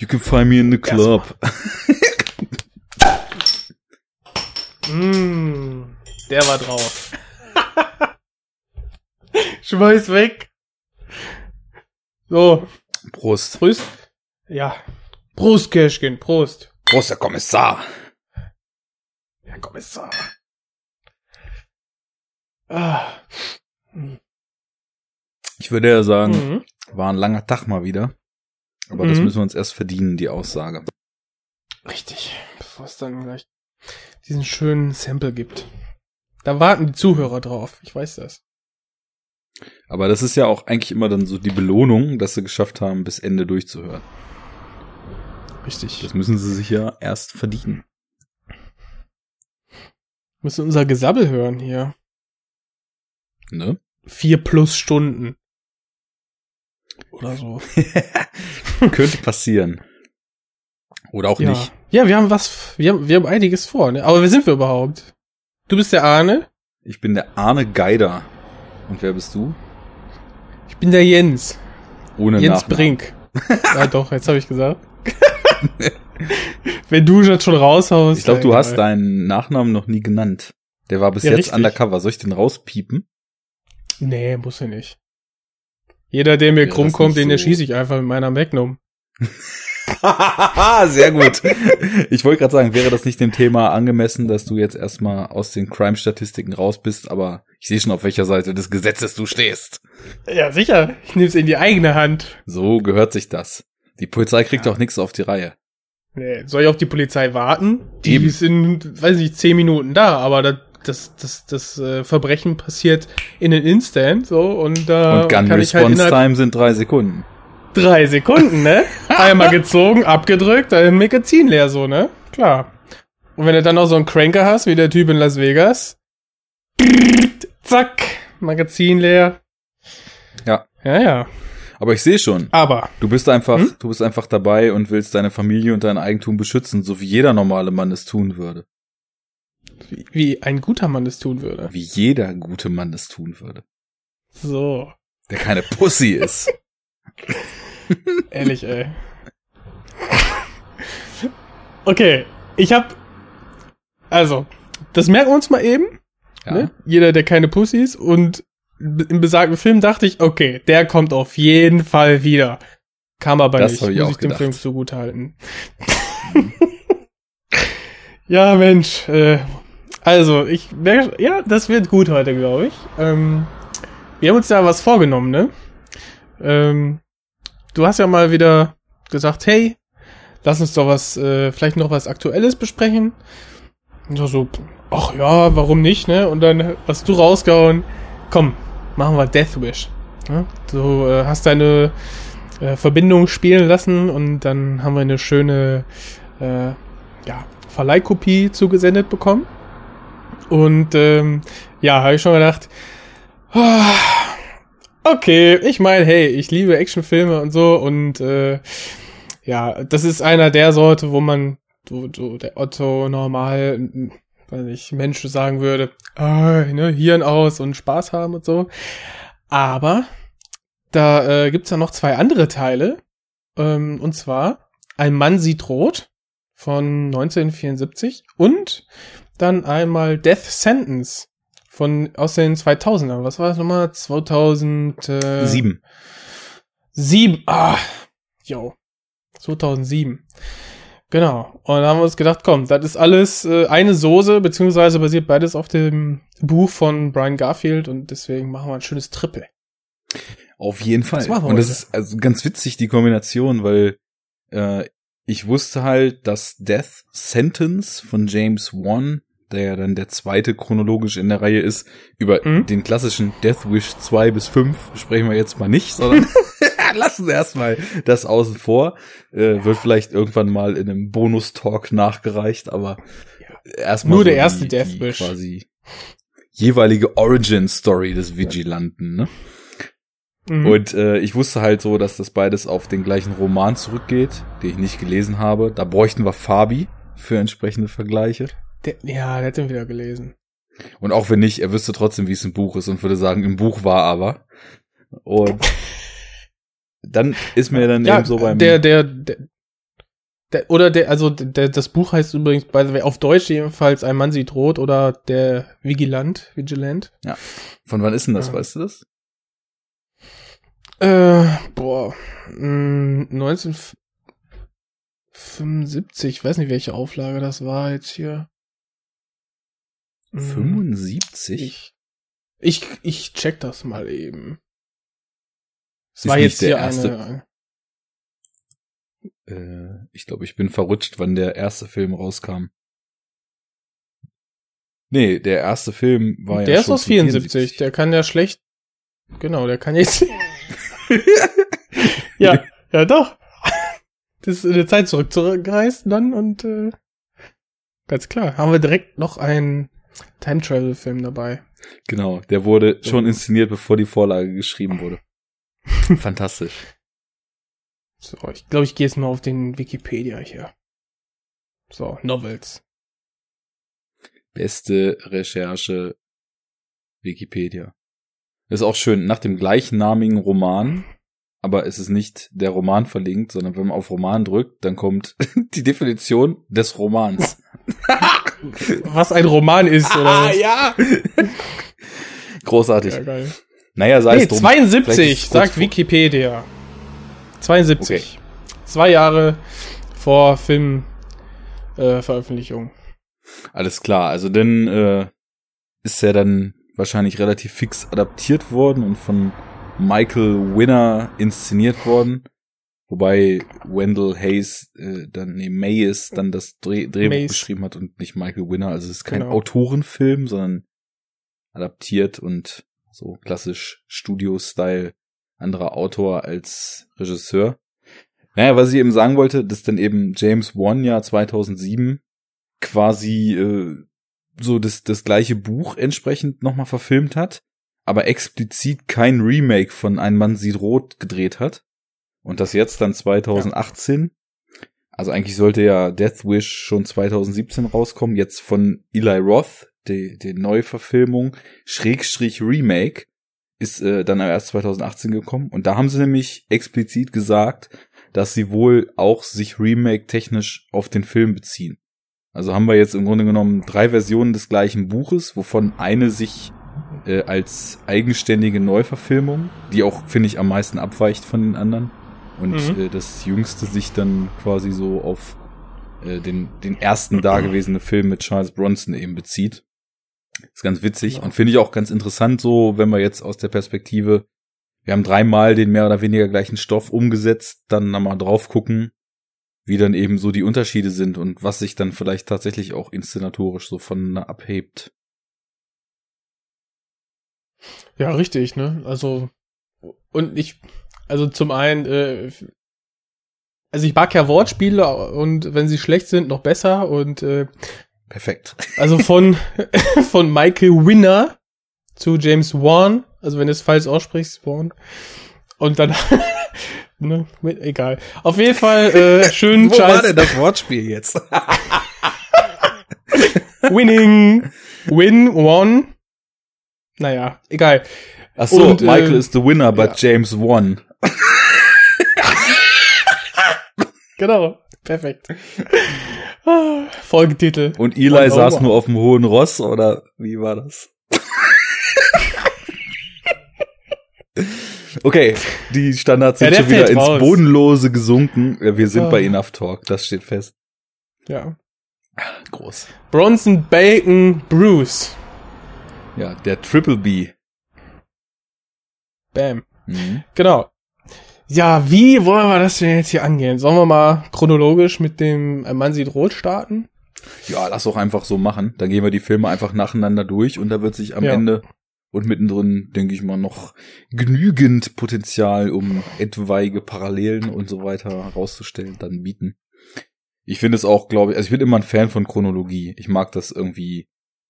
You can find me in the club. Mm, der war drauf. Schmeiß weg. So, Prost. Prost. Ja. Prost, Kirschkin, Prost. Prost, Herr Kommissar. Herr Kommissar. Ah. Ich würde ja sagen, Mhm. war ein langer Tag mal wieder. Aber das Mhm. müssen wir uns erst verdienen, die Aussage. Richtig. Bevor es dann gleich diesen schönen Sample gibt. Da warten die Zuhörer drauf. Ich weiß das. Aber das ist ja auch eigentlich immer dann so die Belohnung, dass sie geschafft haben, bis Ende durchzuhören. Richtig. Das müssen sie sich ja erst verdienen. Müssen unser Gesabbel hören hier. Ne? Vier plus Stunden. Oder so. Könnte passieren. Oder auch ja. nicht. Ja, wir haben was, wir haben, wir haben einiges vor, ne? Aber wer sind wir überhaupt? Du bist der Arne? Ich bin der Arne Geider. Und wer bist du? Ich bin der Jens. Ohne Jens Nachnamen. Brink. ja, doch, jetzt habe ich gesagt. Wenn du das schon raushaust. Ich glaube, du hast egal. deinen Nachnamen noch nie genannt. Der war bis Ja, jetzt richtig. undercover. Soll ich den rauspiepen? Nee, muss er nicht. Jeder, der mir Wäre krumm kommt, nicht den so- erschieße ich einfach mit meiner Magnum. Sehr gut. Ich wollte gerade sagen, wäre das nicht dem Thema angemessen, dass du jetzt erstmal aus den Crime-Statistiken raus bist, aber ich sehe schon, auf welcher Seite des Gesetzes du stehst. Ja, sicher. Ich nehm's in die eigene Hand. So gehört sich das. Die Polizei kriegt Ja. auch nichts auf die Reihe. Nee, soll ich auf die Polizei warten? Die Eben. ist in, weiß ich, zehn Minuten da, aber das, das, das, das äh, Verbrechen passiert in den Instant, so, und da Und Gun halt Response innerhalb Time sind drei Sekunden. drei Sekunden, ne? Einmal gezogen, abgedrückt, dann Magazin leer, so, ne? Klar. Und wenn du dann noch so einen Cranker hast, wie der Typ in Las Vegas, zack, Magazin leer. Ja. Ja, ja. Aber ich sehe schon, Aber, du bist einfach, Hm? du bist einfach dabei und willst deine Familie und dein Eigentum beschützen, so wie jeder normale Mann es tun würde. Wie, ein guter Mann es tun würde. Wie jeder gute Mann es tun würde. So. Der keine Pussy ist. Ehrlich, ey. Okay, ich hab. Also, das merken wir uns mal eben. Ja. Ne? Jeder, der keine Pussy ist. Und im besagten Film dachte ich, okay, der kommt auf jeden Fall wieder. Kam aber Das nicht. hab ich Muss auch ich dem. Film zugute halten. ja, Mensch. Äh, also, ich merke, ja, das wird gut heute, glaube ich. Ähm, wir haben uns da was vorgenommen, ne? Ähm, du hast ja mal wieder gesagt, hey, lass uns doch was, äh, vielleicht noch was Aktuelles besprechen. Und so, ach ja, warum nicht, ne? Und dann hast du rausgehauen, komm, machen wir Death Wish. Ja? Du äh, hast deine äh, Verbindung spielen lassen und dann haben wir eine schöne äh, ja, Verleihkopie zugesendet bekommen. Und ähm, ja, habe ich schon gedacht, ah, okay, ich meine, hey, ich liebe Actionfilme und so und äh, ja, das ist einer der Sorte, wo man, wo, wo der Otto normal, weiß ich, Mensch sagen würde, ah, ne, Hirn aus und Spaß haben und so. Aber da äh, gibt's ja noch zwei andere Teile. Ähm, und zwar Ein Mann sieht rot von 1974 und dann einmal Death Sentence von aus den 2000ern. Was war das nochmal? 2007. Sieben. Sieben. Ah, yo. 2007. Genau. Und dann haben wir uns gedacht, komm, das ist alles äh, eine Soße, beziehungsweise basiert beides auf dem Buch von Brian Garfield und deswegen machen wir ein schönes Triple. Auf jeden Fall. Das Und das ist also ganz witzig, die Kombination, weil äh, ich wusste halt, dass Death Sentence von James Wan, der ja dann der zweite chronologisch in der Reihe ist, über Mhm. den klassischen Death Wish 2 bis 5 sprechen wir jetzt mal nicht, sondern lassen wir erstmal das außen vor. Äh, wird vielleicht irgendwann mal in einem Bonus-Talk nachgereicht, aber erstmal Nur so der erste die, Death Wish. quasi jeweilige Origin-Story des Vigilanten, ne? Mhm. Und äh, ich wusste halt so, dass das beides auf den gleichen Roman zurückgeht, den ich nicht gelesen habe. Da bräuchten wir Fabi für entsprechende Vergleiche. Der, ja, der hat den wieder gelesen. Und auch wenn nicht, er wüsste trotzdem, wie es im Buch ist und würde sagen, im Buch war aber. Und dann ist mir dann ja, eben so beim der, der, der, Der, oder der, also der, das Buch heißt übrigens, by the way, auf Deutsch jedenfalls Ein Mann sieht rot oder der Vigilant, Vigilant. Ja. Von wann ist denn das, Ja. weißt du das? Äh, boah, mh, 1975, ich weiß nicht, welche Auflage das war jetzt hier. Hm, 75? Ich, ich, ich check das mal eben. Es Ist war jetzt der erste- eine. Äh, ich glaube, ich bin verrutscht, wann der erste Film rauskam. Nee, der erste Film war der ja ist schon aus von 74, der kann ja schlecht. Genau, der kann jetzt. ja, ja doch. Das ist in der Zeit zurück zurückgereist dann und äh, ganz klar, haben wir direkt noch einen Time Travel Film dabei. Genau, der wurde schon inszeniert, bevor die Vorlage geschrieben wurde. Fantastisch. So, ich glaube, ich gehe jetzt mal auf den Wikipedia hier. So, Novels. Beste Recherche Wikipedia. Ist auch schön, nach dem gleichnamigen Roman, aber es ist nicht der Roman verlinkt, sondern wenn man auf Roman drückt, dann kommt die Definition des Romans. Was ein Roman ist, oder? was? ja! Großartig. ja, geil. Naja, sei Nee, es drum. Vielleicht ist 72, es kurz sagt vor- Wikipedia. 72. Zwei Jahre vor Filmveröffentlichung. Äh, Veröffentlichung. Alles klar, also dann äh, ist er dann wahrscheinlich relativ fix adaptiert worden und von Michael Winner inszeniert worden. Wobei Wendell Hayes, äh, dann, nee, Mayes dann das Dreh, Drehbuch Mays. geschrieben hat und nicht Michael Winner. Also es ist kein Genau. Autorenfilm, sondern adaptiert und so klassisch Studio-Style anderer Autor als Regisseur. Naja, was ich eben sagen wollte, dass dann eben James Wan ja 2007 quasi äh, so das, das gleiche Buch entsprechend nochmal verfilmt hat, aber explizit kein Remake von Ein Mann sieht rot gedreht hat. Und das jetzt dann 2018. Also eigentlich sollte ja Death Wish schon 2017 rauskommen, jetzt von Eli Roth, die, die Neuverfilmung, Schrägstrich Remake, ist äh, dann erst 2018 gekommen. Und da haben sie nämlich explizit gesagt, dass sie wohl auch sich Remake-technisch auf den Film beziehen. Also haben wir jetzt im Grunde genommen drei Versionen des gleichen Buches, wovon eine sich äh, als eigenständige Neuverfilmung, die auch, finde ich, am meisten abweicht von den anderen. Und Mhm. äh, das jüngste sich dann quasi so auf äh, den, den ersten dagewesenen Film mit Charles Bronson eben bezieht. Ist ganz witzig Ja. und finde ich auch ganz interessant so, wenn wir jetzt aus der Perspektive, wir haben dreimal den mehr oder weniger gleichen Stoff umgesetzt, dann nochmal drauf gucken, wie dann eben so die Unterschiede sind und was sich dann vielleicht tatsächlich auch inszenatorisch so voneinander abhebt. Ja, richtig, ne? Also, und ich, also zum einen, äh, also ich mag ja Wortspiele und wenn sie schlecht sind, noch besser und äh, Perfekt. also von, von Michael Winner zu James Wan, also wenn du es falsch aussprichst, Wan. Und dann, ne, mit, egal. Auf jeden Fall, äh, schön Charles das Wortspiel jetzt? Winning, Win, One. Naja, egal. Ach so, Und, äh, Michael is the winner, but ja. James won. Genau, perfekt. Folgetitel. Und Eli One saß nur auf dem hohen Ross, oder wie war das? okay, die Standards Ja, sind der schon wieder ins raus. Bodenlose gesunken. Äh, Wir sind Ah. bei Enough Talk, das steht fest. Ja. Groß. Bronson Bacon Bruce. Ja, der Triple B. Bam. Mhm. Genau. Ja, wie wollen wir das denn jetzt hier angehen? Sollen wir mal chronologisch mit dem äh, Mann sieht rot starten? Ja, lass doch einfach so machen. Dann gehen wir die Filme einfach nacheinander durch und da wird sich am Ja. Ende und mittendrin, denke ich mal, noch genügend Potenzial, um etwaige Parallelen und so weiter herauszustellen, dann bieten. Ich finde es auch, glaube ich, also ich bin immer ein Fan von Chronologie. Ich mag das irgendwie,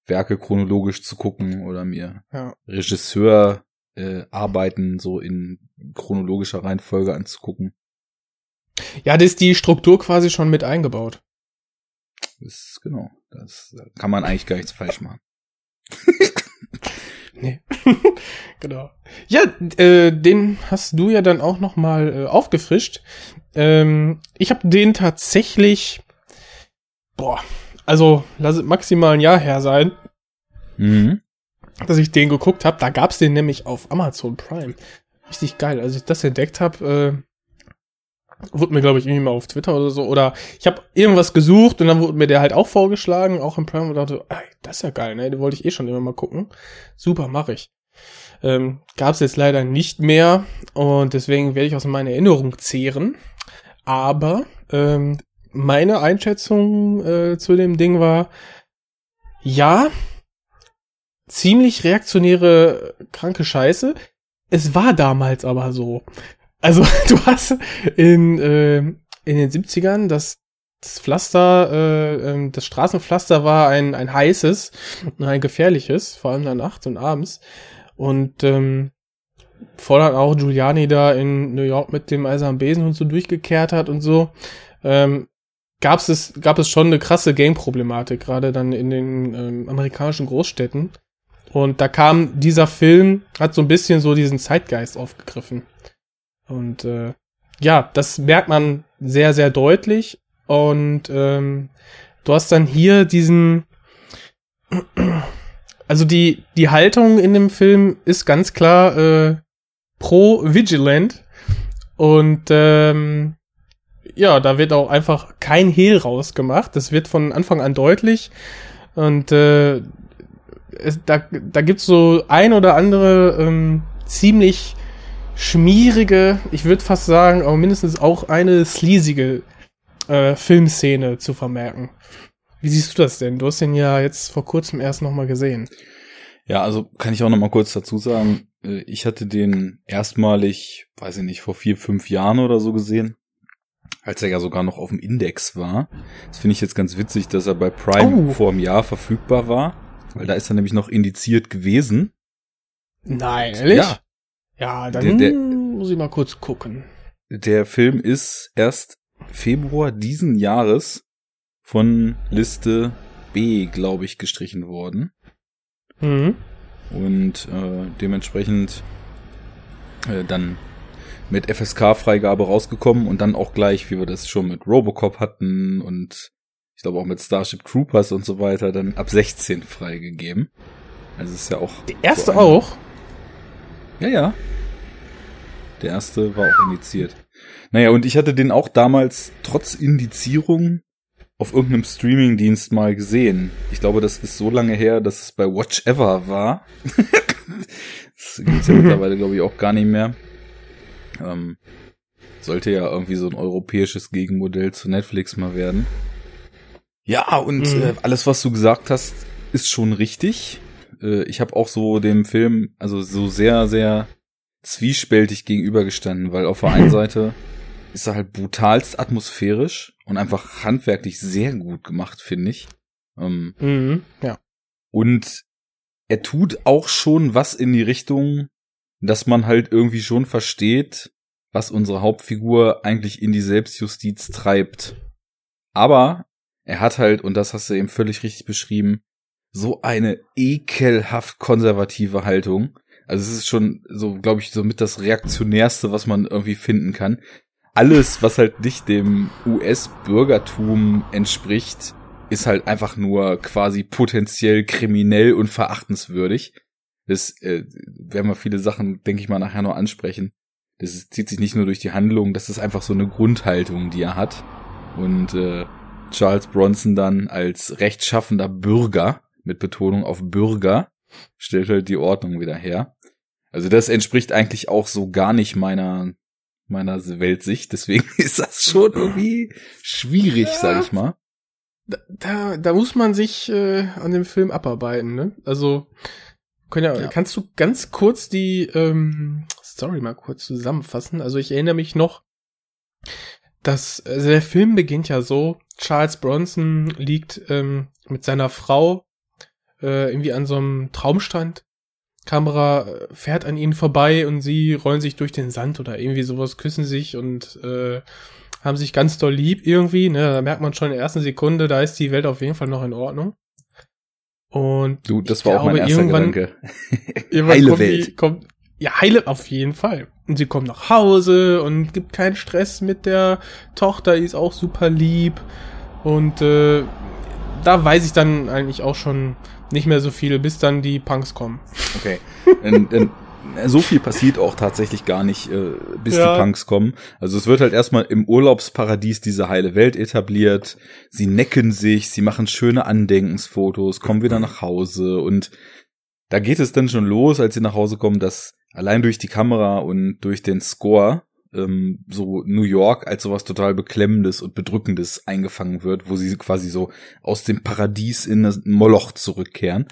Werke chronologisch zu gucken oder mir Ja. Regisseur äh, Arbeiten so in chronologischer Reihenfolge anzugucken. Ja, das ist die Struktur quasi schon mit eingebaut. Das ist, genau, das da kann man eigentlich gar nichts falsch machen. Nee. genau. Ja, äh, den hast du ja dann auch noch mal äh, aufgefrischt. Ähm, ich habe den tatsächlich, boah, also lass es maximal ein Jahr her sein, Mhm. dass ich den geguckt habe. Da gab's den nämlich auf Amazon Prime. Richtig geil. Als ich das entdeckt habe, äh, wurde mir, glaube ich, irgendwie mal auf Twitter oder so. Oder ich habe irgendwas gesucht und dann wurde mir der halt auch vorgeschlagen, auch im Prime und dachte, ey, das ist ja geil, ne? Den wollte ich eh schon immer mal gucken. Super, mache ich. Ähm, gab's jetzt leider nicht mehr und deswegen werde ich aus meiner Erinnerung zehren. Aber ähm, meine Einschätzung äh, zu dem Ding war, ja, ziemlich reaktionäre, kranke Scheiße. Es war damals aber so. Also du hast in, äh, in den 70ern das, das Pflaster, äh, ähm, das Straßenpflaster war ein, ein heißes ein gefährliches, vor allem dann nachts und abends. Und ähm, vor dann auch Giuliani da in New York mit dem eisernen Besen und so durchgekehrt hat und so, ähm, gab's es, gab es schon eine krasse Game-Problematik, gerade dann in den ähm, amerikanischen Großstädten. Und da kam dieser Film, hat so ein bisschen so diesen Zeitgeist aufgegriffen. Und äh, ja, das merkt man sehr, sehr deutlich. Und ähm, du hast dann hier diesen, also die, die Haltung in dem Film ist ganz klar äh, pro Vigilant. Und ähm, ja, da wird auch einfach kein Hehl rausgemacht. Das wird von Anfang an deutlich. Und äh, es, da, da gibt's so ein oder andere ähm, ziemlich schmierige, ich würde fast sagen, aber mindestens auch eine sleasige äh, Filmszene zu vermerken. Wie siehst du das denn? Du hast den ja jetzt vor kurzem erst nochmal gesehen. Ja, also kann ich auch noch mal kurz dazu sagen, äh, ich hatte den erstmalig, weiß ich nicht, vor vier, fünf Jahren oder so gesehen, als er ja sogar noch auf dem Index war. Das finde ich jetzt ganz witzig, dass er bei Prime Oh. vor einem Jahr verfügbar war, weil da ist er nämlich noch indiziert gewesen. Nein, ehrlich? Ja, Ja, dann Der- der- muss ich mal kurz gucken. der Film ist erst Februar diesen Jahres von Liste B, glaube ich, gestrichen worden. Mhm. und äh, dementsprechend äh, dann mit FSK-Freigabe rausgekommen und dann auch gleich, wie wir das schon mit Robocop hatten und ich glaube auch mit Starship Troopers und so weiter, dann ab 16 freigegeben. Also es ist ja auch. Der erste so auch? Ja, ja. Der erste war auch indiziert. Naja, und ich hatte den auch damals trotz Indizierung auf irgendeinem Streamingdienst mal gesehen. Ich glaube, das ist so lange her, dass es bei Watch Ever war. das gibt's ja mittlerweile, glaube ich, auch gar nicht mehr. Ähm, sollte ja irgendwie so ein europäisches Gegenmodell zu Netflix mal werden. Ja, und Mhm. äh, alles, was du gesagt hast, ist schon richtig. Äh, ich habe auch so dem Film, also so sehr, sehr zwiespältig gegenübergestanden, weil auf der einen Seite ist er halt brutalst atmosphärisch und einfach handwerklich sehr gut gemacht, finde ich. Ähm, Mhm. Ja. und er tut auch schon was in die Richtung, dass man halt irgendwie schon versteht, was unsere Hauptfigur eigentlich in die Selbstjustiz treibt. Aber er hat halt, und das hast du eben völlig richtig beschrieben, so eine ekelhaft konservative Haltung. Also es ist schon so, glaube ich, so mit das reaktionärste, was man irgendwie finden kann. Alles, was halt nicht dem US-Bürgertum entspricht, ist halt einfach nur quasi potenziell kriminell und verachtenswürdig. Das äh, werden wir viele Sachen, denke ich mal, nachher noch ansprechen. Das ist, zieht sich nicht nur durch die Handlung, das ist einfach so eine Grundhaltung, die er hat. Und äh, Charles Bronson dann als rechtschaffender Bürger, mit Betonung auf Bürger, stellt halt die Ordnung wieder her. Also das entspricht eigentlich auch so gar nicht meiner meiner Weltsicht, deswegen ist das schon irgendwie schwierig, sag ich mal. Da, da, da muss man sich äh, an dem Film abarbeiten, ne? Also, ja, Ja. kannst du ganz kurz die ähm, Story mal kurz zusammenfassen? Also ich erinnere mich noch, dass also der Film beginnt ja so, Charles Bronson liegt ähm, mit seiner Frau äh, irgendwie an so einem Traumstand. Kamera äh, fährt an ihnen vorbei und sie rollen sich durch den Sand oder irgendwie sowas, küssen sich und äh, haben sich ganz doll lieb irgendwie. Ne? Da merkt man schon in der ersten Sekunde, da ist die Welt auf jeden Fall noch in Ordnung. Und du, das war auch mein erster irgendwann- irgendwann Heile kommt Welt. Die, kommt, ja, heile auf jeden Fall. Und sie kommt nach Hause und gibt keinen Stress mit der Tochter, die ist auch super lieb. Und äh, da weiß ich dann eigentlich auch schon nicht mehr so viel, bis dann die Punks kommen. Okay. Denn, denn, so viel passiert auch tatsächlich gar nicht, äh, bis Ja. die Punks kommen. Also es wird halt erstmal im Urlaubsparadies diese heile Welt etabliert. Sie necken sich, sie machen schöne Andenkensfotos, kommen wieder nach Hause und da geht es dann schon los, als sie nach Hause kommen, dass allein durch die Kamera und durch den Score ähm, so New York als sowas total Beklemmendes und Bedrückendes eingefangen wird, wo sie quasi so aus dem Paradies in das Moloch zurückkehren.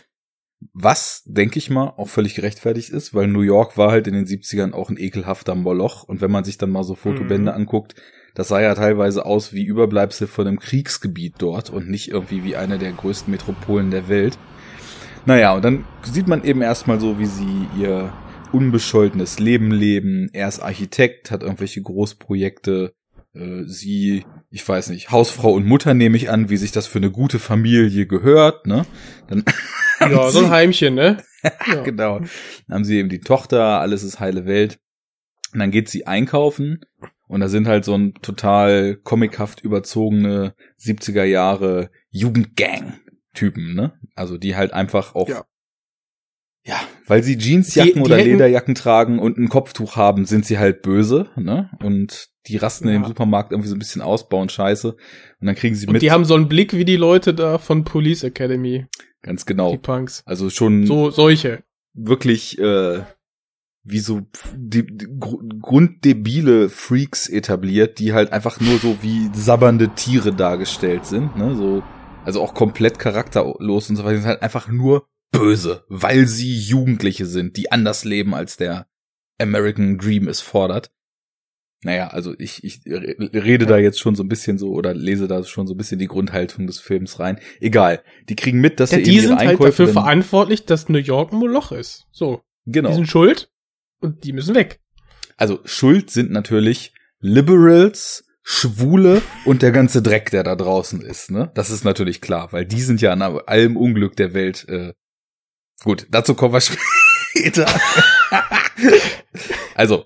Was, denke ich mal, auch völlig gerechtfertigt ist, weil New York war halt in den 70ern auch ein ekelhafter Moloch. Und wenn man sich dann mal so Fotobände Mhm. anguckt, das sah ja teilweise aus wie Überbleibsel von einem Kriegsgebiet dort und nicht irgendwie wie eine der größten Metropolen der Welt. Naja, und dann sieht man eben erstmal so, wie sie ihr unbescholtenes Leben leben. Er ist Architekt, hat irgendwelche Großprojekte. Äh, sie, ich weiß nicht, Hausfrau und Mutter nehme ich an, wie sich das für eine gute Familie gehört, ne? Dann Ja, so ein Heimchen, ne? Ja. genau. Dann haben sie eben die Tochter, alles ist heile Welt. Und dann geht sie einkaufen und da sind halt so ein total comichaft überzogene 70er Jahre Jugendgang-Typen, ne? Also die halt einfach auch Ja. Ja, weil sie Jeansjacken Die- die oder hätten- Lederjacken tragen und ein Kopftuch haben, sind sie halt böse, ne? Und die rasten in Ja. dem Supermarkt irgendwie so ein bisschen aus, bauen Scheiße. Und dann kriegen sie Und mit. die haben so einen Blick wie die Leute da von Police Academy, ganz die genau. Punks. Also schon So, solche. wirklich äh, wie so die, die gru- grunddebile Freaks etabliert, die halt einfach nur so wie sabbernde Tiere dargestellt sind, ne? So, also auch komplett charakterlos und so weiter. Die sind halt einfach nur böse, weil sie Jugendliche sind, die anders leben als der American Dream es fordert. Naja, also ich, ich rede da jetzt schon so ein bisschen so oder lese da schon so ein bisschen die Grundhaltung des Films rein. Egal. Die kriegen mit, dass Ja, sie die eben ihre sind halt Einkäufe dafür dann- verantwortlich, dass New York ein Moloch ist. So. genau. Die sind schuld und die müssen weg. Also schuld sind natürlich Liberals, Schwule und der ganze Dreck, der da draußen ist. Ne? Das ist natürlich klar, weil die sind ja an allem Unglück der Welt. Äh Gut, dazu kommen wir später. also,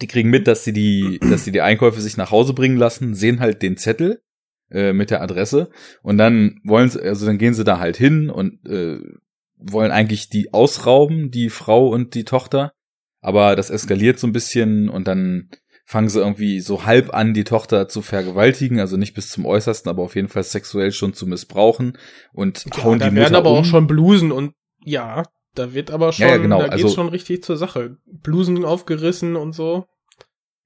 die kriegen mit, dass sie die, dass sie die Einkäufe sich nach Hause bringen lassen, sehen halt den Zettel äh, mit der Adresse und dann wollen sie, also dann gehen sie da halt hin und äh, wollen eigentlich die ausrauben, die Frau und die Tochter. Aber das eskaliert so ein bisschen und dann fangen sie irgendwie so halb an, die Tochter zu vergewaltigen, also nicht bis zum Äußersten, aber auf jeden Fall sexuell schon zu missbrauchen und Ja, hauen da die werden Mutter aber um. auch schon Blusen und ja, da wird aber schon, Ja, ja, genau, da geht's also- schon richtig zur Sache. Blusen aufgerissen und so.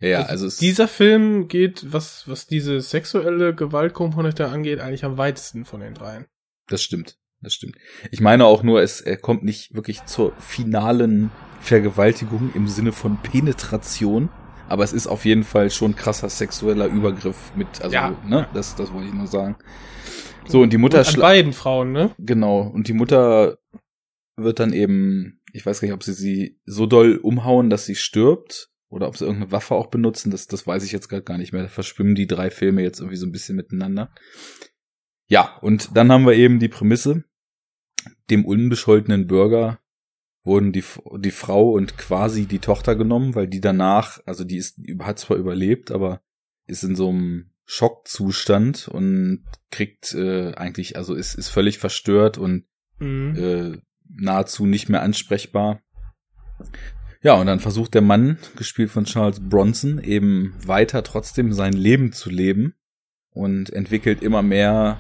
ja, ja, also es, dieser Film geht, was, was diese sexuelle Gewaltkomponente angeht, eigentlich am weitesten von den dreien. das stimmt, das stimmt. Ich meine auch nur, es er kommt nicht wirklich zur finalen Vergewaltigung im Sinne von Penetration, aber es ist auf jeden Fall schon krasser sexueller Übergriff mit, also, Ja. ne, das, das wollte ich nur sagen. So, und die Mutter Und an beiden Frauen, ne? Genau. Und die Mutter wird dann eben, ich weiß gar nicht, ob sie sie so doll umhauen, dass sie stirbt. Oder ob sie irgendeine Waffe auch benutzen, das, das weiß ich jetzt gerade gar nicht mehr. Da verschwimmen die drei Filme jetzt irgendwie so ein bisschen miteinander. Ja, und dann haben wir eben die Prämisse. Dem unbescholtenen Bürger wurden die, die Frau und quasi die Tochter genommen, weil die danach, also die ist, hat zwar überlebt, aber ist in so einem Schockzustand und kriegt äh, eigentlich, also ist, ist völlig verstört und Mhm. äh, nahezu nicht mehr ansprechbar. Ja, und dann versucht der Mann, gespielt von Charles Bronson, eben weiter trotzdem sein Leben zu leben und entwickelt immer mehr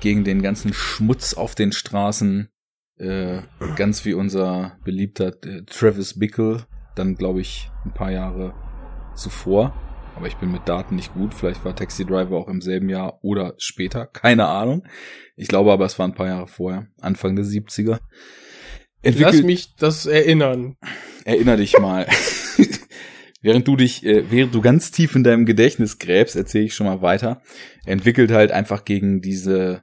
gegen den ganzen Schmutz auf den Straßen, äh, ganz wie unser beliebter äh, Travis Bickle, dann glaube ich ein paar Jahre zuvor. Aber ich bin mit Daten nicht gut. Vielleicht war Taxi Driver auch im selben Jahr oder später. Keine Ahnung. Ich glaube aber, es war ein paar Jahre vorher. Anfang der 70er. Lass Entwickelt, mich das erinnern. erinner dich mal. während du dich, äh, während du ganz tief in deinem Gedächtnis gräbst, erzähle ich schon mal weiter. Er entwickelt halt einfach gegen diese,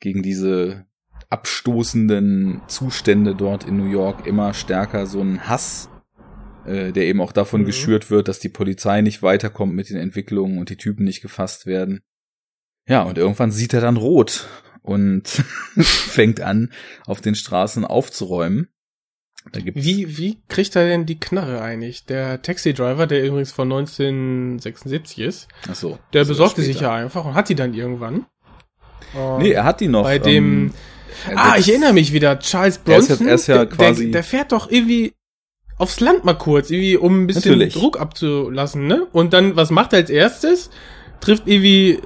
gegen diese abstoßenden Zustände dort in New York immer stärker so einen Hass, äh, der eben auch davon Mhm. geschürt wird, dass die Polizei nicht weiterkommt mit den Entwicklungen und die Typen nicht gefasst werden. Ja, und irgendwann sieht er dann rot und fängt an, auf den Straßen aufzuräumen. Wie, wie kriegt er denn die Knarre eigentlich? Der Taxi-Driver, der übrigens von 1976 ist, Ach so, der besorgte sich ja einfach und hat die dann irgendwann. Nee, er hat die noch. Bei dem. Ähm, ah, ich erinnere mich wieder. Charles Bronson. Er ist ja, er ist ja quasi. Der, der, fährt doch irgendwie aufs Land mal kurz, irgendwie, um ein bisschen Natürlich. Druck abzulassen, ne? Und dann, was macht er als erstes? Trifft irgendwie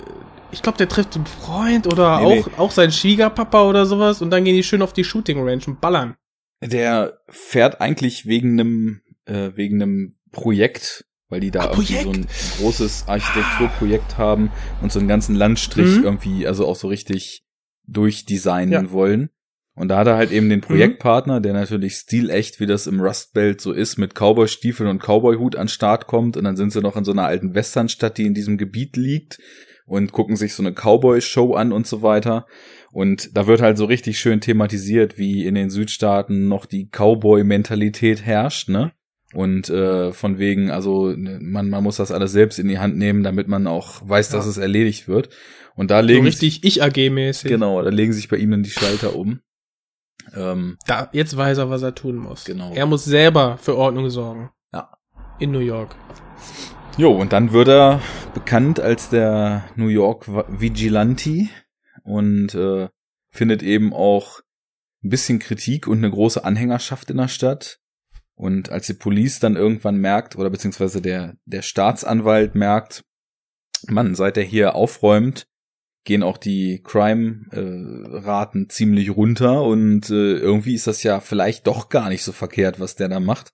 ich glaube, der trifft einen Freund oder nee, auch, nee. auch seinen Schwiegerpapa oder sowas und dann gehen die schön auf die Shooting Range und ballern. Der fährt eigentlich wegen einem äh, wegen einem Projekt, weil die da Ach, irgendwie Projekt? so ein großes Architekturprojekt haben und so einen ganzen Landstrich mhm. irgendwie, also auch so richtig durchdesignen ja. wollen. Und da hat er halt eben den mhm. Projektpartner, der natürlich stilecht, wie das im Rustbelt so ist, mit Cowboy-Stiefeln und Cowboy-Hut an Start kommt. Und dann sind sie noch in so einer alten Westernstadt, die in diesem Gebiet liegt und gucken sich so eine Cowboy-Show an und so weiter. Und da wird halt so richtig schön thematisiert, wie in den Südstaaten noch die Cowboy-Mentalität herrscht, ne? Und äh, von wegen, also man, man muss das alles selbst in die Hand nehmen, damit man auch weiß, ja. dass es erledigt wird. Und da legen so richtig Ich-AG-mäßig. Genau, da legen sich bei ihm dann die Schalter um. Ähm, da, jetzt weiß er, was er tun muss. Genau. Er muss selber für Ordnung sorgen. Ja. In New York. Jo, und dann wird er bekannt als der New York Vigilante und äh, findet eben auch ein bisschen Kritik und eine große Anhängerschaft in der Stadt. Und als die Police dann irgendwann merkt, oder beziehungsweise der, der Staatsanwalt merkt, Mann, seit er hier aufräumt, gehen auch die Crime-Raten äh, ziemlich runter und äh, irgendwie ist das ja vielleicht doch gar nicht so verkehrt, was der da macht.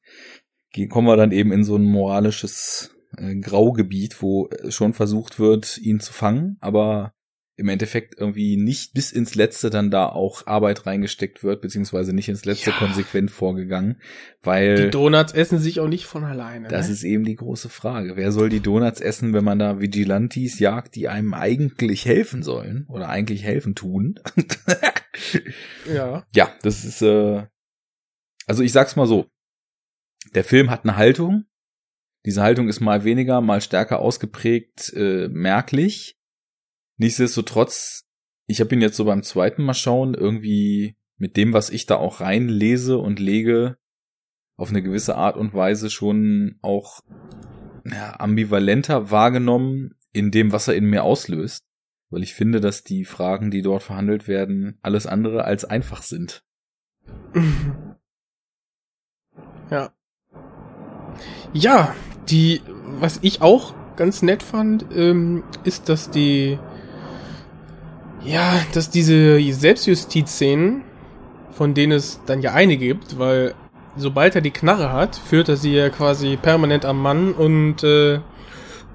Kommen wir dann eben in so ein moralisches äh, Graugebiet, wo schon versucht wird, ihn zu fangen, aber im Endeffekt irgendwie nicht bis ins Letzte dann da auch Arbeit reingesteckt wird, beziehungsweise nicht ins Letzte ja. konsequent vorgegangen, weil... Die Donuts essen sich auch nicht von alleine. Das ne? ist eben die große Frage. Wer soll die Donuts essen, wenn man da Vigilantes jagt, die einem eigentlich helfen sollen oder eigentlich helfen tun? ja. Ja, das ist, äh, also ich sag's mal so. Der Film hat eine Haltung, diese Haltung ist mal weniger, mal stärker ausgeprägt äh, merklich. Nichtsdestotrotz, ich habe ihn jetzt so beim zweiten Mal schauen, irgendwie mit dem, was ich da auch reinlese und lege, auf eine gewisse Art und Weise schon auch ja, ambivalenter wahrgenommen in dem, was er in mir auslöst. Weil ich finde, dass die Fragen, die dort verhandelt werden, alles andere als einfach sind. Ja. Ja, die, was ich auch ganz nett fand, ähm, ist, dass die, ja, dass diese Selbstjustiz-Szenen, von denen es dann ja einige gibt, weil sobald er die Knarre hat, führt er sie ja quasi permanent am Mann und äh,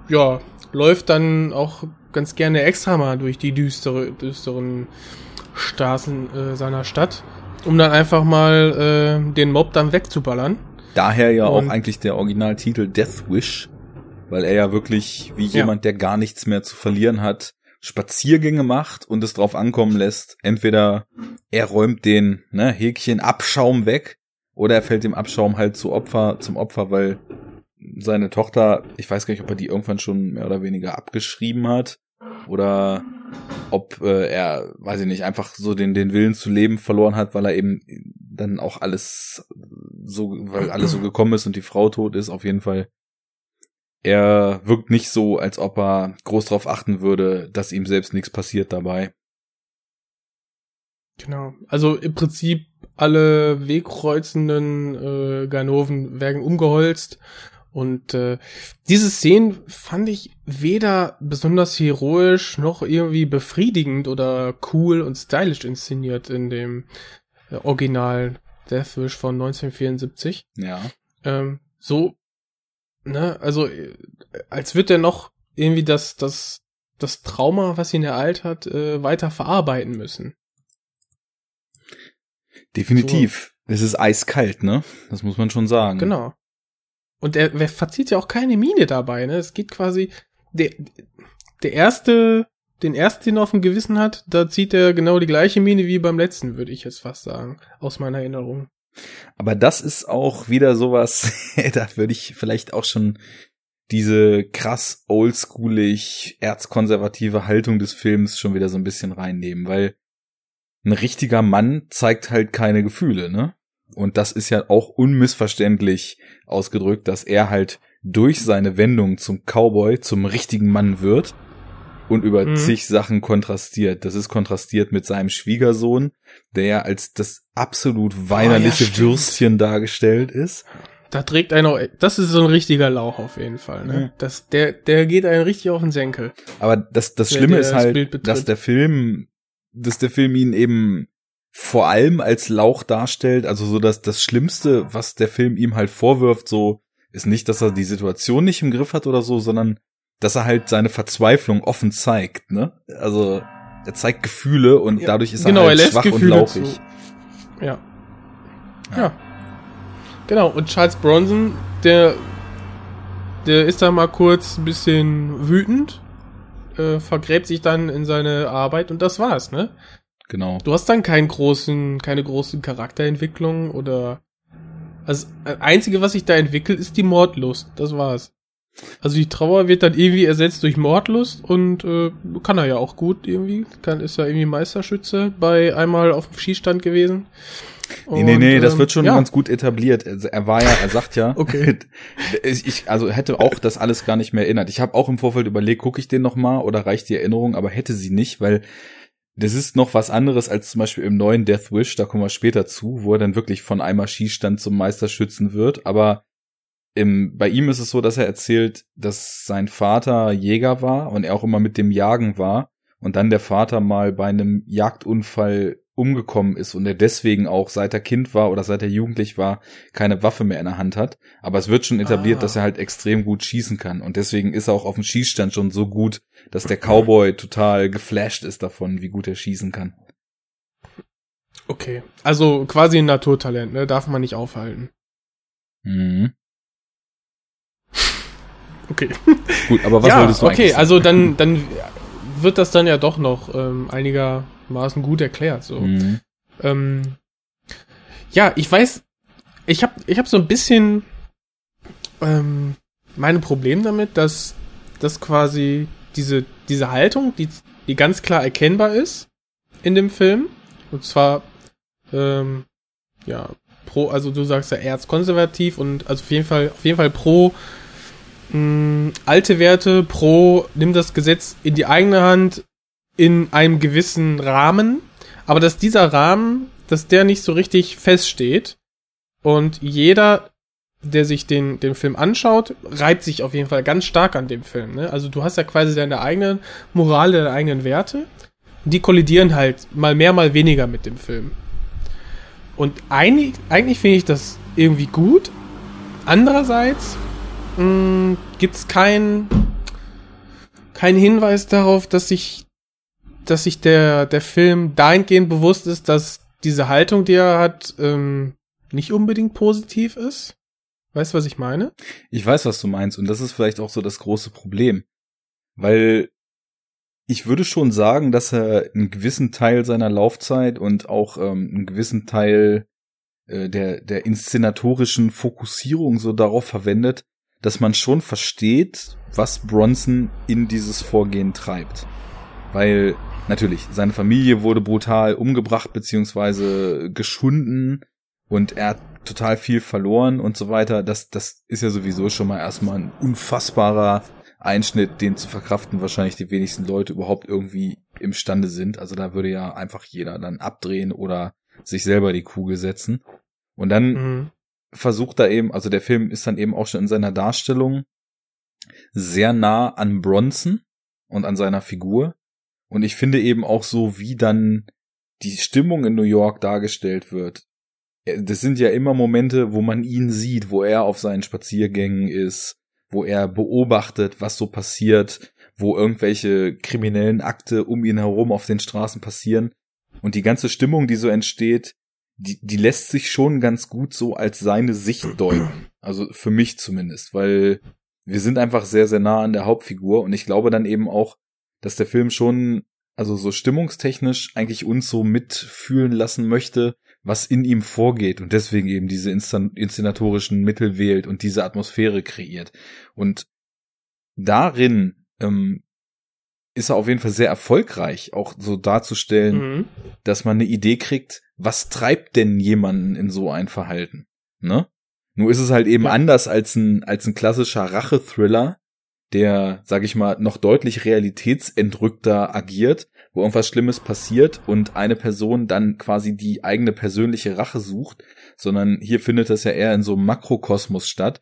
ja, läuft dann auch ganz gerne extra mal durch die düstere, düsteren Straßen äh, seiner Stadt, um dann einfach mal äh, den Mob dann wegzuballern. Daher ja und auch eigentlich der Originaltitel Death Wish, weil er ja wirklich wie jemand, ja. der gar nichts mehr zu verlieren hat, Spaziergänge macht und es drauf ankommen lässt. Entweder er räumt den ne, Häkchen Abschaum weg oder er fällt dem Abschaum halt zu Opfer, zum Opfer, weil seine Tochter, ich weiß gar nicht, ob er die irgendwann schon mehr oder weniger abgeschrieben hat oder ob äh, er, weiß ich nicht, einfach so den, den Willen zu leben verloren hat, weil er eben dann auch alles so, weil alles so gekommen ist und die Frau tot ist, auf jeden Fall. Er wirkt nicht so, als ob er groß darauf achten würde, dass ihm selbst nichts passiert dabei. Genau. Also im Prinzip alle wegkreuzenden äh, Ganoven werden umgeholzt und äh, diese Szenen fand ich weder besonders heroisch noch irgendwie befriedigend oder cool und stylisch inszeniert in dem Original Deathwish von 1974. Ja. Ähm, so, ne, also äh, als wird er noch irgendwie das, das, das Trauma, was ihn ereilt hat, äh, weiter verarbeiten müssen. Definitiv. So. Es ist eiskalt, ne? Das muss man schon sagen. Genau. Und er, er verzieht ja auch keine Miene dabei, ne? Es geht quasi, der, der erste, den ersten, den er auf dem Gewissen hat, da zieht er genau die gleiche Miene wie beim letzten, würde ich jetzt fast sagen, aus meiner Erinnerung. Aber das ist auch wieder sowas, da würde ich vielleicht auch schon diese krass oldschoolig erzkonservative Haltung des Films schon wieder so ein bisschen reinnehmen, weil ein richtiger Mann zeigt halt keine Gefühle, ne? Und das ist ja auch unmissverständlich ausgedrückt, dass er halt durch seine Wendung zum Cowboy zum richtigen Mann wird und über mhm. zig Sachen kontrastiert. Das ist kontrastiert mit seinem Schwiegersohn, der ja als das absolut weinerliche oh, ja, Würstchen dargestellt ist. Da trägt einer, das ist so ein richtiger Lauch auf jeden Fall, ne? Mhm. Das, der, der geht einen richtig auf den Senkel. Aber das, das Schlimme ist halt, dass der Film, dass der Film ihn eben vor allem als Lauch darstellt, also so dass das Schlimmste, was der Film ihm halt vorwirft, so ist nicht, dass er die Situation nicht im Griff hat oder so, sondern dass er halt seine Verzweiflung offen zeigt, ne? Also er zeigt Gefühle und ja, dadurch ist genau, er halt er schwach Gefühle und lauchig. Zu. Ja. ja. ja. Genau, und Charles Bronson, der der ist da mal kurz ein bisschen wütend, äh, vergräbt sich dann in seine Arbeit und das war's, ne? Genau. Du hast dann keinen großen, keine großen Charakterentwicklung oder also das einzige, was sich da entwickelt, ist die Mordlust. Das war's. Also die Trauer wird dann irgendwie ersetzt durch Mordlust und äh, kann er ja auch gut irgendwie. Kann, ist ja irgendwie Meisterschütze bei einmal auf dem Skistand gewesen. Und, nee, nee, nee, das ähm, wird schon ja. ganz gut etabliert. Also er war ja, er sagt ja, okay. ich also hätte auch das alles gar nicht mehr erinnert. Ich habe auch im Vorfeld überlegt, gucke ich den noch mal oder reicht die Erinnerung, aber hätte sie nicht, weil das ist noch was anderes als zum Beispiel im neuen Death Wish, da kommen wir später zu, wo er dann wirklich von einmal Skistand zum Meisterschützen wird. Aber im, bei ihm ist es so, dass er erzählt, dass sein Vater Jäger war und er auch immer mit dem Jagen war und dann der Vater mal bei einem Jagdunfall umgekommen ist und er deswegen auch seit er Kind war oder seit er jugendlich war keine Waffe mehr in der Hand hat. Aber es wird schon etabliert, ah. dass er halt extrem gut schießen kann und deswegen ist er auch auf dem Schießstand schon so gut, dass der Cowboy total geflasht ist davon, wie gut er schießen kann. Okay, also quasi ein Naturtalent, ne? Darf man nicht aufhalten. Mhm. Okay. Gut, aber was ja, wolltest du Okay, also dann, dann wird das dann ja doch noch ähm, einigermaßen gut erklärt. So. Mhm. Ähm, ja, ich weiß, ich habe ich hab so ein bisschen ähm, meine Probleme damit, dass, dass quasi diese, diese Haltung, die, die ganz klar erkennbar ist in dem Film, und zwar ähm, ja pro, also du sagst ja erzkonservativ und also auf jeden Fall auf jeden Fall pro mh, mm, alte Werte pro, nimm das Gesetz in die eigene Hand in einem gewissen Rahmen, aber dass dieser Rahmen, dass der nicht so richtig feststeht und jeder, der sich den, den Film anschaut, reibt sich auf jeden Fall ganz stark an dem Film. Ne? Also du hast ja quasi deine eigene Moral, deine eigenen Werte. Die kollidieren halt mal mehr, mal weniger mit dem Film. Und eigentlich, eigentlich finde ich das irgendwie gut. Andererseits hm, gibt es keinen kein Hinweis darauf, dass sich dass sich der der Film dahingehend bewusst ist, dass diese Haltung, die er hat, ähm, nicht unbedingt positiv ist. Weißt du, was ich meine? Ich weiß, was du meinst und das ist vielleicht auch so das große Problem, weil ich würde schon sagen, dass er einen gewissen Teil seiner Laufzeit und auch ähm, einen gewissen Teil äh, der der inszenatorischen Fokussierung so darauf verwendet, dass man schon versteht, was Bronson in dieses Vorgehen treibt. Weil natürlich, seine Familie wurde brutal umgebracht beziehungsweise geschunden und er hat total viel verloren und so weiter. Das, das ist ja sowieso schon mal erstmal ein unfassbarer Einschnitt, den zu verkraften wahrscheinlich die wenigsten Leute überhaupt irgendwie imstande sind. Also da würde ja einfach jeder dann abdrehen oder sich selber die Kugel setzen. Und dann mhm versucht da eben, also der Film ist dann eben auch schon in seiner Darstellung sehr nah an Bronson und an seiner Figur. Und ich finde eben auch so, wie dann die Stimmung in New York dargestellt wird. Das sind ja immer Momente, wo man ihn sieht, wo er auf seinen Spaziergängen ist, wo er beobachtet, was so passiert, wo irgendwelche kriminellen Akte um ihn herum auf den Straßen passieren. Und die ganze Stimmung, die so entsteht, die, die lässt sich schon ganz gut so als seine Sicht deuten. Also für mich zumindest, weil wir sind einfach sehr, sehr nah an der Hauptfigur und ich glaube dann eben auch, dass der Film schon, also so stimmungstechnisch eigentlich uns so mitfühlen lassen möchte, was in ihm vorgeht und deswegen eben diese inszenatorischen Mittel wählt und diese Atmosphäre kreiert. Und darin ähm, ist er auf jeden Fall sehr erfolgreich, auch so darzustellen, Mhm. dass man eine Idee kriegt, was treibt denn jemanden in so ein Verhalten, ne? Nur ist es halt eben Ja. anders als ein, als ein klassischer Rache-Thriller, der, sag ich mal, noch deutlich realitätsentrückter agiert, wo irgendwas Schlimmes passiert und eine Person dann quasi die eigene persönliche Rache sucht, sondern hier findet das ja eher in so einem Makrokosmos statt.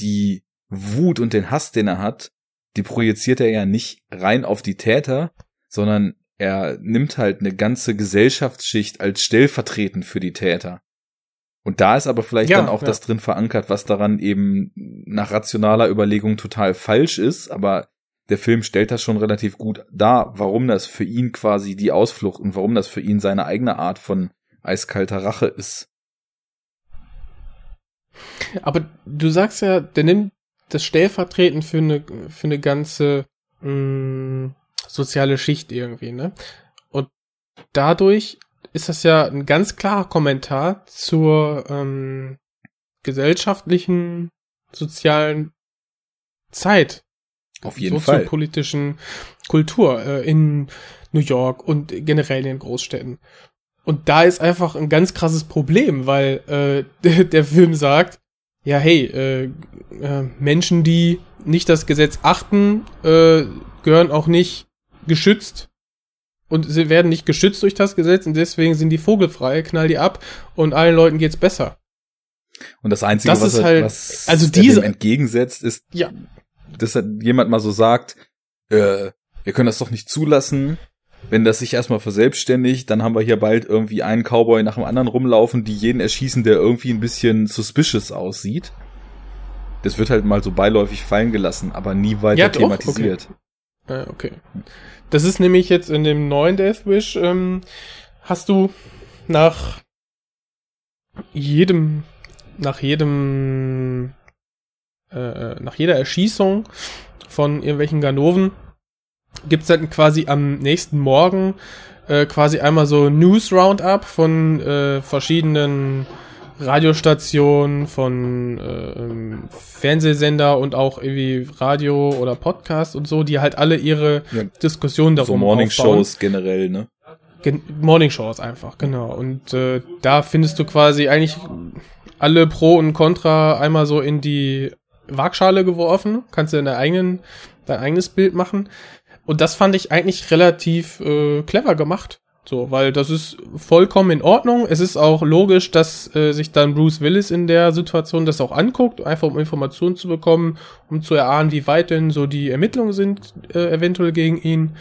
Die Wut und den Hass, den er hat, die projiziert er ja nicht rein auf die Täter, sondern er nimmt halt eine ganze Gesellschaftsschicht als stellvertretend für die Täter. Und da ist aber vielleicht Ja, dann auch ja. das drin verankert, was daran eben nach rationaler Überlegung total falsch ist, aber der Film stellt das schon relativ gut dar, warum das für ihn quasi die Ausflucht und warum das für ihn seine eigene Art von eiskalter Rache ist. Aber du sagst ja, der nimmt das stellvertretend für eine, für eine ganze mh, soziale Schicht irgendwie, ne? Und dadurch ist das ja ein ganz klarer Kommentar zur ähm, gesellschaftlichen, sozialen Zeit, Auf jeden Fall. soziopolitischen Kultur äh, in New York und generell in den Großstädten. Und da ist einfach ein ganz krasses Problem, weil äh, der Film sagt, ja, hey, äh, äh, Menschen, die nicht das Gesetz achten, äh, gehören auch nicht geschützt. Und sie werden nicht geschützt durch das Gesetz und deswegen sind die vogelfrei, knall die ab und allen Leuten geht's besser. Und das Einzige, Das was, ist er, halt- was also diese- dem entgegensetzt, ist, Ja. dass jemand mal so sagt, äh, wir können das doch nicht zulassen. Wenn das sich erstmal verselbstständigt, dann haben wir hier bald irgendwie einen Cowboy nach dem anderen rumlaufen, die jeden erschießen, der irgendwie ein bisschen suspicious aussieht. Das wird halt mal so beiläufig fallen gelassen, aber nie weiter Ja, thematisiert. Äh, okay. Das ist nämlich jetzt in dem neuen Death Wish, ähm, hast du nach jedem, nach jedem, äh, nach jeder Erschießung von irgendwelchen Ganoven gibt's dann quasi am nächsten Morgen äh, quasi einmal so ein News Roundup von äh, verschiedenen Radiostationen, von äh, ähm, Fernsehsender und auch irgendwie Radio oder Podcast und so, die halt alle ihre Ja. Diskussionen darum So Morning. Shows generell, ne? Gen Morning Shows einfach, genau. Und äh, da findest du quasi eigentlich alle Pro und Contra einmal so in die Waagschale geworfen. Kannst du deine eigenen, dein eigenes Bild machen. Und das fand ich eigentlich relativ äh, clever gemacht. So, weil das ist vollkommen in Ordnung. Es ist auch logisch, dass äh, sich dann Bruce Willis in der Situation das auch anguckt, einfach um Informationen zu bekommen, um zu erahnen, wie weit denn so die Ermittlungen sind, äh, eventuell gegen ihn.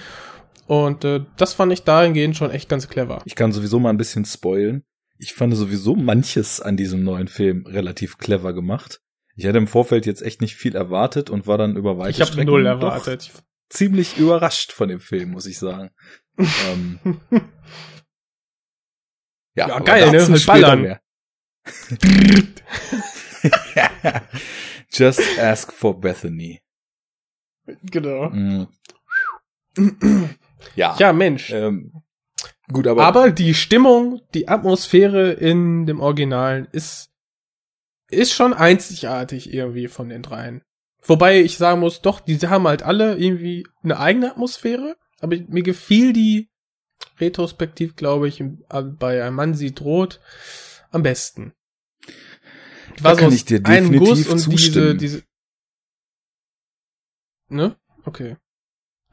Und äh, das fand ich dahingehend schon echt ganz clever. Ich kann sowieso mal ein bisschen spoilen. Ich fand sowieso manches an diesem neuen Film relativ clever gemacht. Ich hatte im Vorfeld jetzt echt nicht viel erwartet und war dann über weite Ich habe null doch erwartet. Ziemlich überrascht von dem Film, muss ich sagen. ähm, Ja, aber geil, ne? später ballern. mehr. Just ask for Bethany. genau. Mm. Ja. Ja, Mensch. Ähm, gut, aber, Aber die Stimmung, die Atmosphäre in dem Originalen ist, ist schon einzigartig irgendwie von den dreien. Wobei ich sagen muss, doch, die haben halt alle irgendwie eine eigene Atmosphäre, aber mir gefiel die retrospektiv, glaube ich, äh, bei Ein Mann sieht rot am besten. Die Da kann aus ich dir definitiv Guss und zustimmen. diese, diese, ne? Okay.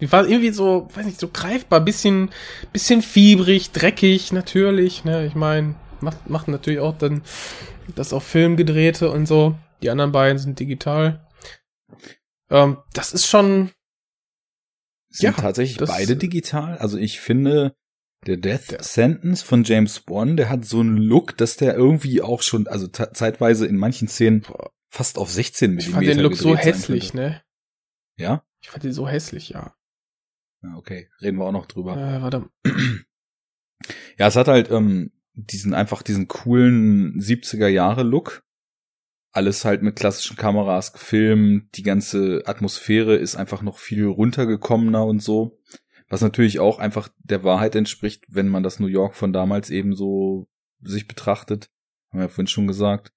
Die war irgendwie so, weiß nicht, so greifbar, bisschen, bisschen fiebrig, dreckig, natürlich, ne? Ich meine, macht, macht natürlich auch dann das auf Film gedrehte und so. Die anderen beiden sind digital. Ähm, das ist schon, sind ja, tatsächlich beide digital. Also ich finde, der Death Sentence von James Wan, der hat so einen Look, dass der irgendwie auch schon, also zeitweise in manchen Szenen fast auf 16 mm ich fand den Look so hässlich, ne? Ja? Ich fand den so hässlich, ja. Ja, okay. Reden wir auch noch drüber. Äh, warte. Ja, es hat halt ähm, diesen einfach diesen coolen 70er Jahre Look. Alles halt mit klassischen Kameras gefilmt. Die ganze Atmosphäre ist einfach noch viel runtergekommener und so. Was natürlich auch einfach der Wahrheit entspricht, wenn man das New York von damals eben so sich betrachtet. Haben wir ja vorhin schon gesagt.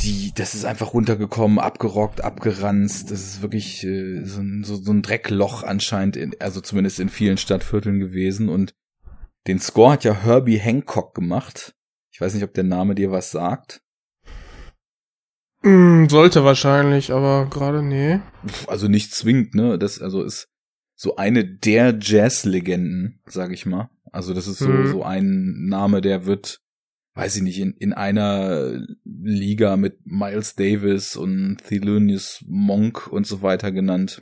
die, das ist einfach runtergekommen, abgerockt, abgeranzt. Das ist wirklich äh, so, ein, so, so ein Dreckloch anscheinend, in, also zumindest in vielen Stadtvierteln gewesen. Und den Score hat ja Herbie Hancock gemacht. Ich weiß nicht, ob der Name dir was sagt. Mm, sollte wahrscheinlich, aber gerade nee. Also nicht zwingend, ne? Das also ist so eine der Jazz-Legenden, sag ich mal. Also das ist so Mhm. so ein Name, der wird, weiß ich nicht, in, in einer Liga mit Miles Davis und Thelonious Monk und so weiter genannt.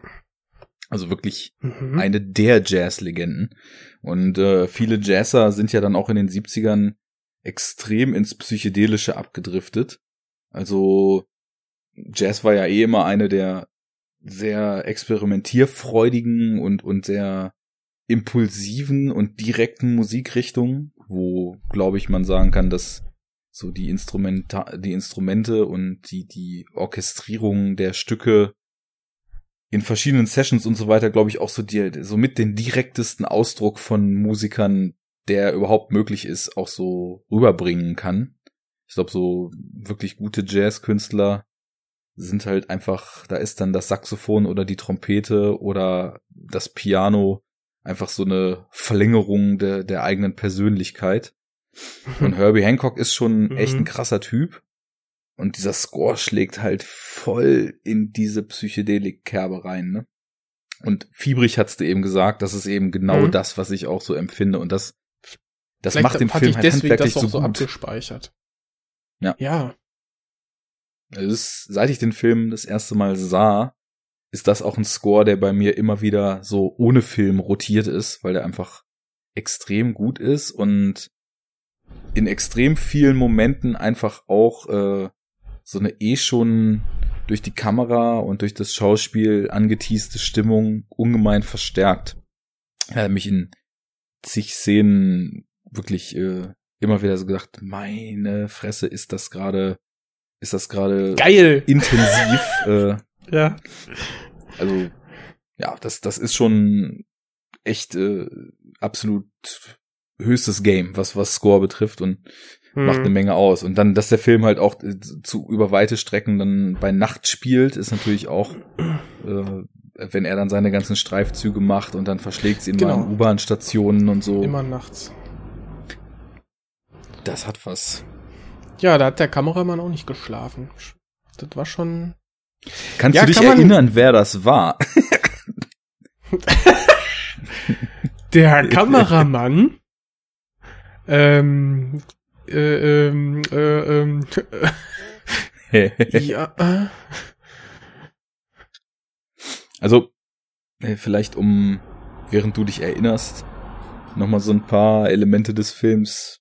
Also wirklich Mhm. eine der Jazz-Legenden. Und äh, viele Jazzer sind ja dann auch in den 70ern extrem ins Psychedelische abgedriftet. Also Jazz war ja eh immer eine der sehr experimentierfreudigen und, und sehr impulsiven und direkten Musikrichtungen, wo, glaube ich, man sagen kann, dass so die Instrumenta die Instrumente und die, die Orchestrierung der Stücke in verschiedenen Sessions und so weiter, glaube ich, auch so die, so mit den direktesten Ausdruck von Musikern, der überhaupt möglich ist, auch so rüberbringen kann. Ich glaube, so wirklich gute Jazzkünstler sind halt einfach, da ist dann das Saxophon oder die Trompete oder das Piano einfach so eine Verlängerung der, der eigenen Persönlichkeit. Und Herbie Hancock ist schon echt ein Mhm. krasser Typ. Und dieser Score schlägt halt voll in diese Psychedelik-Kerbe rein, ne? Und Fiebrig hat's dir eben gesagt, das ist eben genau Mhm. das, was ich auch so empfinde. Und das, das Vielleicht macht den Film halt deswegen handwerklich das auch so so gut. abgespeichert. Ja. Ja. Ist, seit ich den Film das erste Mal sah, ist das auch ein Score, der bei mir immer wieder so ohne Film rotiert ist, weil der einfach extrem gut ist und in extrem vielen Momenten einfach auch äh, so eine eh schon durch die Kamera und durch das Schauspiel angeteaste Stimmung ungemein verstärkt. Er hat mich in zig Szenen wirklich äh, immer wieder so gedacht, meine Fresse, ist das gerade, ist das gerade Geil! intensiv. äh, Ja. also ja, das, das ist schon echt äh, absolut höchstes Game, was was Score betrifft und macht eine Hm. Menge aus. Und dann, dass der Film halt auch äh, zu über weite Strecken dann bei Nacht spielt, ist natürlich auch, äh, wenn er dann seine ganzen Streifzüge macht und dann verschlägt sie in Genau. mal in U-Bahn-Stationen und so. Immer nachts. Das hat was. Ja, da hat der Kameramann auch nicht geschlafen. Das war schon. Kannst Ja, du dich kann erinnern, wer das war? Der Kameramann. ähm. Äh, ähm, äh, ähm, ja, äh, Also, äh, vielleicht um, während du dich erinnerst, nochmal so ein paar Elemente des Films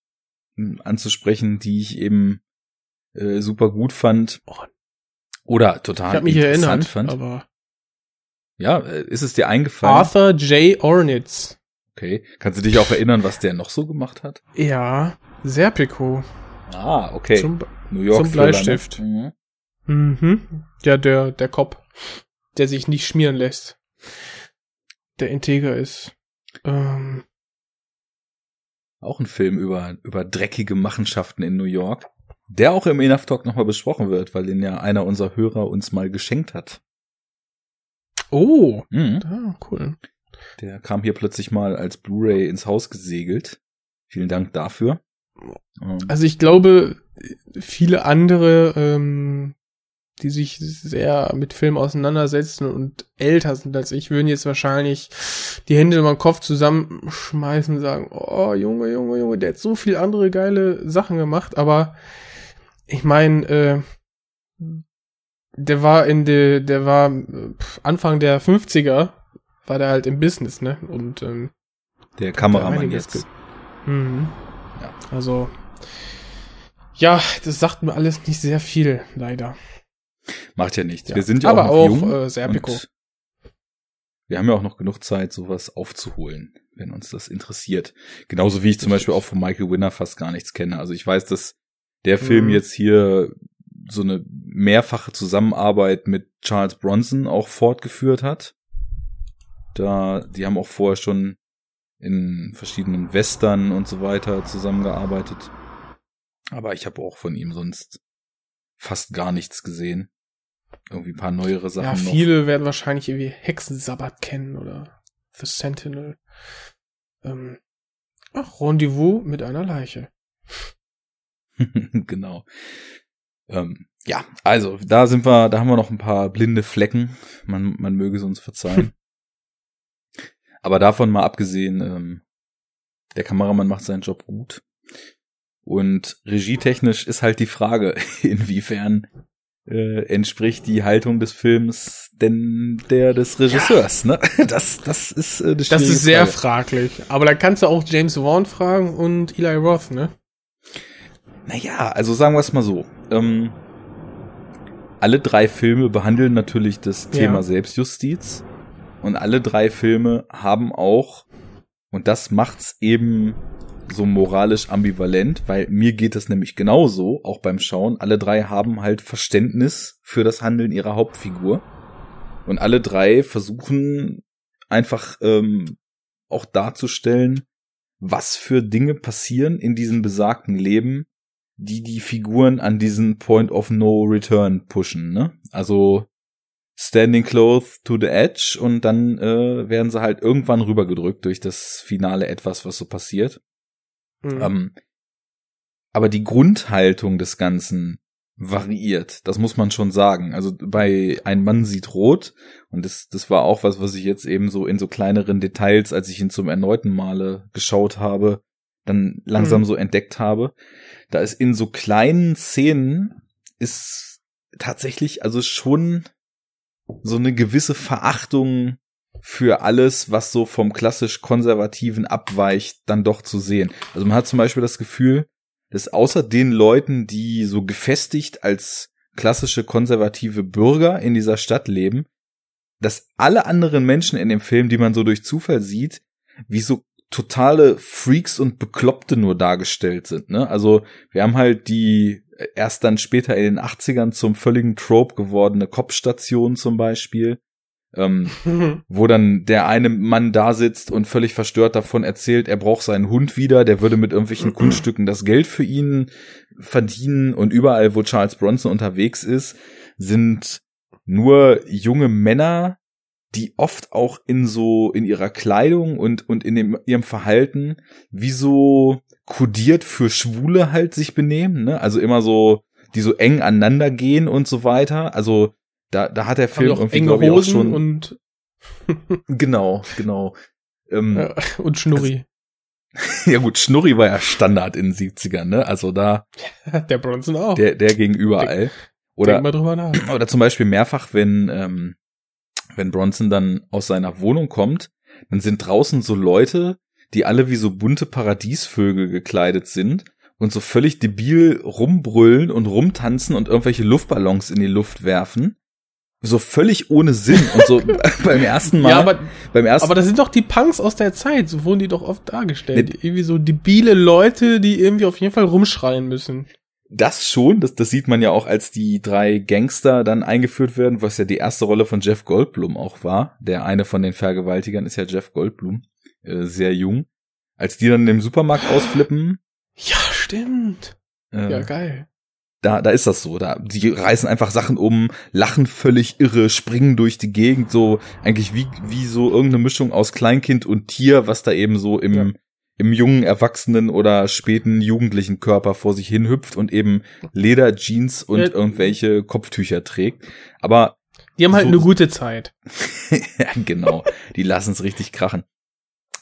anzusprechen, die ich eben äh, super gut fand. Oh. Oder total ich mich interessant erinnert, fand. aber Ja, äh, ist es dir eingefallen? Arthur J. Ornitz. Okay. Kannst du dich auch erinnern, was der noch so gemacht hat? Ja, Serpico. Ah, okay. Zum, New York zum Bleistift. Ne? Mhm. mhm. Ja, der, der Cop, der sich nicht schmieren lässt. Der integer ist. Ähm, Auch ein Film über, über dreckige Machenschaften in New York, der auch im Enough Talk nochmal besprochen wird, weil den ja einer unserer Hörer uns mal geschenkt hat. oh, Mhm. ah, cool. Der kam hier plötzlich mal als Blu-ray ins Haus gesegelt. Vielen Dank dafür. Also ich glaube, viele andere, ähm, die sich sehr mit Film auseinandersetzen und älter sind als ich, würden jetzt wahrscheinlich die Hände über den Kopf zusammenschmeißen und sagen, oh Junge, Junge, Junge, der hat so viel andere geile Sachen gemacht, aber ich meine, äh, der war in der, der war Anfang der 50er, war der halt im Business, ne? Und ähm, der Kameramann jetzt. Mhm. Ja. Also, ja, das sagt mir alles nicht sehr viel, leider. Macht ja nichts. Ja. Wir sind ja Aber auch noch auch, jung. äh, Serpico. und Wir haben ja auch noch genug Zeit, sowas aufzuholen, wenn uns das interessiert. Genauso wie ich zum Beispiel auch von Michael Winner fast gar nichts kenne. Also ich weiß, dass der Film Mhm. jetzt hier so eine mehrfache Zusammenarbeit mit Charles Bronson auch fortgeführt hat. Da, die haben auch vorher schon in verschiedenen Western und so weiter zusammengearbeitet. Aber ich habe auch von ihm sonst fast gar nichts gesehen. Irgendwie ein paar neuere Sachen. Ja, noch. viele werden wahrscheinlich irgendwie Hexensabbat kennen oder The Sentinel. Ähm, ach, Rendezvous mit einer Leiche. genau. Ähm, ja, also da sind wir, da haben wir noch ein paar blinde Flecken. Man, man möge es uns verzeihen. Aber davon mal abgesehen, ähm, der Kameramann macht seinen Job gut. Und regietechnisch ist halt die Frage, inwiefern äh, entspricht die Haltung des Films denn der des Regisseurs, ja. ne? Das, das ist äh, das ist sehr Frage. fraglich. Aber da kannst du auch James Vaughn fragen und Eli Roth, ne? Naja, also sagen wir es mal so. Ähm, alle drei Filme behandeln natürlich das Thema ja. Selbstjustiz. Und alle drei Filme haben auch, und das macht's eben so moralisch ambivalent, weil mir geht es nämlich genauso, auch beim Schauen. Alle drei haben halt Verständnis für das Handeln ihrer Hauptfigur. Und alle drei versuchen einfach ähm, auch darzustellen, was für Dinge passieren in diesem besagten Leben, die die Figuren an diesen Point of No Return pushen. Ne? Also Standing Close to the Edge und dann äh, werden sie halt irgendwann rübergedrückt durch das finale etwas, was so passiert. Mhm. Ähm, aber die Grundhaltung des Ganzen variiert, das muss man schon sagen. Also bei Ein Mann sieht rot, und das, das war auch was, was ich jetzt eben so in so kleineren Details, als ich ihn zum erneuten Male geschaut habe, dann langsam mhm. so entdeckt habe. Da ist in so kleinen Szenen ist tatsächlich also schon so eine gewisse Verachtung für alles, was so vom klassisch konservativen abweicht, dann doch zu sehen. Also man hat zum Beispiel das Gefühl, dass außer den Leuten, die so gefestigt als klassische konservative Bürger in dieser Stadt leben, dass alle anderen Menschen in dem Film, die man so durch Zufall sieht, wie so totale Freaks und Bekloppte nur dargestellt sind. Ne? Also wir haben halt die erst dann später in den 80ern zum völligen Trope gewordene Kopfstation zum Beispiel, ähm, wo dann der eine Mann da sitzt und völlig verstört davon erzählt, er braucht seinen Hund wieder, der würde mit irgendwelchen Kunststücken das Geld für ihn verdienen und überall, wo Charles Bronson unterwegs ist, sind nur junge Männer, die oft auch in so in ihrer Kleidung und und in dem, ihrem Verhalten wie so kodiert für Schwule halt sich benehmen, ne? Also immer so die so eng aneinander gehen und so weiter. Also da, da hat der Film irgendwie, glaube ich, auch schon. Und genau, genau. Ähm, ja, und Schnurri. ja gut, Schnurri war ja Standard in den 70ern, ne? Also da. der Bronson auch. Der, der ging überall. Oder, Denk mal drüber nach. oder zum Beispiel mehrfach, wenn, ähm, wenn Bronson dann aus seiner Wohnung kommt, dann sind draußen so Leute, die alle wie so bunte Paradiesvögel gekleidet sind und so völlig debil rumbrüllen und rumtanzen und irgendwelche Luftballons in die Luft werfen so völlig ohne Sinn und so beim ersten Mal. Ja, aber, beim ersten aber das sind doch die Punks aus der Zeit, so wurden die doch oft dargestellt. Nee. Irgendwie so debile Leute, die irgendwie auf jeden Fall rumschreien müssen. Das schon, das, das sieht man ja auch, als die drei Gangster dann eingeführt werden, was ja die erste Rolle von Jeff Goldblum auch war. Der eine von den Vergewaltigern ist ja Jeff Goldblum, äh, sehr jung. Als die dann im Supermarkt ausflippen. Ja, stimmt. Äh, ja, geil da, da ist das so. Da, die reißen einfach Sachen um, lachen völlig irre, springen durch die Gegend, so eigentlich wie, wie so irgendeine Mischung aus Kleinkind und Tier, was da eben so im, ja. im jungen, erwachsenen oder späten jugendlichen Körper vor sich hin hüpft und eben Leder, Jeans und ja. irgendwelche Kopftücher trägt. Aber die haben halt so, eine gute Zeit. ja, genau. Die lassen es richtig krachen.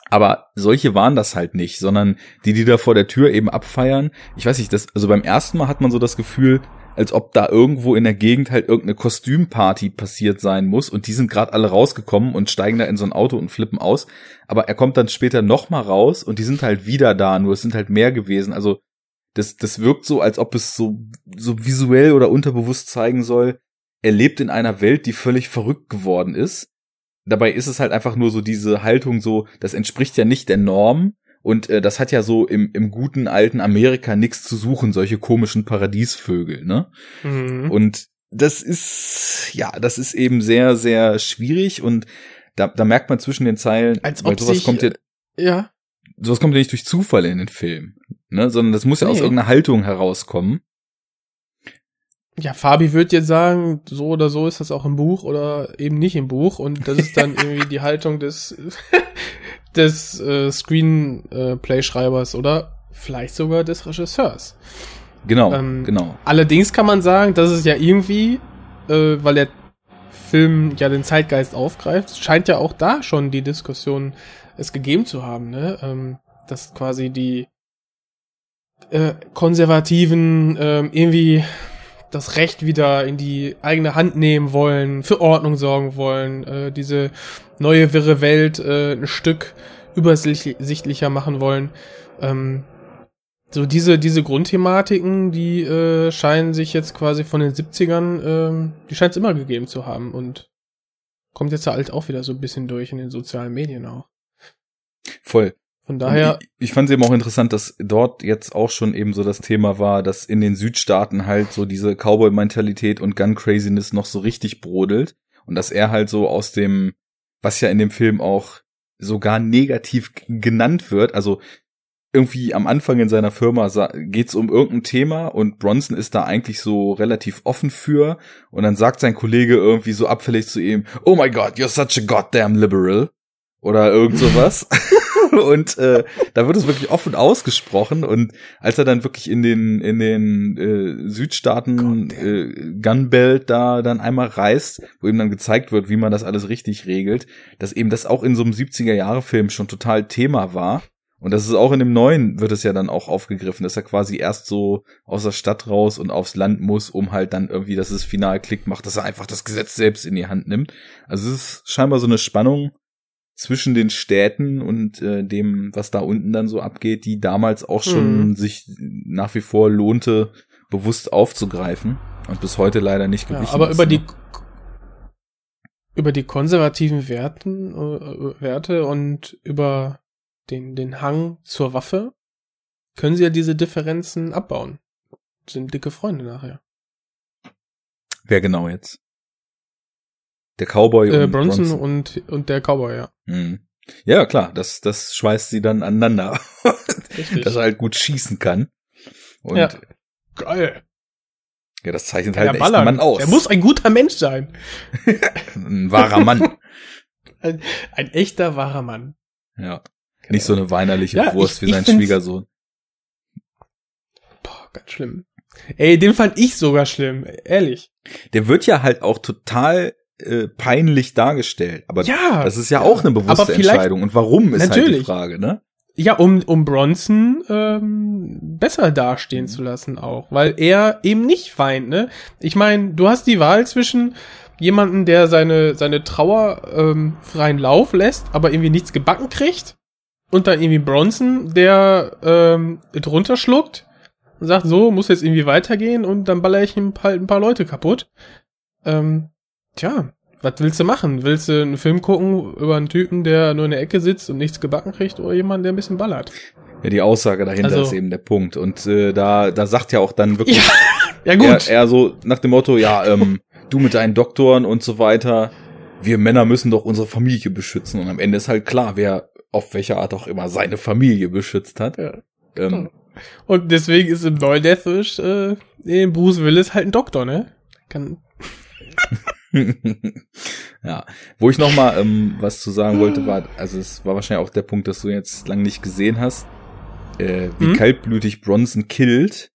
Aber solche waren das halt nicht, sondern die, die da vor der Tür eben abfeiern. Ich weiß nicht, das, also beim ersten Mal hat man so das Gefühl, als ob da irgendwo in der Gegend halt irgendeine Kostümparty passiert sein muss und die sind gerade alle rausgekommen und steigen da in so ein Auto und flippen aus. Aber er kommt dann später noch mal raus und die sind halt wieder da, nur es sind halt mehr gewesen. Also das, das wirkt so, als ob es so, so visuell oder unterbewusst zeigen soll, er lebt in einer Welt, die völlig verrückt geworden ist dabei ist es halt einfach nur so diese Haltung so, das entspricht ja nicht der Norm und äh, das hat ja so im, im guten alten Amerika nichts zu suchen, solche komischen Paradiesvögel, ne? Mhm. Und das ist, ja, das ist eben sehr, sehr schwierig und da, da merkt man zwischen den Zeilen, Als ob sowas sich, kommt ja, ja. Sowas kommt ja nicht durch Zufall in den Film, ne? Sondern das muss ja nee. aus irgendeiner Haltung herauskommen. Ja, Fabi wird jetzt sagen, so oder so ist das auch im Buch oder eben nicht im Buch und das ist dann irgendwie die Haltung des des äh, Screenplay-Schreibers oder vielleicht sogar des Regisseurs. Genau, ähm, genau. Allerdings kann man sagen, dass es ja irgendwie, äh, weil der Film ja den Zeitgeist aufgreift, scheint ja auch da schon die Diskussion es gegeben zu haben, ne? Ähm, dass quasi die äh, Konservativen äh, irgendwie das Recht wieder in die eigene Hand nehmen wollen, für Ordnung sorgen wollen, äh, diese neue wirre Welt äh, ein Stück übersichtlicher machen wollen. Ähm, so diese, diese Grundthematiken, die äh, scheinen sich jetzt quasi von den 70ern, äh, die scheint es immer gegeben zu haben und kommt jetzt halt auch wieder so ein bisschen durch in den sozialen Medien auch. Voll. Von daher. Ich, ich fand es eben auch interessant, dass dort jetzt auch schon eben so das Thema war, dass in den Südstaaten halt so diese Cowboy-Mentalität und Gun-Craziness noch so richtig brodelt. Und dass er halt so aus dem, was ja in dem Film auch sogar negativ genannt wird, also irgendwie am Anfang in seiner Firma geht's um irgendein Thema und Bronson ist da eigentlich so relativ offen für und dann sagt sein Kollege irgendwie so abfällig zu ihm, oh my god, you're such a goddamn liberal oder irgend sowas. und äh, da wird es wirklich offen ausgesprochen und als er dann wirklich in den in den äh, Südstaaten äh, Gunbelt da dann einmal reist, wo ihm dann gezeigt wird, wie man das alles richtig regelt, dass eben das auch in so einem 70er Jahre Film schon total Thema war. Und das ist auch in dem neuen wird es ja dann auch aufgegriffen, dass er quasi erst so aus der Stadt raus und aufs Land muss, um halt dann irgendwie, dass es final Klick macht, dass er einfach das Gesetz selbst in die Hand nimmt. Also es ist scheinbar so eine Spannung, zwischen den Städten und äh, dem, was da unten dann so abgeht, die damals auch schon mhm. sich nach wie vor lohnte, bewusst aufzugreifen und bis heute leider nicht gewichen ja, Aber ist, über die über die konservativen Werten, äh, Werte und über den, den Hang zur Waffe können sie ja diese Differenzen abbauen. Sind dicke Freunde nachher. Wer genau jetzt? Der Cowboy äh, und Bronson, Bronson, und und der Cowboy, ja. Mhm. Ja, klar, das das schweißt sie dann aneinander, dass er halt gut schießen kann. Und ja. Geil. Ja, das zeichnet halt einen echten Mann aus. Er muss ein guter Mensch sein. ein wahrer Mann. Ein, ein, echter wahrer Mann. Ja. Nicht so eine weinerliche ja, Wurst ich, wie sein Schwiegersohn. Boah, ganz schlimm. Ey, den fand ich sogar schlimm, ehrlich. Der wird ja halt auch total äh, peinlich dargestellt. Aber ja, das ist ja, auch eine bewusste Entscheidung. Und warum ist natürlich. halt die Frage, ne? Ja, um, um Bronson ähm, besser dastehen mhm. zu lassen auch, weil er eben nicht weint, ne? Ich meine, du hast die Wahl zwischen jemanden, der seine, seine Trauer ähm, freien Lauf lässt, aber irgendwie nichts gebacken kriegt, und dann irgendwie Bronson, der ähm, drunter schluckt und sagt, so, muss jetzt irgendwie weitergehen und dann baller ich ihm halt ein paar Leute kaputt. Ähm, Tja, was willst du machen? Willst du einen Film gucken über einen Typen, der nur in der Ecke sitzt und nichts gebacken kriegt oder jemanden, der ein bisschen ballert? Ja, die Aussage dahinter also, ist eben der Punkt. Und äh, da, da sagt ja auch dann wirklich ja, ja gut. Er, er so nach dem Motto, ja, ähm, du mit deinen Doktoren und so weiter, wir Männer müssen doch unsere Familie beschützen. Und am Ende ist halt klar, wer auf welche Art auch immer seine Familie beschützt hat. Ja, ähm, und deswegen ist im neuen Deathwish äh, Bruce Willis halt ein Doktor, ne? Kann ja, wo ich noch mal ähm, was zu sagen wollte, war, also es war wahrscheinlich auch der Punkt, dass du jetzt lang nicht gesehen hast, äh, wie mhm. kaltblütig Bronson killt.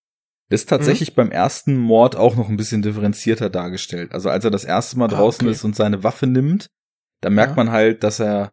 Das ist tatsächlich mhm. beim ersten Mord auch noch ein bisschen differenzierter dargestellt. Also als er das erste Mal ah, draußen okay. ist und seine Waffe nimmt, da merkt ja. man halt, dass er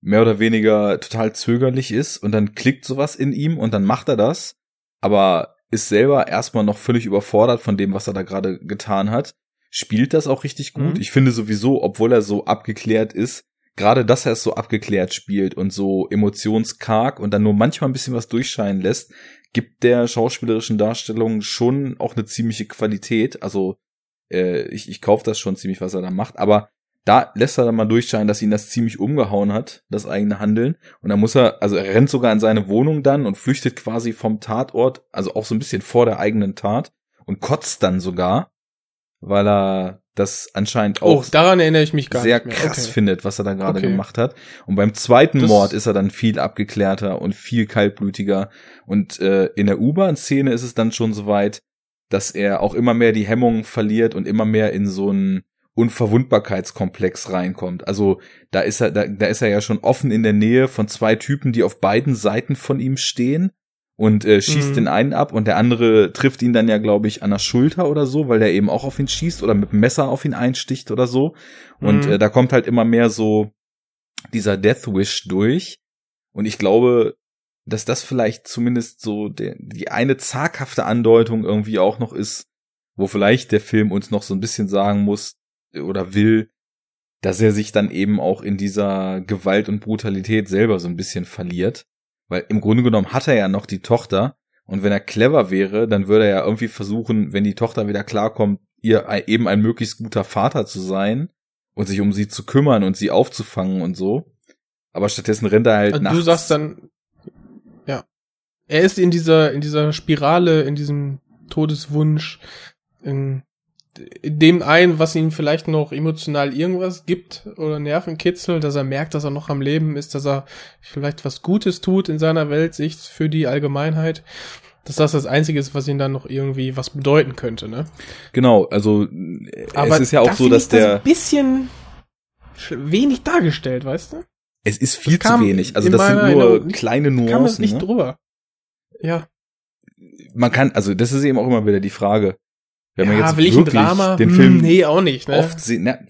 mehr oder weniger total zögerlich ist und dann klickt sowas in ihm und dann macht er das, aber ist selber erstmal noch völlig überfordert von dem, was er da gerade getan hat spielt das auch richtig gut. Mhm. Ich finde sowieso, obwohl er so abgeklärt ist, gerade dass er es so abgeklärt spielt und so emotionskarg und dann nur manchmal ein bisschen was durchscheinen lässt, gibt der schauspielerischen Darstellung schon auch eine ziemliche Qualität. Also äh, ich, ich kaufe das schon ziemlich, was er da macht, aber da lässt er dann mal durchscheinen, dass ihn das ziemlich umgehauen hat, das eigene Handeln. Und dann muss er, also er rennt sogar in seine Wohnung dann und flüchtet quasi vom Tatort, also auch so ein bisschen vor der eigenen Tat und kotzt dann sogar weil er das anscheinend auch oh, daran erinnere ich mich gar sehr krass okay. findet, was er da gerade okay. gemacht hat. Und beim zweiten das Mord ist er dann viel abgeklärter und viel kaltblütiger. Und äh, in der U-Bahn-Szene ist es dann schon soweit, dass er auch immer mehr die Hemmungen verliert und immer mehr in so einen Unverwundbarkeitskomplex reinkommt. Also da ist er, da, da ist er ja schon offen in der Nähe von zwei Typen, die auf beiden Seiten von ihm stehen und äh, schießt mhm. den einen ab und der andere trifft ihn dann ja, glaube ich, an der Schulter oder so, weil der eben auch auf ihn schießt oder mit dem Messer auf ihn einsticht oder so. Und mhm. äh, da kommt halt immer mehr so dieser Death Wish durch. Und ich glaube, dass das vielleicht zumindest so der, die eine zaghafte Andeutung irgendwie auch noch ist, wo vielleicht der Film uns noch so ein bisschen sagen muss oder will, dass er sich dann eben auch in dieser Gewalt und Brutalität selber so ein bisschen verliert. Weil im Grunde genommen hat er ja noch die Tochter und wenn er clever wäre, dann würde er ja irgendwie versuchen, wenn die Tochter wieder klarkommt, ihr eben ein möglichst guter Vater zu sein und sich um sie zu kümmern und sie aufzufangen und so. Aber stattdessen rennt er halt also nachts. Du sagst dann, er ist in dieser, in dieser Spirale, in diesem Todeswunsch, in dem ein, was ihm vielleicht noch emotional irgendwas gibt oder Nervenkitzel, dass er merkt, dass er noch am Leben ist, dass er vielleicht was Gutes tut in seiner Weltsicht für die Allgemeinheit dass das das Einzige ist, was ihn dann noch irgendwie was bedeuten könnte, ne? Genau, also Aber es ist ja auch so, dass der das ein bisschen wenig dargestellt, weißt du? Es ist viel zu wenig. Also das sind nur kleine Nuancen. Kam es nicht ne? drüber. Ja. Man kann, also das ist eben auch immer wieder die Frage. Wenn ja, man jetzt will ich wirklich Drama? den Film hm, nee, auch nicht, ne? oft sehen, na,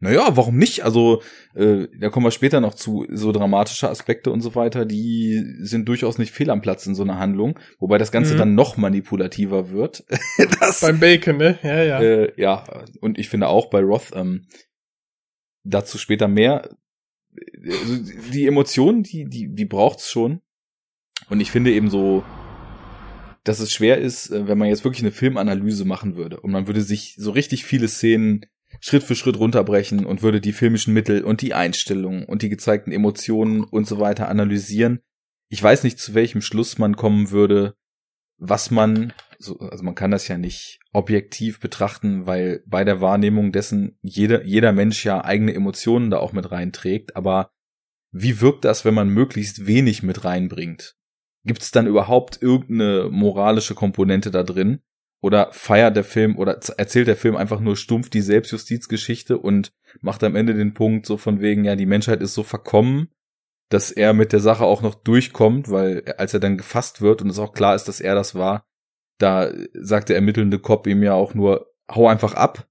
naja, warum nicht? Also, äh, da kommen wir später noch zu, so dramatische Aspekte und so weiter, die sind durchaus nicht fehl am Platz in so einer Handlung, wobei das Ganze mhm. dann noch manipulativer wird. das, Beim Bacon, ne? Ja, ja. Äh, ja, und ich finde auch bei Roth, ähm, dazu später mehr, also die Emotionen, die, die, die braucht's schon, und ich finde eben so, dass es schwer ist, äh, wenn man jetzt wirklich eine Filmanalyse machen würde und man würde sich so richtig viele Szenen Schritt für Schritt runterbrechen und würde die filmischen Mittel und die Einstellungen und die gezeigten Emotionen und so weiter analysieren. Ich weiß nicht, zu welchem Schluss man kommen würde, was man, also man kann das ja nicht objektiv betrachten, weil bei der Wahrnehmung dessen jeder, jeder Mensch ja eigene Emotionen da auch mit reinträgt, aber wie wirkt das, wenn man möglichst wenig mit reinbringt? Gibt es dann überhaupt irgendeine moralische Komponente da drin? Oder feiert der Film oder erzählt der Film einfach nur stumpf die Selbstjustizgeschichte und macht am Ende den Punkt so von wegen, ja, die Menschheit ist so verkommen, dass er mit der Sache auch noch durchkommt, weil als er dann gefasst wird und es auch klar ist, dass er das war, da sagt der ermittelnde Cop ihm ja auch nur, hau einfach ab.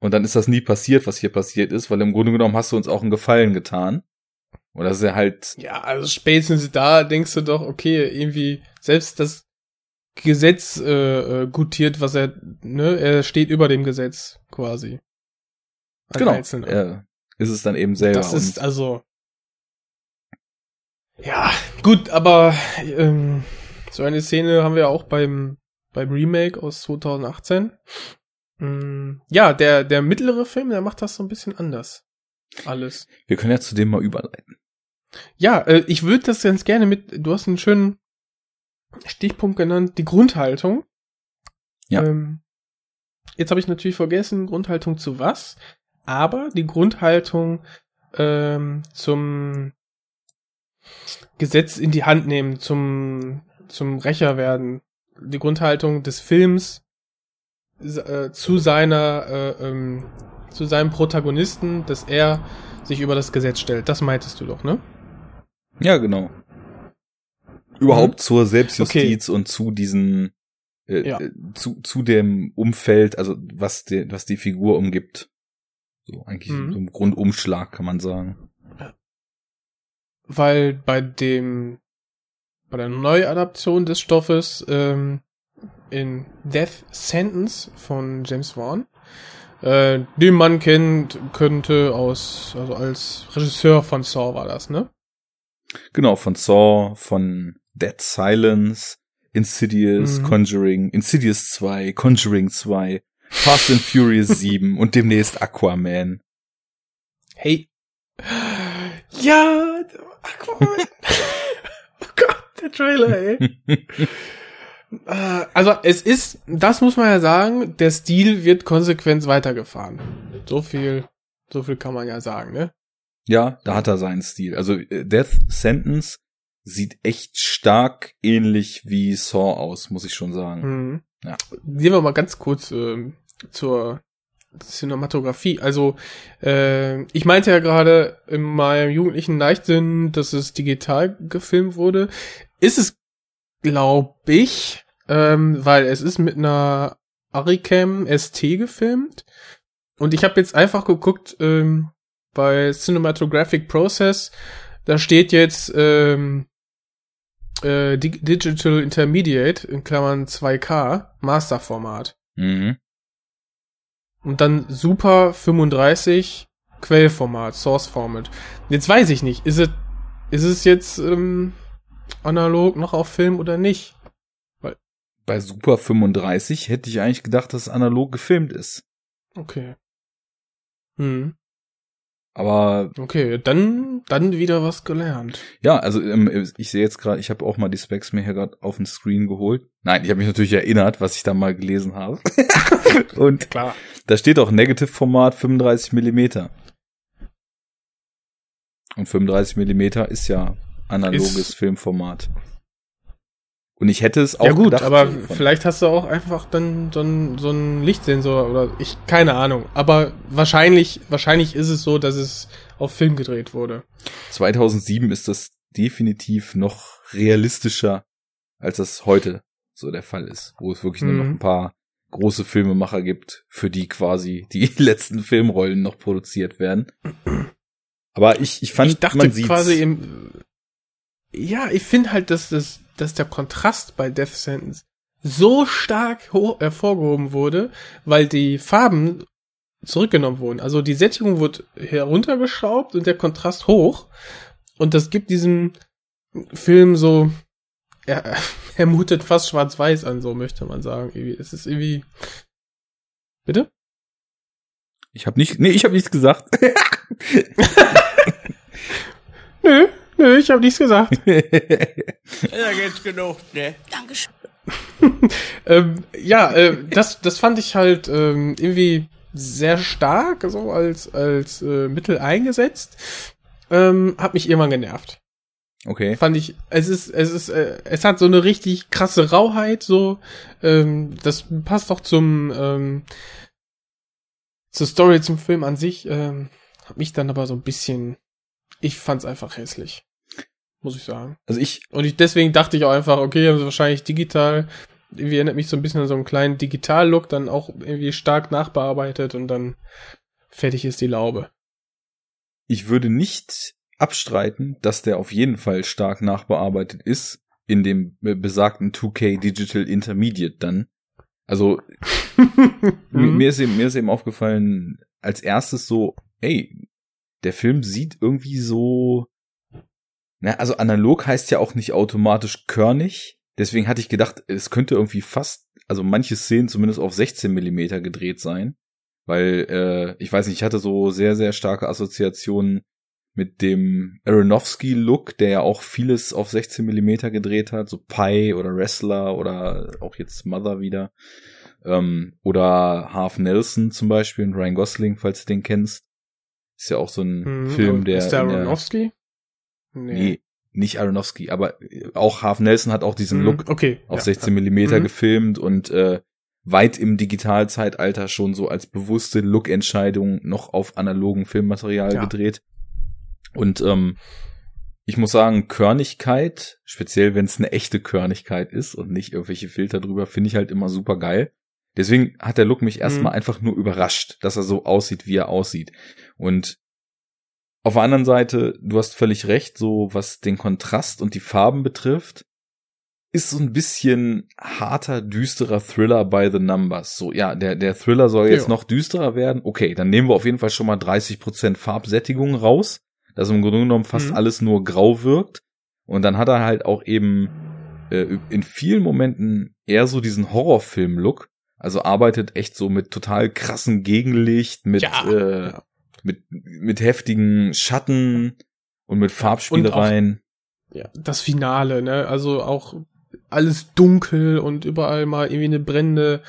Und dann ist das nie passiert, was hier passiert ist, weil im Grunde genommen hast du uns auch einen Gefallen getan. Oder ist er halt. Ja, also spätestens da denkst du doch, okay, irgendwie, selbst das Gesetz äh, äh, gutiert, was er, ne, er steht über dem Gesetz quasi. Als genau. Einzelner. Ja, ist es dann eben selber. Das ist also. Ja, gut, aber ähm, so eine Szene haben wir auch beim beim Remake aus 2018. Mm, ja, der der mittlere Film, der macht das so ein bisschen anders. Alles. Wir können ja zu dem mal überleiten. Ja, äh, ich würde das ganz gerne mit, du hast einen schönen Stichpunkt genannt, die Grundhaltung. Ja. Ähm, jetzt habe ich natürlich vergessen, Grundhaltung zu was, aber die Grundhaltung ähm, zum Gesetz in die Hand nehmen, zum, zum Rächer werden, die Grundhaltung des Films äh, zu seiner, äh, ähm, zu seinem Protagonisten, dass er sich über das Gesetz stellt. Das meintest du doch, ne? Ja, genau. Überhaupt mhm. zur Selbstjustiz okay. und zu diesen äh, ja. Äh, zu, zu dem Umfeld, also was die, was die Figur umgibt. So eigentlich mhm. so ein Grundumschlag, kann man sagen. Weil bei dem bei der Neuadaption des Stoffes ähm, in Death Sentence von James Wan, äh, den man kennt, könnte aus, also als Regisseur von Saw war das, ne? Genau, von Saw, von Dead Silence, Insidious, mhm. Conjuring, Insidious 2, Conjuring 2, Fast and Furious 7 und demnächst Aquaman. Hey. Ja, Aquaman. oh Gott, der Trailer, ey. Äh, also es ist, das muss man ja sagen, der Stil wird konsequent weitergefahren. So viel, so viel kann man ja sagen, ne? Ja, da hat er seinen Stil. Also äh, Death Sentence sieht echt stark ähnlich wie Saw aus, muss ich schon sagen. Mhm. Ja. Gehen wir mal ganz kurz ähm, zur Cinematografie. Also, äh, ich meinte ja gerade in meinem jugendlichen Leichtsinn, dass es digital gefilmt wurde. Ist es, glaube ich, ähm, weil es ist mit einer Aricam ST gefilmt. Und ich habe jetzt einfach geguckt ähm, bei Cinematographic Process, da steht jetzt ähm, äh, Digital Intermediate in Klammern 2K Masterformat. Mhm. Und dann Super 35 Quellformat, Source Format. Jetzt weiß ich nicht, ist es, ist es jetzt ähm, analog noch auf Film oder nicht? Bei Super 35 hätte ich eigentlich gedacht, dass es analog gefilmt ist. Okay. Hm. Aber Okay, dann, dann wieder was gelernt. ja, also ähm, ich sehe jetzt gerade, ich habe auch mal die Specs mir hier gerade auf den Screen geholt. Nein, ich habe mich natürlich erinnert, was ich da mal gelesen habe. Und Klar. da steht auch Negative-Format 35 Millimeter. Und 35 Millimeter ist ja analoges Ist- Filmformat. Und ich hätte es auch Ja gut, gedacht, aber vielleicht hast du auch einfach dann so ein, so Lichtsensor oder ich, keine Ahnung. Aber wahrscheinlich, wahrscheinlich ist es so, dass es auf Film gedreht wurde. 2007 ist das definitiv noch realistischer, als das heute so der Fall ist, wo es wirklich nur noch Mhm. ein paar große Filmemacher gibt, für die quasi die letzten Filmrollen noch produziert werden. Aber ich, ich fand, ich dachte man sieht's. quasi im, ja, ich finde halt, dass das, dass der Kontrast bei Death Sentence so stark ho- hervorgehoben wurde, weil die Farben zurückgenommen wurden. Also die Sättigung wurde heruntergeschraubt und der Kontrast hoch. Und das gibt diesem Film so, er, er mutet fast schwarz-weiß an, so möchte man sagen. Es ist irgendwie, bitte? Ich habe nicht, nee, ich habe nichts gesagt. Nö, nö, ich habe nichts gesagt. Ja, jetzt genug, ne? Dankeschön. ähm, ja, äh, das, das fand ich halt ähm, irgendwie sehr stark, so als, als äh, Mittel eingesetzt. Ähm, hat mich irgendwann genervt. okay. Fand ich, es ist, es ist, äh, es hat so eine richtig krasse Rauheit, so. Ähm, das passt auch zum, ähm, zur Story, zum Film an sich. Ähm, hat mich dann aber so ein bisschen, ich fand's einfach hässlich. Muss ich sagen. Also ich, Und ich, deswegen dachte ich auch einfach, okay, also wahrscheinlich digital. Irgendwie erinnert mich so ein bisschen an so einen kleinen Digital-Look, dann auch irgendwie stark nachbearbeitet und dann fertig ist die Laube. ich würde nicht abstreiten, dass der auf jeden Fall stark nachbearbeitet ist in dem besagten 2K Digital Intermediate dann. Also Mir, Mhm. mir, ist eben, mir ist eben aufgefallen, als erstes so, ey, der Film sieht irgendwie so, na, also analog heißt ja auch nicht automatisch körnig. Deswegen hatte ich gedacht, es könnte irgendwie fast, also manche Szenen zumindest auf 16 Millimeter gedreht sein. Weil, äh, ich weiß nicht, ich hatte so sehr, sehr starke Assoziationen mit dem Aronofsky-Look, der ja auch vieles auf 16 Millimeter gedreht hat, so Pi oder Wrestler oder auch jetzt Mother wieder. Ähm, oder Half Nelson zum Beispiel, und Ryan Gosling, falls du den kennst. Ist ja auch so ein Mhm, Film, der. Ist der- Aronofsky? Nee, nicht Aronofsky, aber äh, auch Half Nelson hat auch diesen Mhm, Look okay. auf ja, 16 Millimeter Mhm. gefilmt und äh, weit im Digitalzeitalter schon so als bewusste Look-Entscheidung noch auf analogen Filmmaterial Ja. gedreht. Und ähm, ich muss sagen, Körnigkeit, speziell wenn es eine echte Körnigkeit ist und nicht irgendwelche Filter drüber, finde ich halt immer super geil. Deswegen hat der Look mich erstmal Mhm. einfach nur überrascht, dass er so aussieht, wie er aussieht. Und auf der anderen Seite, du hast völlig recht, so was den Kontrast und die Farben betrifft, ist so ein bisschen harter, düsterer Thriller by the numbers. So, ja, der, der Thriller soll jetzt Ja. noch düsterer werden. Okay, dann nehmen wir auf jeden Fall schon mal 30% Farbsättigung raus, dass im Grunde genommen fast Mhm. alles nur grau wirkt. Und dann hat er halt auch eben äh, in vielen Momenten eher so diesen Horrorfilm-Look. Also arbeitet echt so mit total krassen Gegenlicht, mit, Ja. äh. Mit, mit heftigen Schatten und mit Farbspielereien. ja, das Finale, ne? Also auch alles dunkel und überall mal irgendwie eine brennende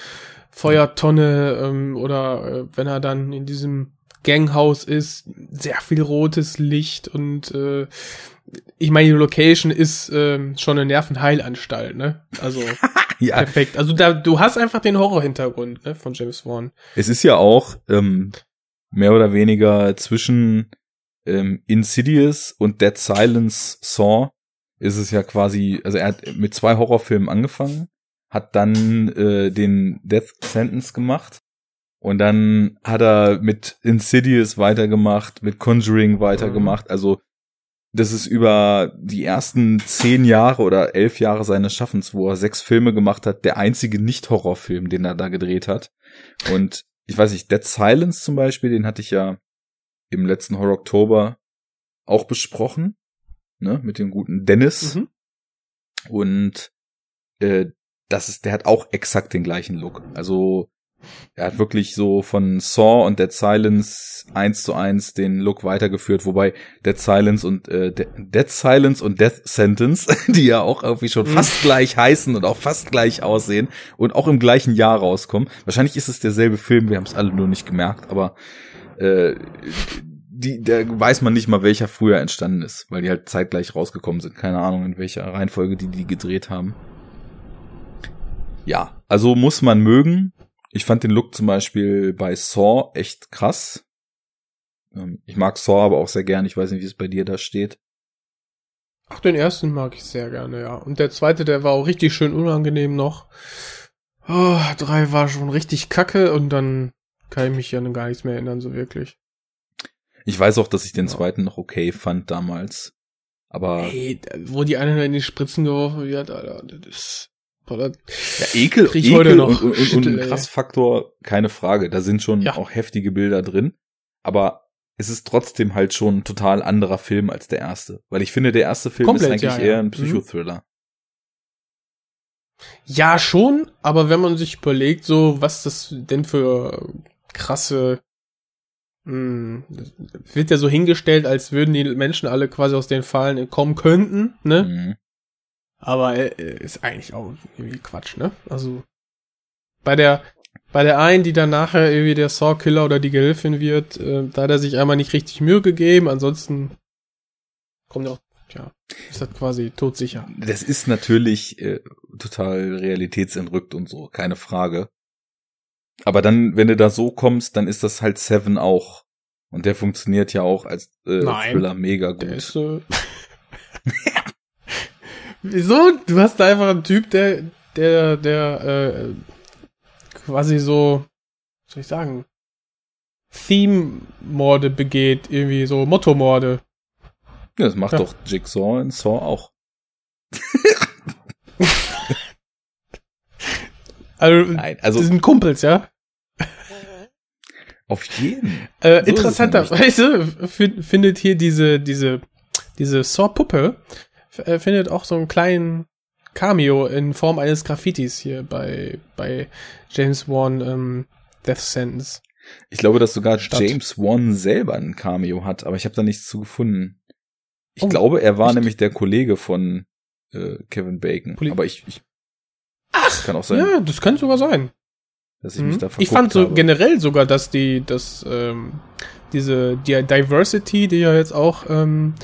Feuertonne ähm, oder äh, wenn er dann in diesem Ganghaus ist, sehr viel rotes Licht und äh, ich meine, die Location ist ähm, schon eine Nervenheilanstalt, ne? Also Ja, perfekt. Also da, du hast einfach den Horrorhintergrund ne, von James Wan. es ist ja auch ähm, mehr oder weniger zwischen ähm, Insidious und Dead Silence Saw ist es ja quasi, also er hat mit zwei Horrorfilmen angefangen, hat dann äh, den Death Sentence gemacht und dann hat er mit Insidious weitergemacht, mit Conjuring weitergemacht. Also das ist über die ersten zehn Jahre oder elf Jahre seines Schaffens, wo er sechs Filme gemacht hat, der einzige Nicht-Horrorfilm, den er da gedreht hat. Und ich weiß nicht, Dead Silence zum Beispiel, den hatte ich ja im letzten Horror Oktober auch besprochen, ne, mit dem guten Dennis. Mhm. Und äh, das ist, der hat auch exakt den gleichen Look. Also er hat wirklich so von Saw und Dead Silence eins zu eins den Look weitergeführt, wobei Dead Silence und äh, De Dead Silence und Death Sentence, die ja auch irgendwie schon Mhm. fast gleich heißen und auch fast gleich aussehen und auch im gleichen Jahr rauskommen. Wahrscheinlich ist es derselbe Film, wir haben es alle nur nicht gemerkt, aber äh, die, da weiß man nicht mal, welcher früher entstanden ist, weil die halt zeitgleich rausgekommen sind. Keine Ahnung, in welcher Reihenfolge die die gedreht haben. Ja, also muss man mögen. Ich fand den Look zum Beispiel bei Saw echt krass. Ähm, Ich mag Saw aber auch sehr gern. Ich weiß nicht, wie es bei dir da steht. Ach, den ersten mag ich sehr gerne, ja. Und der zweite, der war auch richtig schön unangenehm noch. Oh, drei war schon richtig kacke und dann kann ich mich ja gar nichts mehr erinnern, so wirklich. Ich weiß auch, dass ich den Ja. zweiten noch okay fand damals. Aber Ey, wo die eine in die Spritzen geworfen wird, Alter, das ist. Boah, ja, Ekel, Ekel heute noch und, und, und ey. Krassfaktor, keine Frage. Da sind schon Ja. auch heftige Bilder drin. Aber es ist trotzdem halt schon ein total anderer Film als der erste. Weil ich finde, der erste Film Komplett, ist eigentlich ja, eher ein Mhm. Psychothriller. Ja, schon, aber wenn man sich überlegt, so, was das denn für krasse, mh, das wird ja so hingestellt, als würden die Menschen alle quasi aus den Fallen kommen könnten, ne? Mhm. Aber äh, ist eigentlich auch irgendwie Quatsch, ne? Also, bei der, bei der einen, die dann nachher irgendwie der Saw-Killer oder die Gehilfin wird, äh, da hat er sich einmal nicht richtig Mühe gegeben, ansonsten kommt ja auch, ja, ist das quasi todsicher. Das ist natürlich äh, total realitätsentrückt und so, keine Frage. Aber dann, wenn du da so kommst, dann ist das halt Seven auch. Und der funktioniert ja auch als äh, Nein. Thriller mega Der gut. ist, äh Wieso? Du hast da einfach einen Typ, der, der, der, äh, quasi so, was soll ich sagen, Theme-Morde begeht, irgendwie so Motto-Morde. Ja, das macht Ja. doch Jigsaw in Saw auch. Also, Nein, die also sind Kumpels, ja? auf jeden. Äh, So interessanterweise fin- findet hier diese, diese, diese Saw-Puppe, äh, findet auch so einen kleinen Cameo in Form eines Graffitis hier bei, bei James Wan ähm, Death Sentence. Ich glaube, dass sogar Statt. James Wan selber ein Cameo hat, aber ich habe da nichts zu gefunden. Ich Oh, glaube, er war echt? nämlich der Kollege von äh, Kevin Bacon. Poli- aber ich, ich Ach, kann auch sein, Ja, das könnte sogar sein. dass ich mich Mhm. da verguckt Ich fand so habe. generell sogar, dass die, dass ähm, diese die Diversity, die ja jetzt auch ähm,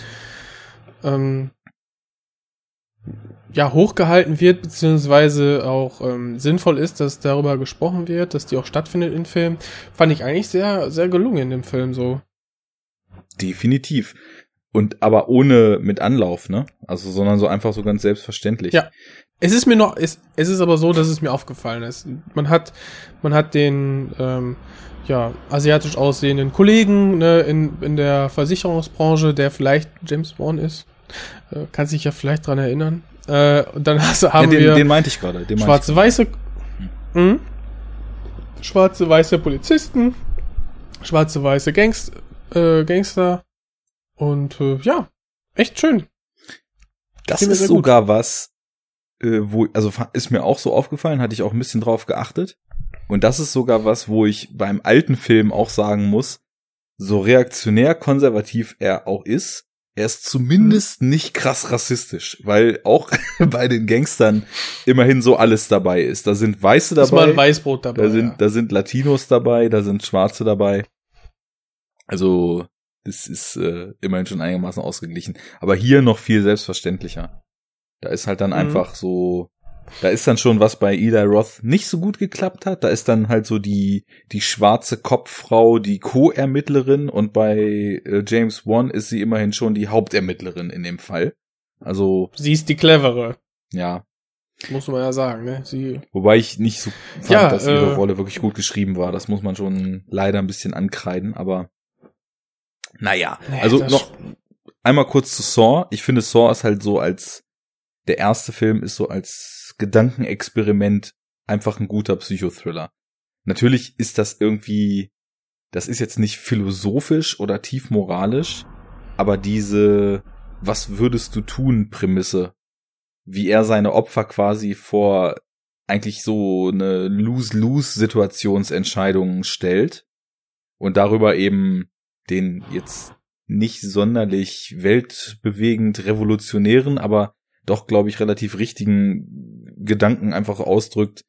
ähm, ja hochgehalten wird, beziehungsweise auch ähm, sinnvoll ist, dass darüber gesprochen wird, dass die auch stattfindet in Filmen, fand ich eigentlich sehr, sehr gelungen in dem Film so. Definitiv. Und aber ohne mit Anlauf, ne? Also, sondern so einfach so ganz selbstverständlich. Ja. Es ist mir noch, es, es ist aber so, dass es mir aufgefallen ist. Man hat, man hat den ähm, ja, asiatisch aussehenden Kollegen ne, in, in der Versicherungsbranche, der vielleicht James Bond ist. Äh, kann sich ja vielleicht dran erinnern. Äh, und dann hast, Ja, haben den, wir den meinte ich gerade. Den meinte schwarze weiße mhm. schwarze weiße Polizisten, schwarze weiße Gangst, äh, Gangster und äh, ja, echt schön. Das ist sehr gut. sogar was, äh, wo, also ist mir auch so aufgefallen, hatte ich auch ein bisschen drauf geachtet. Und das ist sogar was, wo ich beim alten Film auch sagen muss, so reaktionär konservativ er auch ist, er ist zumindest Mhm. nicht krass rassistisch, weil auch bei den Gangstern immerhin so alles dabei ist. Da sind Weiße Da ist mal dabei. ein Weißbrot dabei. Da sind, ja. da sind Latinos dabei, da sind Schwarze dabei. Also, Das ist äh, immerhin schon einigermaßen ausgeglichen. Aber hier noch viel selbstverständlicher. Da ist halt dann Mhm. einfach so, da ist dann schon was bei Eli Roth nicht so gut geklappt hat. Da ist dann halt so die, die schwarze Kopffrau, die Co-Ermittlerin und bei äh, James Wan ist sie immerhin schon die Hauptermittlerin in dem Fall. Also, Sie ist die clevere, ja. muss man ja sagen, ne? Sie, Wobei ich nicht so fand, Ja, dass ihre äh, Rolle wirklich gut geschrieben war. Das muss man schon leider ein bisschen ankreiden, aber naja. Nee, also noch einmal kurz zu Saw. Ich finde Saw ist halt so als der erste Film ist so als Gedankenexperiment einfach ein guter Psychothriller. Natürlich ist das irgendwie, das ist jetzt nicht philosophisch oder tief moralisch, aber diese Was würdest du tun Prämisse, wie er seine Opfer quasi vor eigentlich so eine Lose-Lose-Situationsentscheidung stellt und darüber eben den jetzt nicht sonderlich weltbewegend revolutionären, aber doch, glaube ich, relativ richtigen Gedanken einfach ausdrückt.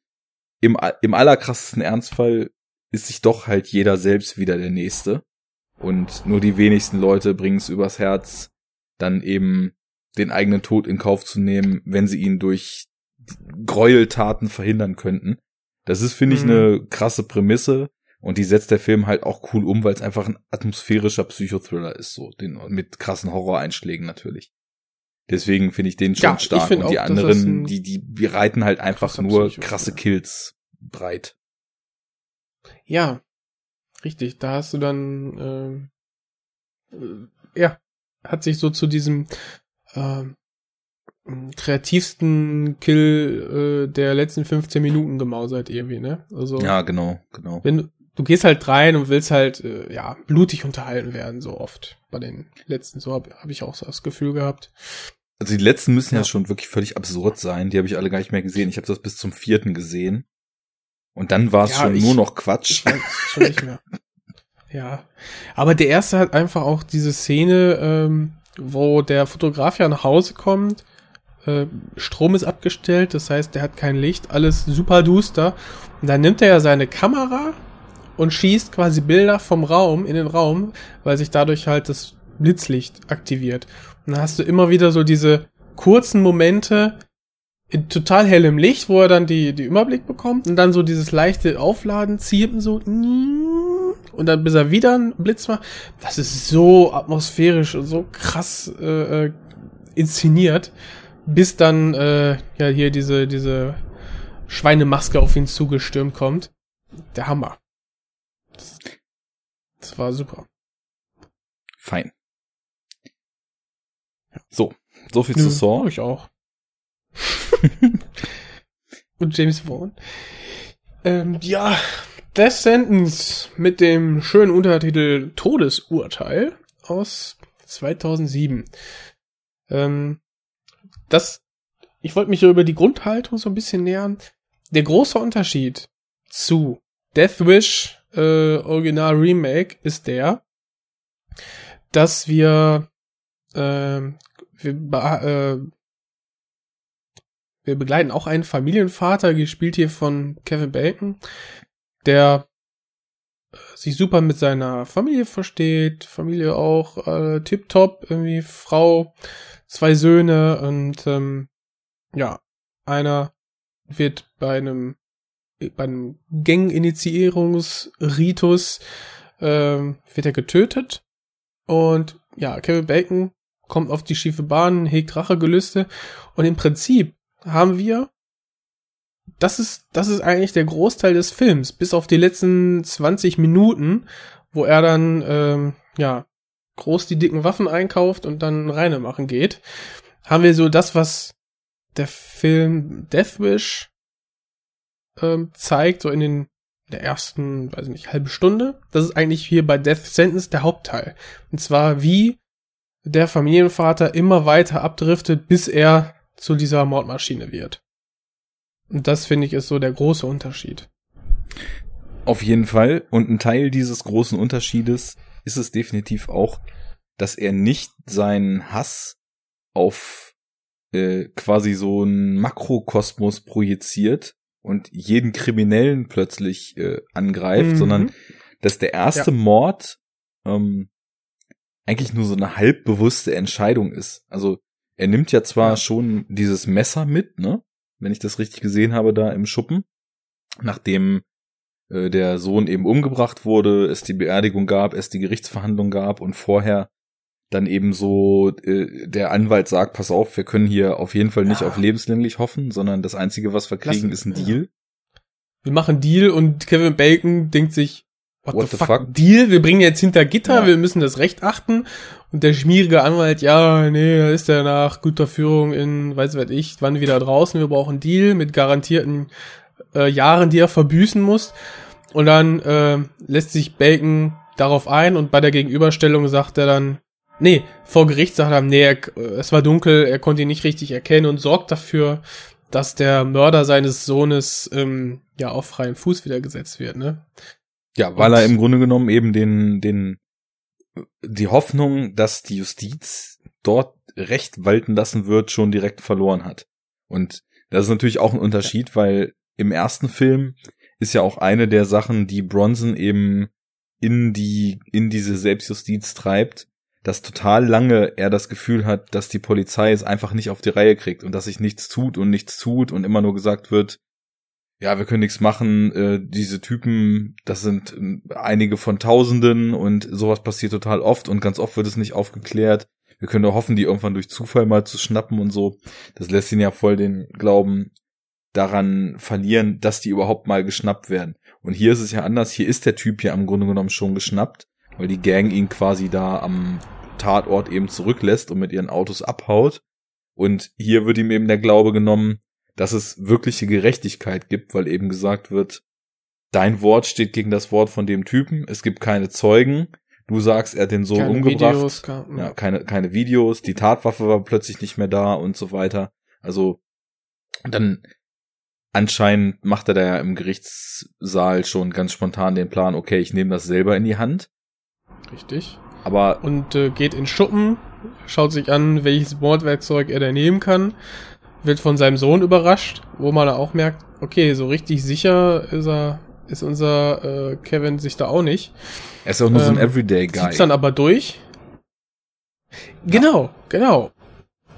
Im, im allerkrassesten Ernstfall ist sich doch halt jeder selbst wieder der Nächste. Und nur die wenigsten Leute bringen es übers Herz, dann eben den eigenen Tod in Kauf zu nehmen, wenn sie ihn durch Gräueltaten verhindern könnten. Das ist, finde ich, Mhm. eine krasse Prämisse. Und die setzt der Film halt auch cool um, weil es einfach ein atmosphärischer Psychothriller ist, so, den, mit krassen Horroreinschlägen natürlich. Deswegen finde ich den schon Ja, stark. Und die auch, anderen, die, die, reiten halt einfach nur krasse Kills breit. Ja, richtig. Da hast du dann, ähm, äh, ja, hat sich so zu diesem ähm, kreativsten Kill äh, der letzten 15 Minuten gemausert irgendwie, ne? Also Ja, genau, genau. wenn du, gehst halt rein und willst halt äh, ja blutig unterhalten werden so oft bei den letzten so habe hab ich auch so das Gefühl gehabt. Also die letzten müssen ja, Ja. schon wirklich völlig absurd sein. Die habe ich alle gar nicht mehr gesehen. Ich habe das bis zum vierten gesehen. Und dann war es Ja, schon ich- nur noch Quatsch. Schon nicht mehr. Ja. Aber der erste hat einfach auch diese Szene, ähm, wo der Fotograf ja nach Hause kommt. Äh, Strom ist abgestellt, das heißt, der hat kein Licht, alles super duster. Und dann nimmt er ja seine Kamera und schießt quasi Bilder vom Raum in den Raum, weil sich dadurch halt das Blitzlicht aktiviert. Und dann hast du immer wieder so diese kurzen Momente in total hellem Licht, wo er dann die, die Überblick bekommt und dann so dieses leichte Aufladen, Ziepen so und dann bis er wieder einen Blitz macht. Das ist so atmosphärisch und so krass äh, äh, inszeniert, bis dann äh, ja hier diese diese Schweinemaske auf ihn zugestürmt kommt. Der Hammer. Das, war super. Fein. So, so viel zu Saw. Ich auch. Und James Wan. Ähm, ja, Death Sentence mit dem schönen Untertitel Todesurteil aus 2007. Ähm, das, ich wollte mich über die Grundhaltung so ein bisschen nähern. Der große Unterschied zu Death Wish äh, Original Remake ist der, dass wir ähm, wir, äh, wir begleiten auch einen Familienvater, gespielt hier von Kevin Bacon, der äh, sich super mit seiner Familie versteht, Familie auch äh, tipptopp, irgendwie Frau, zwei Söhne und ähm, ja, einer wird bei einem bei einem Gang-Initiierungsritus ähm, wird er getötet. Und ja, Kevin Bacon kommt auf die schiefe Bahn, hegt Rachegelüste. Und im Prinzip haben wir das ist das ist eigentlich der Großteil des Films, bis auf die letzten 20 Minuten, wo er dann ähm, ja groß die dicken Waffen einkauft und dann reine machen geht, haben wir so das, was der Film Death Wish ähm, zeigt, so in den der ersten, weiß nicht, halbe Stunde. Das ist eigentlich hier bei Death Sentence der Hauptteil. Und zwar wie der Familienvater immer weiter abdriftet, bis er zu dieser Mordmaschine wird. Und das finde ich ist so der große Unterschied. Auf jeden Fall. Und ein Teil dieses großen Unterschiedes ist es definitiv auch, dass er nicht seinen Hass auf äh, quasi so einen Makrokosmos projiziert und jeden Kriminellen plötzlich äh, angreift, Mhm. sondern dass der erste Ja. Mord ähm, eigentlich nur so eine halbbewusste Entscheidung ist. Also er nimmt ja zwar Ja. schon dieses Messer mit, ne? Wenn ich das richtig gesehen habe, da im Schuppen, nachdem äh, der Sohn eben umgebracht wurde, es die Beerdigung gab, es die Gerichtsverhandlung gab und vorher dann eben so äh, der Anwalt sagt, pass auf, wir können hier auf jeden Fall nicht Ja. auf lebenslänglich hoffen, sondern das Einzige, was wir kriegen, Lass- ist ein. Deal. Wir machen Deal und Kevin Bacon denkt sich, what, What the, the fuck, fuck? Deal? Wir bringen jetzt hinter Gitter, Ja. wir müssen das Recht achten. Und der schmierige Anwalt, ja, nee, da ist er nach guter Führung in, weiß was ich, wann wieder draußen. Wir brauchen Deal mit garantierten äh, Jahren, die er verbüßen muss. Und dann äh, lässt sich Bacon darauf ein und bei der Gegenüberstellung sagt er dann, nee, vor Gericht sagt er, nee, er, es war dunkel, er konnte ihn nicht richtig erkennen und sorgt dafür, dass der Mörder seines Sohnes ähm, ja auf freien Fuß wieder gesetzt wird, ne? Ja, weil Und- er im Grunde genommen eben den, den, die Hoffnung, dass die Justiz dort Recht walten lassen wird, schon direkt verloren hat. Und das ist natürlich auch ein Unterschied, weil im ersten Film ist ja auch eine der Sachen, die Bronson eben in die, in diese Selbstjustiz treibt, dass total lange er das Gefühl hat, dass die Polizei es einfach nicht auf die Reihe kriegt und dass sich nichts tut und nichts tut und immer nur gesagt wird, ja, wir können nichts machen, äh, diese Typen, das sind äh, einige von Tausenden und sowas passiert total oft und ganz oft wird es nicht aufgeklärt. Wir können nur hoffen, die irgendwann durch Zufall mal zu schnappen und so. Das lässt ihn ja voll den Glauben daran verlieren, dass die überhaupt mal geschnappt werden. Und hier ist es ja anders. Hier ist der Typ ja im Grunde genommen schon geschnappt, weil die Gang ihn quasi da am Tatort eben zurücklässt und mit ihren Autos abhaut. Und hier wird ihm eben der Glaube genommen, dass es wirkliche Gerechtigkeit gibt, weil eben gesagt wird, dein Wort steht gegen das Wort von dem Typen, es gibt keine Zeugen, du sagst, er hat den Sohn Keine umgebracht, Videos, ka- ja, keine, keine Videos, die Tatwaffe war plötzlich nicht mehr da und so weiter. Also dann anscheinend macht er da ja im Gerichtssaal schon ganz spontan den Plan, okay, ich nehme das selber in die Hand, Richtig. Aber Und äh, geht in Schuppen, schaut sich an, welches Mordwerkzeug er da nehmen kann, wird von seinem Sohn überrascht, wo man auch merkt, okay, so richtig sicher ist er, ist unser äh, Kevin sich da auch nicht. er ist auch nur so ein Ähm, Everyday Guy. Zieht's dann aber durch. Genau, genau.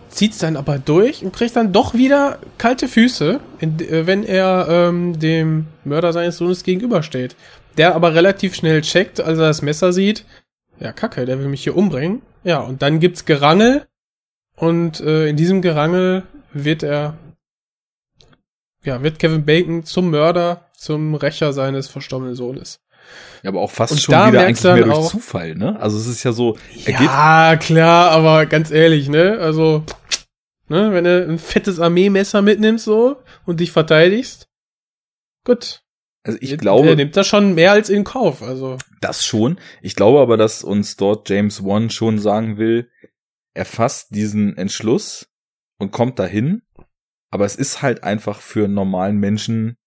Zieht's dann aber durch und kriegt dann doch wieder kalte Füße, in, äh, wenn er ähm, dem Mörder seines Sohnes gegenübersteht. Der aber relativ schnell checkt, als er das Messer sieht. Ja, kacke, der will mich hier umbringen. Ja, und dann gibt's Gerangel. Und äh, in diesem Gerangel wird er, ja, wird Kevin Bacon zum Mörder, zum Rächer seines verstorbenen Sohnes. Ja, aber auch fast Und schon wieder eigentlich mehr durch auch- Zufall, ne? Also es ist ja so, er geht Ja, klar, aber ganz ehrlich, ne? Also, ne, wenn du ein fettes Armeemesser mitnimmst so und dich verteidigst, gut. Also ich glaube, er nimmt das schon mehr als in Kauf, also. das schon. Ich glaube aber, dass uns dort James Wan schon sagen will, er fasst diesen Entschluss und kommt dahin. Aber es ist halt einfach für einen normalen Menschen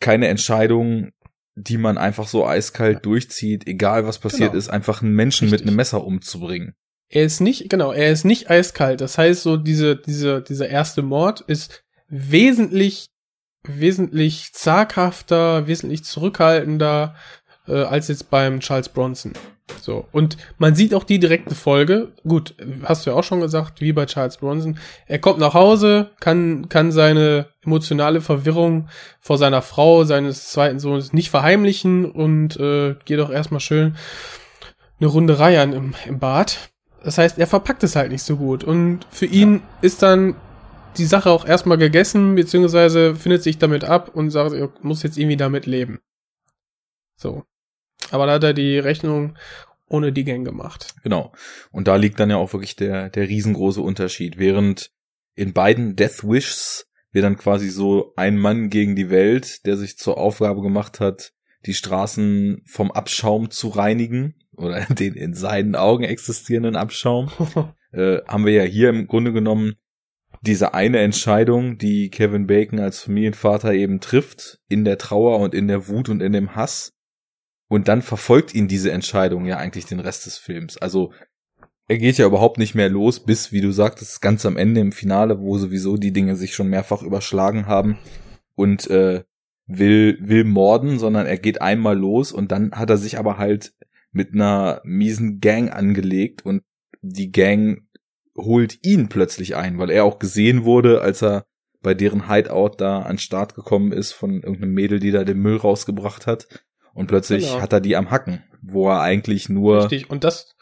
keine Entscheidung, die man einfach so eiskalt durchzieht, egal was passiert Genau. ist, einfach einen Menschen mit Richtig. einem Messer umzubringen. Er ist nicht, genau, er ist nicht eiskalt. Das heißt, so diese, diese, dieser erste Mord ist wesentlich, wesentlich zaghafter, wesentlich zurückhaltender äh, als jetzt beim Charles Bronson. So. Und man sieht auch die direkte Folge. Gut, hast du ja auch schon gesagt, wie bei Charles Bronson. Er kommt nach Hause, kann, kann seine emotionale Verwirrung vor seiner Frau, seines zweiten Sohnes nicht verheimlichen und äh, geht auch erstmal schön eine Runde reiern im, im Bad. Das heißt, er verpackt es halt nicht so gut. Und für ihn ist dann die Sache auch erstmal gegessen, beziehungsweise findet sich damit ab und sagt, er muss jetzt irgendwie damit leben. So. Aber da hat er die Rechnung ohne die Gang gemacht. Genau. Und da liegt dann ja auch wirklich der, der riesengroße Unterschied. Während in beiden Death Wishes wir dann quasi so ein Mann gegen die Welt, der sich zur Aufgabe gemacht hat, die Straßen vom Abschaum zu reinigen oder den in seinen Augen existierenden Abschaum, äh, haben wir ja hier im Grunde genommen diese eine Entscheidung, die Kevin Bacon als Familienvater eben trifft, in der Trauer und in der Wut und in dem Hass. Und dann verfolgt ihn diese Entscheidung ja eigentlich den Rest des Films. Also er geht ja überhaupt nicht mehr los, bis, wie du sagtest, ganz am Ende im Finale, wo sowieso die Dinge sich schon mehrfach überschlagen haben und äh, will, will morden, sondern er geht einmal los und dann hat er sich aber halt mit einer miesen Gang angelegt und die Gang holt ihn plötzlich ein, weil er auch gesehen wurde, als er bei deren Hideout da an Start gekommen ist von irgendeinem Mädel, die da den Müll rausgebracht hat. Und plötzlich Genau. hat er die am Hacken, wo er eigentlich nur Richtig. Und das,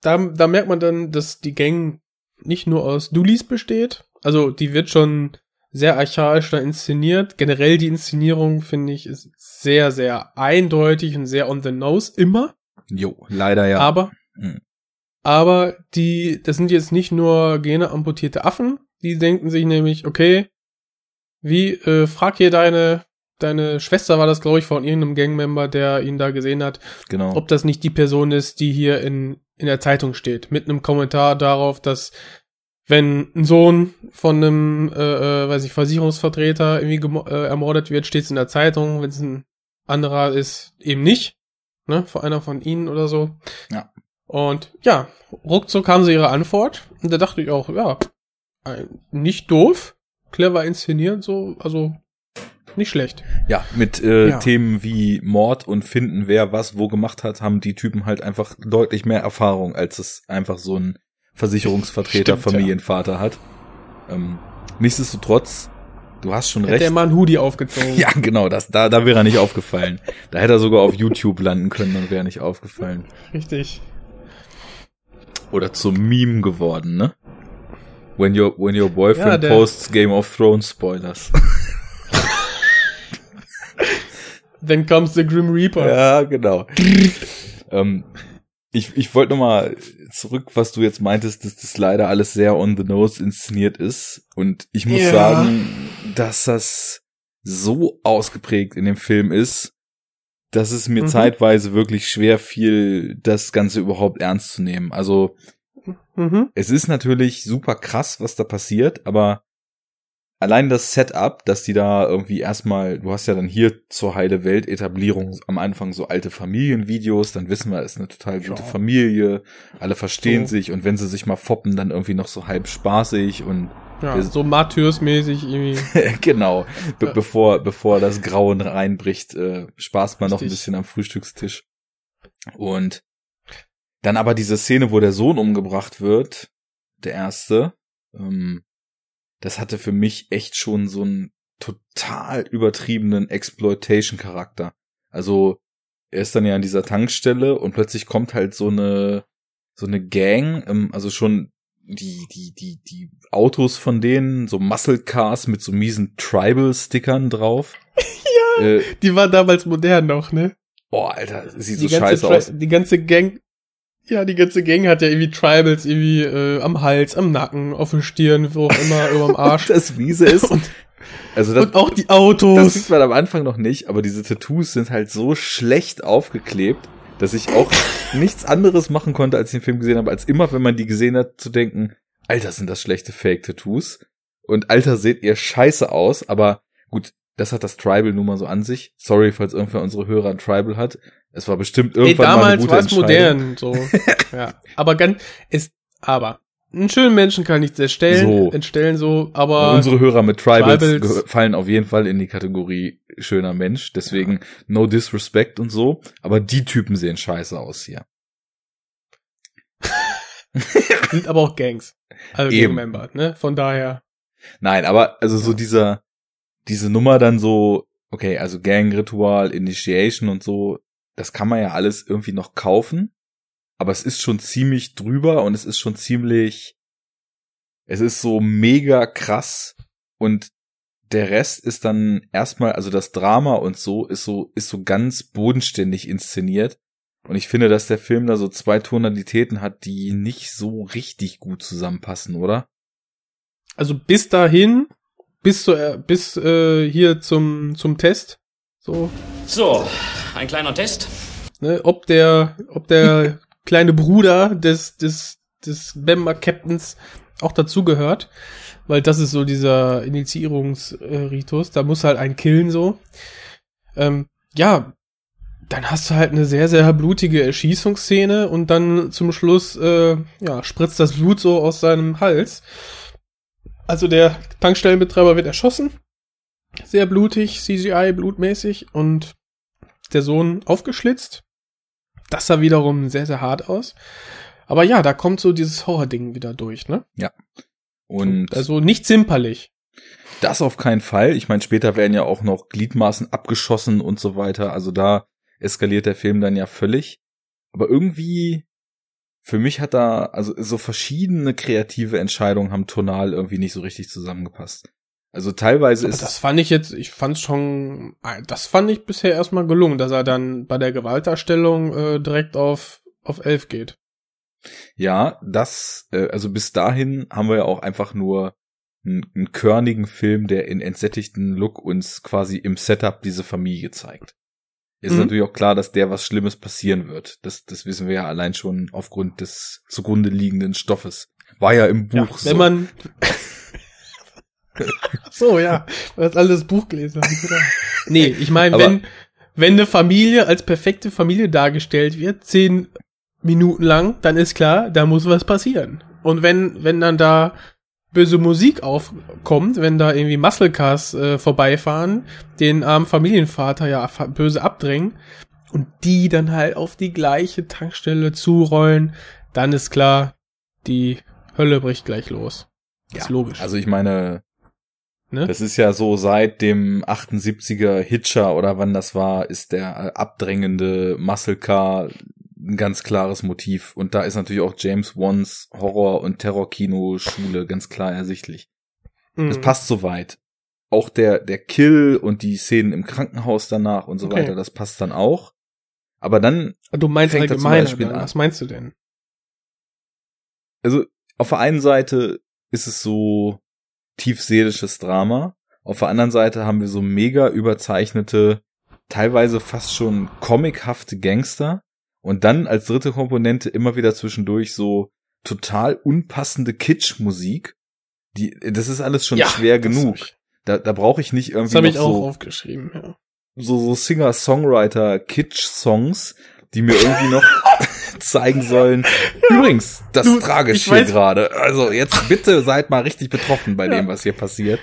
da, da merkt man dann, dass die Gang nicht nur aus Dullis besteht. Also, die wird schon sehr archaisch da inszeniert. Generell die Inszenierung, finde ich, ist sehr, sehr eindeutig und sehr on the nose immer. Jo, leider ja. Aber, Mhm. Aber die, das sind jetzt nicht nur gene amputierte Affen. Die denken sich nämlich, okay, wie, äh, frag hier deine, deine Schwester war das, glaube ich, von irgendeinem Gangmember, der ihn da gesehen hat, genau. ob das nicht die Person ist, die hier in, in der Zeitung steht. Mit einem Kommentar darauf, dass wenn ein Sohn von einem, äh, äh, weiß ich, Versicherungsvertreter irgendwie äh, ermordet wird, steht es in der Zeitung. Wenn es ein anderer ist, eben nicht. Ne? Von einer von ihnen oder so. Ja. Und ja, ruckzuck haben sie ihre Antwort. Und da dachte ich auch, ja, nicht doof, clever inszeniert, so, also nicht schlecht. Ja, mit äh, Ja. Themen wie Mord und finden, wer was wo gemacht hat, haben die Typen halt einfach deutlich mehr Erfahrung, als es einfach so ein Versicherungsvertreter, Stimmt, ja. Familienvater hat. Ähm, nichtsdestotrotz, du hast schon Hätte recht. er mal einen Hoodie aufgezogen. Ja, genau, das, da, da wäre er nicht aufgefallen. Da hätte er sogar auf YouTube landen können und wäre nicht aufgefallen. Richtig. Oder zum Meme geworden, ne? When your, when your boyfriend Ja, posts Game of Thrones Spoilers. Then comes the Grim Reaper. Ja, genau. ähm, ich ich wollte noch mal zurück, was du jetzt meintest, dass das leider alles sehr on the nose inszeniert ist. Und ich muss Ja. sagen, dass das so ausgeprägt in dem Film ist, dass es mir Mhm. zeitweise wirklich schwer fiel, das Ganze überhaupt ernst zu nehmen. Also Mhm. es ist natürlich super krass, was da passiert, aber allein das Setup, dass die da irgendwie erstmal, du hast ja dann hier zur heile Welt Etablierung am Anfang so alte Familienvideos, dann wissen wir, es ist eine total gute Ja. Familie, alle verstehen So. sich und wenn sie sich mal foppen, dann irgendwie noch so halb spaßig und Ja, so Martyrs-mäßig irgendwie. genau, be Ja. bevor bevor das Grauen reinbricht, äh, spaßt man noch ein Richtig. bisschen am Frühstückstisch. Und dann aber diese Szene, wo der Sohn umgebracht wird, der erste, ähm, das hatte für mich echt schon so einen total übertriebenen Exploitation-Charakter. Also er ist dann ja an dieser Tankstelle und plötzlich kommt halt so eine so eine Gang, ähm, also schon die die die die Autos von denen, so Muscle Cars mit so miesen Tribal-Stickern drauf. Ja. Äh, Die war damals modern noch, ne? boah, Alter, sieht die so scheiße Tri- aus. Die ganze Gang, ja, die ganze Gang hat ja irgendwie Tribals irgendwie äh, am Hals, am Nacken, auf der Stirn, wo auch immer, über dem Arsch. Das Miese ist, Und, also das, und auch die Das Autos. sieht man am Anfang noch nicht, aber diese Tattoos sind halt so schlecht aufgeklebt, dass ich auch nichts anderes machen konnte, als ich den Film gesehen habe, als immer, wenn man die gesehen hat, zu denken, Alter, sind das schlechte Fake-Tattoos. Und Alter, seht ihr scheiße aus, aber gut, das hat das Tribal nun mal so an sich. Sorry, falls irgendwer unsere Hörer ein Tribal hat. Es war bestimmt irgendwann mal eine damals gute war es Entscheidung. modern, so. ja. Aber ganz, ist, aber, einen schönen Menschen kann nichts erstellen, So. entstellen so, aber, unsere Hörer mit Tribals, Tribals- fallen auf jeden Fall in die Kategorie schöner Mensch. Deswegen no disrespect und so. Aber die Typen sehen scheiße aus hier. sind aber auch Gangs. Also Eben. Gang-Member, ne? Von daher, Nein, aber also so dieser, diese Nummer dann so, okay, also Gang-Ritual, Initiation und so, das kann man ja alles irgendwie noch kaufen. Aber es ist schon ziemlich drüber und es ist schon ziemlich, es ist so mega krass und der Rest ist dann erstmal, also das Drama und so ist so, ist so ganz bodenständig inszeniert. Und ich finde, dass der Film da so zwei Tonalitäten hat, die nicht so richtig gut zusammenpassen, oder? also bis dahin, bis zu, äh, bis äh, hier zum, zum Test, so, So, ein kleiner Test. ne, ob der, ob der kleine Bruder des, des, des Bemba Captains auch dazugehört, weil das ist so dieser Initiierungsritus, da muss halt ein killen so. Ähm, ja, dann hast du halt eine sehr, sehr blutige Erschießungsszene und dann zum Schluss, äh, ja, spritzt das Blut so aus seinem Hals. Also der Tankstellenbetreiber wird erschossen. Sehr blutig, CGI, blutmäßig und der Sohn aufgeschlitzt. Das sah wiederum sehr, sehr hart aus. Aber ja, da kommt so dieses Horror-Ding wieder durch, ne? Und Also nicht zimperlich. das auf keinen Fall. Ich meine, später werden ja auch noch Gliedmaßen abgeschossen und so weiter. Also da eskaliert der Film dann ja völlig. Aber irgendwie, für mich hat da, also so verschiedene kreative Entscheidungen haben tonal irgendwie nicht so richtig zusammengepasst. Also teilweise Aber ist das fand ich jetzt, ich fand schon, das fand ich bisher erstmal gelungen, dass er dann bei der Gewaltdarstellung äh, direkt auf, auf elf geht. Ja, das, äh, also bis dahin haben wir ja auch einfach nur einen, einen körnigen Film, der in entsättigten Look uns quasi im Setup diese Familie zeigt. Ist Mhm. natürlich auch klar, dass der was Schlimmes passieren wird. Das, das wissen wir ja allein schon aufgrund des zugrunde liegenden Stoffes. War ja im Ja, Buch wenn so. man. so, ja. Du hast alles Buch gelesen. hab ich gedacht. nee, ich meine, wenn, wenn eine Familie als perfekte Familie dargestellt wird, zehn Minuten lang, dann ist klar, da muss was passieren. Und wenn, wenn dann da böse Musik aufkommt, wenn da irgendwie Muscle Cars äh, vorbeifahren, den armen Familienvater ja böse abdrängen und die dann halt auf die gleiche Tankstelle zurollen, dann ist klar, die Hölle bricht gleich los. Ist logisch. Also ich meine, ne? das ist ja so seit dem 78er Hitcher oder wann das war, ist der äh, abdrängende Muscle Car ein ganz klares Motiv. Und da ist natürlich auch James Wans Horror- und Terrorkino-Schule ganz klar ersichtlich. Das Mhm. passt soweit. Auch der, der Kill und die Szenen im Krankenhaus danach und so Okay. weiter, das passt dann auch. Aber dann, Du meinst fängt er zum Beispiel dann. an. Was meinst du denn? also auf der einen Seite ist es so tiefseelisches Drama. Auf der anderen Seite haben wir so mega überzeichnete, teilweise fast schon comichafte Gangster. Und dann als dritte Komponente immer wieder zwischendurch so total unpassende Kitsch-Musik. Die, das ist alles schon schwer das genug. ich- Da, da brauche ich nicht Das irgendwie habe noch ich auch so, aufgeschrieben, ja. so, so Singer-Songwriter-Kitsch-Songs, die mir irgendwie noch zeigen sollen. Übrigens, das Du, tragisch hier gerade. Also jetzt bitte seid mal richtig betroffen bei dem, was hier passiert.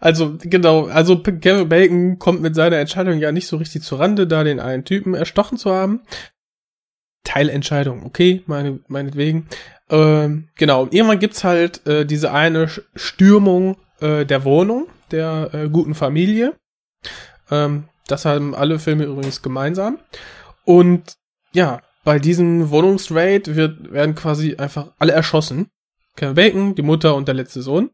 Also, genau, also Kevin Bacon kommt mit seiner Entscheidung ja nicht so richtig zurande, da den einen Typen erstochen zu haben. Teilentscheidung, okay, meine, meinetwegen. Ähm, genau, und irgendwann gibt's halt äh, diese eine Stürmung äh, der Wohnung der äh, guten Familie. Ähm, das haben alle Filme übrigens gemeinsam. Und ja, bei diesem Wohnungsraid wird, werden quasi einfach alle erschossen. Kevin Bacon, die Mutter und der letzte Sohn.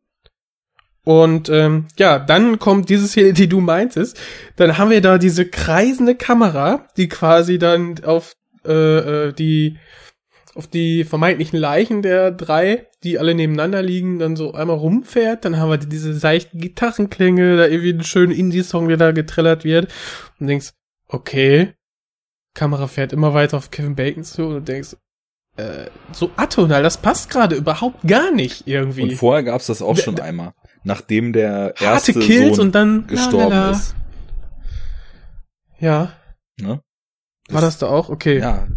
Und ähm, ja, dann kommt diese Szene, die du meintest. Dann haben wir da diese kreisende Kamera, die quasi dann auf äh, äh, die auf die vermeintlichen Leichen der drei, die alle nebeneinander liegen, dann so einmal rumfährt. Dann haben wir diese seichten Gitarrenklänge, da irgendwie einen schönen Indie-Song, der da getrillert wird. Und denkst, okay, Kamera fährt immer weiter auf Kevin Bacon zu und du denkst, äh, so atonal, das passt gerade überhaupt gar nicht irgendwie. Und vorher gab's das auch schon einmal. Nachdem der erste Kills Sohn und dann gestorben la, la, la. ist. Ja, Ne? war das da auch? Okay. Ja.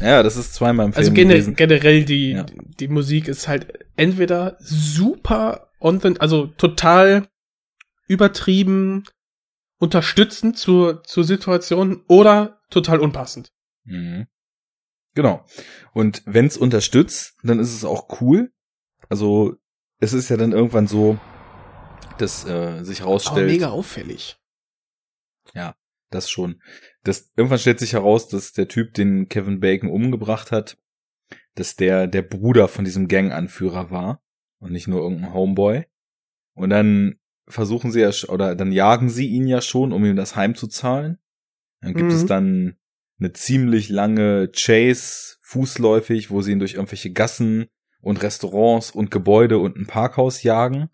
Ja, das ist zweimal im Film also gene gewesen. generell die, Ja. die Musik ist halt entweder super on the, also total übertrieben unterstützend zur, zur Situation oder total unpassend. Mhm. Genau. Und wenn's unterstützt, dann ist es auch cool. Also es ist ja dann irgendwann so, dass äh, sich Aber herausstellt, mega auffällig. das schon. Das, irgendwann stellt sich heraus, dass der Typ, den Kevin Bacon umgebracht hat, dass der der Bruder von diesem Gang-Anführer war und nicht nur irgendein Homeboy. Und dann versuchen sie ja, oder dann jagen sie ihn ja schon, um ihm das heimzuzahlen. Dann gibt Mhm. es dann eine ziemlich lange Chase, fußläufig, wo sie ihn durch irgendwelche Gassen und Restaurants und Gebäude und ein Parkhaus jagen.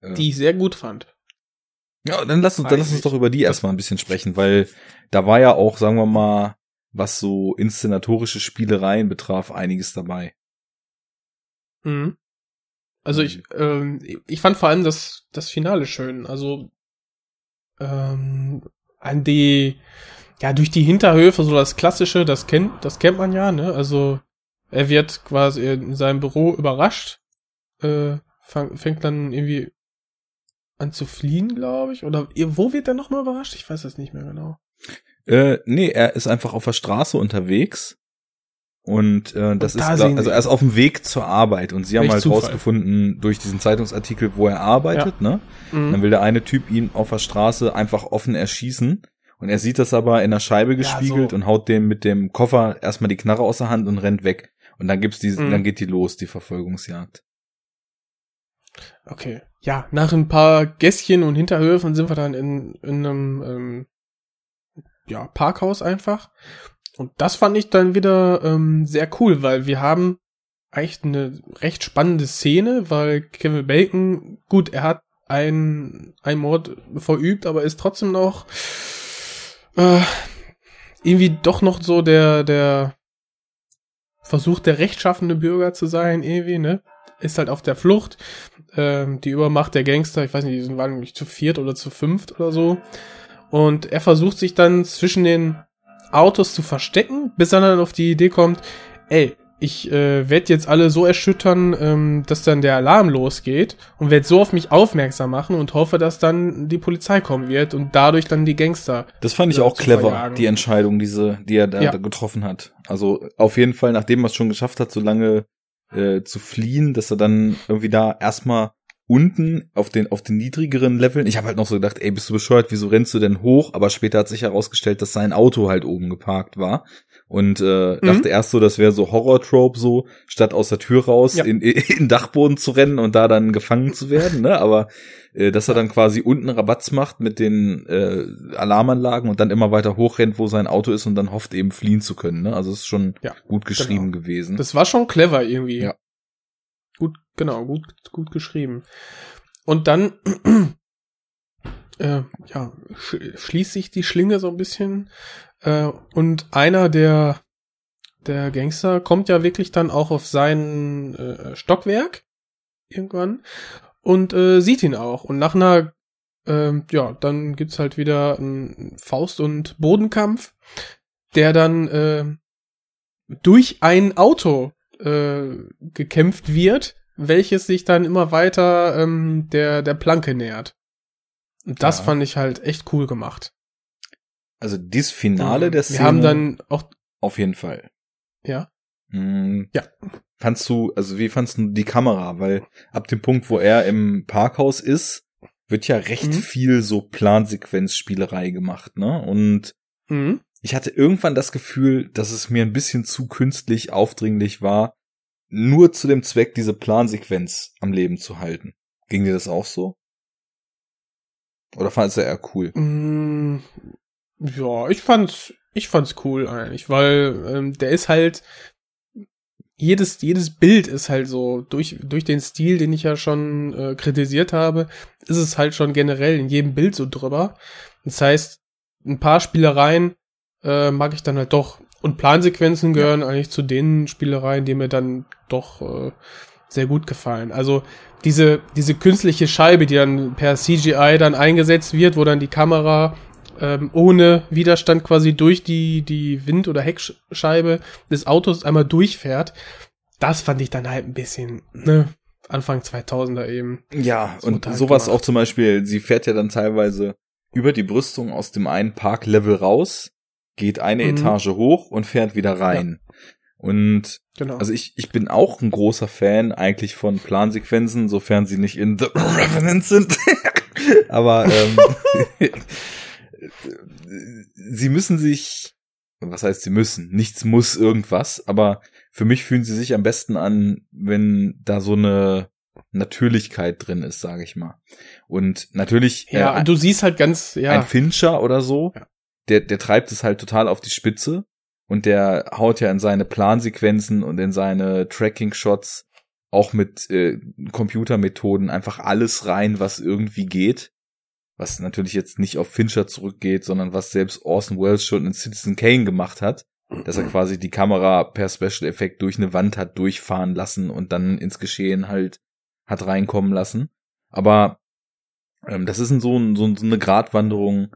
Äh, Die ich sehr gut fand. ja, dann lass uns, dann lass uns doch über die erstmal ein bisschen sprechen, weil da war ja auch, sagen wir mal, was so inszenatorische Spielereien betraf, einiges dabei. Mhm. Also ich, ähm, ich fand vor allem das, das Finale schön. Also ähm, an die, ja, durch die Hinterhöfe, so das Klassische, das kennt, das kennt man ja, ne? Also er wird quasi in seinem Büro überrascht, äh, fang, fängt dann irgendwie an zu fliehen, glaube ich. Oder wo wird er nochmal überrascht? Ich weiß das nicht mehr genau. Äh, nee, er ist einfach auf der Straße unterwegs. Und äh, das Und da ist, sehen also er ist auf dem Weg zur Arbeit und sie haben halt Zufall. rausgefunden durch diesen Zeitungsartikel, wo er arbeitet, ne? Mhm. Dann will der eine Typ ihn auf der Straße einfach offen erschießen. Und er sieht das aber in der Scheibe gespiegelt so. und haut dem mit dem Koffer erstmal die Knarre aus der Hand und rennt weg. Und dann gibt's diese, Mhm. dann geht die los, die Verfolgungsjagd. Okay. Ja, nach ein paar Gässchen und Hinterhöfen sind wir dann in, in einem ähm, ja, Parkhaus einfach. Und das fand ich dann wieder ähm, sehr cool, weil wir haben eigentlich eine recht spannende Szene, weil Kevin Bacon, gut, er hat ein, ein Mord verübt, aber ist trotzdem noch äh, irgendwie doch noch so der, der Versuch der rechtschaffende Bürger zu sein, irgendwie, ne? Ist halt auf der Flucht. Ähm, die Übermacht der Gangster, ich weiß nicht, die sind waren nämlich zu viert oder zu fünft oder so. Und er versucht sich dann zwischen den Autos zu verstecken, bis er dann auf die Idee kommt, ey, ich äh, werde jetzt alle so erschüttern, ähm, dass dann der Alarm losgeht und werde so auf mich aufmerksam machen und hoffe, dass dann die Polizei kommen wird und dadurch dann die Gangster. Das fand ich Ja, auch clever, verjagen. die Entscheidung, diese, die er da, Ja. getroffen hat. Also auf jeden Fall, nachdem er es schon geschafft hat, so lange äh, zu fliehen, dass er dann irgendwie da erstmal unten auf den auf den niedrigeren Leveln. Ich habe halt noch so gedacht, ey, bist du bescheuert? Wieso rennst du denn hoch? Aber später hat sich herausgestellt, dass sein Auto halt oben geparkt war und äh, Mhm. dachte erst so, das wäre so Horror-Trope so, statt aus der Tür raus Ja. in, in den Dachboden zu rennen und da dann gefangen zu werden, ne? Aber äh, dass er dann quasi unten Rabatz macht mit den äh, Alarmanlagen und dann immer weiter hochrennt, wo sein Auto ist und dann hofft eben fliehen zu können. Ne? Also es ist schon Ja, gut geschrieben gewesen. Das war schon clever irgendwie. Ja. Gut, genau, gut, gut geschrieben. Und dann, äh, ja, sch schließt sich die Schlinge so ein bisschen. Äh, und einer der, der Gangster kommt ja wirklich dann auch auf sein äh, Stockwerk irgendwann und äh, sieht ihn auch. Und nach einer, ähm, ja, dann gibt's halt wieder einen Faust- und Bodenkampf, der dann äh, durch ein Auto äh, gekämpft wird, welches sich dann immer weiter ähm, der, der Planke nähert. Und das Ja. fand ich halt echt cool gemacht. Also dieses Finale der Szene Wir haben dann auch, auf jeden Fall. ja, Hm, Ja. Fandst du, also wie fandst du die Kamera? Weil ab dem Punkt, wo er im Parkhaus ist, wird ja recht Mhm. viel so Plansequenzspielerei gemacht, ne? Und mhm. ich hatte irgendwann das Gefühl, dass es mir ein bisschen zu künstlich aufdringlich war, nur zu dem Zweck, diese Plansequenz am Leben zu halten. Ging dir das auch so? Oder fandest du eher cool? Ja, ich fand's, ich fand's cool eigentlich, weil ähm, der ist halt jedes jedes Bild ist halt so durch durch den Stil, den ich ja schon äh, kritisiert habe, ist es halt schon generell in jedem Bild so drüber. Das heißt, ein paar Spielereien äh, mag ich dann halt doch und Plansequenzen gehören eigentlich zu den Spielereien, die mir dann doch äh, sehr gut gefallen. Also diese, diese künstliche Scheibe, die dann per CGI dann eingesetzt wird, wo dann die Kamera ähm, ohne Widerstand quasi durch die, die Wind- oder Heckscheibe des Autos einmal durchfährt, das fand ich dann halt ein bisschen, ne, Anfang 2000er eben. Ja, und halt sowas gemacht. auch zum Beispiel, sie fährt ja dann teilweise über die Brüstung aus dem einen Parklevel raus, geht eine Mhm. Etage hoch und fährt wieder rein. Und Genau. also ich, ich bin auch ein großer Fan eigentlich von Plansequenzen, sofern sie nicht in The Revenant sind. Aber ähm, sie müssen sich, was heißt sie müssen? Nichts muss irgendwas, aber für mich fühlen sie sich am besten an, wenn da so eine Natürlichkeit drin ist, sage ich mal. Und natürlich ja, äh, und du siehst halt ganz, ja. ein Fincher oder so, Ja. der, der treibt es halt total auf die Spitze und der haut ja in seine Plansequenzen und in seine Tracking-Shots auch mit äh, Computermethoden einfach alles rein, was irgendwie geht. Was natürlich jetzt nicht auf Fincher zurückgeht, sondern was selbst Orson Welles schon in Citizen Kane gemacht hat, dass er quasi die Kamera per Special Effekt durch eine Wand hat durchfahren lassen und dann ins Geschehen halt hat reinkommen lassen. Aber ähm, das ist ein, so, ein, so ein- so eine Gratwanderung,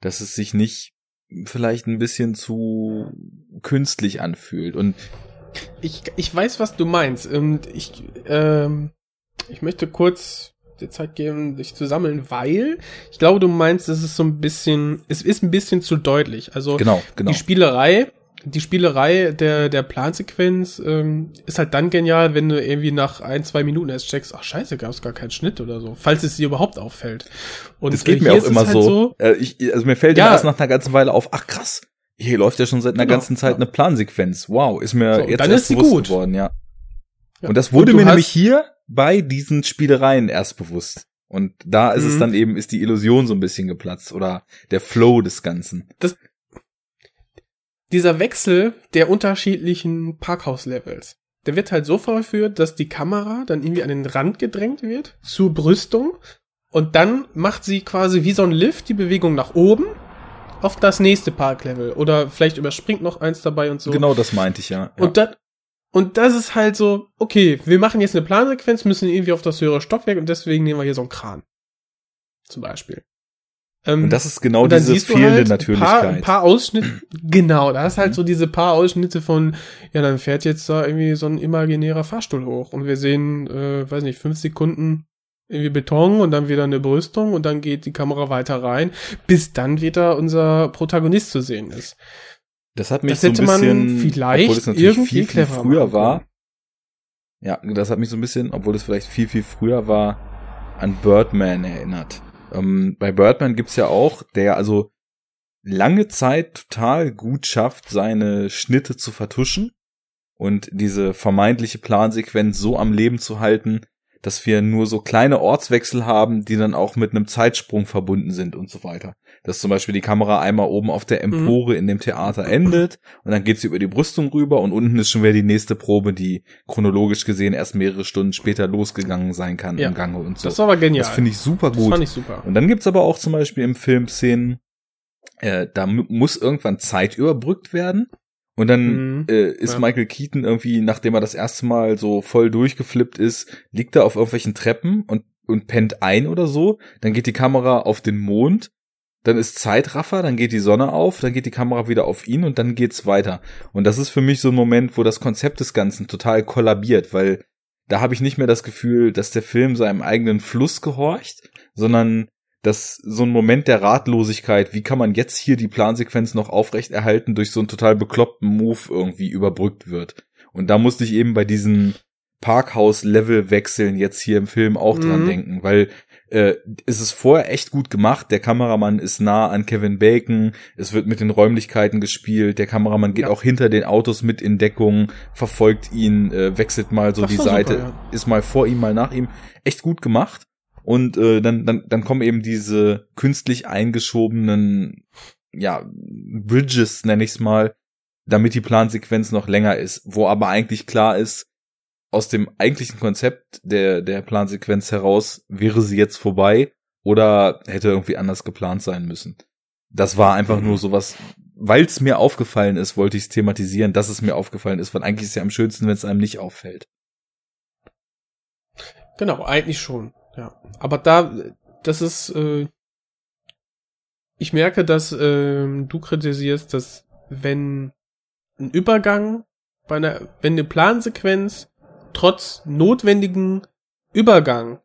dass es sich nicht vielleicht ein bisschen zu künstlich anfühlt. Und Ich, ich weiß, was du meinst. Und ich, ähm, ich möchte kurz dir Zeit geben, dich zu sammeln, weil ich glaube, du meinst, es ist so ein bisschen, es ist ein bisschen zu deutlich. Also Genau, genau. die Spielerei, die Spielerei der, der Plansequenz ähm, ist halt dann genial, wenn du irgendwie nach ein, zwei Minuten erst checkst, ach scheiße, gab es gar keinen Schnitt oder so, falls es dir überhaupt auffällt. Und Das geht mir auch immer halt so. Äh, ich, also mir fällt ja erst nach einer ganzen Weile auf, ach krass, hier läuft ja schon seit einer Genau, ganzen Zeit ja. eine Plansequenz. Wow, ist mir So, jetzt dann erst ist sie bewusst gut. geworden, ja. Ja. Und das wurde Und mir nämlich hier bei diesen Spielereien erst bewusst. Und da ist es Mhm. dann eben, ist die Illusion so ein bisschen geplatzt oder der Flow des Ganzen. dieser Wechsel der unterschiedlichen Parkhauslevels, der wird halt so vollführt, dass die Kamera dann irgendwie an den Rand gedrängt wird, zur Brüstung, und dann macht sie quasi wie so ein Lift die Bewegung nach oben auf das nächste Parklevel. Oder vielleicht überspringt noch eins dabei und so. Genau das meinte ich ja. ja. Und dann, und das ist halt so, okay, wir machen jetzt eine Plansequenz, müssen irgendwie auf das höhere Stockwerk und deswegen nehmen wir hier so einen Kran. Zum Beispiel. Ähm, Und das ist genau diese siehst du fehlende halt Ein Natürlichkeit. paar, ein paar Ausschnitte, genau, da ist halt so diese paar Ausschnitte von, ja, dann fährt jetzt da irgendwie so ein imaginärer Fahrstuhl hoch und wir sehen, äh, weiß nicht, fünf Sekunden irgendwie Beton und dann wieder eine Brüstung und dann geht die Kamera weiter rein, bis dann wieder unser Protagonist zu sehen ist. Das hat mich Das so ein bisschen, vielleicht obwohl es natürlich irgendwie viel, viel früher war. Ja, das hat mich so ein bisschen, obwohl es vielleicht viel, viel früher war, an Birdman erinnert. Ähm, bei Birdman gibt's ja auch, der also lange Zeit total gut schafft, seine Schnitte zu vertuschen und diese vermeintliche Plansequenz so am Leben zu halten, dass wir nur so kleine Ortswechsel haben, die dann auch mit einem Zeitsprung verbunden sind und so weiter. Dass zum Beispiel die Kamera einmal oben auf der Empore in dem Theater endet und dann geht sie über die Brüstung rüber und unten ist schon wieder die nächste Probe, die chronologisch gesehen erst mehrere Stunden später losgegangen sein kann Ja. im Gange und so. Das war aber genial. Das finde ich super Das gut. fand ich super. Und dann gibt's aber auch zum Beispiel im Film Szenen, äh, da mu- muss irgendwann Zeit überbrückt werden. Und dann Mhm. äh, ist Ja. Michael Keaton irgendwie, nachdem er das erste Mal so voll durchgeflippt ist, liegt er auf irgendwelchen Treppen und, und pennt ein oder so. Dann geht die Kamera auf den Mond. Dann ist Zeitraffer, dann geht die Sonne auf, dann geht die Kamera wieder auf ihn und dann geht's weiter. Und das ist für mich so ein Moment, wo das Konzept des Ganzen total kollabiert, weil da habe ich nicht mehr das Gefühl, dass der Film seinem eigenen Fluss gehorcht, sondern dass so ein Moment der Ratlosigkeit, wie kann man jetzt hier die Plansequenz noch aufrechterhalten, durch so einen total bekloppten Move irgendwie überbrückt wird. Und da musste ich eben bei diesen Parkhaus-Level-Wechseln jetzt hier im Film auch dran Mhm. denken, weil äh, es ist vorher echt gut gemacht. Der Kameramann ist nah an Kevin Bacon. Es wird mit den Räumlichkeiten gespielt. Der Kameramann geht Ja. auch hinter den Autos mit in Deckung, verfolgt ihn, äh, wechselt mal so Das die Seite, super, ja. ist mal vor ihm, mal nach ihm. Echt gut gemacht. Und äh, dann, dann, dann kommen eben diese künstlich eingeschobenen, ja, Bridges, nenne ich's mal, damit die Plansequenz noch länger ist, wo aber eigentlich klar ist, aus dem eigentlichen Konzept der, der Plansequenz heraus wäre sie jetzt vorbei oder hätte irgendwie anders geplant sein müssen. Das war einfach Mhm. nur sowas, weil es mir aufgefallen ist, wollte ich es thematisieren, dass es mir aufgefallen ist, weil eigentlich ist es ja am schönsten, wenn es einem nicht auffällt. Genau, eigentlich schon. Ja. Aber da, das ist, äh, ich merke, dass ähm, du kritisierst, dass wenn ein Übergang bei einer, wenn eine Plansequenz trotz notwendigen Übergang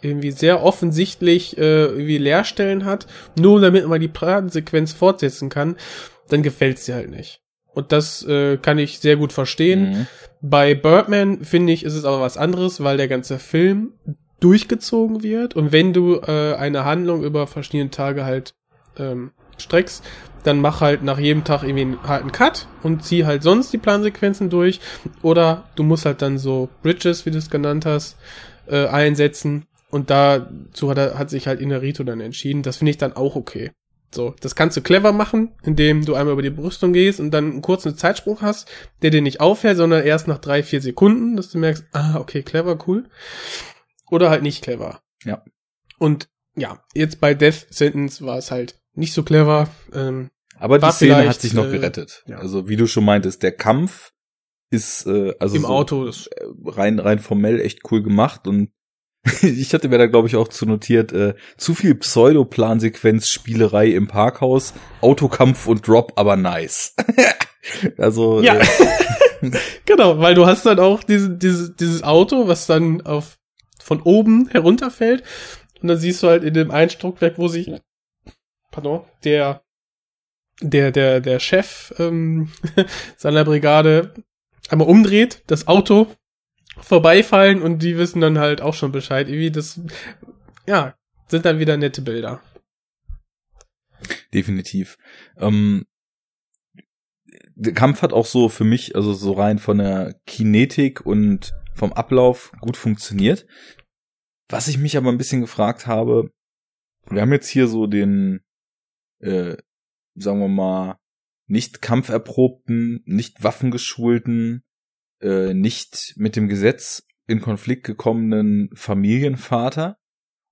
irgendwie sehr offensichtlich äh, irgendwie Leerstellen hat, nur damit man die Plansequenz fortsetzen kann, dann gefällt's dir halt nicht. Und das äh, kann ich sehr gut verstehen. Mhm. Bei Birdman finde ich, ist es aber was anderes, weil der ganze Film durchgezogen wird und wenn du äh, eine Handlung über verschiedene Tage halt ähm, streckst, dann mach halt nach jedem Tag irgendwie einen harten Cut und zieh halt sonst die Plansequenzen durch oder du musst halt dann so Bridges, wie du es genannt hast, äh, einsetzen und dazu hat, er, hat sich halt Inarito dann entschieden. Das finde ich dann auch okay. So, das kannst du clever machen, indem du einmal über die Brüstung gehst und dann einen kurzen Zeitsprung hast, der dir nicht auffällt, sondern erst nach drei, vier Sekunden, dass du merkst, ah, okay, clever, cool. Oder halt nicht clever. Ja. Und ja, jetzt bei Death Sentence war es halt nicht so clever. Ähm, Aber die Szene hat sich noch äh, gerettet. ja. Also wie du schon meintest, der Kampf ist äh, also Im so Auto, äh, rein rein formell echt cool gemacht und ich hatte mir da glaube ich auch zu notiert äh, zu viel Pseudo-Plansequenz Spielerei im Parkhaus, Autokampf und Drop, aber nice. also Ja. äh, genau, weil du hast dann auch diese, diese, dieses Auto, was dann auf von oben herunterfällt. Und dann siehst du halt in dem einen Stockwerk, wo sich, pardon, der, der, der, der Chef ähm, seiner Brigade einmal umdreht, das Auto vorbeifallen und die wissen dann halt auch schon Bescheid. Irgendwie das, ja, sind dann wieder nette Bilder. Definitiv. Ähm, der Kampf hat auch so für mich, also so rein von der Kinetik und vom Ablauf gut funktioniert. Was ich mich aber ein bisschen gefragt habe, wir haben jetzt hier so den, äh, sagen wir mal, nicht kampferprobten, nicht waffengeschulten, äh, nicht mit dem Gesetz in Konflikt gekommenen Familienvater.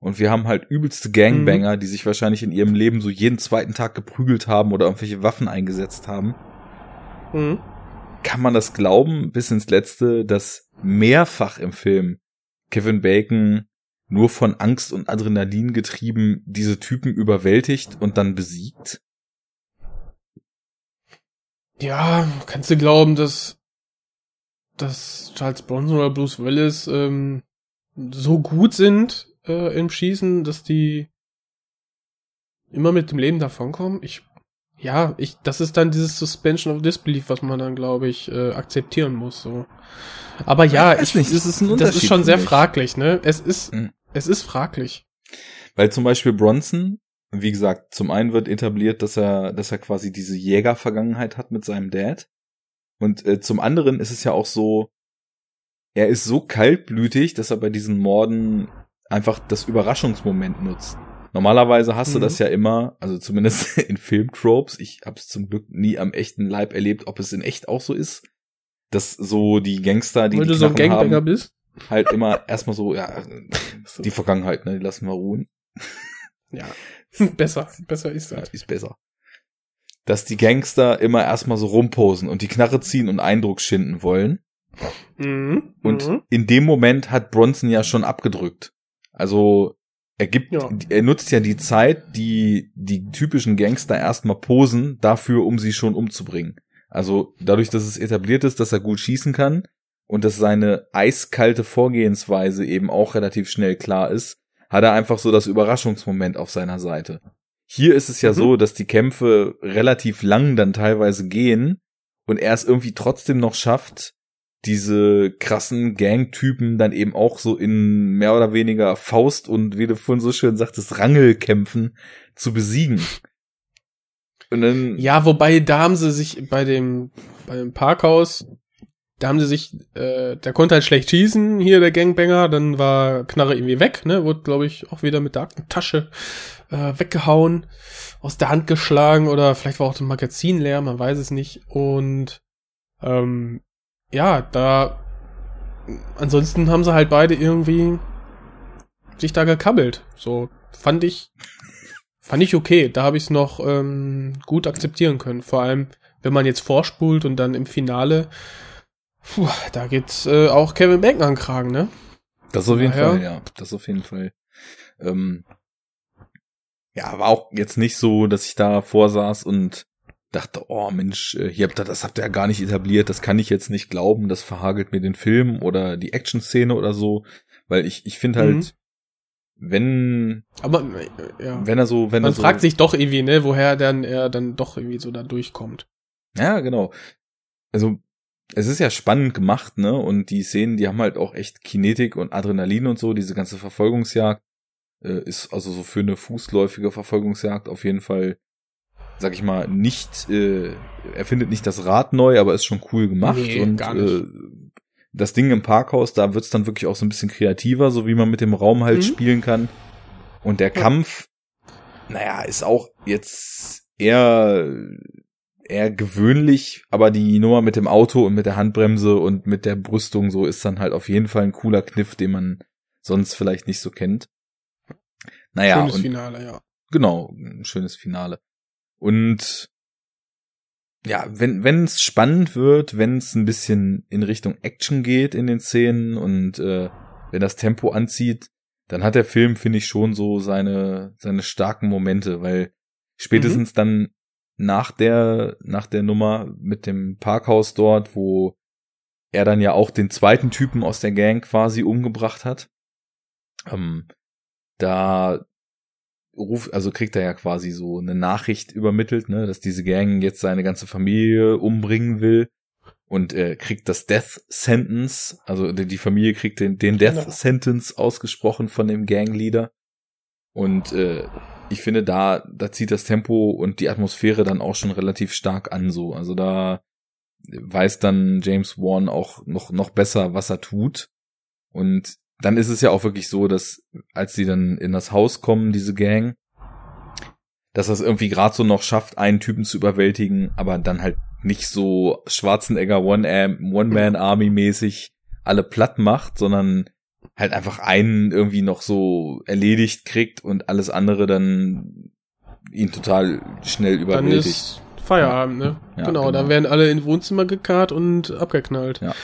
Und wir haben halt übelste Gangbanger, mhm. die sich wahrscheinlich in ihrem Leben so jeden zweiten Tag geprügelt haben oder irgendwelche Waffen eingesetzt haben. Mhm. Kann man das glauben bis ins Letzte, dass mehrfach im Film Kevin Bacon nur von Angst und Adrenalin getrieben diese Typen überwältigt und dann besiegt? Ja, kannst du glauben, dass, dass Charles Bronson oder Bruce Willis ähm, so gut sind äh, im Schießen, dass die immer mit dem Leben davonkommen? Ich ja, ich, das ist dann dieses Suspension of Disbelief, was man dann, glaube ich, äh, akzeptieren muss. So. Aber ja, ich, ich nicht, ist es ein das ist schon sehr fraglich, ne? Es ist, mhm. Es ist fraglich. Weil zum Beispiel Bronson, wie gesagt, zum einen wird etabliert, dass er, dass er quasi diese Jägervergangenheit hat mit seinem Dad. Und äh, zum anderen ist es ja auch so, er ist so kaltblütig, dass er bei diesen Morden einfach das Überraschungsmoment nutzt. Normalerweise hast mhm. du das ja immer, also zumindest in Filmtropes, ich habe es zum Glück nie am echten Leib erlebt, ob es in echt auch so ist, dass so die Gangster, die Weil die du so ein Gangbanger haben, bist? Halt immer erstmal so, ja, die Vergangenheit, ne, die lassen wir ruhen. Ja, besser, besser ist das. ist besser. Dass die Gangster immer erstmal so rumposen und die Knarre ziehen und Eindruck schinden wollen. Mhm. Und mhm. in dem Moment hat Bronson ja schon abgedrückt. Also er gibt, ja. er nutzt ja die Zeit, die die typischen Gangster erstmal posen, dafür, um sie schon umzubringen. Also dadurch, dass es etabliert ist, dass er gut schießen kann und dass seine eiskalte Vorgehensweise eben auch relativ schnell klar ist, hat er einfach so das Überraschungsmoment auf seiner Seite. Hier ist es ja mhm. so, dass die Kämpfe relativ lang dann teilweise gehen und er es irgendwie trotzdem noch schafft, diese krassen Gangtypen dann eben auch so in mehr oder weniger Faust und wie du vorhin so schön sagtest, Rangelkämpfen zu besiegen. Und dann ja, wobei da haben sie sich bei dem bei dem Parkhaus, da haben sie sich, äh, der konnte halt schlecht schießen, hier der Gangbanger, dann war Knarre irgendwie weg, ne, wurde glaube ich auch wieder mit der Aktentasche äh, weggehauen, aus der Hand geschlagen oder vielleicht war auch das Magazin leer, man weiß es nicht und ähm, ja, da ansonsten haben sie halt beide irgendwie sich da gekabbelt. So fand ich fand ich okay. Da habe ich es noch ähm, gut akzeptieren können. Vor allem, wenn man jetzt vorspult und dann im Finale, puh, da geht's äh, auch Kevin Bacon an Kragen, ne? Das auf jeden Daher, Fall, ja. Das auf jeden Fall. Ähm, ja, war auch jetzt nicht so, dass ich da vorsaß und dachte, oh Mensch, äh, hier habt ihr, das habt ihr ja gar nicht etabliert, das kann ich jetzt nicht glauben, das verhagelt mir den Film oder die Action-Szene oder so, weil ich, ich finde halt, mhm. wenn, aber, äh, ja. wenn er so, wenn Man er so, fragt sich doch irgendwie, ne, woher dann er dann doch irgendwie so da durchkommt. Ja, genau. Also, es ist ja spannend gemacht, ne, und die Szenen, die haben halt auch echt Kinetik und Adrenalin und so, diese ganze Verfolgungsjagd, äh, ist also so für eine fußläufige Verfolgungsjagd auf jeden Fall sag ich mal, nicht, äh, er findet nicht das Rad neu, aber ist schon cool gemacht. Nee, und gar nicht. Äh, das Ding im Parkhaus, da wird's dann wirklich auch so ein bisschen kreativer, so wie man mit dem Raum halt mhm. spielen kann. Und der ja. Kampf, naja, ist auch jetzt eher eher gewöhnlich, aber die Nummer mit dem Auto und mit der Handbremse und mit der Brüstung so ist dann halt auf jeden Fall ein cooler Kniff, den man sonst vielleicht nicht so kennt. Naja. Schönes und, Finale, ja. Genau, ein schönes Finale. Und ja, wenn wenn es spannend wird, wenn es ein bisschen in Richtung Action geht in den Szenen und äh, wenn das Tempo anzieht, dann hat der Film finde ich schon so seine seine starken Momente, weil spätestens mhm. dann nach der nach der Nummer mit dem Parkhaus dort, wo er dann ja auch den zweiten Typen aus der Gang quasi umgebracht hat, Ähm, da ruft, also kriegt er ja quasi so eine Nachricht übermittelt, ne, dass diese Gang jetzt seine ganze Familie umbringen will und er kriegt das Death Sentence, also die Familie kriegt den, den Death Genau. Sentence ausgesprochen von dem Gangleader. Und äh, ich finde, da, da zieht das Tempo und die Atmosphäre dann auch schon relativ stark an, so. Also da weiß dann James Wan auch noch, noch besser, was er tut. Und dann ist es ja auch wirklich so, dass als sie dann in das Haus kommen, diese Gang, dass es irgendwie gerade so noch schafft, einen Typen zu überwältigen, aber dann halt nicht so Schwarzenegger One-Man-Army mäßig alle platt macht, sondern halt einfach einen irgendwie noch so erledigt kriegt und alles andere dann ihn total schnell Dann überwältigt. ist Feierabend, ne? Ja, genau, genau. da werden alle ins Wohnzimmer gekarrt und abgeknallt. Ja.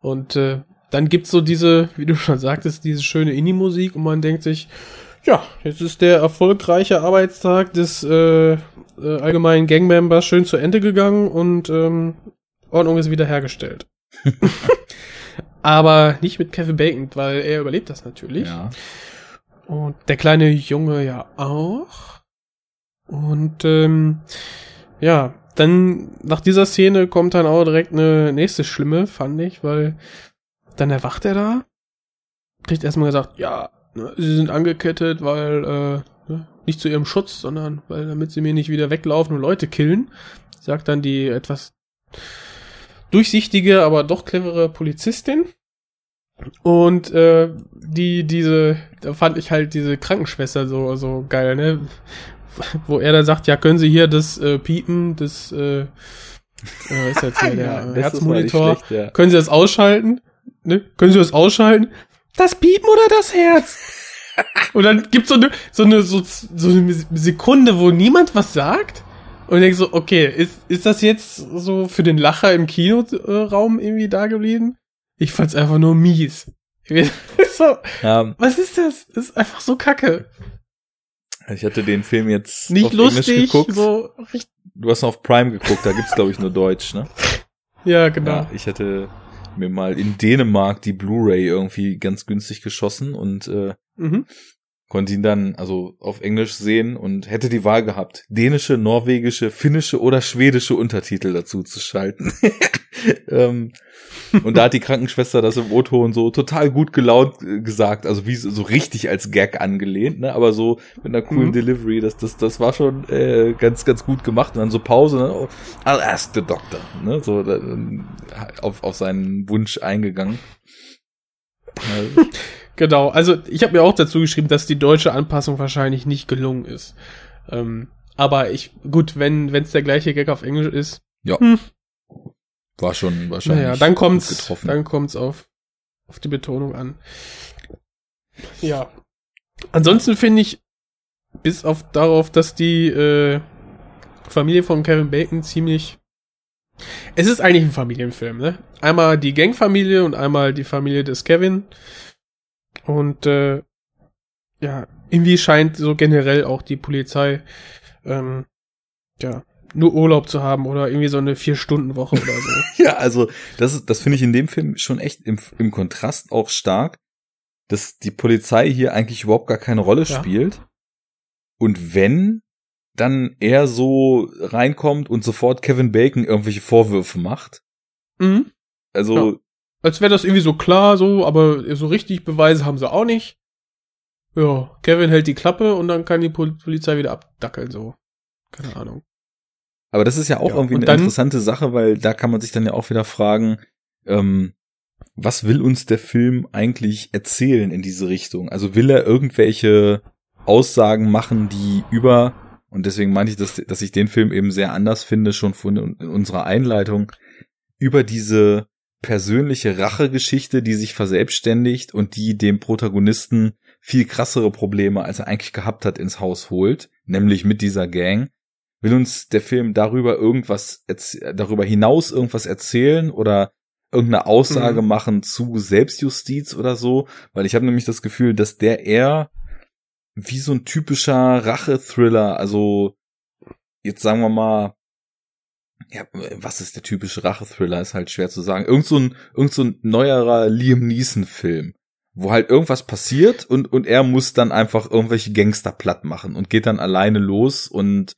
Und äh, dann gibt's so diese, wie du schon sagtest, diese schöne Indie-Musik und man denkt sich, ja, jetzt ist der erfolgreiche Arbeitstag des äh, äh, allgemeinen Gangmembers schön zu Ende gegangen und ähm, Ordnung ist wieder hergestellt. Aber nicht mit Kevin Bacon, weil er überlebt das natürlich. ja. Und der kleine Junge ja auch. Und ähm, ja, dann nach dieser Szene kommt dann auch direkt eine nächste schlimme, fand ich, weil dann erwacht er da, kriegt erstmal gesagt, ja, ne, sie sind angekettet, weil äh, ne, nicht zu ihrem Schutz, sondern weil damit sie mir nicht wieder weglaufen und Leute killen, sagt dann die etwas durchsichtige, aber doch clevere Polizistin. Und äh, die, diese, da fand ich halt diese Krankenschwester so, so geil, ne? Wo er dann sagt, ja, können Sie hier das äh, Piepen, das äh, äh, ist jetzt hier der Ja, Herzmonitor, schlecht, ja. können Sie das ausschalten? Ne? Können Sie das ausschalten? Das Piepen oder das Herz? Und dann gibt's so eine, so eine, so, so eine Sekunde, wo niemand was sagt. Und ich denk so, okay, ist, ist das jetzt so für den Lacher im Kinoraum irgendwie da geblieben? Ich fand's einfach nur mies. so, Ja, was ist das? Das ist einfach so kacke. ich hatte den Film jetzt Nicht lustig, geguckt. so richtig. Du hast auf Prime geguckt, da gibt's glaube ich nur Deutsch, ne? Ja, genau. Ja, ich hatte mir mal in Dänemark die Blu-ray irgendwie ganz günstig geschossen und äh, Mhm. Konnte ihn dann also auf Englisch sehen und hätte die Wahl gehabt, dänische, norwegische, finnische oder schwedische Untertitel dazu zu schalten. ähm, und da hat die Krankenschwester das im O-Ton so total gut gelaunt äh, gesagt, also wie so, richtig als Gag angelehnt, ne? aber so mit einer coolen Mhm. Delivery, das, das, das war schon äh, ganz, ganz gut gemacht und dann so Pause, ne? oh, I'll ask the doctor, ne? so dann auf, auf seinen Wunsch eingegangen. Äh, Genau, also ich habe mir auch dazu geschrieben, dass die deutsche Anpassung wahrscheinlich nicht gelungen ist. Ähm, aber ich, gut, wenn es der gleiche Gag auf Englisch ist, war schon wahrscheinlich. naja, dann kommt's, getroffen. dann kommt's auf, auf die Betonung an. Ja. Ansonsten finde ich, bis auf darauf, dass die äh, Familie von Kevin Bacon ziemlich es ist eigentlich ein Familienfilm, ne? Einmal die Gangfamilie und einmal die Familie des Kevin. Und äh, ja, irgendwie scheint so generell auch die Polizei ähm, ja nur Urlaub zu haben oder irgendwie so eine Vier-Stunden-Woche oder so. Ja, also das, ist- das finde ich in dem Film schon echt im, im Kontrast auch stark, dass die Polizei hier eigentlich überhaupt gar keine Rolle Ja. spielt. Und wenn, dann er so reinkommt und sofort Kevin Bacon irgendwelche Vorwürfe macht. mhm. Also, Ja. Als wäre das irgendwie so klar, so, aber so richtig Beweise haben sie auch nicht. Ja, Kevin hält die Klappe und dann kann die Pol Polizei wieder abdackeln, so. Keine Ahnung. aber das ist ja auch Ja, irgendwie eine dann- interessante Sache, weil da kann man sich dann ja auch wieder fragen, ähm, was will uns der Film eigentlich erzählen in diese Richtung? Also will er irgendwelche Aussagen machen, die über, und deswegen meinte ich, dass, dass ich den Film eben sehr anders finde, schon von in unserer Einleitung, über diese persönliche Rachegeschichte, die sich verselbstständigt und die dem Protagonisten viel krassere Probleme, als er eigentlich gehabt hat, ins Haus holt, nämlich mit dieser Gang. Will uns der Film darüber irgendwas, darüber hinaus irgendwas erzählen oder irgendeine Aussage Mhm. machen zu Selbstjustiz oder so? Weil ich habe nämlich das Gefühl, dass der eher wie so ein typischer Rache-Thriller, also jetzt sagen wir mal, ja, was ist der typische Rache-Thriller, ist halt schwer zu sagen. Irgend so ein, irgend so ein neuerer Liam Neeson-Film. wo halt irgendwas passiert und, und er muss dann einfach irgendwelche Gangster platt machen und geht dann alleine los und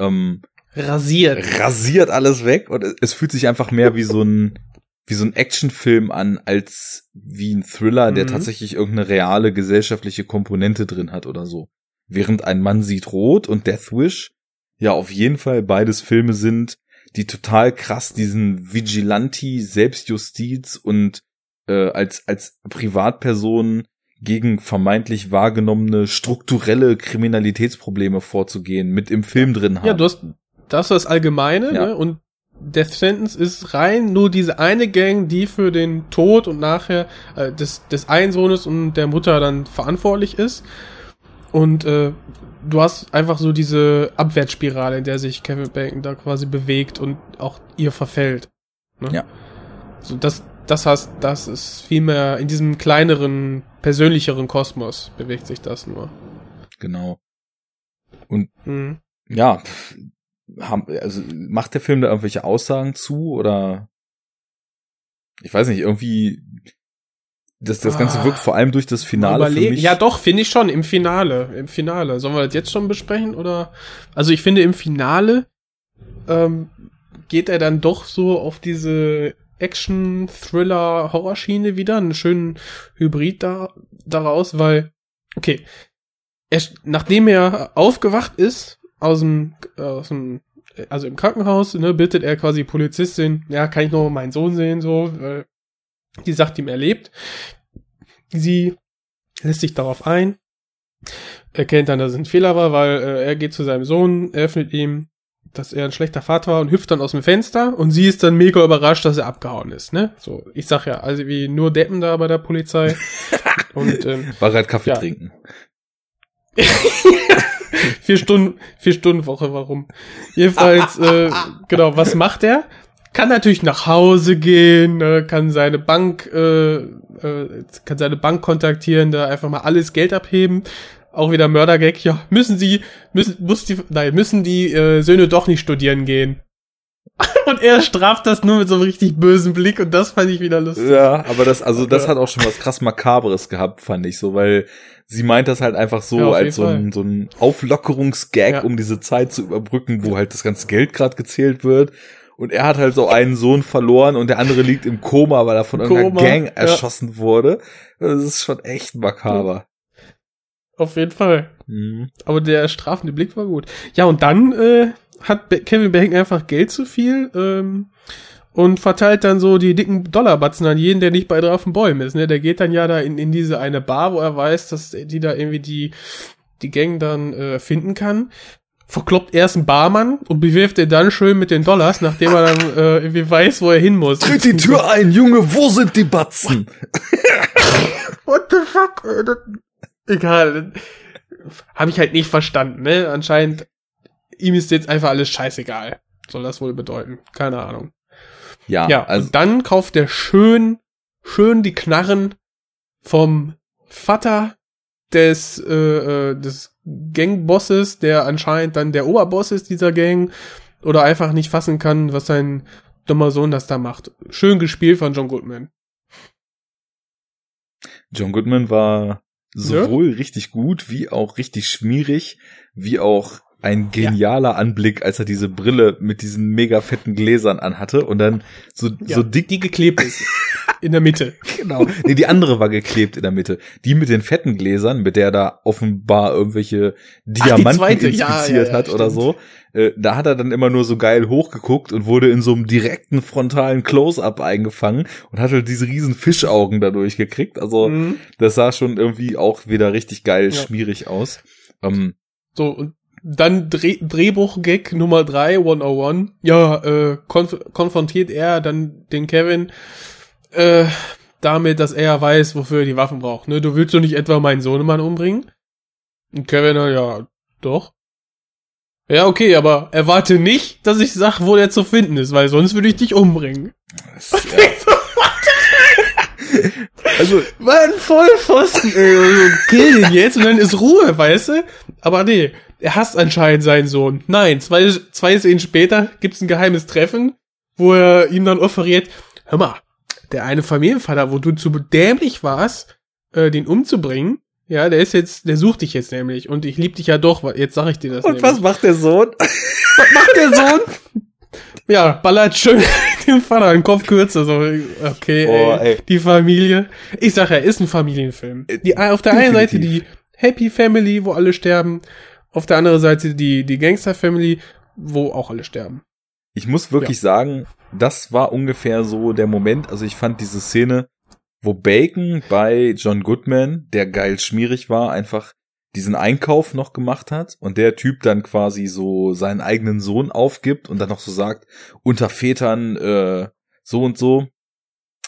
ähm, Rasiert. rasiert alles weg und es- fühlt sich einfach mehr wie so ein wie so ein Actionfilm an als wie ein Thriller, der Mhm. tatsächlich irgendeine reale gesellschaftliche Komponente drin hat oder so. Während ein Mann sieht rot und Death Wish ja auf jeden Fall beides Filme sind, die total krass diesen Vigilante Selbstjustiz und äh, als als Privatperson gegen vermeintlich wahrgenommene strukturelle Kriminalitätsprobleme vorzugehen mit im Film drin haben. Ja, du hast das ist das Allgemeine, Ja. ne? Und Death Sentence ist rein nur diese eine Gang, die für den Tod und nachher äh, des, des einen Sohnes und der Mutter dann verantwortlich ist. Und äh, du hast einfach so diese Abwärtsspirale, in der sich Kevin Bacon da quasi bewegt und auch ihr verfällt. Ne? Ja. So das, das heißt, das ist vielmehr in diesem kleineren, persönlicheren Kosmos bewegt sich das nur. Genau. Mhm. Ja, haben, also macht der Film da irgendwelche Aussagen zu oder ich weiß nicht, irgendwie das, das Ganze Ah. wirkt vor allem durch das Finale für mich. Ja, doch, finde ich schon, im Finale. Im Finale. Sollen wir das jetzt schon besprechen? Oder? Also ich finde, im Finale ähm, geht er dann doch so auf diese Action, Thriller, Horrorschiene wieder. Einen schönen Hybrid da, daraus, weil, okay, er, nachdem er aufgewacht ist, aus dem, äh, aus dem also im Krankenhaus, ne, bittet er quasi Polizistin, ja, kann ich noch meinen Sohn sehen, so, weil die sagt ihm, er lebt. Sie lässt sich darauf ein, erkennt dann, dass es ein Fehler war, weil äh, er geht zu seinem Sohn, eröffnet ihm, dass er ein schlechter Vater war und hüpft dann aus dem Fenster und sie ist dann mega überrascht, dass er abgehauen ist, ne? So, ich sag ja, also wie nur Deppen da bei der Polizei. und ähm, War gerade Kaffee Ja. trinken. vier Stunden, vier Stunden Woche, warum? Jedenfalls, äh, genau, was macht er? Kann natürlich nach Hause gehen, ne, kann seine Bank, äh, äh, kann seine Bank kontaktieren, da einfach mal alles Geld abheben. Auch wieder Mördergag, ja, müssen sie, müssen, muss die, nein, müssen die äh, Söhne doch nicht studieren gehen. Und er straft das nur mit so einem richtig bösen Blick und das fand ich wieder lustig. Ja, aber das, also das Ja. hat auch schon was krass Makabres gehabt, fand ich so, weil sie meint das halt einfach so Ja, als so ein, so ein Auflockerungsgag, Ja. um diese Zeit zu überbrücken, wo halt das ganze Geld gerade gezählt wird. Und er hat halt so einen Sohn verloren und der andere liegt im Koma, weil er von irgendeiner Koma, Gang ja. erschossen wurde. Das ist schon echt makaber. Auf jeden Fall. Mhm. Aber der strafende Blick war gut. Ja, und dann äh, hat Kevin Bacon einfach Geld zu viel ähm, und verteilt dann so die dicken Dollarbatzen an jeden, der nicht bei drei auf den Bäumen ist. Ne? Der geht dann ja da in, in diese eine Bar, wo er weiß, dass die da irgendwie die, die Gang dann äh, finden kann. Verkloppt erst einen Barmann und bewirft er dann schön mit den Dollars, nachdem er dann äh, irgendwie weiß, wo er hin muss. Tritt die Tür ein, Junge, wo sind die Batzen? What the fuck? das- Egal. Habe ich halt nicht verstanden, ne? Anscheinend, ihm ist jetzt einfach alles scheißegal. Soll das wohl bedeuten? Keine Ahnung. Ja, Ja, also und dann kauft er schön, schön die Knarren vom Vater des, äh, äh, des Gangbosses, der anscheinend dann der Oberboss ist dieser Gang, oder einfach nicht fassen kann, was sein dummer Sohn das da macht. Schön gespielt von John Goodman. John Goodman war sowohl richtig gut, wie auch richtig schmierig, wie auch ein genialer Anblick, als er diese Brille mit diesen mega fetten Gläsern anhatte und dann so, Ja, so dick die geklebt ist. In der Mitte. Genau. Nee, die andere war geklebt in der Mitte. Die mit den fetten Gläsern, mit der er da offenbar irgendwelche Diamanten zweite. inspiziert Ja, ja, ja, hat oder stimmt. so. Äh, da hat er dann immer nur so geil hochgeguckt und wurde in so einem direkten frontalen Close-up eingefangen und hat halt diese riesen Fischaugen dadurch gekriegt. Also Mhm. das sah schon irgendwie auch wieder richtig geil Ja. schmierig aus. Ähm, So, und dann Dreh Drehbuch-Gag Nummer 3, 101. Ja, äh, konf konfrontiert er dann den Kevin äh, damit, dass er weiß, wofür er die Waffen braucht. Ne? Du willst doch nicht etwa meinen Sohnemann umbringen? Und Kevin, ja, doch. Ja, okay, aber erwarte nicht, dass ich sag, wo der zu finden ist, weil sonst würde ich dich umbringen. ja. also Mann, Vollpfosten, ey, kill den jetzt und dann ist Ruhe, weißt du? Aber nee, er hasst anscheinend seinen Sohn. Nein, zwei, zwei Szenen später gibt's ein geheimes Treffen, wo er ihm dann offeriert, hör mal, der eine Familienvater, wo du zu dämlich warst, äh, den umzubringen. Ja, der ist jetzt, der sucht dich jetzt nämlich und ich lieb dich ja doch, jetzt sag ich dir das Und nämlich. was macht der Sohn? Was macht der Sohn? ja, ballert schön dem Vater den Kopf kürzer, so, okay, Boah, ey, ey. die Familie. Ich sag ja, ist ein Familienfilm. Die, auf der einen Seite die Definitiv. Happy Family, wo alle sterben, auf der anderen Seite die, die Gangster Family, wo auch alle sterben. Ich muss wirklich sagen, das war ungefähr so der Moment. Also ich fand diese Szene, wo Bacon bei John Goodman, der geil schmierig war, einfach diesen Einkauf noch gemacht hat und der Typ dann quasi so seinen eigenen Sohn aufgibt und dann noch so sagt, unter Vätern äh, so und so.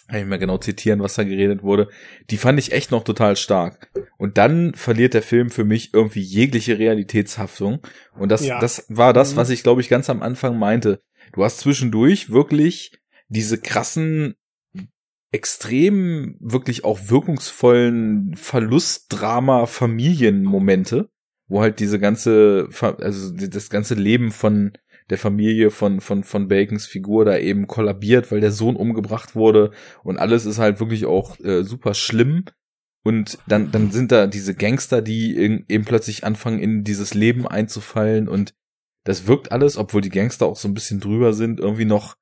Kann ich mehr genau zitieren, was da geredet wurde. Die fand ich echt noch total stark. Und dann verliert der Film für mich irgendwie jegliche Realitätshaftung. Und das, Ja. das war das, Mhm. was ich glaube ich ganz am Anfang meinte. Du hast zwischendurch wirklich diese krassen, extrem, wirklich auch wirkungsvollen Verlustdrama-Familienmomente, wo halt diese ganze, also das ganze Leben von der Familie von, von, von Bacons Figur da eben kollabiert, weil der Sohn umgebracht wurde und alles ist halt wirklich auch äh, super schlimm. Und dann, dann sind da diese Gangster, die eben plötzlich anfangen, in dieses Leben einzufallen und das wirkt alles, obwohl die Gangster auch so ein bisschen drüber sind, irgendwie noch,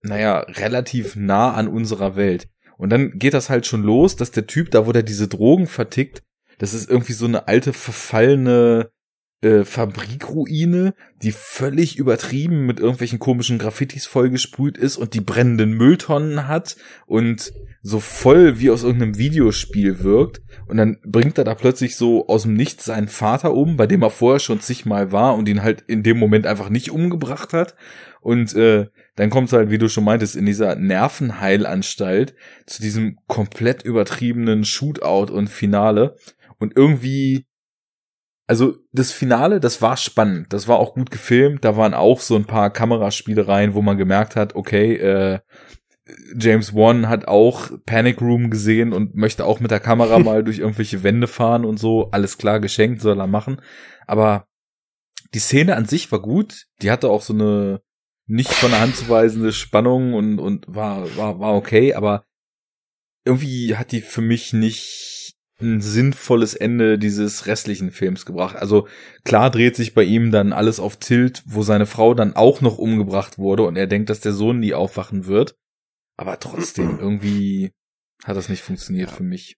naja, relativ nah an unserer Welt. Und dann geht das halt schon los, dass der Typ, da wo der diese Drogen vertickt, das ist irgendwie so eine alte, verfallene äh, Fabrikruine, die völlig übertrieben mit irgendwelchen komischen Graffitis vollgesprüht ist und die brennenden Mülltonnen hat und so voll wie aus irgendeinem Videospiel wirkt. Und dann bringt er da plötzlich so aus dem Nichts seinen Vater um, bei dem er vorher schon zigmal war und ihn halt in dem Moment einfach nicht umgebracht hat. Und äh, dann kommt es halt, wie du schon meintest, in dieser Nervenheilanstalt zu diesem komplett übertriebenen Shootout und Finale. Und irgendwie, also das Finale, das war spannend, das war auch gut gefilmt, da waren auch so ein paar Kameraspielereien, wo man gemerkt hat, okay, äh, James Wan hat auch Panic Room gesehen und möchte auch mit der Kamera mal durch irgendwelche Wände fahren und so. Alles klar, geschenkt, soll er machen. Aber die Szene an sich war gut. Die hatte auch so eine nicht von der Hand zu weisende Spannung und, und war, war, war okay, aber irgendwie hat die für mich nicht ein sinnvolles Ende dieses restlichen Films gebracht. Also klar dreht sich bei ihm dann alles auf Tilt, wo seine Frau dann auch noch umgebracht wurde und er denkt, dass der Sohn nie aufwachen wird. Aber trotzdem, irgendwie hat das nicht funktioniert für mich.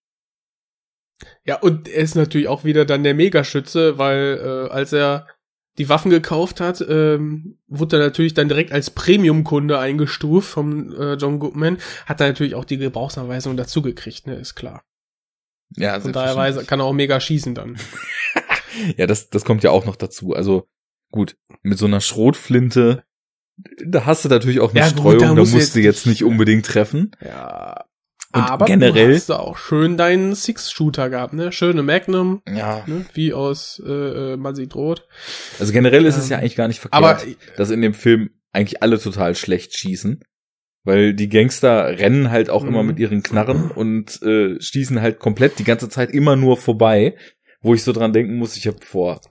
Ja, und er ist natürlich auch wieder dann der Megaschütze, weil äh, als er die Waffen gekauft hat, ähm, wurde er natürlich dann direkt als Premium-Kunde eingestuft vom äh, John Goodman, hat er natürlich auch die Gebrauchsanweisung dazu gekriegt, ne, ist klar. Ja, Von daher weiß, kann er auch mega schießen dann. Ja, das, das kommt ja auch noch dazu. Also gut, mit so einer Schrotflinte, da hast du natürlich auch eine Ja, gut, Streuung, da da musst musst du du jetzt jetzt nicht unbedingt treffen. Ja. Und aber generell- du hast da auch schön deinen Six-Shooter gehabt, ne? Schöne Magnum, Ja. ne? Wie aus äh, äh, Man sieht rot. Also generell ist es Ähm, ja eigentlich gar nicht verkehrt, Aber dass in dem Film eigentlich alle total schlecht schießen. Weil die Gangster rennen halt auch Mhm. immer mit ihren Knarren und äh, schießen halt komplett die ganze Zeit immer nur vorbei. Wo ich so dran denken muss, ich habe vor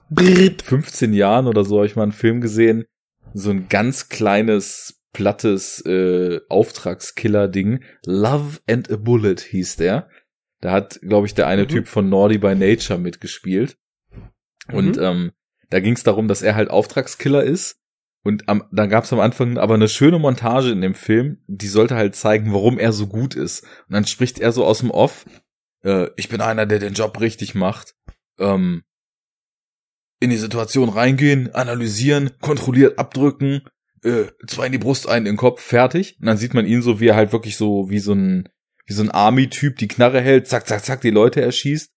15 Jahren oder so hab ich mal einen Film gesehen, so ein ganz kleines, plattes äh, Auftragskiller-Ding. Love and a Bullet hieß der. Da hat, glaube ich, der eine Mhm. Typ von Naughty by Nature mitgespielt. Und Mhm. ähm, da ging es darum, dass er halt Auftragskiller ist. Und am, da gab es am Anfang aber eine schöne Montage in dem Film, die sollte halt zeigen, warum er so gut ist. Und dann spricht er so aus dem Off, äh, ich bin einer, der den Job richtig macht. Ähm, in die Situation reingehen, analysieren, kontrolliert abdrücken, äh, zwei in die Brust, einen in den Kopf, fertig. Und dann sieht man ihn so, wie er halt wirklich so, wie so ein, wie so ein Army-Typ die Knarre hält, zack, zack, zack, die Leute erschießt.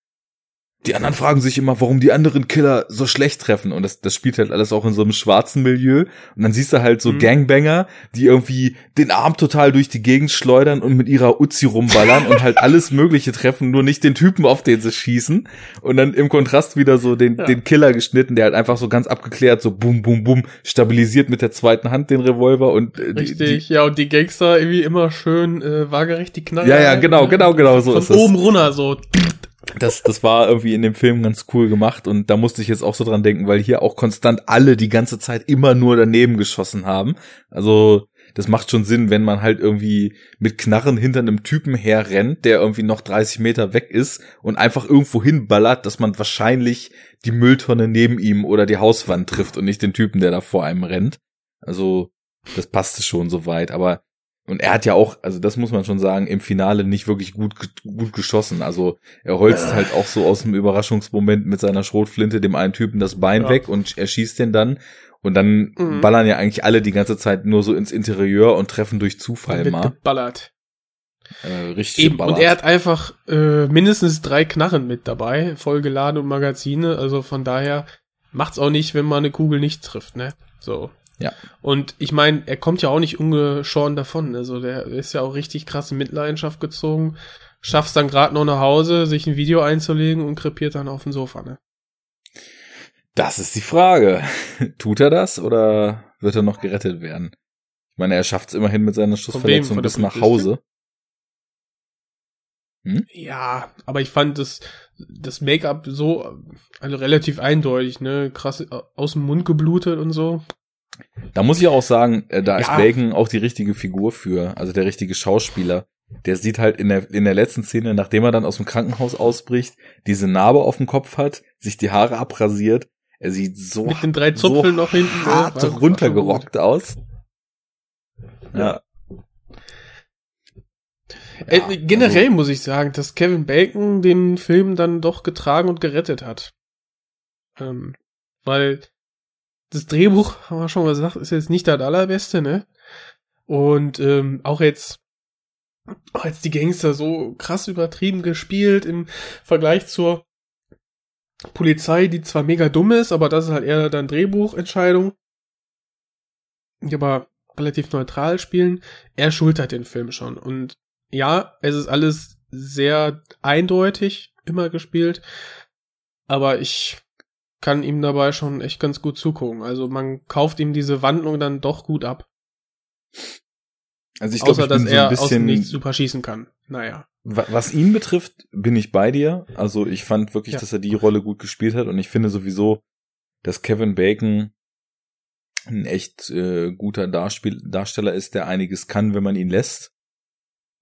Die anderen fragen sich immer, warum die anderen Killer so schlecht treffen. Und das, das spielt halt alles auch in so einem schwarzen Milieu. Und dann siehst du halt so Mhm. Gangbanger, die irgendwie den Arm total durch die Gegend schleudern und mit ihrer Uzi rumballern und halt alles Mögliche treffen, nur nicht den Typen, auf den sie schießen. Und dann im Kontrast wieder so den, Ja. den Killer geschnitten, der halt einfach so ganz abgeklärt, so bum, bum, bum, stabilisiert mit der zweiten Hand den Revolver und äh, die, Richtig, ja, und die Gangster irgendwie immer schön äh, waagerecht die Knarre. Ja, ja, genau, ne? genau, genau so Von ist oben runter so. Das, das war irgendwie in dem Film ganz cool gemacht und da musste ich jetzt auch so dran denken, weil hier auch konstant alle die ganze Zeit immer nur daneben geschossen haben. Also das macht schon Sinn, wenn man halt irgendwie mit Knarren hinter einem Typen herrennt, der irgendwie noch 30 Meter weg ist und einfach irgendwo hinballert, dass man wahrscheinlich die Mülltonne neben ihm oder die Hauswand trifft und nicht den Typen, der da vor einem rennt. Also, das passte schon soweit, aber und er hat ja auch, also das muss man schon sagen, im Finale nicht wirklich gut, gut geschossen. Also er holzt halt auch so aus dem Überraschungsmoment mit seiner Schrotflinte dem einen Typen das Bein Ja. weg und er schießt den dann. Und dann Mhm. ballern ja eigentlich alle die ganze Zeit nur so ins Interieur und treffen durch Zufall mal. geballert. Äh, richtig Eben, und geballert. er hat einfach äh, mindestens drei Knarren mit dabei, vollgeladen und Magazine, also von daher macht's auch nicht, wenn man eine Kugel nicht trifft, ne? So. Ja. Und ich meine, er kommt ja auch nicht ungeschoren davon, also der ist ja auch richtig krass in Mitleidenschaft gezogen, schafft's dann gerade noch nach Hause, sich ein Video einzulegen und krepiert dann auf dem Sofa, ne? Das ist die Frage. Tut er das oder wird er noch gerettet werden? Ich meine, er schafft es immerhin mit seiner Schussverletzung bis nach? Hause. Ja, aber ich fand das, das Make-up so, also relativ eindeutig, ne? Krass aus dem Mund geblutet und so. Da muss ich auch sagen, äh, da ist Ja. Bacon auch die richtige Figur für, also der richtige Schauspieler. Der sieht halt in der, in der letzten Szene, nachdem er dann aus dem Krankenhaus ausbricht, diese Narbe auf dem Kopf hat, sich die Haare abrasiert. Er sieht so, Mit den drei Zupfeln so noch hinten. hart? War- war runtergerockt aus. Ja. Äh, Ja, generell also- muss ich sagen, dass Kevin Bacon den Film dann doch getragen und gerettet hat. Ähm, weil das Drehbuch, haben wir schon gesagt, ist jetzt nicht das allerbeste, ne? Und ähm, auch jetzt, auch jetzt die Gangster so krass übertrieben gespielt im Vergleich zur Polizei, die zwar mega dumm ist, aber das ist halt eher dann Drehbuchentscheidung. Die aber relativ neutral spielen. Er schultert den Film schon. Und ja, es ist alles sehr eindeutig immer gespielt, aber ich kann ihm dabei schon echt ganz gut zugucken. Also man kauft ihm diese Wandlung dann doch gut ab. Also ich glaube, dass so er ein aus dem bisschen, Nichts super schießen kann. Naja. Wa- Was ihn betrifft, bin ich bei dir. Also ich fand wirklich, Ja. dass er die Rolle gut gespielt hat und ich finde sowieso, dass Kevin Bacon ein echt äh, guter Darspiel Darsteller ist, der einiges kann, wenn man ihn lässt.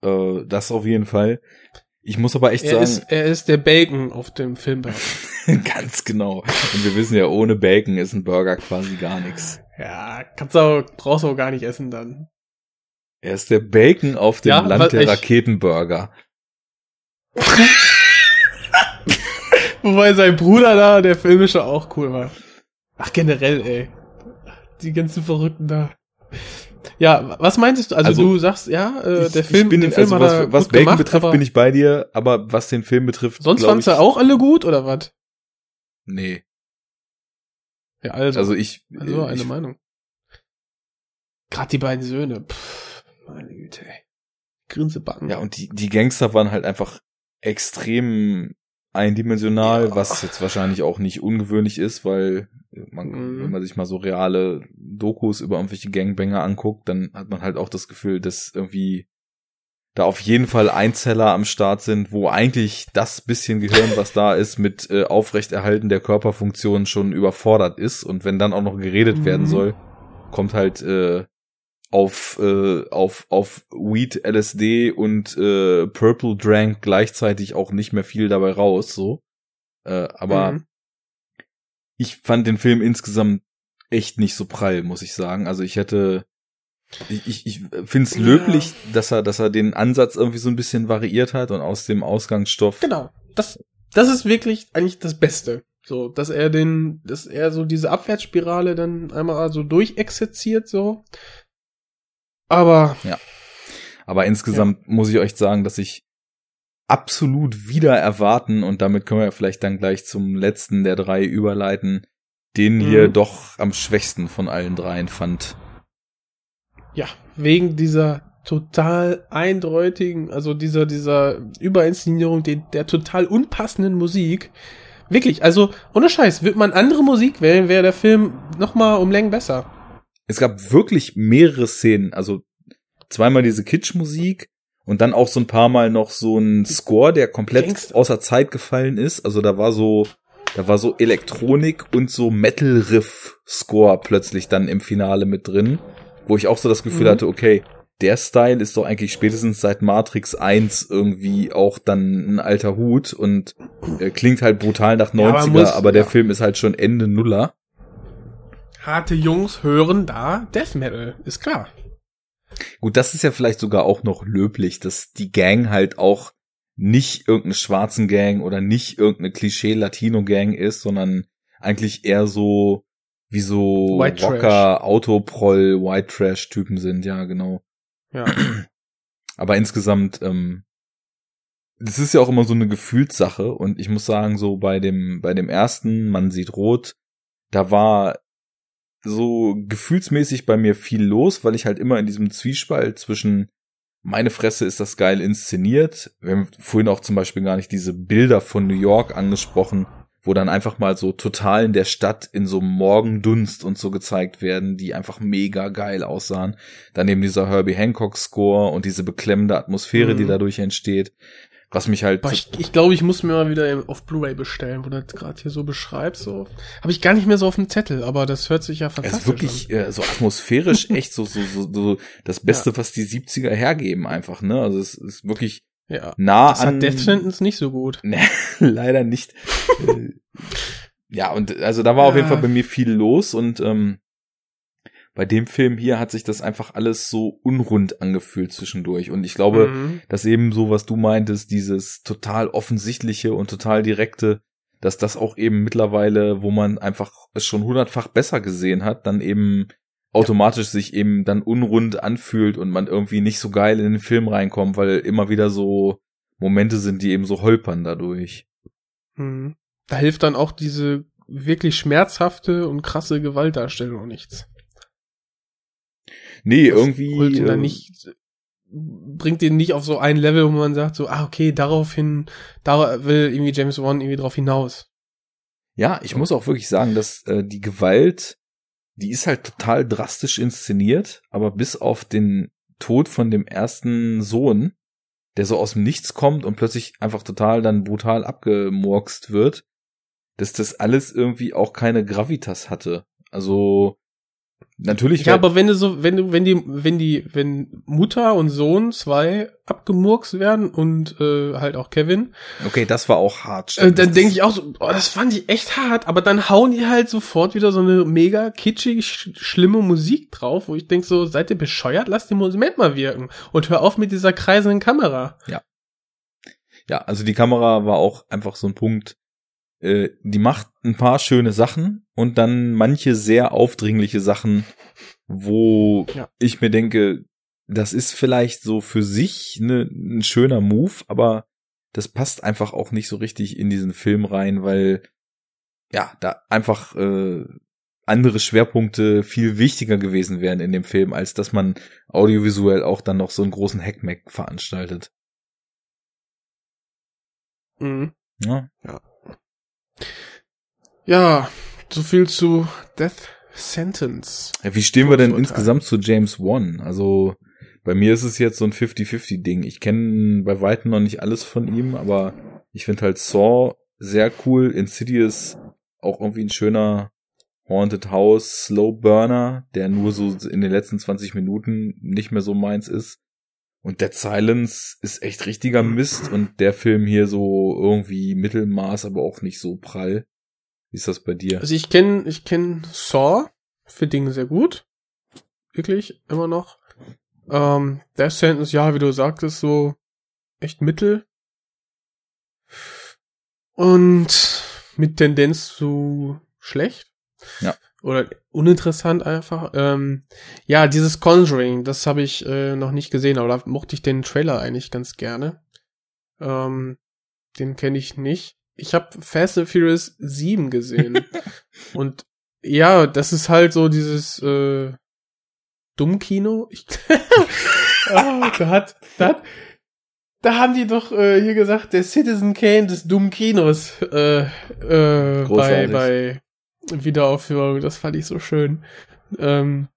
Äh, das auf jeden Fall. Ich muss aber echt Er sagen, ist, er ist der Bacon auf dem Filmberg. ganz genau. Und wir wissen ja, ohne Bacon ist ein Burger quasi gar nichts. ja, kannst du auch, brauchst du auch gar nicht essen dann. Er ist der Bacon auf dem Ja, Land der ich- Raketenburger. Wobei sein Bruder da, der filmische, auch cool war. Ach, generell, ey. Die ganzen Verrückten da. Ja, was meintest du? Also, Also, du sagst, ja, äh, Ich- der ich Film, bin, den Film also was, was Bacon gemacht, betrifft, bin ich bei dir, aber was den Film betrifft, sonst fandst ich, du auch alle gut, oder was? Nee. Ja, also, Also ich, also eine ich Meinung. Gerade die beiden Söhne, pff, meine Güte, ey. Grinsebacken. ja, und die, die Gangster waren halt einfach extrem eindimensional, Ja. was jetzt wahrscheinlich auch nicht ungewöhnlich ist, weil man, Mhm. wenn man sich mal so reale Dokus über irgendwelche Gangbanger anguckt, dann hat man halt auch das Gefühl, dass irgendwie da auf jeden Fall Einzeller am Start sind, wo eigentlich das bisschen Gehirn, was da ist, mit äh, Aufrechterhalten der Körperfunktion schon überfordert ist. Und wenn dann auch noch geredet werden Mhm. soll, kommt halt äh, auf, äh, auf, auf Weed, LSD und äh, Purple Drank gleichzeitig auch nicht mehr viel dabei raus, so. Äh, aber Mhm. Ich fand den Film insgesamt echt nicht so prall, muss ich sagen. Also ich hätte, ich, ich, finde es Ja. löblich, dass er, dass er den Ansatz irgendwie so ein bisschen variiert hat und aus dem Ausgangsstoff. Genau. Das, das ist wirklich eigentlich das Beste. So, dass er den, dass er so diese Abwärtsspirale dann einmal so durchexerziert, so. Aber, Aber insgesamt muss ich euch sagen, dass ich absolut wieder erwarten und damit können wir vielleicht dann gleich zum letzten der drei überleiten, den hier Mhm. doch am schwächsten von allen dreien fand. ja, wegen dieser total eindeutigen, also dieser, dieser Überinszenierung der, der total unpassenden Musik. Wirklich, also, ohne Scheiß, wird man andere Musik wählen, wäre der Film noch mal um Längen besser. Es gab wirklich mehrere Szenen, also zweimal diese Kitsch-Musik und dann auch so ein paar Mal noch so ein Score, der komplett Gangster. außer Zeit gefallen ist. Also da war so, da war so Elektronik und so Metal-Riff-Score plötzlich dann im Finale mit drin. wo ich auch so das Gefühl Mhm. hatte, okay, der Style ist doch eigentlich spätestens seit Matrix 1 irgendwie auch dann ein alter Hut und äh, klingt halt brutal nach 90er, Ja, aber aber, muss- der ja. Film ist halt schon Ende Nuller. Harte Jungs hören da Death Metal, ist klar. Gut, das ist ja vielleicht sogar auch noch löblich, dass die Gang halt auch nicht irgendeine schwarzen Gang oder nicht irgendeine Klischee-Latino-Gang ist, sondern eigentlich eher so wie so White Trash. Rocker, Autoproll, White Trash-Typen sind, ja, genau. Ja. Aber insgesamt, ähm, das ist ja auch immer so eine Gefühlssache und ich muss sagen, so bei dem, bei dem ersten, man sieht rot, da war so gefühlsmäßig bei mir viel los, weil ich halt immer in diesem Zwiespalt zwischen meine Fresse ist das geil inszeniert. Wir haben vorhin auch zum Beispiel gar nicht diese Bilder von New York angesprochen, wo dann einfach mal so total in der Stadt in so Morgendunst und so gezeigt werden, die einfach mega geil aussahen. Dann eben dieser Herbie Hancock Score und diese beklemmende Atmosphäre, Mhm. die dadurch entsteht. Was mich halt Boah, ich ich, glaube, ich muss mir mal wieder auf Blu-ray bestellen, wo du das gerade hier so beschreibst. So. Habe ich gar nicht mehr so auf dem Zettel, aber das hört sich ja Es fantastisch ist wirklich äh, so atmosphärisch echt so, so, so, so das Beste, was die 70er hergeben einfach, ne? Also es ist wirklich an. Ja. nah Das an. hat Death Sentence nicht so gut. Nee, leider nicht. Äh, ja, und also da war auf jeden Ja. Fall bei mir viel los und ähm, bei dem Film hier hat sich das einfach alles so unrund angefühlt zwischendurch. Und ich glaube, Mhm. dass eben so, was du meintest, dieses total offensichtliche und total direkte, dass das auch eben mittlerweile, wo man einfach es schon hundertfach besser gesehen hat, dann eben automatisch sich eben dann unrund anfühlt und man irgendwie nicht so geil in den Film reinkommt, weil immer wieder so Momente sind, die eben so holpern dadurch. Mhm. Da hilft dann auch diese wirklich schmerzhafte und krasse Gewaltdarstellung nichts. Nee, Das irgendwie. holt ihn dann äh, nicht, bringt den nicht auf so ein Level, wo man sagt so, ah, okay, daraufhin, da will irgendwie James Wan irgendwie drauf hinaus. Ja, ich muss auch wirklich sagen, dass äh, die Gewalt, die ist halt total drastisch inszeniert, aber bis auf den Tod von dem ersten Sohn, der so aus dem Nichts kommt und plötzlich einfach total dann brutal abgemurkst wird, dass das alles irgendwie auch keine Gravitas hatte. Also natürlich Ja, aber wenn du so, wenn du, wenn die, wenn die, wenn Mutter und Sohn zwei abgemurkst werden und äh, halt auch Kevin, okay, das war auch hart. äh, dann denke ich auch so, oh, das fand ich echt hart, aber dann hauen die halt sofort wieder so eine mega kitschig sch schlimme Musik drauf, wo ich denk so, seid ihr bescheuert? Lasst den Moment mal wirken und hör auf mit dieser kreisenden Kamera. Ja, also die Kamera war auch einfach so ein Punkt, äh, die macht ein paar schöne Sachen und dann manche sehr aufdringliche Sachen, wo Ja. ich mir denke, das ist vielleicht so für sich ne, ein schöner Move, aber das passt einfach auch nicht so richtig in diesen Film rein, weil ja, da einfach äh, andere Schwerpunkte viel wichtiger gewesen wären in dem Film, als dass man audiovisuell auch dann noch so einen großen Hackmack veranstaltet. Mhm. Ja, Ja, so viel zu Death Sentence. Ja, wie stehen wir denn insgesamt zu James Wan? Also bei mir ist es jetzt so ein 50-50-Ding. Ich kenne bei weitem noch nicht alles von ihm, aber ich finde halt Saw sehr cool. Insidious auch irgendwie ein schöner Haunted House Slow Burner, der nur so in den letzten 20 Minuten nicht mehr so meins ist. Und Dead Silence ist echt richtiger Mist und der Film hier so irgendwie Mittelmaß, aber auch nicht so prall. Wie ist das bei dir? Also ich kenne ich kenn Saw, für Dinge sehr gut. Wirklich, immer noch. Ähm, Death Sentence, ja, wie du sagtest, so echt mittel. Und mit Tendenz zu schlecht. Ja. Oder uninteressant einfach. Ähm, ja, dieses Conjuring, das habe ich äh, noch nicht gesehen, aber da mochte ich den Trailer eigentlich ganz gerne. Ähm, den kenne ich nicht. Ich habe Fast and Furious 7 gesehen. Und ja, das ist halt so dieses äh, Dummkino. Ich, oh, da hat, da hat, da haben die doch äh, hier gesagt, der Citizen Kane des Dummkinos äh, äh, bei, bei Wiederaufführung. Das fand ich so schön. Ähm,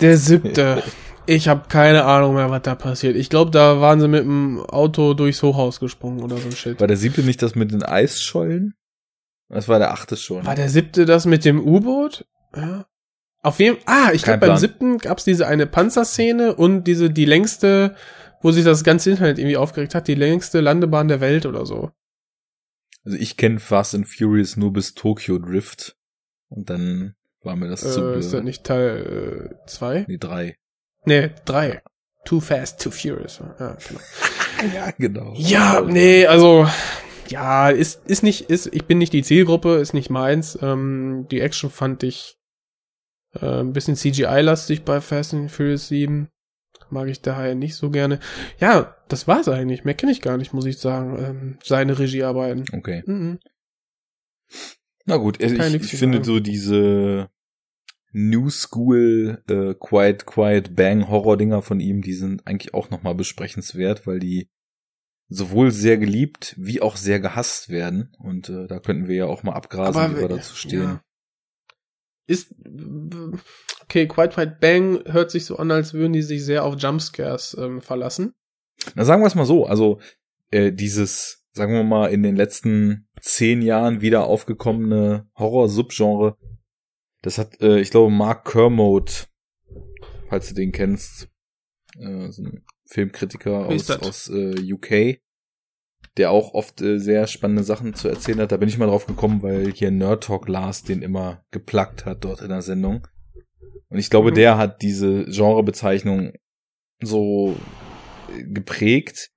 der siebte. Ich habe keine Ahnung mehr, was da passiert. Ich glaube, da waren sie mit dem Auto durchs Hochhaus gesprungen oder so ein Shit. War der siebte nicht das mit den Eisschollen? Das war der achte schon. War der siebte das mit dem U-Boot? Ja. Auf jeden Ah, ich glaube, beim siebten gab's diese eine Panzerszene und diese, die längste, wo sich das ganze Internet irgendwie aufgeregt hat, die längste Landebahn der Welt oder so. Also ich kenne Fast and Furious nur bis Tokyo Drift. Und dann war mir das zu Äh, ist das blöd. nicht Teil äh, zwei? Nee, drei. Nee, drei. Too Fast, Too Furious. Ja, genau. Ja, genau. Ja, nee, also ja, ist ist nicht ist ich bin nicht die Zielgruppe, ist nicht meins. Ähm, die Action fand ich äh, ein bisschen CGI lastig bei Fast and Furious 7. Mag ich daher nicht so gerne. Ja, das war's eigentlich. Mehr kenne ich gar nicht, muss ich sagen. Ähm, seine Regiearbeiten. Okay. Mhm. Na gut, also ich, ich finde so diese New School äh, Quiet Quiet Bang Horror Dinger von ihm, die sind eigentlich auch noch mal besprechenswert, weil die sowohl sehr geliebt wie auch sehr gehasst werden und äh, da könnten wir ja auch mal abgrasen, wie wir dazu stehen. ja. Ist okay, Quiet Fight Bang hört sich so an, als würden die sich sehr auf Jumpscares ähm, verlassen. Na sagen wir es mal so, also äh, dieses, sagen wir mal, in den letzten zehn Jahren wieder aufgekommene Horror-Subgenre, das hat, äh, ich glaube, Mark Kermode, falls du den kennst, äh, so ein Filmkritiker aus, aus äh, UK, der auch oft äh, sehr spannende Sachen zu erzählen hat. Da bin ich mal drauf gekommen, weil hier Nerd Talk Lars den immer geplagt hat dort in der Sendung. Und ich glaube, Mhm. der hat diese Genrebezeichnung so geprägt.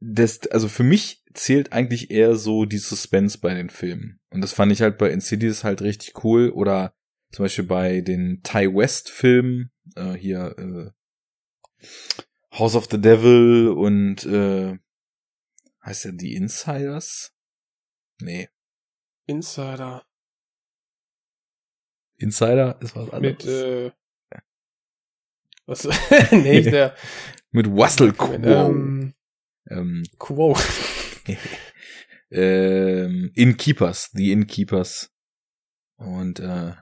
Das, also für mich zählt eigentlich eher so die Suspense bei den Filmen. Und das fand ich halt bei Insidious halt richtig cool. Oder zum Beispiel bei den Ty West Filmen, äh, hier äh, House of the Devil und äh, heißt der The Insiders? Nee. Insider. Insider ist was anderes. Mit, äh, was, nee, der, Mit Russell Crowe. ähm, Ähm, Quo. ähm, Innkeepers, The Innkeepers. Und äh,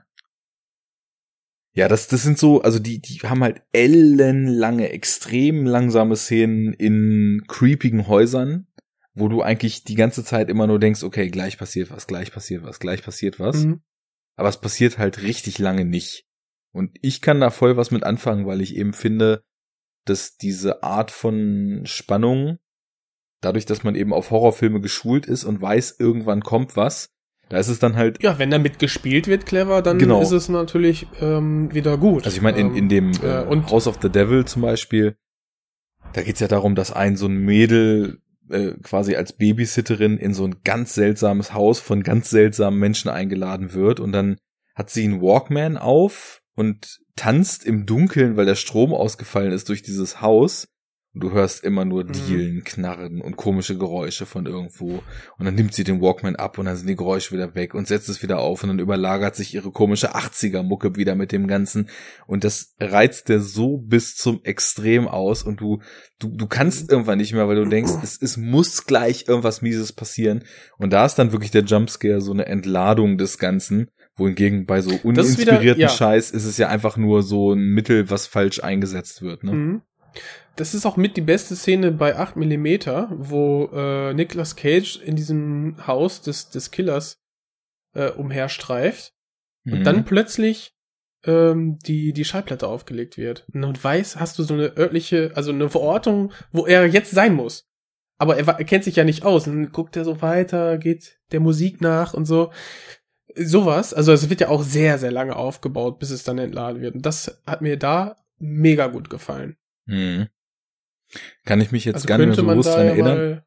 ja, das, das sind so, also die, die haben halt ellenlange, extrem langsame Szenen in creepigen Häusern, wo du eigentlich die ganze Zeit immer nur denkst, okay, gleich passiert was, gleich passiert was, gleich passiert was. Mhm. Aber es passiert halt richtig lange nicht. Und ich kann da voll was mit anfangen, weil ich eben finde, dass diese Art von Spannung, dadurch, dass man eben auf Horrorfilme geschult ist und weiß, irgendwann kommt was, da ist es dann halt, Ja, wenn damit gespielt wird, clever, dann Genau. ist es natürlich ähm, wieder gut. also ich meine, in, Ähm, in dem äh, äh, und- House of the Devil zum Beispiel, da geht's ja darum, dass ein so ein Mädel äh, quasi als Babysitterin in so ein ganz seltsames Haus von ganz seltsamen Menschen eingeladen wird und dann hat sie einen Walkman auf und tanzt im Dunkeln, weil der Strom ausgefallen ist durch dieses Haus. Und du hörst immer nur Mhm. Dielen, Knarren und komische Geräusche von irgendwo. Und dann nimmt sie den Walkman ab und dann sind die Geräusche wieder weg und setzt es wieder auf und dann überlagert sich ihre komische 80er-Mucke wieder mit dem Ganzen. Und das reizt der so bis zum Extrem aus und du, du, du kannst irgendwann nicht mehr, weil du denkst, es, es muss gleich irgendwas Mieses passieren. Und da ist dann wirklich der Jumpscare so eine Entladung des Ganzen. Wohingegen bei so ist wieder- uninspirierten ja. Scheiß ist es ja einfach nur so ein Mittel, was falsch eingesetzt wird. Ne? Mhm. Das ist auch mit die beste Szene bei 8 mm, wo äh, Nicolas Cage in diesem Haus des, des Killers äh, umherstreift und Mhm. dann plötzlich ähm, die, die Schallplatte aufgelegt wird. Und weiß, hast du so eine örtliche, also eine Verortung, wo er jetzt sein muss. Aber er, er kennt sich ja nicht aus. Und dann guckt er so weiter, geht der Musik nach und so. Sowas. Also es wird ja auch sehr, sehr lange aufgebaut, bis es dann entladen wird. Und das hat mir da mega gut gefallen. Mhm. Kann ich mich jetzt Also gar nicht mehr so da dran erinnern. mal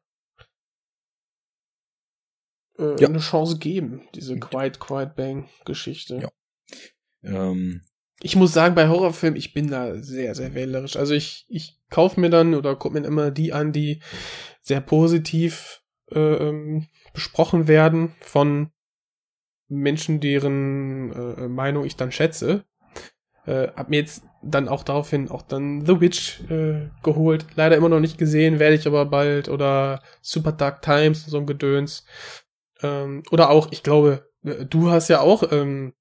äh, Ja. eine Chance geben, diese Quiet Quiet Bang Geschichte. Ja. Ähm, Ich muss sagen, bei Horrorfilmen, ich bin da sehr, sehr wählerisch. Also ich, ich kaufe mir dann oder gucke mir immer die an, die sehr positiv äh, ähm, besprochen werden von Menschen, deren äh, Meinung ich dann schätze. Äh, hab mir jetzt dann auch daraufhin auch dann The Witch äh, geholt. Leider immer noch nicht gesehen, werde ich aber bald. Oder Super Dark Times, so ein Gedöns. Ähm, oder auch, ich glaube, äh, du hast ja auch ähm,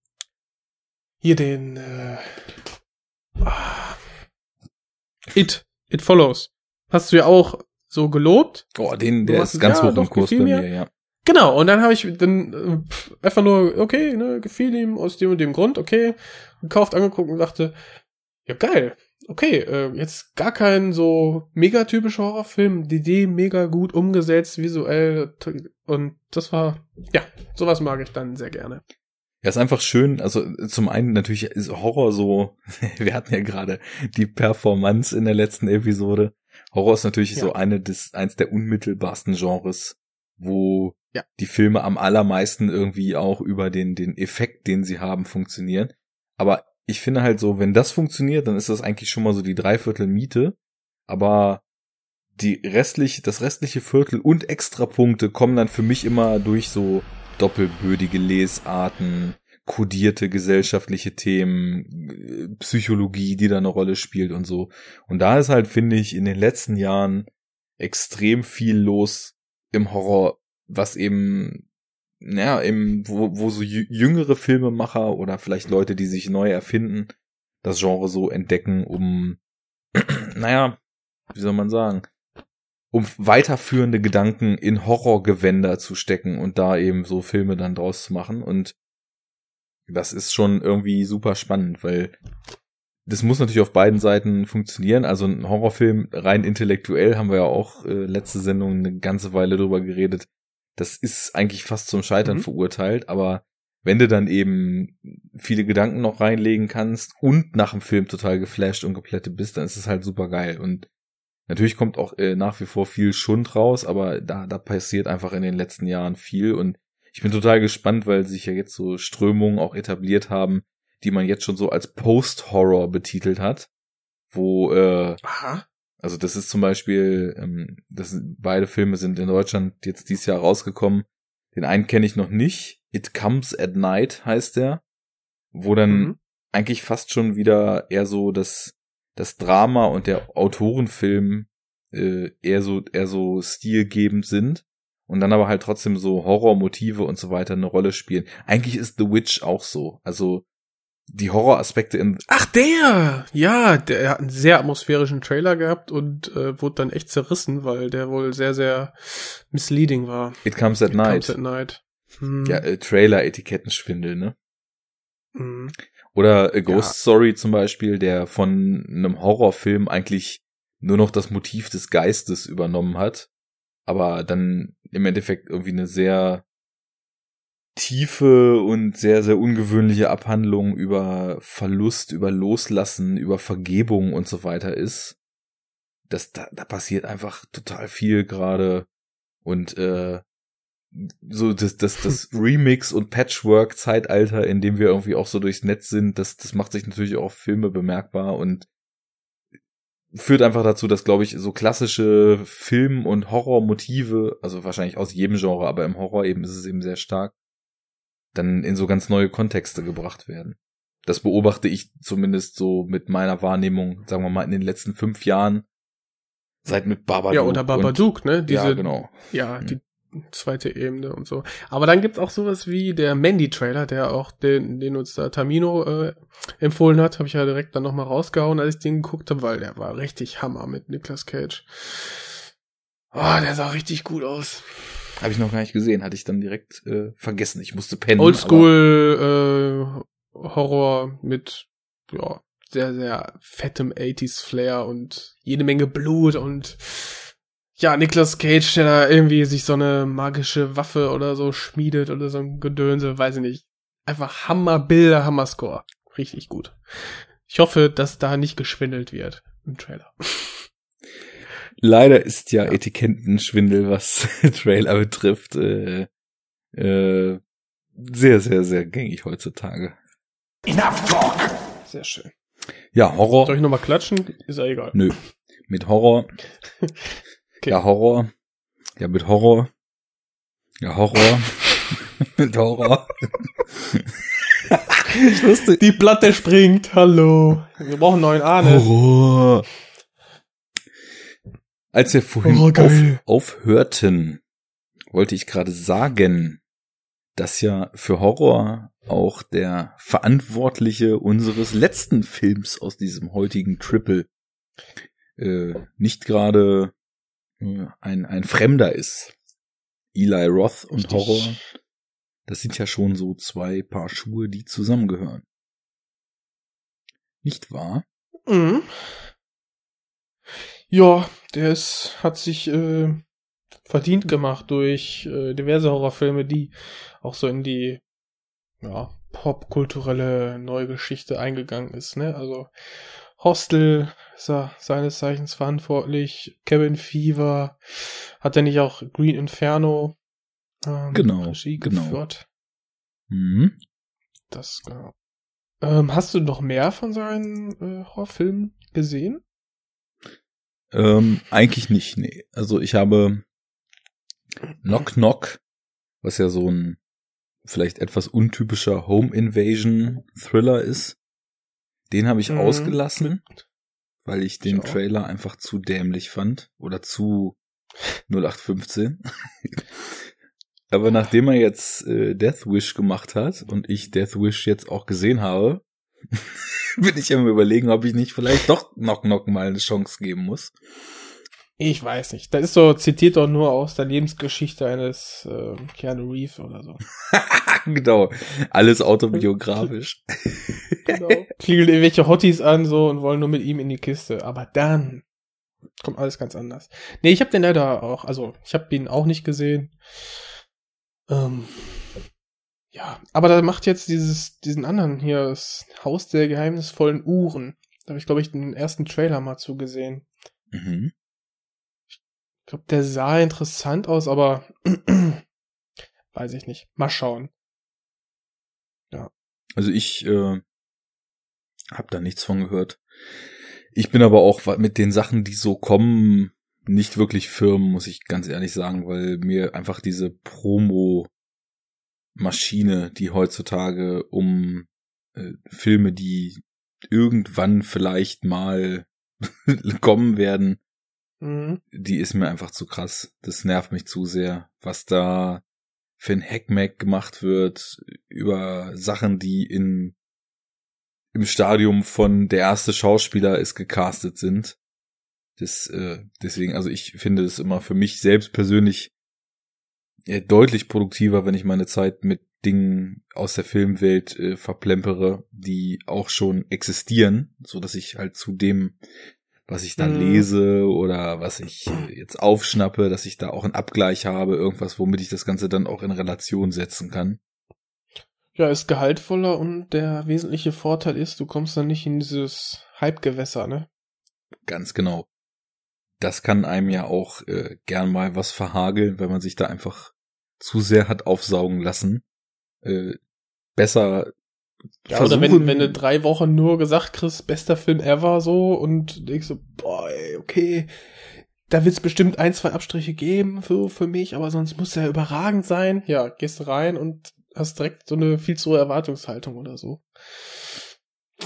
hier den äh, ah, It, It Follows. Hast du ja auch so gelobt. oh, den, der ist ganz ja, hoch im Kurs bei mir, mir. ja. Genau, und dann habe ich dann äh, einfach nur, okay, ne, gefiel ihm aus dem und dem Grund, okay, gekauft, angeguckt und dachte, ja geil, okay, äh, jetzt gar kein so megatypischer Horrorfilm, die Idee mega gut umgesetzt, visuell und das war, ja, sowas mag ich dann sehr gerne. Ja, ist einfach schön. Also zum einen natürlich ist Horror so, wir hatten ja gerade die Performance in der letzten Episode. Horror ist natürlich Ja. so eine des, eins der unmittelbarsten Genres, wo Ja. die Filme am allermeisten irgendwie auch über den, den Effekt, den sie haben, funktionieren. Aber ich finde halt so, wenn das funktioniert, dann ist das eigentlich schon mal so die Dreiviertel Miete. Aber die restliche, das restliche Viertel und Extrapunkte kommen dann für mich immer durch so doppelbödige Lesarten, kodierte gesellschaftliche Themen, äh, Psychologie, die da eine Rolle spielt und so. Und da ist halt, finde ich, in den letzten Jahren extrem viel los im Horror, was eben, naja, eben, wo, wo so jü- jüngere Filmemacher oder vielleicht Leute, die sich neu erfinden, das Genre so entdecken, um, naja, wie soll man sagen, um weiterführende Gedanken in Horrorgewänder zu stecken und da eben so Filme dann draus zu machen. Und das ist schon irgendwie super spannend, weil das muss natürlich auf beiden Seiten funktionieren. Also ein Horrorfilm rein intellektuell haben wir ja auch äh, letzte Sendung eine ganze Weile drüber geredet. Das ist eigentlich fast zum Scheitern Mhm. verurteilt, aber wenn du dann eben viele Gedanken noch reinlegen kannst und nach dem Film total geflasht und geplättet bist, dann ist es halt super geil. Und natürlich kommt auch äh, nach wie vor viel Schund raus, aber da, da passiert einfach in den letzten Jahren viel und ich bin total gespannt, weil sich ja jetzt so Strömungen auch etabliert haben, die man jetzt schon so als Post-Horror betitelt hat, wo äh, Aha. Also das ist zum Beispiel, ähm, das sind, beide Filme sind in Deutschland jetzt dieses Jahr rausgekommen. Den einen kenne ich noch nicht. It Comes at Night heißt der, wo dann Mhm. eigentlich fast schon wieder eher so das das Drama und der Autorenfilm äh, eher so eher so stilgebend sind und dann aber halt trotzdem so Horrormotive und so weiter eine Rolle spielen. Eigentlich ist The Witch auch so. Also die Horroraspekte in Ach, der! Ja, der hat einen sehr atmosphärischen Trailer gehabt und äh, wurde dann echt zerrissen, weil der wohl sehr, sehr misleading war. It Comes at It Night. Comes at Night. Hm. Ja, äh, Trailer-Etikettenschwindel, ne? Hm. Oder A Ghost Ja. Story zum Beispiel, der von einem Horrorfilm eigentlich nur noch das Motiv des Geistes übernommen hat, aber dann im Endeffekt irgendwie eine sehr tiefe und sehr, sehr ungewöhnliche Abhandlung über Verlust, über Loslassen, über Vergebung und so weiter ist. Das, da, da passiert einfach total viel gerade und äh, so das, das, das Remix- und Patchwork-Zeitalter, in dem wir irgendwie auch so durchs Netz sind, das, das macht sich natürlich auch auf Filme bemerkbar und führt einfach dazu, dass, glaube ich, so klassische Film- und Horrormotive, also wahrscheinlich aus jedem Genre, aber im Horror eben ist es eben sehr stark, dann in so ganz neue Kontexte gebracht werden. Das beobachte ich zumindest so mit meiner Wahrnehmung, sagen wir mal, in den letzten fünf Jahren. Seit mit Babadook. Ja, oder Babadook, ne? Und, Diese, ja, genau. Ja, Mhm. die zweite Ebene und so. Aber dann gibt's auch sowas wie der Mandy-Trailer, der auch den, den uns da Tamino äh, empfohlen hat, habe ich ja direkt dann nochmal rausgehauen, als ich den geguckt habe, weil der war richtig Hammer mit Nicolas Cage. Oh, der sah richtig gut aus. Habe ich noch gar nicht gesehen, hatte ich dann direkt äh, vergessen. Ich musste pennen. Oldschool äh, Horror mit ja, sehr, sehr fettem 80s Flair und jede Menge Blut und ja, Nicolas Cage, der da irgendwie sich so eine magische Waffe oder so schmiedet oder so ein Gedönse, weiß ich nicht. Einfach Hammerbilder, Hammerscore. Richtig gut. Ich hoffe, dass da nicht geschwindelt wird im Trailer. Leider ist ja, Etikettenschwindel, was Trailer betrifft, äh, äh, sehr, sehr, sehr gängig heutzutage. Enough talk! Sehr schön. Ja, Horror. Soll ich nochmal klatschen? Ist ja egal. Nö. Mit Horror. Okay. Ja, Horror. Ja, mit Horror. Ja, Horror. mit Horror. ich wusste. Die Platte springt, hallo. Wir brauchen einen neuen Arne. Horror. Als wir vorhin Horror, auf, aufhörten, wollte ich gerade sagen, dass ja für Horror auch der Verantwortliche unseres letzten Films aus diesem heutigen Triple äh, nicht gerade äh, ein, ein Fremder ist. Eli Roth und Richtig. Horror, das sind ja schon so zwei Paar Schuhe, die zusammengehören. Nicht wahr? Mhm. Ja, der ist, hat sich äh, verdient gemacht durch äh, diverse Horrorfilme, die auch so in die ja, popkulturelle Neugeschichte eingegangen ist. Ne? Also Hostel ist er seines Zeichens verantwortlich, Cabin Fever, hat er nicht auch Green Inferno ähm, Genau, Regie genau. geführt? Mhm. Das, genau. Ähm, hast du noch mehr von seinen äh, Horrorfilmen gesehen? Ähm, eigentlich nicht, nee. Also ich habe Knock Knock, was ja so ein vielleicht etwas untypischer Home Invasion Thriller ist. Den habe ich Mhm. ausgelassen, weil ich den Ich. Trailer einfach zu dämlich fand oder zu 0815. Aber nachdem er jetzt äh, Death Wish gemacht hat und ich Death Wish jetzt auch gesehen habe, bin ich am überlegen, ob ich nicht vielleicht doch Knock Knock mal eine Chance geben muss. Ich weiß nicht. Das ist so, zitiert doch nur aus der Lebensgeschichte eines äh, Keanu Reeves oder so. genau. Alles autobiografisch. Genau. Klingeln irgendwelche Hotties an so und wollen nur mit ihm in die Kiste. Aber dann kommt alles ganz anders. Nee, ich habe den leider auch, also ich habe ihn auch nicht gesehen. Ähm, ja, aber da macht jetzt dieses, diesen anderen hier, das Haus der geheimnisvollen Uhren. Da habe ich, glaube ich, den ersten Trailer mal zugesehen. Mhm. Ich glaube, der sah interessant aus, aber weiß ich nicht. Mal schauen. Also ich äh, habe da nichts von gehört. Ich bin aber auch mit den Sachen, die so kommen, nicht wirklich firm, muss ich ganz ehrlich sagen, weil mir einfach diese Promo-Maschine, die heutzutage um äh, Filme, die irgendwann vielleicht mal kommen werden, Mhm. die ist mir einfach zu krass. Das nervt mich zu sehr, was da für ein Hackmack gemacht wird über Sachen, die in im Stadium von der erste Schauspieler ist gecastet sind. Das äh, deswegen, also ich finde es immer für mich selbst persönlich deutlich produktiver, wenn ich meine Zeit mit Dingen aus der Filmwelt äh, verplempere, die auch schon existieren, so dass ich halt zu dem was ich dann Mhm. lese oder was ich äh, jetzt aufschnappe, dass ich da auch einen Abgleich habe, irgendwas, womit ich das Ganze dann auch in Relation setzen kann. Ja, ist gehaltvoller und der wesentliche Vorteil ist, du kommst dann nicht in dieses Hypegewässer, ne? Ganz genau. Das kann einem ja auch äh, gern mal was verhageln, wenn man sich da einfach zu sehr hat aufsaugen lassen. Äh, besser Ja, oder wenn, versuchen- wenn du drei Wochen nur gesagt kriegst, bester Film ever so und denkst so, boah, ey, okay, da wird's bestimmt ein, zwei Abstriche geben für, für mich, aber sonst muss er überragend sein. Ja, gehst rein und hast direkt so eine viel zu hohe Erwartungshaltung oder so.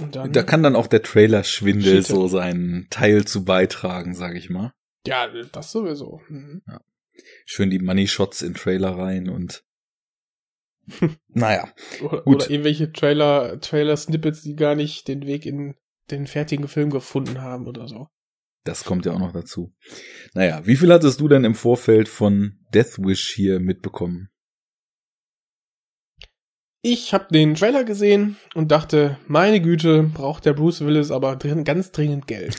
Und dann, da kann dann auch der Trailer-Schwindel so seinen Teil zu beitragen, sag ich mal. ja, das sowieso. Mhm. Schön die Money-Shots in Trailer rein und naja. Oder, Gut. oder irgendwelche Trailer, Trailer-Snippets, die gar nicht den Weg in den fertigen Film gefunden haben oder so. Das kommt ja auch noch dazu. Naja, wie viel hattest du denn im Vorfeld von Death Wish hier mitbekommen? Ich habe den Trailer gesehen und dachte, meine Güte, braucht der Bruce Willis aber drin, ganz dringend Geld.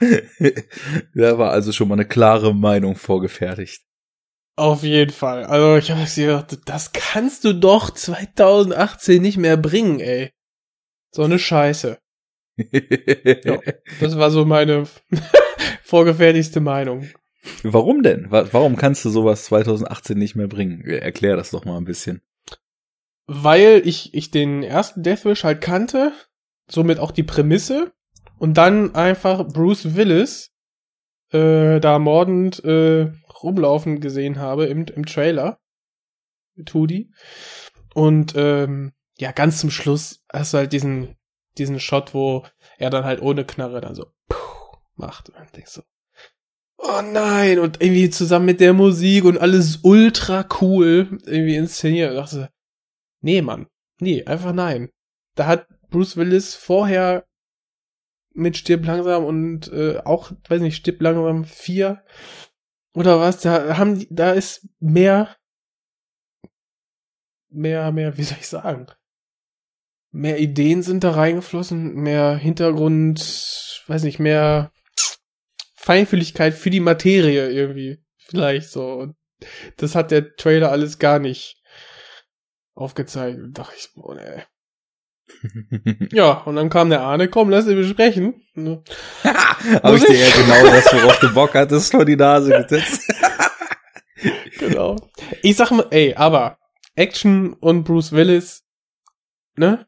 da war also schon mal eine klare Meinung vorgefertigt. Auf jeden Fall. Also ich habe gedacht, das kannst du doch 2018 nicht mehr bringen, ey. So eine Scheiße. Ja. Das war so meine vorgefertigste Meinung. Warum denn? Wa- Warum kannst du sowas 2018 nicht mehr bringen? Erklär das doch mal ein bisschen. Weil ich, ich den ersten Deathwish halt kannte, somit auch die Prämisse und dann einfach Bruce Willis äh, da mordend äh, rumlaufen gesehen habe im, im Trailer mit Hoodie. Und ähm, ja, ganz zum Schluss hast du halt diesen, diesen Shot, wo er dann halt ohne Knarre dann so puh, macht. Und denkst so, oh nein, und irgendwie zusammen mit der Musik und alles ultra cool irgendwie inszeniert. Und dachte, nee, Mann, nee, einfach nein. Da hat Bruce Willis vorher mit Stirb langsam und äh, auch, weiß nicht, Stirb langsam 4 Oder was? Da haben die, da ist mehr, mehr, mehr, wie soll ich sagen? Mehr Ideen sind da reingeflossen, mehr Hintergrund, weiß nicht, mehr Feinfühligkeit für die Materie irgendwie. Vielleicht so. Und das hat der Trailer alles gar nicht aufgezeigt. Da dachte ich, boah, ne. Ja, und dann kam der Arne, komm, lass ihn besprechen. Ne? Habe ich dir ja genau das, worauf du Bock hattest, vor die Nase gesetzt. genau. Ich sag mal, ey, aber Action und Bruce Willis, ne?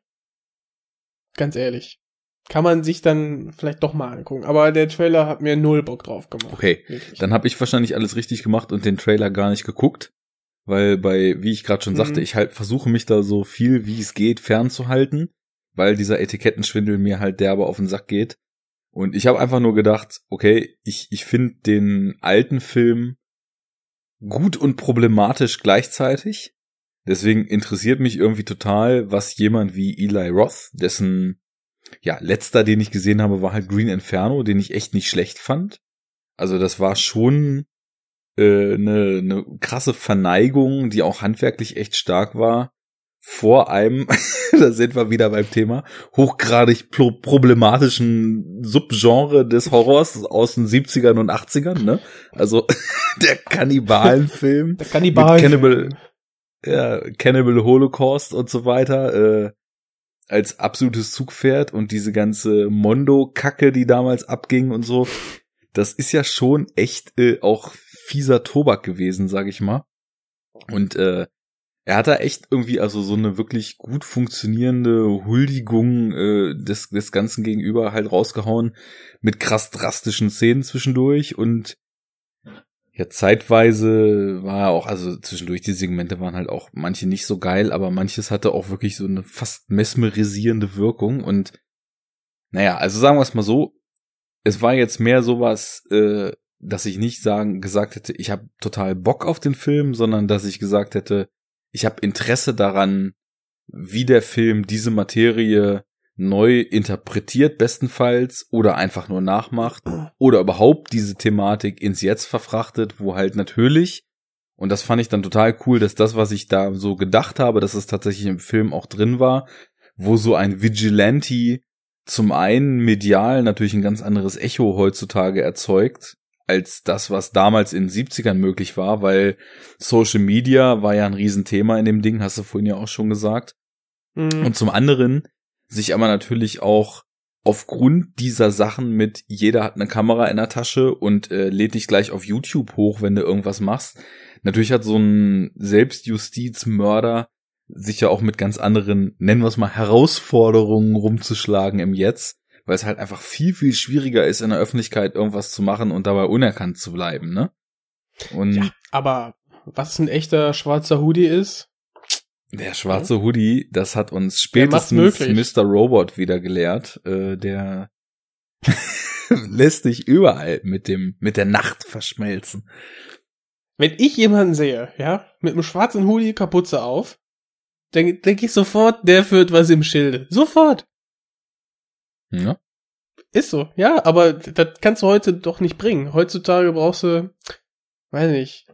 Ganz ehrlich. Kann man sich dann vielleicht doch mal angucken. Aber der Trailer hat mir null Bock drauf gemacht. Okay, Wirklich. dann habe ich wahrscheinlich alles richtig gemacht und den Trailer gar nicht geguckt. Weil bei, wie ich gerade schon Mhm. sagte, ich halt versuche mich da so viel wie es geht fernzuhalten, weil dieser Etikettenschwindel mir halt derbe auf den Sack geht. Und ich habe einfach nur gedacht, okay, ich, ich finde den alten Film gut und problematisch gleichzeitig. Deswegen interessiert mich irgendwie total, was jemand wie Eli Roth, dessen ja, letzter, den ich gesehen habe, war halt Green Inferno, den ich echt nicht schlecht fand. Also das war schon eine, eine krasse Verneigung, die auch handwerklich echt stark war. Vor einem, da sind wir wieder beim Thema, hochgradig pro problematischen Subgenre des Horrors aus den 70ern und 80ern, ne? Also der Kannibalenfilm Der Kannibal. mit Cannibal, ja, Cannibal Holocaust und so weiter, äh, als absolutes Zugpferd und diese ganze Mondo-Kacke, die damals abging und so, das ist ja schon echt äh, auch fieser Tobak gewesen, sag ich mal. Und äh, er hat da echt irgendwie also so eine wirklich gut funktionierende Huldigung äh, des, des Ganzen gegenüber halt rausgehauen mit krass drastischen Szenen zwischendurch und ja, zeitweise war auch, also zwischendurch die Segmente waren halt auch manche nicht so geil, aber manches hatte auch wirklich so eine fast mesmerisierende Wirkung und naja, also sagen wir es mal so, es war jetzt mehr sowas, äh, dass ich nicht sagen gesagt hätte, ich habe total Bock auf den Film, sondern dass ich gesagt hätte, ich habe Interesse daran, wie der Film diese Materie neu interpretiert bestenfalls oder einfach nur nachmacht oder überhaupt diese Thematik ins Jetzt verfrachtet, wo halt natürlich und das fand ich dann total cool, dass das, was ich da so gedacht habe, dass es tatsächlich im Film auch drin war, wo so ein Vigilante zum einen medial natürlich ein ganz anderes Echo heutzutage erzeugt, als das, was damals in den 70ern möglich war, weil Social Media war ja ein Riesenthema in dem Ding, hast du vorhin ja auch schon gesagt. Mhm. Und zum anderen sich aber natürlich auch aufgrund dieser Sachen mit jeder hat eine Kamera in der Tasche und äh, lädt dich gleich auf YouTube hoch, wenn du irgendwas machst. Natürlich hat so ein Selbstjustizmörder sich ja auch mit ganz anderen, nennen wir es mal, Herausforderungen rumzuschlagen im Jetzt, weil es halt einfach viel, viel schwieriger ist, in der Öffentlichkeit irgendwas zu machen und dabei unerkannt zu bleiben, ne? Und Ja, aber was ein echter schwarzer Hoodie ist, Der schwarze Hoodie, das hat uns spätestens. Mr. Robot wieder gelehrt. Äh, der lässt dich überall mit dem mit der Nacht verschmelzen. wenn ich jemanden sehe, ja, mit einem schwarzen Hoodie, Kapuze auf, dann denke ich sofort, der führt was im Schilde. Sofort. Ja? Ist so, ja, aber das kannst du heute doch nicht bringen. Heutzutage brauchst du, weiß nicht,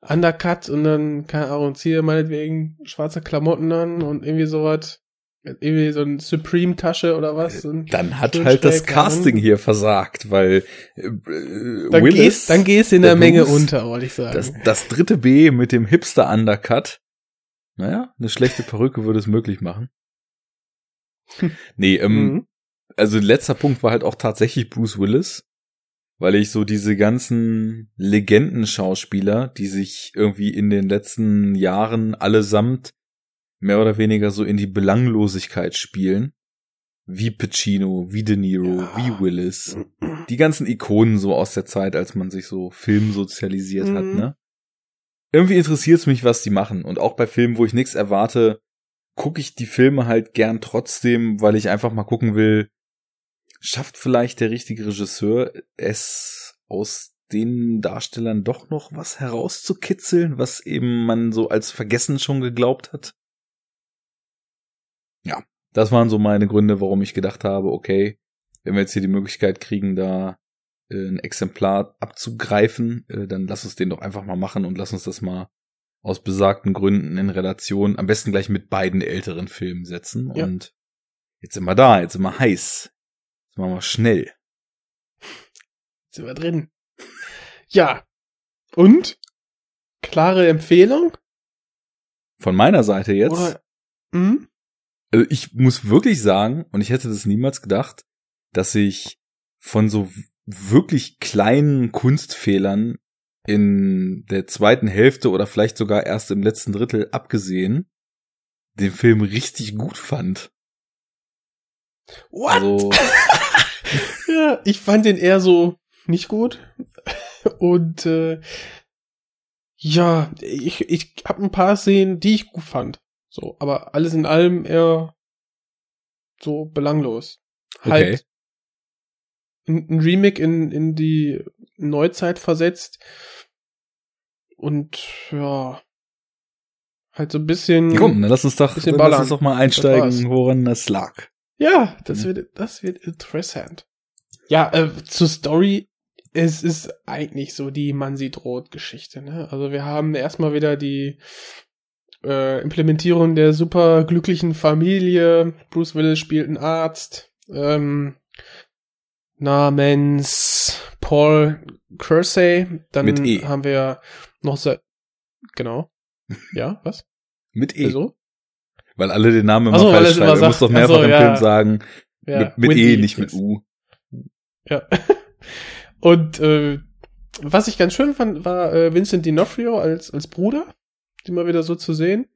Undercut und dann, keine Ahnung, zieh dir meinetwegen schwarze Klamotten an und irgendwie sowas. Irgendwie so ein Supreme-Tasche oder was. und Dann hat halt das Casting an. hier versagt, weil äh, äh, Dann Willis, gehst, dann gehst in der, der Menge Bruce, unter, wollte ich sagen. das, das dritte B mit dem Hipster Undercut. Naja, eine schlechte Perücke würde es möglich machen. Nee, ähm, Mhm. Also letzter Punkt war halt auch tatsächlich Bruce Willis, weil ich so diese ganzen Legendenschauspieler, die sich irgendwie in den letzten Jahren allesamt mehr oder weniger so in die Belanglosigkeit spielen, wie Pacino, wie De Niro, Ja. wie Willis, die ganzen Ikonen so aus der Zeit, als man sich so filmsozialisiert hat, Mhm. ne? Irgendwie interessiert es mich, was die machen. Und auch bei Filmen, wo ich nichts erwarte, gucke ich die Filme halt gern trotzdem, weil ich einfach mal gucken will, schafft vielleicht der richtige Regisseur es aus den Darstellern doch noch was herauszukitzeln, was eben man so als vergessen schon geglaubt hat? Ja, das waren so meine Gründe, warum ich gedacht habe, okay, wenn wir jetzt hier die Möglichkeit kriegen, da äh, ein Exemplar abzugreifen, äh, dann lass uns den doch einfach mal machen und lass uns das mal aus besagten Gründen in Relation, am besten gleich mit beiden älteren Filmen setzen. Ja. Und jetzt sind wir da, jetzt sind wir heiß. Jetzt machen wir schnell. Sind wir drin. Ja. Und? Klare Empfehlung? Von meiner Seite jetzt. Oder? Hm? Also ich muss wirklich sagen, und ich hätte das niemals gedacht, dass ich von so wirklich kleinen Kunstfehlern in der zweiten Hälfte oder vielleicht sogar erst im letzten Drittel abgesehen, den Film richtig gut fand. What? Also, Ja, ich fand den eher so nicht gut. Und äh, ja, ich, ich habe ein paar Szenen, die ich gut fand. So, aber alles in allem eher so belanglos. Okay. Halt ein, ein Remake in, in die Neuzeit versetzt. Und ja, halt so ein bisschen. komm, dann lass uns doch, lass uns doch mal einsteigen, woran das lag. Ja, das Mhm. wird, das wird interessant. Ja, äh, zur Story. Es ist eigentlich so die Man sieht rot Geschichte, ne? Also wir haben erstmal wieder die äh, Implementierung der super glücklichen Familie. Bruce Willis spielt einen Arzt. Ähm, namens Paul Kersey. Dann E. haben wir noch se genau. Ja, was? Mit E. Wieso? Weil alle den Namen immer Ach so, falsch es immer schreiben. Du musst doch mehrfach ach so, im ja. Film sagen, Ja, mit, mit E, nicht mit. U. Ja. Und äh, was ich ganz schön fand, war äh, Vincent D'Onofrio als, als Bruder, die mal wieder so zu sehen.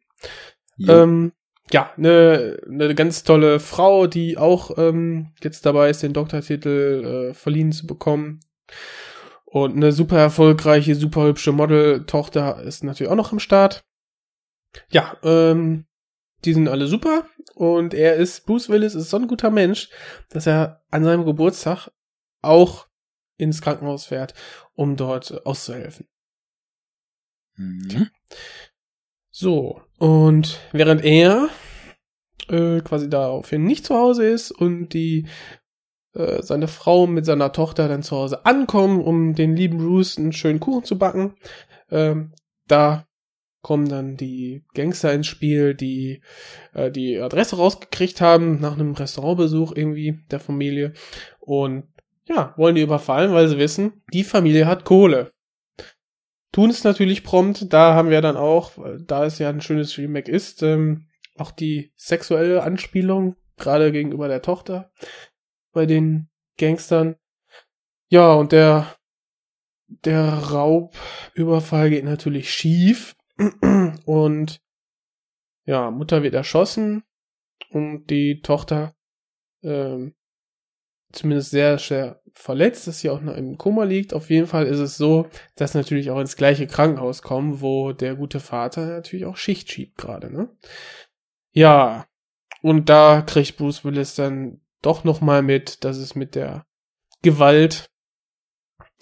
Jo. Ähm, ja, eine ne ganz tolle Frau, die auch ähm, jetzt dabei ist, den Doktortitel äh, verliehen zu bekommen. Und eine super erfolgreiche, super hübsche Model-Tochter ist natürlich auch noch im Start. Ja, ähm, die sind alle super. Und er ist, Bruce Willis ist so ein guter Mensch, dass er an seinem Geburtstag auch ins Krankenhaus fährt, um dort auszuhelfen. Mhm. So, und während er äh, quasi daraufhin nicht zu Hause ist und die äh, seine Frau mit seiner Tochter dann zu Hause ankommen, um den lieben Bruce einen schönen Kuchen zu backen, ähm, da kommen dann die Gangster ins Spiel, die äh, die Adresse rausgekriegt haben nach einem Restaurantbesuch irgendwie der Familie und ja, wollen die überfallen, weil sie wissen, die Familie hat Kohle tun es natürlich prompt. Da haben wir dann auch, da es ja ein schönes Remake ist, ähm, auch die sexuelle Anspielung, gerade gegenüber der Tochter bei den Gangstern. Ja, und der, der Raubüberfall geht natürlich schief. Und ja, Mutter wird erschossen und die Tochter ähm, zumindest sehr schwer verletzt, dass sie auch noch im Koma liegt. Auf jeden Fall ist es so, dass natürlich auch ins gleiche Krankenhaus kommen, wo der gute Vater natürlich auch Schicht schiebt gerade, ne? Ja, und da kriegt Bruce Willis dann doch noch mal mit, dass es mit der Gewalt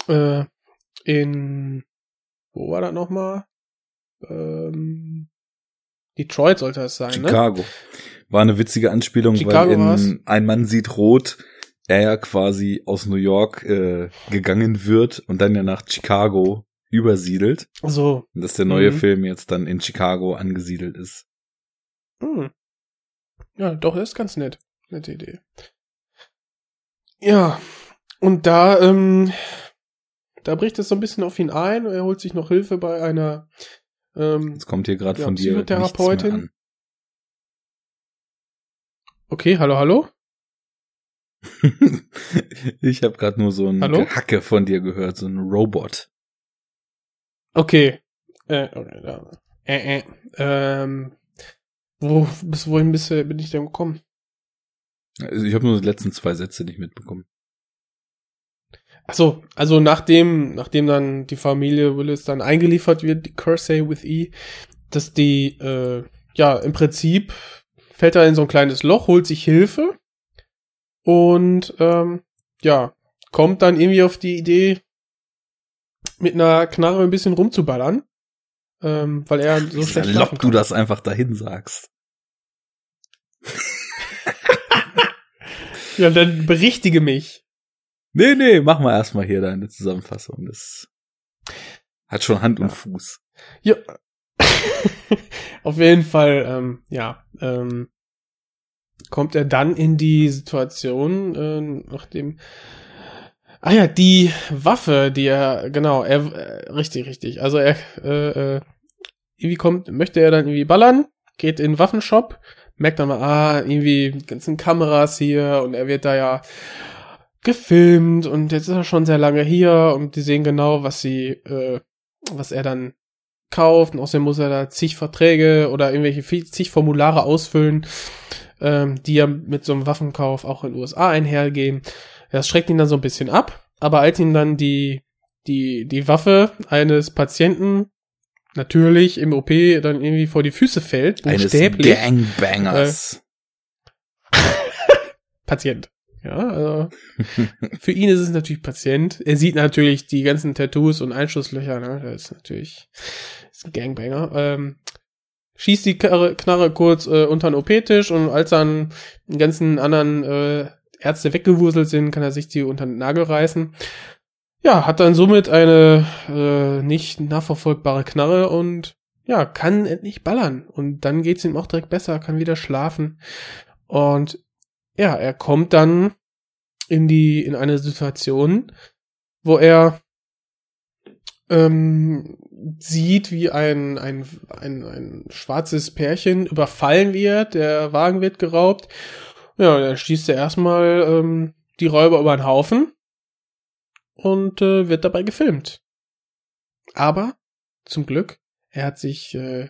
äh, in wo war das noch mal? Ähm, Detroit sollte es sein, ne? Chicago. War eine witzige Anspielung, Chicago weil war's. in Ein Mann sieht rot er ja quasi aus New York äh, gegangen wird und dann ja nach Chicago übersiedelt. So. Und dass der neue Mhm. Film jetzt dann in Chicago angesiedelt ist. Hm. Ja, doch, ist ganz nett. Nette Idee. Ja, und da, ähm, da bricht es so ein bisschen auf ihn ein und er holt sich noch Hilfe bei einer, ähm, Jetzt kommt hier gerade Ja, von dir nichts Psychotherapeutin. an. okay, hallo, hallo? ich habe gerade nur so ein Hallo? Hacke von dir gehört, so ein Robot. Okay. Äh, okay, äh, äh, ähm, wo, bis wohin bist bin ich denn gekommen? Also ich habe nur die letzten zwei Sätze nicht mitbekommen. Ach so, also nachdem, nachdem dann die Familie Willis dann eingeliefert wird, die Cursey with E, dass die, äh, ja, im Prinzip fällt er in so ein kleines Loch, holt sich Hilfe und, ähm, ja, kommt dann irgendwie auf die Idee, mit einer Knarre ein bisschen rumzuballern, ähm, weil er so Wie schlecht salopp du das einfach dahin sagst. Ja, dann berichtige mich. Nee, nee, mach mal erstmal hier deine Zusammenfassung. Das hat schon Hand und Fuß. Ja. Auf jeden Fall, ähm, ja, ähm, kommt er dann in die Situation, äh, nachdem Ah ja, die Waffe, die er, genau, er, äh, richtig, richtig. Also er, äh, äh, irgendwie kommt, möchte er dann irgendwie ballern, geht in den Waffenshop, merkt dann mal, ah, irgendwie ganzen Kameras hier und er wird da ja gefilmt und jetzt ist er schon sehr lange hier und die sehen genau, was sie, äh, was er dann kauft und außerdem muss er da zig Verträge oder irgendwelche zig Formulare ausfüllen, ähm, die ja mit so einem Waffenkauf auch in den USA einhergehen. Das schreckt ihn dann so ein bisschen ab, aber als ihm dann die, die, die Waffe eines Patienten natürlich im OP dann irgendwie vor die Füße fällt, buchstäblich. Eines Gangbangers. Äh, Patient. Ja, also für ihn ist es natürlich Patient. Er sieht natürlich die ganzen Tattoos und Einschusslöcher, ne? Das ist natürlich ist ein Gangbanger. Ähm, schießt die Knarre, Knarre kurz äh, unter den OP-Tisch und als dann die ganzen anderen äh, Ärzte weggewuselt sind, kann er sich die unter den Nagel reißen. Ja, hat dann somit eine äh, nicht nachverfolgbare Knarre und ja, kann endlich ballern. Und dann geht's ihm auch direkt besser, kann wieder schlafen. Und ja, er kommt dann in die, in eine Situation, wo er ähm, sieht, wie ein, ein, ein, ein schwarzes Pärchen überfallen wird, der Wagen wird geraubt ja, dann schießt er erstmal ähm, die Räuber über den Haufen und äh, wird dabei gefilmt. Aber zum Glück, er hat sich äh,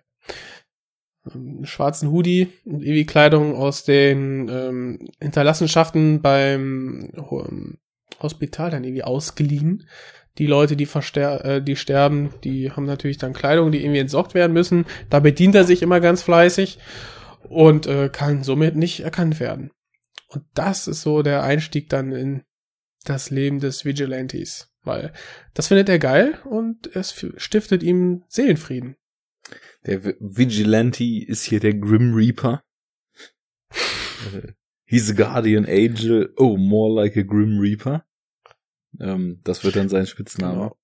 einen schwarzen Hoodie und ewig Kleidung aus den ähm, Hinterlassenschaften beim ähm, Hospital dann irgendwie ausgeliehen. Die Leute, die verster äh, die sterben, die haben natürlich dann Kleidung, die irgendwie entsorgt werden müssen. Da bedient er sich immer ganz fleißig und äh, kann somit nicht erkannt werden. Und das ist so der Einstieg dann in das Leben des Vigilantes, weil das findet er geil und es stiftet ihm Seelenfrieden. Der Vigilante ist hier der Grim Reaper. He's a guardian angel. Oh, more like a Grim Reaper. Ähm, das wird dann sein Spitzname. Genau.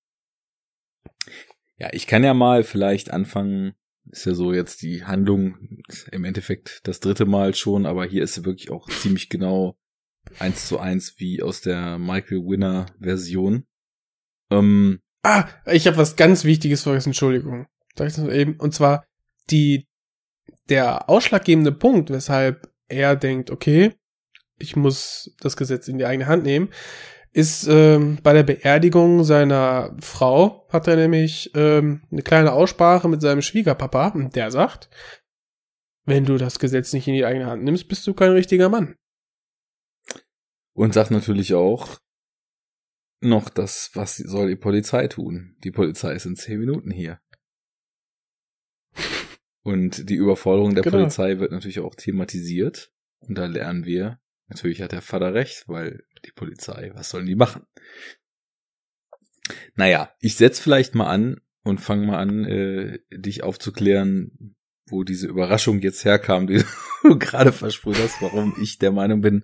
Ja, ich kann ja mal vielleicht anfangen ist ja so jetzt die Handlung im Endeffekt das dritte Mal schon, aber hier ist sie wirklich auch ziemlich genau eins zu eins wie aus der Michael Winner Version. Ähm, ah, ich habe was ganz Wichtiges vergessen, Entschuldigung. Und zwar die, der ausschlaggebende Punkt, weshalb er denkt, okay, ich muss das Gesetz in die eigene Hand nehmen, ist ähm, bei der Beerdigung seiner Frau hat er nämlich ähm, eine kleine Aussprache mit seinem Schwiegerpapa und der sagt, wenn du das Gesetz nicht in die eigene Hand nimmst, bist du kein richtiger Mann. Und sagt natürlich auch noch das, was soll die Polizei tun? Die Polizei ist in zehn Minuten hier. Und die Überforderung der genau. Polizei wird natürlich auch thematisiert. Und da lernen wir, natürlich hat der Vater recht, weil die Polizei, was sollen die machen? Naja, ich setz vielleicht mal an und fang mal an, äh, dich aufzuklären, wo diese Überraschung jetzt herkam, die du gerade versprüht hast, warum ich der Meinung bin,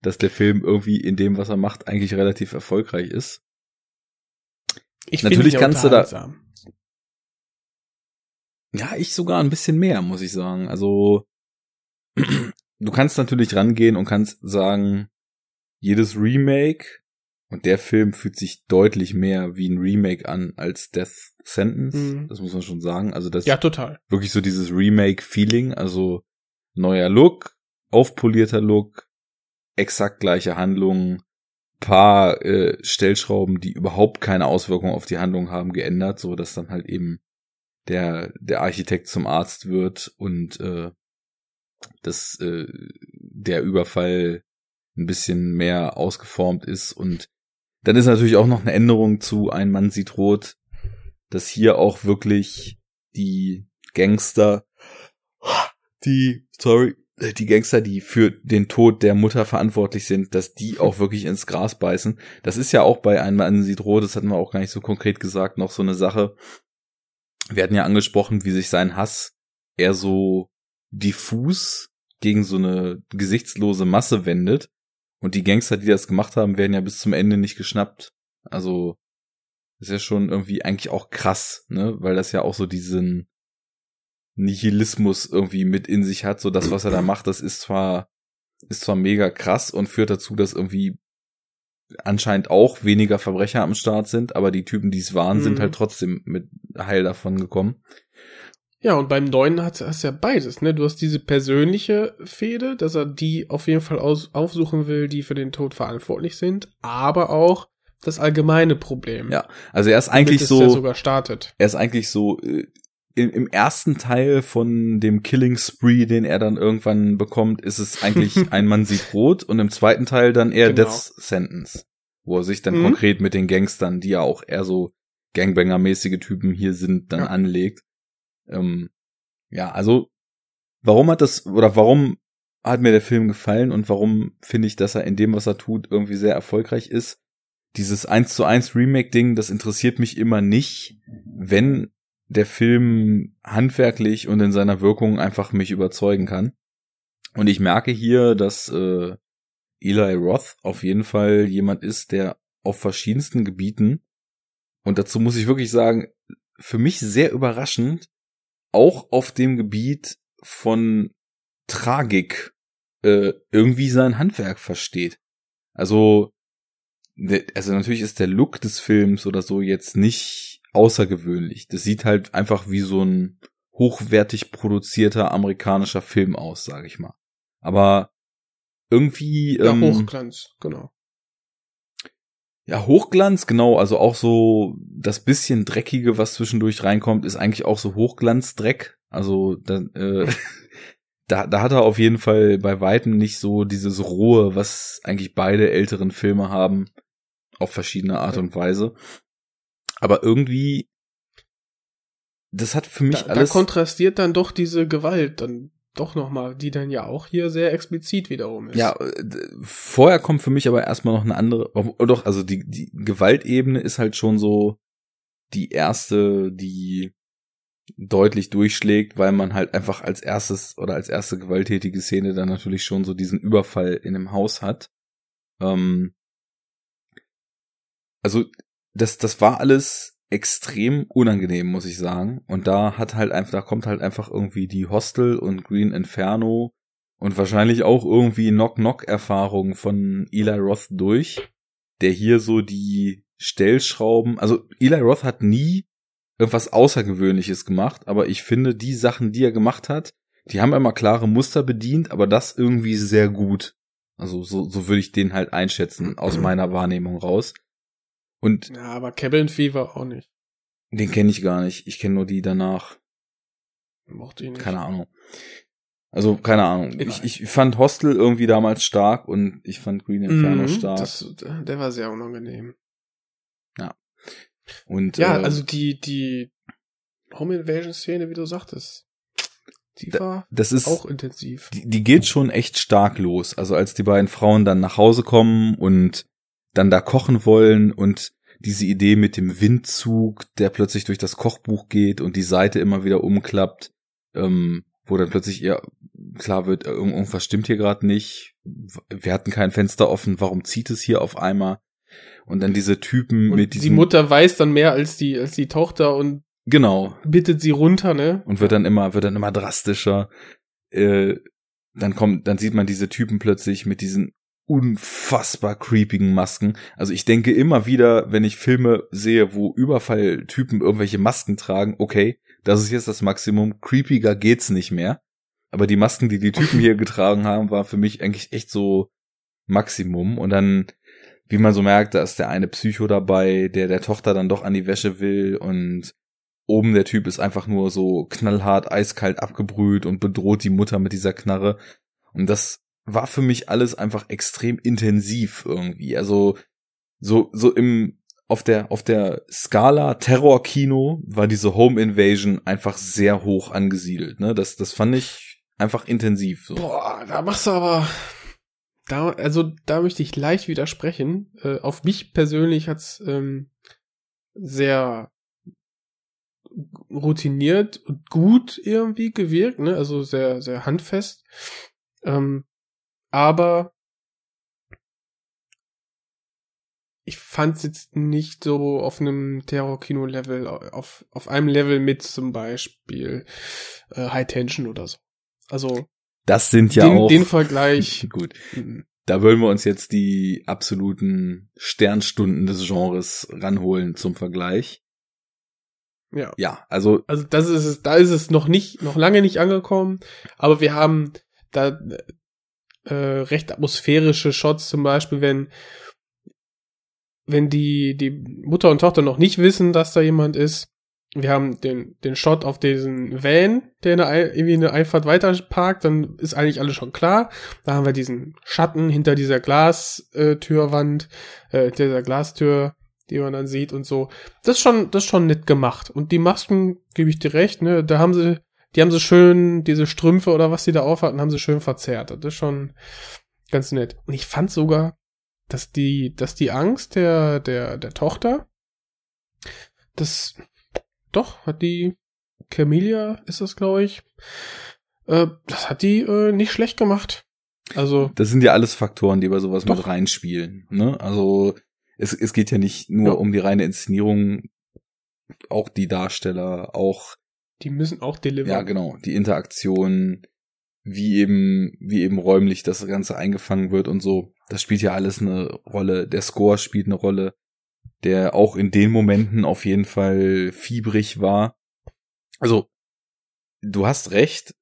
dass der Film irgendwie in dem, was er macht, eigentlich relativ erfolgreich ist. Ich Natürlich kannst du da. Ja, ich sogar ein bisschen mehr, muss ich sagen. Also, du kannst natürlich rangehen und kannst sagen, jedes Remake und der Film fühlt sich deutlich mehr wie ein Remake an als Death Sentence. Mhm. Das muss man schon sagen. Also das ja total wirklich so dieses Remake-Feeling. Also neuer Look, aufpolierter Look, exakt gleiche Handlungen, paar äh, Stellschrauben, die überhaupt keine Auswirkung auf die Handlung haben, geändert, so dass dann halt eben der der Architekt zum Arzt wird und äh, das äh, der Überfall ein bisschen mehr ausgeformt ist. Und dann ist natürlich auch noch eine Änderung zu Ein Mann sieht rot, dass hier auch wirklich die Gangster, die, sorry, die Gangster, die für den Tod der Mutter verantwortlich sind, dass die auch wirklich ins Gras beißen. Das ist ja auch bei Ein Mann sieht rot, das hatten wir auch gar nicht so konkret gesagt, noch so eine Sache. Wir hatten ja angesprochen, wie sich sein Hass eher so diffus gegen so eine gesichtslose Masse wendet Und die Gangster, die das gemacht haben, werden ja bis zum Ende nicht geschnappt. Also, ist ja schon irgendwie eigentlich auch krass, ne? Weil das ja auch so diesen Nihilismus irgendwie mit in sich hat. So das, was er da macht, das ist zwar, ist zwar mega krass und führt dazu, dass irgendwie anscheinend auch weniger Verbrecher am Start sind, aber die Typen, die es waren, mhm. sind halt trotzdem mit heil davon gekommen. Ja, und beim Neuen hat es ja beides, ne? Du hast diese persönliche Fehde, dass er die auf jeden Fall aus, aufsuchen will, die für den Tod verantwortlich sind, aber auch das allgemeine Problem. Ja, also er ist eigentlich so. Er ist eigentlich so äh, im, im ersten Teil von dem Killing Spree, den er dann irgendwann bekommt, ist es eigentlich ein Mann sieht rot und im zweiten Teil dann eher genau. Death Sentence, wo er sich dann mhm. konkret mit den Gangstern, die ja auch eher so Gangbanger-mäßige Typen hier sind, dann ja. anlegt. Ähm, ja, also warum hat das oder warum hat mir der Film gefallen und warum finde ich, dass er in dem, was er tut, irgendwie sehr erfolgreich ist? Dieses 1 zu 1 Remake-Ding, das interessiert mich immer nicht, wenn der Film handwerklich und in seiner Wirkung einfach mich überzeugen kann. Und ich merke hier, dass äh, Eli Roth auf jeden Fall jemand ist, der auf verschiedensten Gebieten, und dazu muss ich wirklich sagen, für mich sehr überraschend, auch auf dem Gebiet von Tragik äh, irgendwie sein Handwerk versteht. Also, also natürlich ist der Look des Films oder so jetzt nicht außergewöhnlich. Das sieht halt einfach wie so ein hochwertig produzierter amerikanischer Film aus, sage ich mal. Aber irgendwie ja, ähm, Hochglanz, genau. Ja, Hochglanz, genau, also auch so das bisschen dreckige, was zwischendurch reinkommt, ist eigentlich auch so Hochglanzdreck. Also da, äh, da, da hat er auf jeden Fall bei weitem nicht so dieses rohe, was eigentlich beide älteren Filme haben, auf verschiedene Art und Weise. Aber irgendwie, das hat für mich da, alles. Da kontrastiert dann doch diese Gewalt dann doch nochmal, die dann ja auch hier sehr explizit wiederum ist. Ja, vorher kommt für mich aber erstmal noch eine andere, oh, doch, also die, die Gewaltebene ist halt schon so die erste, die deutlich durchschlägt, weil man halt einfach als erstes oder als erste gewalttätige Szene dann natürlich schon so diesen Überfall in dem Haus hat. Ähm, also das, das war alles extrem unangenehm, muss ich sagen. Und da hat halt einfach, da kommt halt einfach irgendwie die Hostel und Green Inferno und wahrscheinlich auch irgendwie Knock-Knock-Erfahrung von Eli Roth durch, der hier so die Stellschrauben, also Eli Roth hat nie irgendwas Außergewöhnliches gemacht, aber ich finde, die Sachen, die er gemacht hat, die haben immer klare Muster bedient, aber das irgendwie sehr gut. Also so, so würde ich den halt einschätzen, aus meiner Wahrnehmung raus. Und ja, aber Cabin Fever auch nicht. Den kenne ich gar nicht. Ich kenne nur die danach. Mochte ihn nicht. Keine Ahnung. Also, keine Ahnung. Ich, ich fand Hostel irgendwie damals stark und ich fand Green Inferno mhm, stark. Das, der war sehr unangenehm. Ja. Und, ja, äh, also die, die Home Invasion Szene, wie du sagtest, die war das ist, auch intensiv. Die, die geht schon echt stark los. Also als die beiden Frauen dann nach Hause kommen und dann da kochen wollen und diese Idee mit dem Windzug, der plötzlich durch das Kochbuch geht und die Seite immer wieder umklappt, ähm, wo dann plötzlich ja klar wird, irgendwas stimmt hier gerade nicht. Wir hatten kein Fenster offen, warum zieht es hier auf einmal? Und dann diese Typen und mit diesem. Die Mutter weiß dann mehr als die, als die Tochter und genau bittet sie runter, ne? Und wird dann immer, wird dann immer drastischer. Äh, dann kommt, dann sieht man diese Typen plötzlich mit diesen unfassbar creepigen Masken. Also ich denke immer wieder, wenn ich Filme sehe, wo Überfalltypen irgendwelche Masken tragen, okay, das ist jetzt das Maximum. Creepiger geht's nicht mehr. Aber die Masken, die die Typen hier getragen haben, war für mich eigentlich echt so Maximum. Und dann, wie man so merkt, da ist der eine Psycho dabei, der der Tochter dann doch an die Wäsche will und oben der Typ ist einfach nur so knallhart, eiskalt abgebrüht und bedroht die Mutter mit dieser Knarre. Und das war für mich alles einfach extrem intensiv irgendwie. Also so so im auf der auf der Skala Terrorkino war diese Home Invasion einfach sehr hoch angesiedelt. Ne, das das fand ich einfach intensiv. So. Boah, da machst du aber da also da möchte ich leicht widersprechen. Äh, auf mich persönlich hat's ähm, sehr routiniert und gut irgendwie gewirkt, ne? Also sehr sehr handfest. Ähm, aber ich fand es jetzt nicht so auf einem Terror-Kino-Level, auf, auf einem Level mit zum Beispiel äh, High Tension oder so. Also Das sind ja den, auch. den Vergleich. gut. mm, Da wollen wir uns jetzt die absoluten Sternstunden des Genres ranholen zum Vergleich. Ja. Ja, also Also das ist es, da ist es noch nicht, noch lange nicht angekommen, aber wir haben da äh, recht atmosphärische Shots, zum Beispiel, wenn wenn die die Mutter und Tochter noch nicht wissen, dass da jemand ist. Wir haben den den Shot auf diesen Van, der in der, Ei- irgendwie eine Einfahrt weiter parkt, dann ist eigentlich alles schon klar. Da haben wir diesen Schatten hinter dieser Glastürwand, äh, dieser Glastür, die man dann sieht und so das ist schon, das ist schon nett gemacht. Und die Masken, gebe ich dir recht, ne, da haben sie, die haben sie schön, diese Strümpfe oder was sie da aufhatten, haben sie schön verzerrt. Das ist schon ganz nett. Und ich fand sogar, dass die, dass die Angst der, der, der Tochter, das, doch, hat die, Camelia ist das, glaube ich, äh, das hat die äh, nicht schlecht gemacht. Also, das sind ja alles Faktoren, die bei sowas Doch. mit reinspielen. Ne? Also es, es geht ja nicht nur Ja. um die reine Inszenierung, auch die Darsteller, auch die müssen auch deliveren. ja genau die Interaktion, wie eben wie eben räumlich das Ganze eingefangen wird und so. Das spielt ja alles eine Rolle. Der Score spielt eine Rolle, der auch in den Momenten auf jeden Fall fiebrig war. Also du hast recht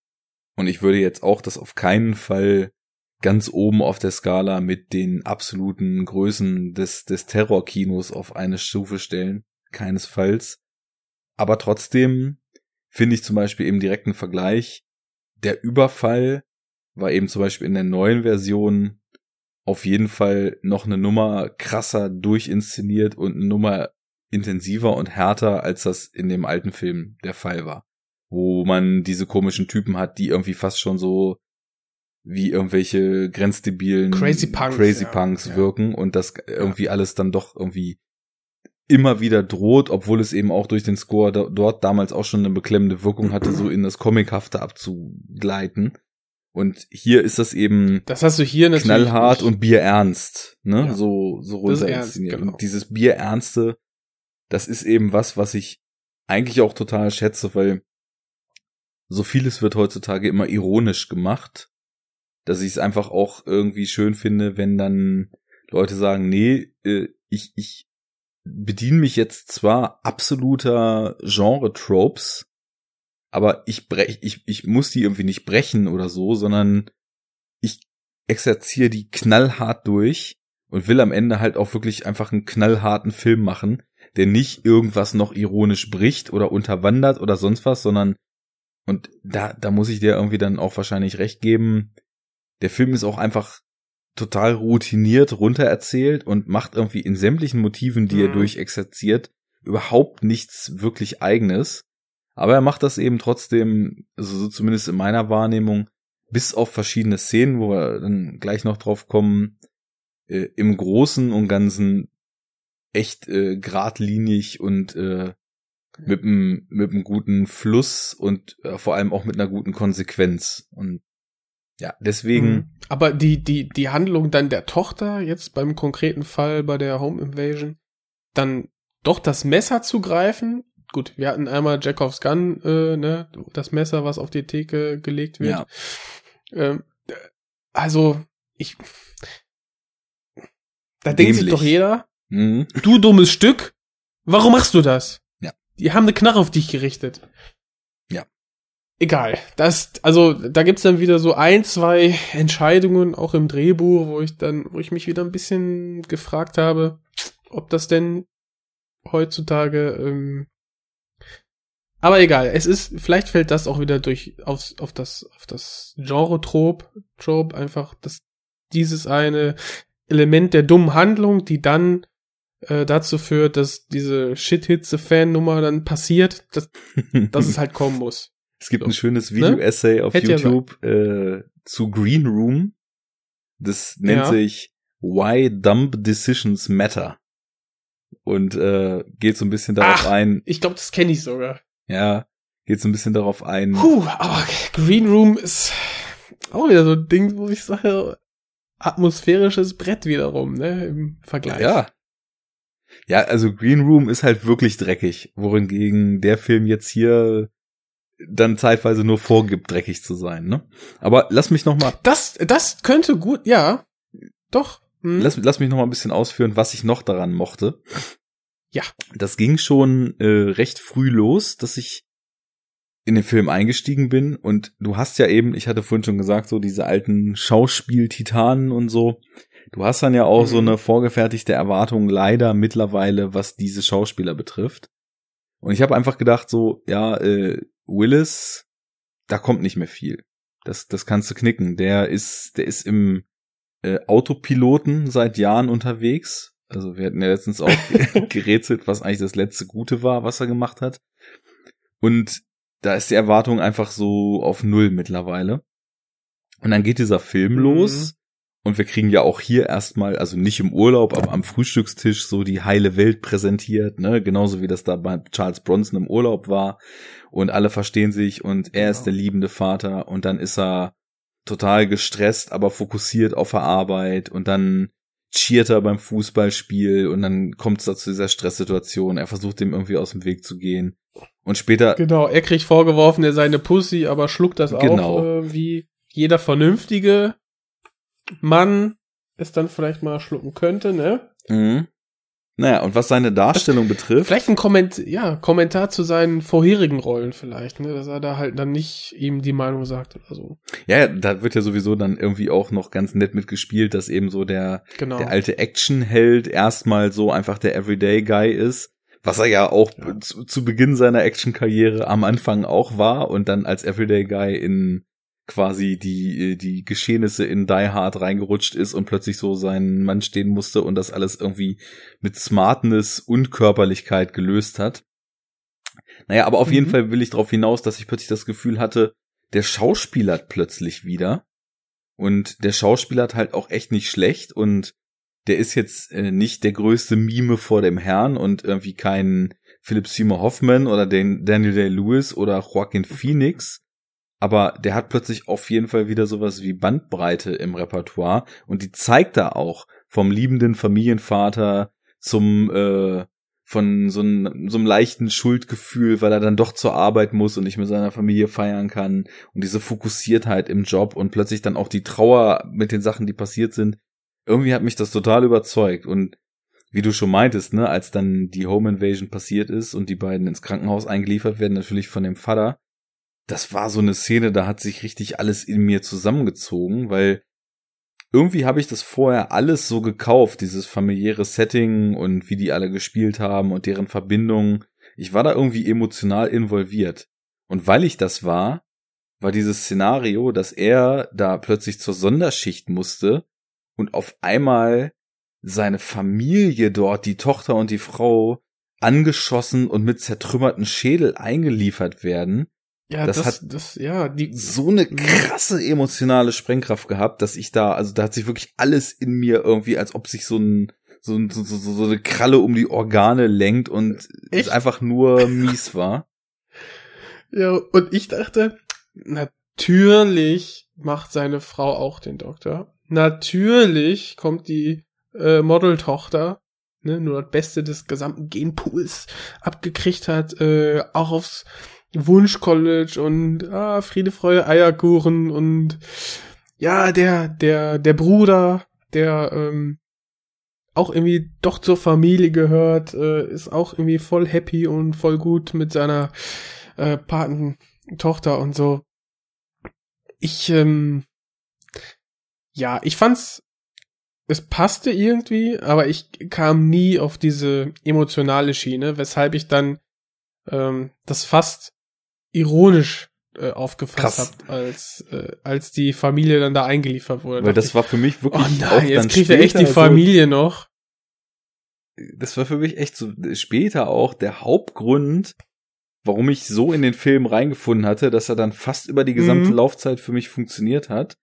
und ich würde jetzt auch das auf keinen Fall ganz oben auf der Skala mit den absoluten Größen des, des Terrorkinos auf eine Stufe stellen. Keinesfalls. Aber trotzdem finde ich zum Beispiel eben direkten Vergleich. Der Überfall war eben zum Beispiel in der neuen Version auf jeden Fall noch eine Nummer krasser durchinszeniert und eine Nummer intensiver und härter, als das in dem alten Film der Fall war. Wo man diese komischen Typen hat, die irgendwie fast schon so wie irgendwelche grenzdebilen Crazy Punks, Crazy ja. Punks Ja. wirken und das irgendwie alles dann doch irgendwie immer wieder droht, obwohl es eben auch durch den Score da, dort damals auch schon eine beklemmende Wirkung hatte, so in das Comichafte abzugleiten. Und hier ist das eben Das hast du hier knallhart und bierernst, ne? Ja. So, so Das ist runter ernst, inszeniert. genau. Und dieses Bierernste, das ist eben was, was ich eigentlich auch total schätze, weil so vieles wird heutzutage immer ironisch gemacht, dass ich es einfach auch irgendwie schön finde, wenn dann Leute sagen, nee, äh, ich, ich bediene mich jetzt zwar absoluter Genre-Tropes, aber ich brech, ich, ich muss die irgendwie nicht brechen oder so, sondern ich exerziere die knallhart durch und will am Ende halt auch wirklich einfach einen knallharten Film machen, der nicht irgendwas noch ironisch bricht oder unterwandert oder sonst was, sondern und da, da muss ich dir irgendwie dann auch wahrscheinlich recht geben. Der Film ist auch einfach total routiniert runtererzählt und macht irgendwie in sämtlichen Motiven, die er Mhm. durchexerziert, überhaupt nichts wirklich eigenes. Aber er macht das eben trotzdem, also so zumindest in meiner Wahrnehmung, bis auf verschiedene Szenen, wo wir dann gleich noch drauf kommen, äh, im Großen und Ganzen echt äh, geradlinig und äh, mit einem mit einem guten Fluss und äh, vor allem auch mit einer guten Konsequenz und ja deswegen Mhm. Aber die, die, die Handlung dann der Tochter, jetzt beim konkreten Fall bei der Home Invasion, dann doch das Messer zu greifen. Gut, wir hatten einmal Jacobs Gun, äh, ne, das Messer, was auf die Theke gelegt wird. Ja. Ähm, also, ich. Da denkt sich Dämlich. doch jeder, mhm. du dummes Stück, warum machst du das? Ja. Die haben eine Knarre auf dich gerichtet. Egal. Das, also, da gibt's dann wieder so ein, zwei Entscheidungen, auch im Drehbuch, wo ich dann, wo ich mich wieder ein bisschen gefragt habe, ob das denn heutzutage, ähm, aber egal, es ist, vielleicht fällt das auch wieder durch, aufs, auf das, auf das Genre-Trop, Trope, einfach, das, dieses eine Element der dummen Handlung, die dann äh, dazu führt, dass diese Shit-Hitze-Fan-Nummer dann passiert, dass, dass es halt kommen muss. Es gibt ein schönes Video-Essay auf Hätte ja YouTube äh, zu Green Room. Das nennt Ja. sich Why Dumb Decisions Matter. Und äh, geht so ein bisschen darauf Ach. ein, Ich glaube, das kenne ich sogar. ja, geht so ein bisschen darauf ein. Puh, aber Green Room ist auch wieder so ein Ding, wo ich sage, atmosphärisches Brett wiederum, ne, im Vergleich. Ja, Ja, also Green Room ist halt wirklich dreckig, wohingegen der Film jetzt hier dann zeitweise nur vorgibt, dreckig zu sein, ne? Aber lass mich noch mal Das, das könnte gut, ja. Doch. Hm. lass, lass mich noch mal ein bisschen ausführen, was ich noch daran mochte. Ja. Das ging schon äh, recht früh los, dass ich in den Film eingestiegen bin und du hast ja eben, ich hatte vorhin schon gesagt, so diese alten Schauspiel-Titanen und so. Du hast dann ja auch so Mhm. eine vorgefertigte Erwartung leider mittlerweile, was diese Schauspieler betrifft. Und ich habe einfach gedacht so, ja, äh, Willis, da kommt nicht mehr viel. Das, das kannst du knicken. Der ist, der ist im äh, Autopiloten seit Jahren unterwegs. Also wir hatten ja letztens auch gerätselt, was eigentlich das letzte Gute war, was er gemacht hat. Und da ist die Erwartung einfach so auf Null mittlerweile. Und dann geht dieser Film Mhm. los. Und wir kriegen ja auch hier erstmal, also nicht im Urlaub, aber am Frühstückstisch so die heile Welt präsentiert, ne? Genauso wie das da bei Charles Bronson im Urlaub war. Und alle verstehen sich und er ist Genau. der liebende Vater und dann ist er total gestresst, aber fokussiert auf der Arbeit und dann cheert er beim Fußballspiel und dann kommt es da zu dieser Stresssituation. Er versucht dem irgendwie aus dem Weg zu gehen. Und später, Genau, er kriegt vorgeworfen, er sei eine Pussy, aber schluckt das Genau. auch, äh, wie jeder vernünftige Mann es dann vielleicht mal schlucken könnte, ne? mhm. Naja, und was seine Darstellung betrifft, Vielleicht ein Komment ja, Kommentar zu seinen vorherigen Rollen vielleicht, ne? Dass er da halt dann nicht ihm die Meinung sagt oder so. ja, da wird ja sowieso dann irgendwie auch noch ganz nett mitgespielt, dass eben so der, Genau. der alte Actionheld erstmal so einfach der Everyday Guy ist. Was er ja auch Ja. Zu, zu Beginn seiner Actionkarriere am Anfang auch war und dann als Everyday Guy in quasi die, die Geschehnisse in Die Hard reingerutscht ist und plötzlich so seinen Mann stehen musste und das alles irgendwie mit Smartness und Körperlichkeit gelöst hat. Naja, aber auf jeden Mhm. Fall will ich darauf hinaus, dass ich plötzlich das Gefühl hatte, der Schauspieler hat plötzlich wieder. Und der Schauspieler hat halt auch echt nicht schlecht und der ist jetzt äh, nicht der größte Mime vor dem Herrn und irgendwie kein Philip Seymour Hoffman oder den Daniel Day-Lewis oder Joaquin Phoenix. Aber der hat plötzlich auf jeden Fall wieder sowas wie Bandbreite im Repertoire. Und die zeigt er auch vom liebenden Familienvater zum äh, von so einem, so einem leichten Schuldgefühl, weil er dann doch zur Arbeit muss und nicht mit seiner Familie feiern kann. Und diese Fokussiertheit im Job und plötzlich dann auch die Trauer mit den Sachen, die passiert sind. Irgendwie hat mich das total überzeugt. Und wie du schon meintest, ne, als dann die Home Invasion passiert ist und die beiden ins Krankenhaus eingeliefert werden, natürlich von dem Vater, das war so eine Szene, da hat sich richtig alles in mir zusammengezogen, weil irgendwie habe ich das vorher alles so gekauft, dieses familiäre Setting und wie die alle gespielt haben und deren Verbindung. Ich war da irgendwie emotional involviert. Und weil ich das war, war dieses Szenario, dass er da plötzlich zur Sonderschicht musste und auf einmal seine Familie dort, die Tochter und die Frau, angeschossen und mit zertrümmerten Schädel eingeliefert werden ja, das das, hat das, ja, die, so eine krasse emotionale Sprengkraft gehabt, dass ich da, also da hat sich wirklich alles in mir irgendwie, als ob sich so ein so, ein- so, so, so eine Kralle um die Organe lenkt und es Echt? einfach nur mies war. ja, und ich dachte, natürlich macht seine Frau auch den Doktor. Natürlich kommt die äh, Modeltochter, ne, nur das Beste des gesamten Genpools abgekriegt hat, äh, auch aufs Wunschcollege und ah, Friede, Freude, Eierkuchen und ja, der, der, der Bruder, der ähm, auch irgendwie doch zur Familie gehört, äh, ist auch irgendwie voll happy und voll gut mit seiner äh, Patentochter und so. Ich, ähm, ja, ich fand's, es passte irgendwie, aber ich kam nie auf diese emotionale Schiene, weshalb ich dann ähm, das fast ironisch äh, aufgefasst Krass. habe, als, äh, als die Familie dann da eingeliefert wurde. Weil das war für mich ich, wirklich oh auch nein, dann jetzt kriegt er echt die später so- Familie noch. das war für mich echt so später auch der Hauptgrund, warum ich so in den Film reingefunden hatte, dass er dann fast über die gesamte Mhm. Laufzeit für mich funktioniert hat.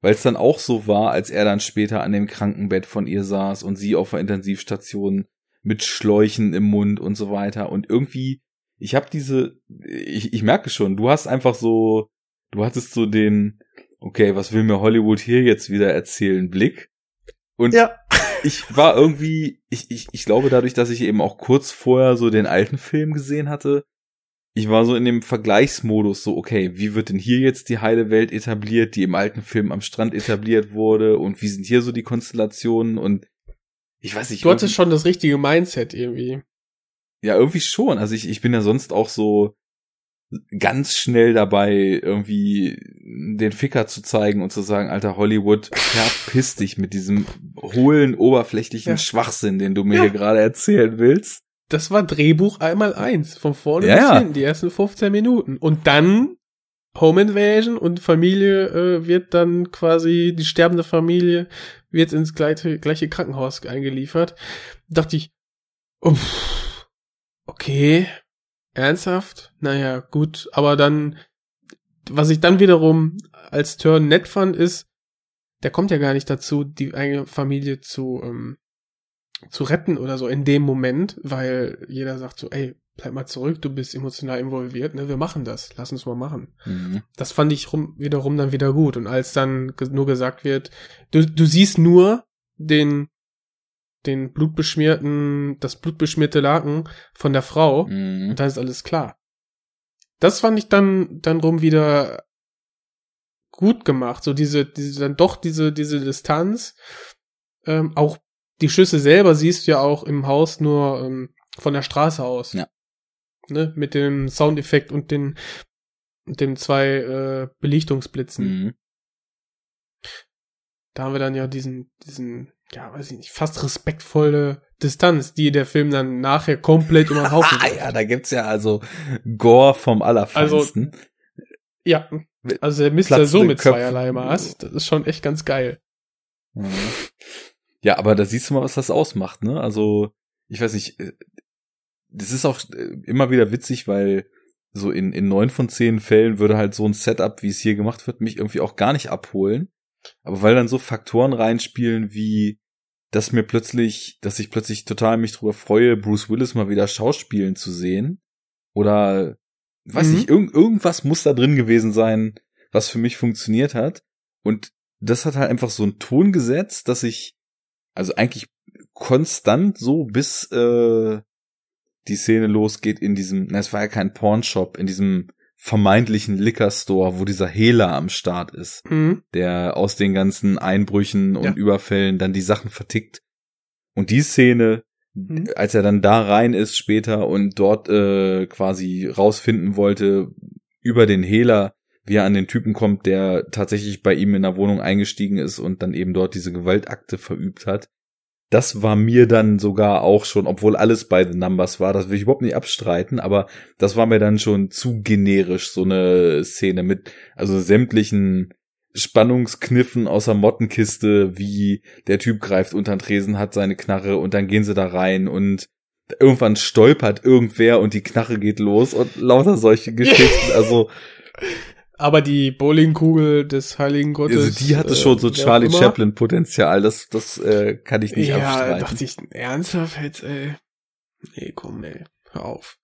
Weil es dann auch so war, als er dann später an dem Krankenbett von ihr saß und sie auf der Intensivstation mit Schläuchen im Mund und so weiter. Und irgendwie, ich habe diese, ich, ich merke schon, du hast einfach so, du hattest so den, okay, was will mir Hollywood hier jetzt wieder erzählen, Blick. Und Ja. ich war irgendwie, ich, ich, ich glaube dadurch, dass ich eben auch kurz vorher so den alten Film gesehen hatte, ich war so in dem Vergleichsmodus so, okay, wie wird denn hier jetzt die heile Welt etabliert, die im alten Film am Strand etabliert wurde und wie sind hier so die Konstellationen und ich weiß nicht. Du hattest schon das richtige Mindset irgendwie. Ja, irgendwie schon. Also ich, ich bin ja sonst auch so ganz schnell dabei, irgendwie den Ficker zu zeigen und zu sagen, alter Hollywood, verpiss dich mit diesem hohlen, oberflächlichen Ja. Schwachsinn, den du mir Ja. hier gerade erzählen willst. Das war Drehbuch einmal eins, von vorne Ja, bis hinten, die ersten 15 Minuten. Und dann Home Invasion und Familie äh, wird dann quasi, die sterbende Familie wird ins gleiche, gleiche Krankenhaus eingeliefert. Dachte ich, uff, okay, ernsthaft? Naja, gut, aber dann, was ich dann wiederum als Turn nett fand, ist, der kommt ja gar nicht dazu, die eigene Familie zu, ähm, zu retten oder so in dem Moment, weil jeder sagt so, ey, bleib mal zurück, du bist emotional involviert, ne, wir machen das, lass uns mal machen. Mhm. Das fand ich rum, wiederum dann wieder gut. Und als dann nur gesagt wird, du, du siehst nur den, den blutbeschmierten, das blutbeschmierte Laken von der Frau, Mhm. und dann ist alles klar. Das fand ich dann, dann rum wieder gut gemacht. So diese, diese, dann doch diese, diese Distanz. Ähm, auch die Schüsse selber siehst du ja auch im Haus nur ähm, von der Straße aus. Ja. Ne, mit dem Soundeffekt und den, dem zwei äh, Belichtungsblitzen. Mhm. Da haben wir dann ja diesen, diesen, ja, weiß ich nicht, fast respektvolle Distanz, die der Film dann nachher komplett über den Haufen Ah, ja, da gibt's ja also Gore vom Allerfeinsten. Ja, also der Mister Platzende so mit Köpfe. zweierlei Maß, das ist schon echt ganz geil. Ja, aber da siehst du mal, was das ausmacht, ne? Also, ich weiß nicht, äh, das ist auch äh, immer wieder witzig, weil so in, in neun von zehn Fällen würde halt so ein Setup, wie es hier gemacht wird, mich irgendwie auch gar nicht abholen. Aber weil dann so Faktoren reinspielen, wie dass mir plötzlich, dass ich plötzlich total mich drüber freue, Bruce Willis mal wieder schauspielen zu sehen. Oder weiß Mhm. nicht, irgend, irgendwas muss da drin gewesen sein, was für mich funktioniert hat. Und das hat halt einfach so einen Ton gesetzt, dass ich, also eigentlich konstant so bis äh, die Szene losgeht in diesem, na, es war ja kein Pornshop, in diesem vermeintlichen Liquor Store, wo dieser Hehler am Start ist Mhm. der aus den ganzen Einbrüchen und Ja. Überfällen dann die Sachen vertickt. Und die Szene, Mhm. als er dann da rein ist später und dort äh, quasi rausfinden wollte über den Hehler, wie er an den Typen kommt, der tatsächlich bei ihm in der Wohnung eingestiegen ist und dann eben dort diese Gewaltakte verübt hat. Das war mir dann sogar auch schon, obwohl alles bei The Numbers war, das will ich überhaupt nicht abstreiten, aber das war mir dann schon zu generisch, so eine Szene mit, also sämtlichen Spannungskniffen aus der Mottenkiste, wie der Typ greift unter den Tresen, hat seine Knarre und dann gehen sie da rein und irgendwann stolpert irgendwer und die Knarre geht los und lauter solche Geschichten. Also, Aber die Bowlingkugel des Heiligen Gottes. also die hatte äh, schon so Charlie. Chaplin Potenzial. Das, das äh, kann ich nicht ja, abstreiten. dachte ich, ernsthaft jetzt, ey. Nee, komm, ey, hör auf.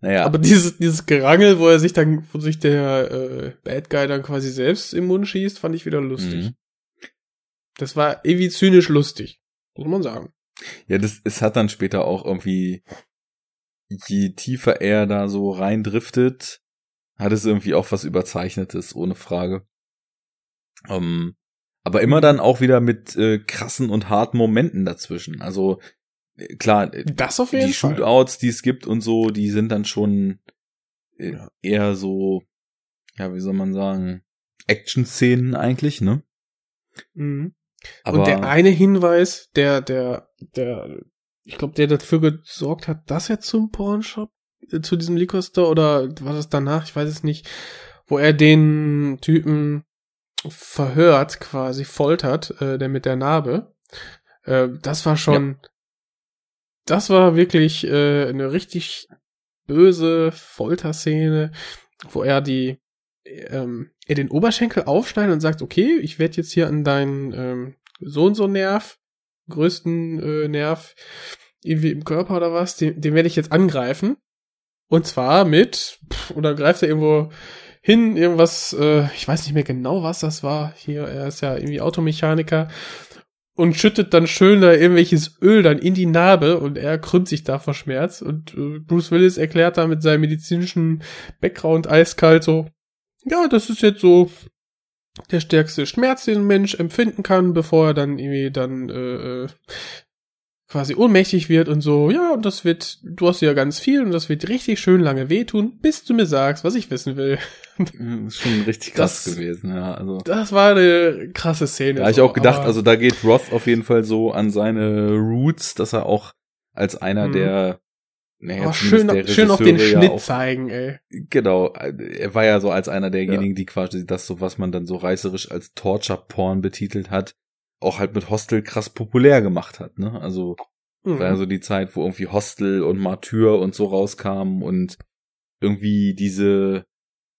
naja, Aber dieses, dieses Gerangel, wo er sich dann, wo sich der äh, Bad Guy dann quasi selbst im Mund schießt, fand ich wieder lustig. Mhm. Das war irgendwie zynisch lustig. Muss man sagen. Ja, das, es hat dann später auch irgendwie, je tiefer er da so reindriftet, hat es irgendwie auch was Überzeichnetes, ohne Frage. Ähm, aber immer dann auch wieder mit äh, krassen und harten Momenten dazwischen. Also äh, klar, äh, Das auf jeden die Fall. Shootouts, die es gibt und so, die sind dann schon äh, Ja. eher so, ja, wie soll man sagen, Action-Szenen eigentlich, ne? Mhm. Aber und der eine Hinweis, der, der, der, ich glaube, der dafür gesorgt hat, dass er zum Pornshop, zu diesem Liquor Store oder war das danach, ich weiß es nicht, wo er den Typen verhört, quasi foltert, äh, der mit der Narbe. Äh, das war schon, das war wirklich äh, eine richtig böse Folterszene, wo er die ähm, er den Oberschenkel aufschneidet und sagt, okay, ich werde jetzt hier an deinen ähm, so und so Nerv, größten äh, Nerv irgendwie im Körper oder was, den, den werde ich jetzt angreifen. Und zwar mit, pff, oder greift er irgendwo hin, irgendwas, äh, ich weiß nicht mehr genau, was das war. Hier, er ist ja irgendwie Automechaniker und schüttet dann schön da irgendwelches Öl dann in die Narbe und er krümmt sich da vor Schmerz und äh, Bruce Willis erklärt da mit seinem medizinischen Background eiskalt so, ja, das ist jetzt so der stärkste Schmerz, den ein Mensch empfinden kann, bevor er dann irgendwie dann äh, äh, quasi ohnmächtig wird und so, ja, und das wird, du hast ja ganz viel und das wird richtig schön lange wehtun, bis du mir sagst, was ich wissen will. Das ist schon richtig krass Das- gewesen, ja. Also. Das war eine krasse Szene. Da habe ich auch gedacht, also da geht Roth auf jeden Fall so an seine Roots, dass er auch als einer Mhm. der, naja, zumindest schön, der schön auf den Schnitt ja auch- zeigen, ey. Genau, er war ja so als einer derjenigen, die quasi das so, was man dann so reißerisch als Torture-Porn betitelt hat, auch halt mit Hostel krass populär gemacht hat, ne? Also, Mhm. war ja so die Zeit, wo irgendwie Hostel und Martyr und so rauskamen und irgendwie diese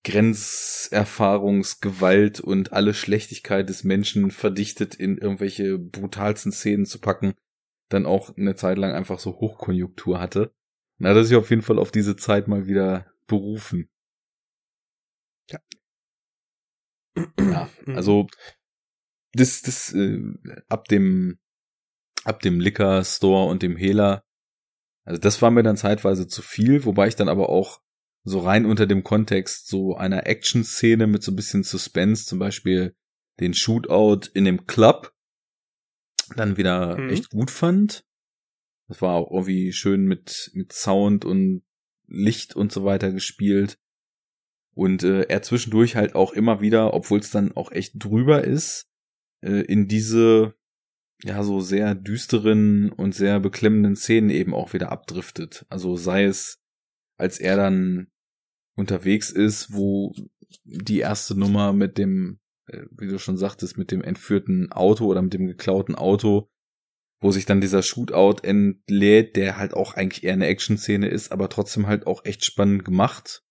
Grenzerfahrungsgewalt und alle Schlechtigkeit des Menschen verdichtet in irgendwelche brutalsten Szenen zu packen, dann auch eine Zeit lang einfach so Hochkonjunktur hatte. Na, das ist auf jeden Fall auf diese Zeit mal wieder berufen. Ja, Mhm. also das, das äh, ab dem ab dem Liquor Store und dem Hehler, also das war mir dann zeitweise zu viel, wobei ich dann aber auch so rein unter dem Kontext so einer Action-Szene mit so ein bisschen Suspense, zum Beispiel den Shootout in dem Club, dann wieder Mhm. echt gut fand. Das war auch irgendwie schön mit mit Sound und Licht und so weiter gespielt. Und äh, er zwischendurch halt auch immer wieder, obwohl es dann auch echt drüber ist, äh, in diese ja so sehr düsteren und sehr beklemmenden Szenen eben auch wieder abdriftet. Also sei es, als er dann unterwegs ist, wo die erste Nummer mit dem, äh, wie du schon sagtest, mit dem entführten Auto oder mit dem geklauten Auto, wo sich dann dieser Shootout entlädt, der halt auch eigentlich eher eine Action-Szene ist, aber trotzdem halt auch echt spannend gemacht.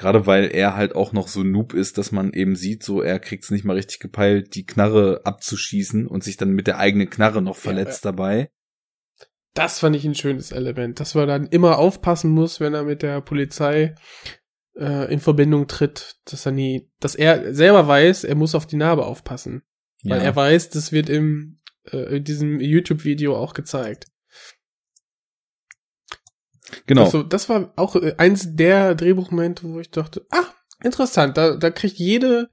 Gerade weil er halt auch noch so noob ist, dass man eben sieht, so er kriegt's nicht mal richtig gepeilt, die Knarre abzuschießen und sich dann mit der eigenen Knarre noch verletzt dabei. Das fand ich ein schönes Element, dass man dann immer aufpassen muss, wenn er mit der Polizei äh, in Verbindung tritt, dass er nie, dass er selber weiß, er muss auf die Narbe aufpassen, weil er weiß, das wird im äh, in diesem YouTube-Video auch gezeigt. Genau. Also, das war auch äh, eins der Drehbuchmomente, wo ich dachte, ah, interessant, da, da kriegt jede,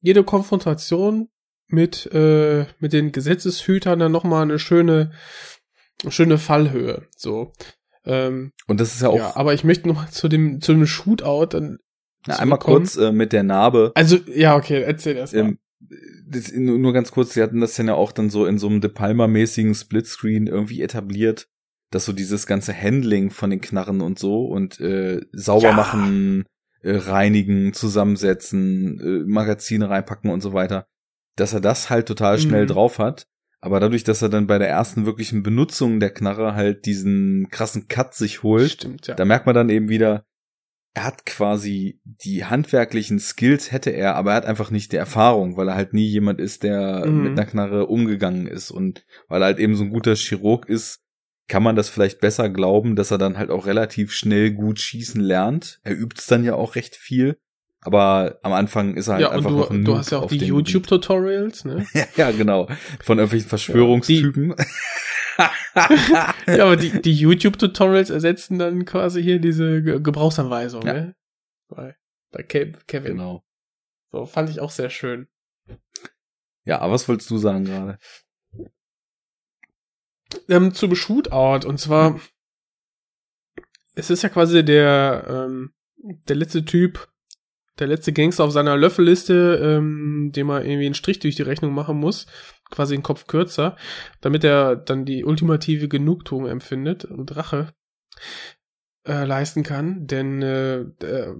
jede Konfrontation mit, äh, mit den Gesetzeshütern dann nochmal eine schöne, schöne Fallhöhe, so. Ähm, und das ist ja auch ja, aber ich möchte noch zu dem, zu dem Shootout dann, na, einmal kurz äh, mit der Narbe. also, ja, okay, erzähl erst mal. Ähm, das, nur, nur ganz kurz, sie hatten das dann ja auch dann so in so einem De Palma-mäßigen Splitscreen irgendwie etabliert, dass so dieses ganze Handling von den Knarren und so und äh, sauber Ja. machen, äh, reinigen, zusammensetzen, äh, Magazine reinpacken und so weiter, dass er das halt total schnell Mhm. drauf hat. Aber dadurch, dass er dann bei der ersten wirklichen Benutzung der Knarre halt diesen krassen Cut sich holt, Stimmt, ja. da merkt man dann eben wieder, er hat quasi die handwerklichen Skills hätte er, aber er hat einfach nicht die Erfahrung, weil er halt nie jemand ist, der Mhm. mit einer Knarre umgegangen ist und weil er halt eben so ein guter Chirurg ist, kann man das vielleicht besser glauben, dass er dann halt auch relativ schnell gut schießen lernt. Er übt es dann ja auch recht viel, aber am Anfang ist er halt ja, und einfach du, noch ein du hast ja auch die YouTube-Tutorials, ne? Ja, genau, von irgendwelchen Verschwörungstypen. ja, aber die, die YouTube-Tutorials ersetzen dann quasi hier diese Ge Gebrauchsanweisung, Ja. ne? Bei, bei Ke Kevin. genau. So, fand ich auch sehr schön. Ja, aber was wolltest du sagen gerade? Ähm, zum Shootout, und zwar, es ist ja quasi der, ähm, der letzte Typ, der letzte Gangster auf seiner Löffelliste, ähm, dem er irgendwie einen Strich durch die Rechnung machen muss, quasi einen Kopf kürzer, damit er dann die ultimative Genugtuung empfindet und Rache äh, leisten kann, denn äh, der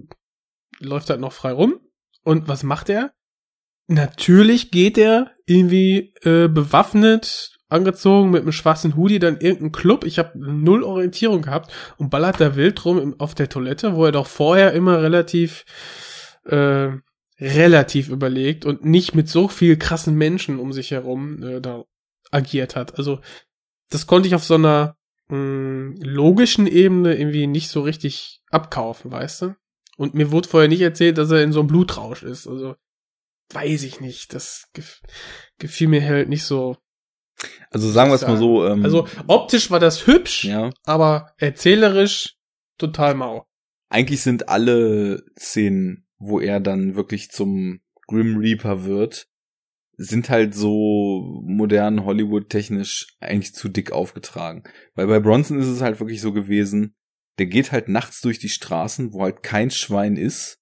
läuft halt noch frei rum. Und was macht er? Natürlich geht er irgendwie äh, bewaffnet, angezogen mit einem schwarzen Hoodie dann irgendein Club. Ich habe null Orientierung gehabt und ballert da wild rum auf der Toilette, wo er doch vorher immer relativ äh, relativ überlegt und nicht mit so viel krassen Menschen um sich herum äh, da agiert hat. Also das konnte ich auf so einer mh, logischen Ebene irgendwie nicht so richtig abkaufen, weißt du? Und mir wurde vorher nicht erzählt, dass er in so einem Blutrausch ist. Also, weiß ich nicht. Das gef gefiel mir halt nicht so. Also sagen wir es mal so. Ähm, Also, optisch war das hübsch, ja, aber erzählerisch total mau. eigentlich sind alle Szenen, wo er dann wirklich zum Grim Reaper wird, sind halt so modern Hollywood technisch eigentlich zu dick aufgetragen. Weil bei Bronson ist es halt wirklich so gewesen, der geht halt nachts durch die Straßen, wo halt kein Schwein ist.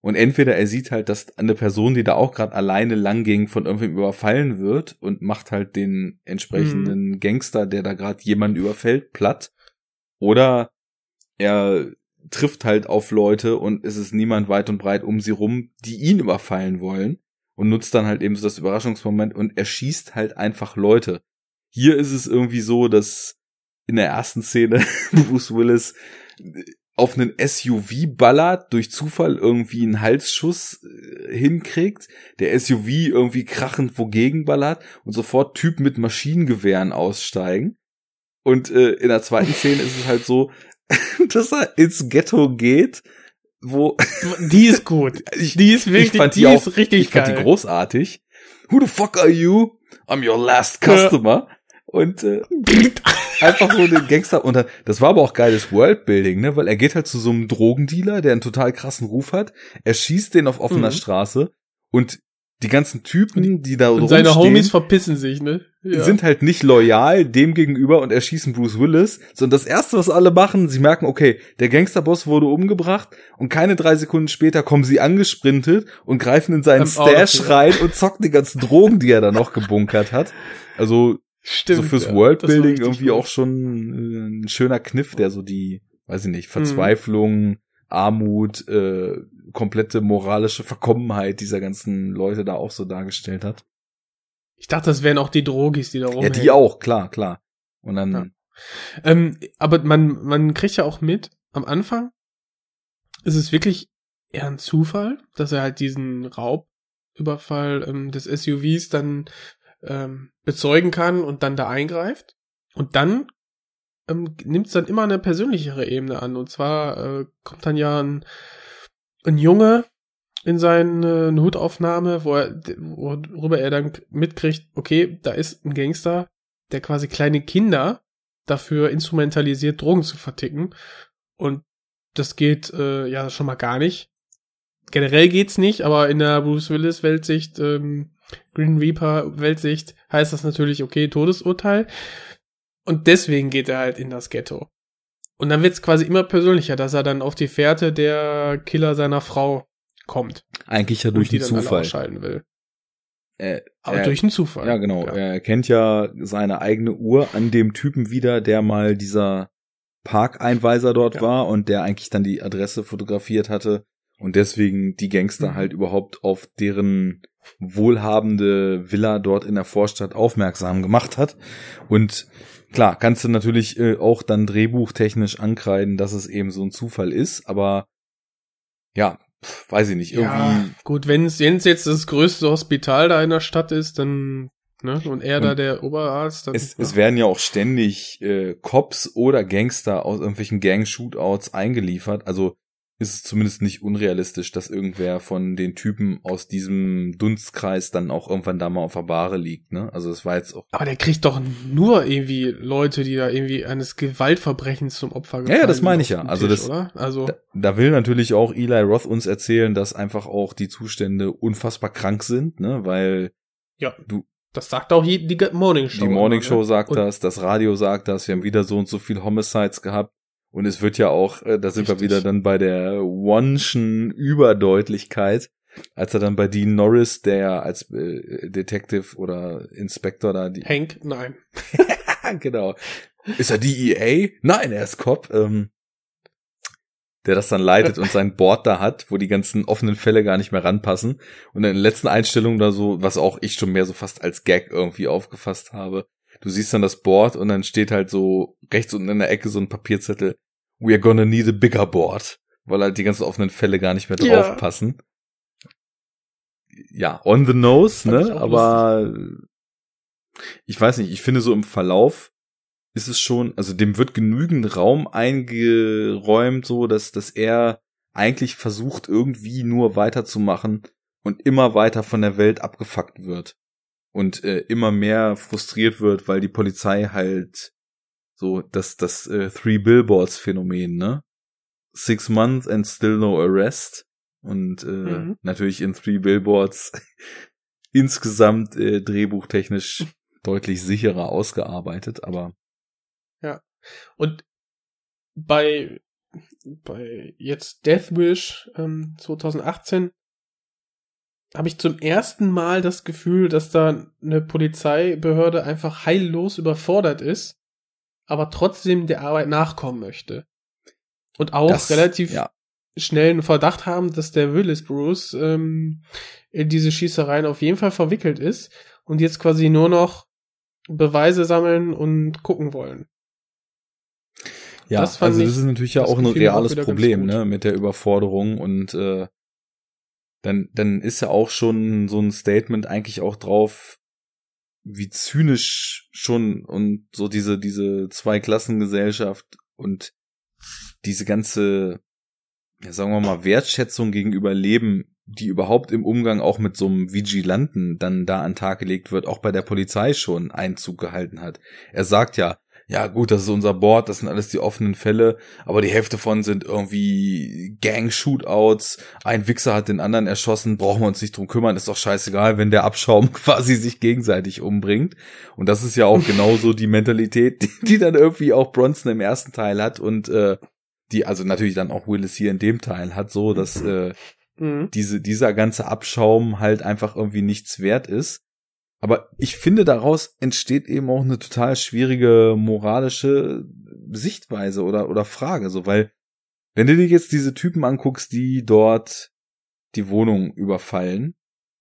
Und entweder er sieht halt, dass eine Person, die da auch gerade alleine lang ging, von irgendwem überfallen wird und macht halt den entsprechenden Gangster, der da gerade jemanden überfällt, platt. Oder er trifft halt auf Leute und es ist niemand weit und breit um sie rum, die ihn überfallen wollen und nutzt dann halt eben so das Überraschungsmoment und er schießt halt einfach Leute. Hier ist es irgendwie so, dass in der ersten Szene Bruce Willis auf einen SUV ballert, durch Zufall irgendwie einen Halsschuss äh, hinkriegt, der SUV irgendwie krachend wogegen ballert und sofort Typen mit Maschinengewehren aussteigen. Und äh, in der zweiten Szene ist es halt so, dass er ins Ghetto geht, wo Die ist gut. ich, Die ist wirklich, ich fand die, die, auch, ist richtig ich fand geil. die großartig. Who the fuck are you? I'm your last customer. Und äh, einfach so den Gangster und dann- das war aber auch geiles Worldbuilding, ne, weil er geht halt zu so einem Drogendealer, der einen total krassen Ruf hat. Er schießt den auf offener Mhm. Straße und die ganzen Typen, die da Und seine Homies verpissen sich, ne? Ja. sind halt nicht loyal dem gegenüber und erschießen Bruce Willis, sondern das erste, was alle machen, sie merken, okay, der Gangsterboss wurde umgebracht und keine drei Sekunden später kommen sie angesprintet und greifen in seinen Stash rein und zocken die ganzen Drogen, die er da noch gebunkert hat. Also Stimmt. so fürs ja. Worldbuilding irgendwie auch schon äh, ein schöner Kniff, der so die, weiß ich Mhm. nicht, Verzweiflung, Armut, äh, komplette moralische Verkommenheit dieser ganzen Leute da auch so dargestellt hat. Ich dachte, das wären auch die Drogis, die da Ja, rumhängen. die auch, klar, klar. Und dann Ja. Ähm, aber man, man kriegt ja auch mit, am Anfang ist es wirklich eher ein Zufall, dass er halt diesen Raubüberfall ähm, des SUVs dann ähm, bezeugen kann und dann da eingreift. Und dann ähm, nimmt es dann immer eine persönlichere Ebene an. Und zwar äh, kommt dann ja ein, ein Junge in seine Notaufnahme, wo er, worüber er dann mitkriegt, okay, da ist ein Gangster, der quasi kleine Kinder dafür instrumentalisiert, Drogen zu verticken. Und das geht äh, ja schon mal gar nicht. Generell geht's nicht, aber in der Bruce Willis Weltsicht, ähm, Green Reaper Weltsicht heißt das natürlich, okay, Todesurteil. Und deswegen geht er halt in das Ghetto. Und dann wird's quasi immer persönlicher, dass er dann auf die Fährte der Killer seiner Frau kommt. eigentlich ja durch den Zufall. ausschalten will. Äh, Aber äh, durch einen Zufall. Ja, genau. Er kennt ja seine eigene Uhr an dem Typen wieder, der mal dieser Parkeinweiser dort Ja. war und der eigentlich dann die Adresse fotografiert hatte und deswegen die Gangster Mhm. halt überhaupt auf deren wohlhabende Villa dort in der Vorstadt aufmerksam gemacht hat. Und klar, kannst du natürlich äh, auch dann drehbuchtechnisch ankreiden, dass es eben so ein Zufall ist, aber ja, weiß ich nicht, irgendwie Ja, gut, wenn es jetzt das größte Hospital da in der Stadt ist, dann, ne, und er da der Oberarzt, dann. Es, ja. es werden ja auch ständig äh, Cops oder Gangster aus irgendwelchen Gang-Shootouts eingeliefert. Also ist es zumindest nicht unrealistisch, dass irgendwer von den Typen aus diesem Dunstkreis dann auch irgendwann da mal auf der Bahre liegt. Ne? Also es war jetzt auch. aber der kriegt doch nur irgendwie Leute, die da irgendwie eines Gewaltverbrechens zum Opfer Ja, ja, das gefallen meine ich ja. Also Tisch, das- oder? Also, Da, da will natürlich auch Eli Roth uns erzählen, dass einfach auch die Zustände unfassbar krank sind, ne? Weil ja. du- Das sagt auch die Morning Show. Die Morning Show ne? sagt Und- das, das Radio sagt das, wir haben wieder so und so viel Homicides gehabt. Und es wird ja auch, äh, da sind wir Richtig. wieder dann bei der Wonschen Überdeutlichkeit, als er dann bei Dean Norris, der als äh, Detective oder Inspector da die, Hank, nein. genau. Ist er DEA? Nein, er ist Cop. Ähm, der das dann leitet und sein Board da hat, wo die ganzen offenen Fälle gar nicht mehr ranpassen. Und in der letzten Einstellung da so, was auch ich schon mehr so fast als Gag irgendwie aufgefasst habe. Du siehst dann das Board und dann steht halt so rechts unten in der Ecke so ein Papierzettel. We are gonna need a bigger board. Weil halt die ganzen offenen Fälle gar nicht mehr Ja. drauf passen. Ja, on the nose, ich ne? auch Aber ich weiß nicht, ich finde so im Verlauf ist es schon, also dem wird genügend Raum eingeräumt, so dass, dass er eigentlich versucht irgendwie nur weiterzumachen und immer weiter von der Welt abgefuckt wird und äh, immer mehr frustriert wird, weil die Polizei halt so das das äh, Three Billboards Phänomen, ne? Six months and still no arrest und äh, mhm. natürlich in Three Billboards insgesamt äh, drehbuchtechnisch deutlich sicherer ausgearbeitet, aber ja. Und bei bei jetzt Death Wish ähm, 2018 habe ich zum ersten Mal das Gefühl, dass da eine Polizeibehörde einfach heillos überfordert ist, aber trotzdem der Arbeit nachkommen möchte. Und auch das, relativ ja. schnell einen Verdacht haben, dass der Willis Bruce ähm, in diese Schießereien auf jeden Fall verwickelt ist und jetzt quasi nur noch Beweise sammeln und gucken wollen. Ja, das also das ist natürlich ja auch ein reales Problem, ne, mit der Überforderung und äh, dann, dann ist ja auch schon so ein Statement eigentlich auch drauf, wie zynisch schon und so diese, diese Zweiklassengesellschaft und diese ganze, ja, sagen wir mal, Wertschätzung gegenüber Leben, die überhaupt im Umgang auch mit so einem Vigilanten dann da an Tag gelegt wird, auch bei der Polizei schon Einzug gehalten hat. Er sagt ja, ja gut, das ist unser Board, das sind alles die offenen Fälle, aber die Hälfte von sind irgendwie Gang-Shootouts, ein Wichser hat den anderen erschossen, brauchen wir uns nicht drum kümmern, ist doch scheißegal, wenn der Abschaum quasi sich gegenseitig umbringt. Und das ist ja auch genauso die Mentalität, die, die dann irgendwie auch Bronson im ersten Teil hat und äh, die also natürlich dann auch Willis hier in dem Teil hat, so dass äh, mhm. diese, dieser ganze Abschaum halt einfach irgendwie nichts wert ist. Aber ich finde, daraus entsteht eben auch eine total schwierige moralische Sichtweise oder, oder Frage, so, weil, wenn du dir jetzt diese Typen anguckst, die dort die Wohnung überfallen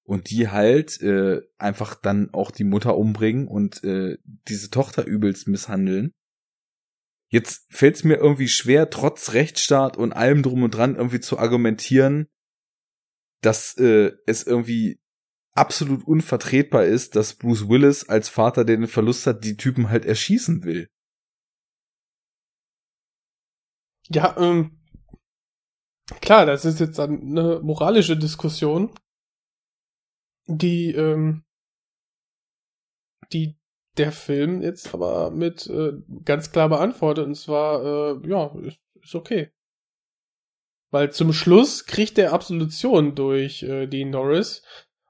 und die halt äh, einfach dann auch die Mutter umbringen und äh, diese Tochter übelst misshandeln. Jetzt fällt es mir irgendwie schwer, trotz Rechtsstaat und allem drum und dran irgendwie zu argumentieren, dass äh, es irgendwie absolut unvertretbar ist, dass Bruce Willis als Vater, der den Verlust hat, die Typen halt erschießen will. Ja, ähm, klar, das ist jetzt eine moralische Diskussion, die, ähm, die der Film jetzt aber mit äh, ganz klar beantwortet, und zwar, äh, ja, ist, ist okay. Weil zum Schluss kriegt er Absolution durch äh, Dean Norris,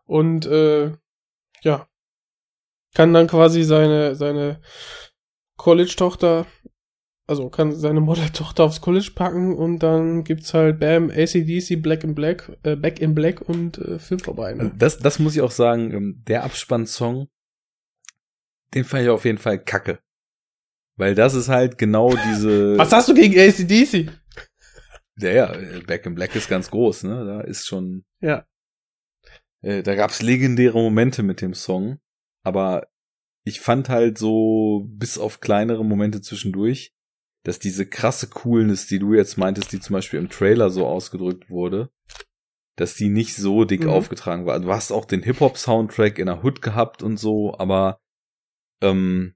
und äh, ja, kann dann quasi seine, seine College-Tochter, also kann seine Model-Tochter aufs College packen und dann gibt's halt Bam, ACDC, Black in Black, äh, Back in Black und äh, Film vorbei. Ne? Das, das muss ich auch sagen, ähm, der Abspannsong, den fand ich auf jeden Fall kacke. Weil das ist halt genau diese. Was hast du gegen ACDC? Ja, ja, Back in Black ist ganz groß, ne? Da ist schon. Ja. Äh, da gab's legendäre Momente mit dem Song, aber ich fand halt so, bis auf kleinere Momente zwischendurch, dass diese krasse Coolness, die du jetzt meintest, die zum Beispiel im Trailer so ausgedrückt wurde, dass die nicht so dick mhm. aufgetragen war. Du hast auch den Hip-Hop-Soundtrack in der Hood gehabt und so, aber ähm,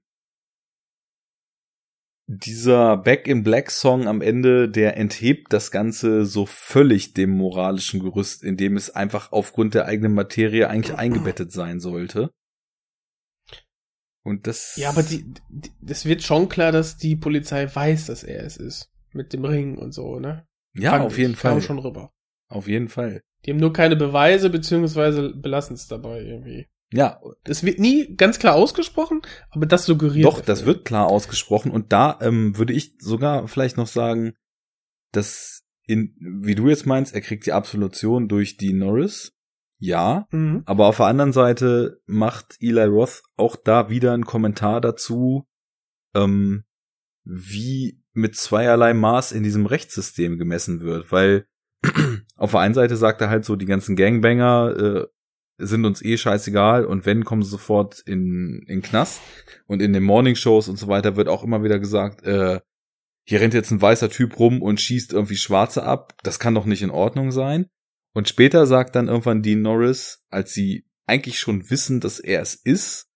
dieser Back in Black Song am Ende, der enthebt das Ganze so völlig dem moralischen Gerüst, in dem es einfach aufgrund der eigenen Materie eigentlich eingebettet sein sollte. Und das. Ja, aber die, die, das wird schon klar, dass die Polizei weiß, dass er es ist. Mit dem Ring und so, ne? Ja, Fand auf jeden Fall. schon rüber. Auf jeden Fall. Die haben nur keine Beweise, beziehungsweise belassen es dabei irgendwie. Ja. Das wird nie ganz klar ausgesprochen, aber das suggeriert. Doch, das wird klar ausgesprochen und da ähm, würde ich sogar vielleicht noch sagen, dass in, wie du jetzt meinst, er kriegt die Absolution durch die Norris. Ja, mhm. aber auf der anderen Seite macht Eli Roth auch da wieder einen Kommentar dazu, ähm, wie mit zweierlei Maß in diesem Rechtssystem gemessen wird, weil auf der einen Seite sagt er halt so, die ganzen Gangbanger äh, sind uns eh scheißegal und wenn, kommen sie sofort in, in Knast. Und in den Morningshows und so weiter wird auch immer wieder gesagt, äh, hier rennt jetzt ein weißer Typ rum und schießt irgendwie Schwarze ab. Das kann doch nicht in Ordnung sein. Und später sagt dann irgendwann Dean Norris, als sie eigentlich schon wissen, dass er es ist,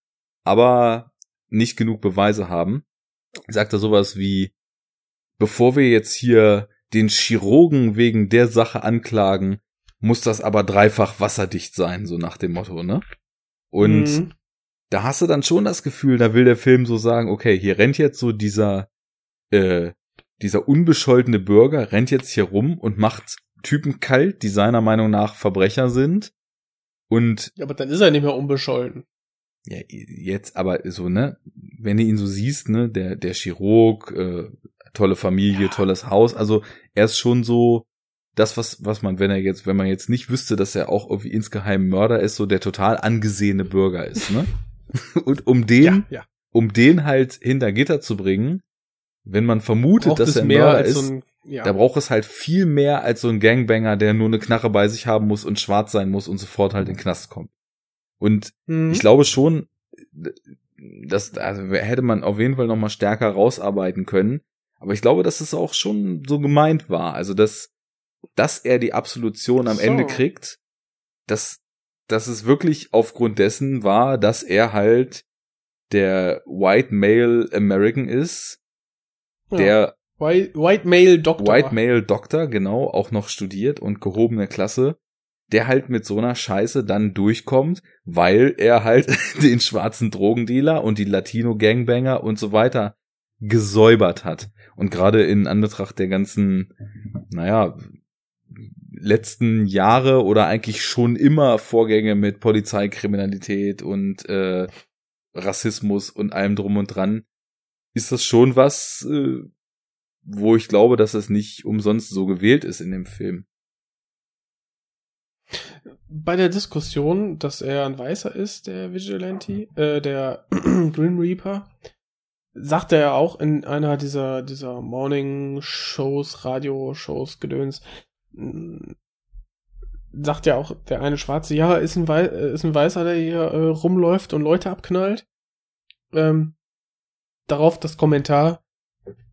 aber nicht genug Beweise haben, sagt er sowas wie, bevor wir jetzt hier den Chirurgen wegen der Sache anklagen, muss das aber dreifach wasserdicht sein, so nach dem Motto, ne? Und Mhm. da hast du dann schon das Gefühl, da will der Film so sagen, okay, hier rennt jetzt so dieser, äh, dieser unbescholtene Bürger, rennt jetzt hier rum und macht Typen kalt, die seiner Meinung nach Verbrecher sind. Und Ja, aber dann ist er nicht mehr unbescholten. ja, jetzt aber so, ne, wenn du ihn so siehst, ne, der, der Chirurg, äh, tolle Familie, tolles Haus, also er ist schon so das, was, was man, wenn er jetzt, wenn man jetzt nicht wüsste, dass er auch irgendwie insgeheim Mörder ist, so der total angesehene Bürger ist, ne? Und um den, ja. um den halt hinter Gitter zu bringen, wenn man vermutet, Braucht dass er Mörder als ist, so ein, ja. da braucht es halt viel mehr als so ein Gangbanger, der nur eine Knarre bei sich haben muss und schwarz sein muss und sofort halt in den Knast kommt. Und Mhm. ich glaube schon, das also hätte man auf jeden Fall noch mal stärker rausarbeiten können. Aber ich glaube, dass es auch schon so gemeint war. Also, dass, dass er die Absolution am So. Ende kriegt, dass, dass es wirklich aufgrund dessen war, dass er halt der White Male American ist, Ja. der White, White Male Doktor. White Male Doktor, genau, auch noch studiert und gehobene Klasse, der halt mit so einer Scheiße dann durchkommt, weil er halt den schwarzen Drogendealer und die Latino Gangbanger und so weiter gesäubert hat. Und gerade in Anbetracht der ganzen, naja, letzten Jahre oder eigentlich schon immer Vorgänge mit Polizeikriminalität und äh, Rassismus und allem drum und dran, ist das schon was, äh, wo ich glaube, dass es nicht umsonst so gewählt ist in dem Film. Bei der Diskussion, dass er ein Weißer ist, der Vigilante, äh, der Grim Reaper, sagt er ja auch in einer dieser, dieser Morning-Shows, Radio-Shows, Gedöns, sagt ja auch der eine Schwarze, ja, ist ein, Wei äh, ist ein Weißer, der hier äh, rumläuft und Leute abknallt. Ähm, darauf das Kommentar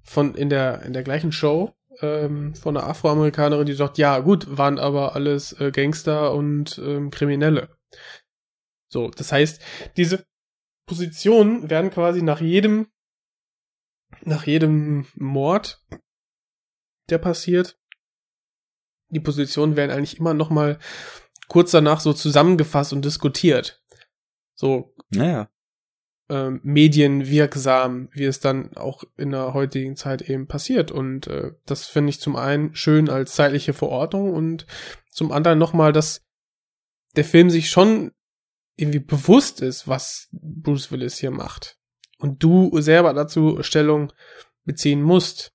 von in der, in der gleichen Show ähm, von einer Afroamerikanerin, die sagt, ja gut, waren aber alles äh, Gangster und ähm, Kriminelle. So, das heißt, diese Positionen werden quasi nach jedem nach jedem Mord, der passiert, die Positionen werden eigentlich immer noch mal kurz danach so zusammengefasst und diskutiert. So Naja. ähm, medienwirksam, wie es dann auch in der heutigen Zeit eben passiert. Und äh, das finde ich zum einen schön als zeitliche Verordnung und zum anderen nochmal, dass der Film sich schon irgendwie bewusst ist, was Bruce Willis hier macht. Und du selber dazu Stellung beziehen musst.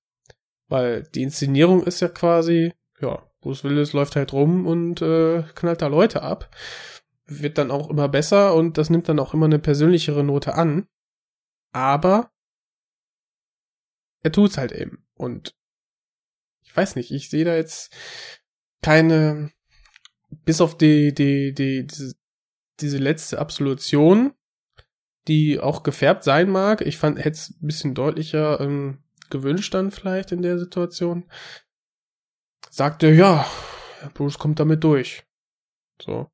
Weil die Inszenierung ist ja quasi, ja, Bruce Willis läuft halt rum und äh, knallt da Leute ab wird dann auch immer besser und das nimmt dann auch immer eine persönlichere Note an. Aber er tut's halt eben. Und ich weiß nicht, ich sehe da jetzt keine, bis auf die, die, die, diese, diese letzte Absolution, die auch gefärbt sein mag. Ich fand, hätte es ein bisschen deutlicher ähm, gewünscht dann vielleicht in der Situation. Sagt er, ja, Bruce kommt damit durch. So.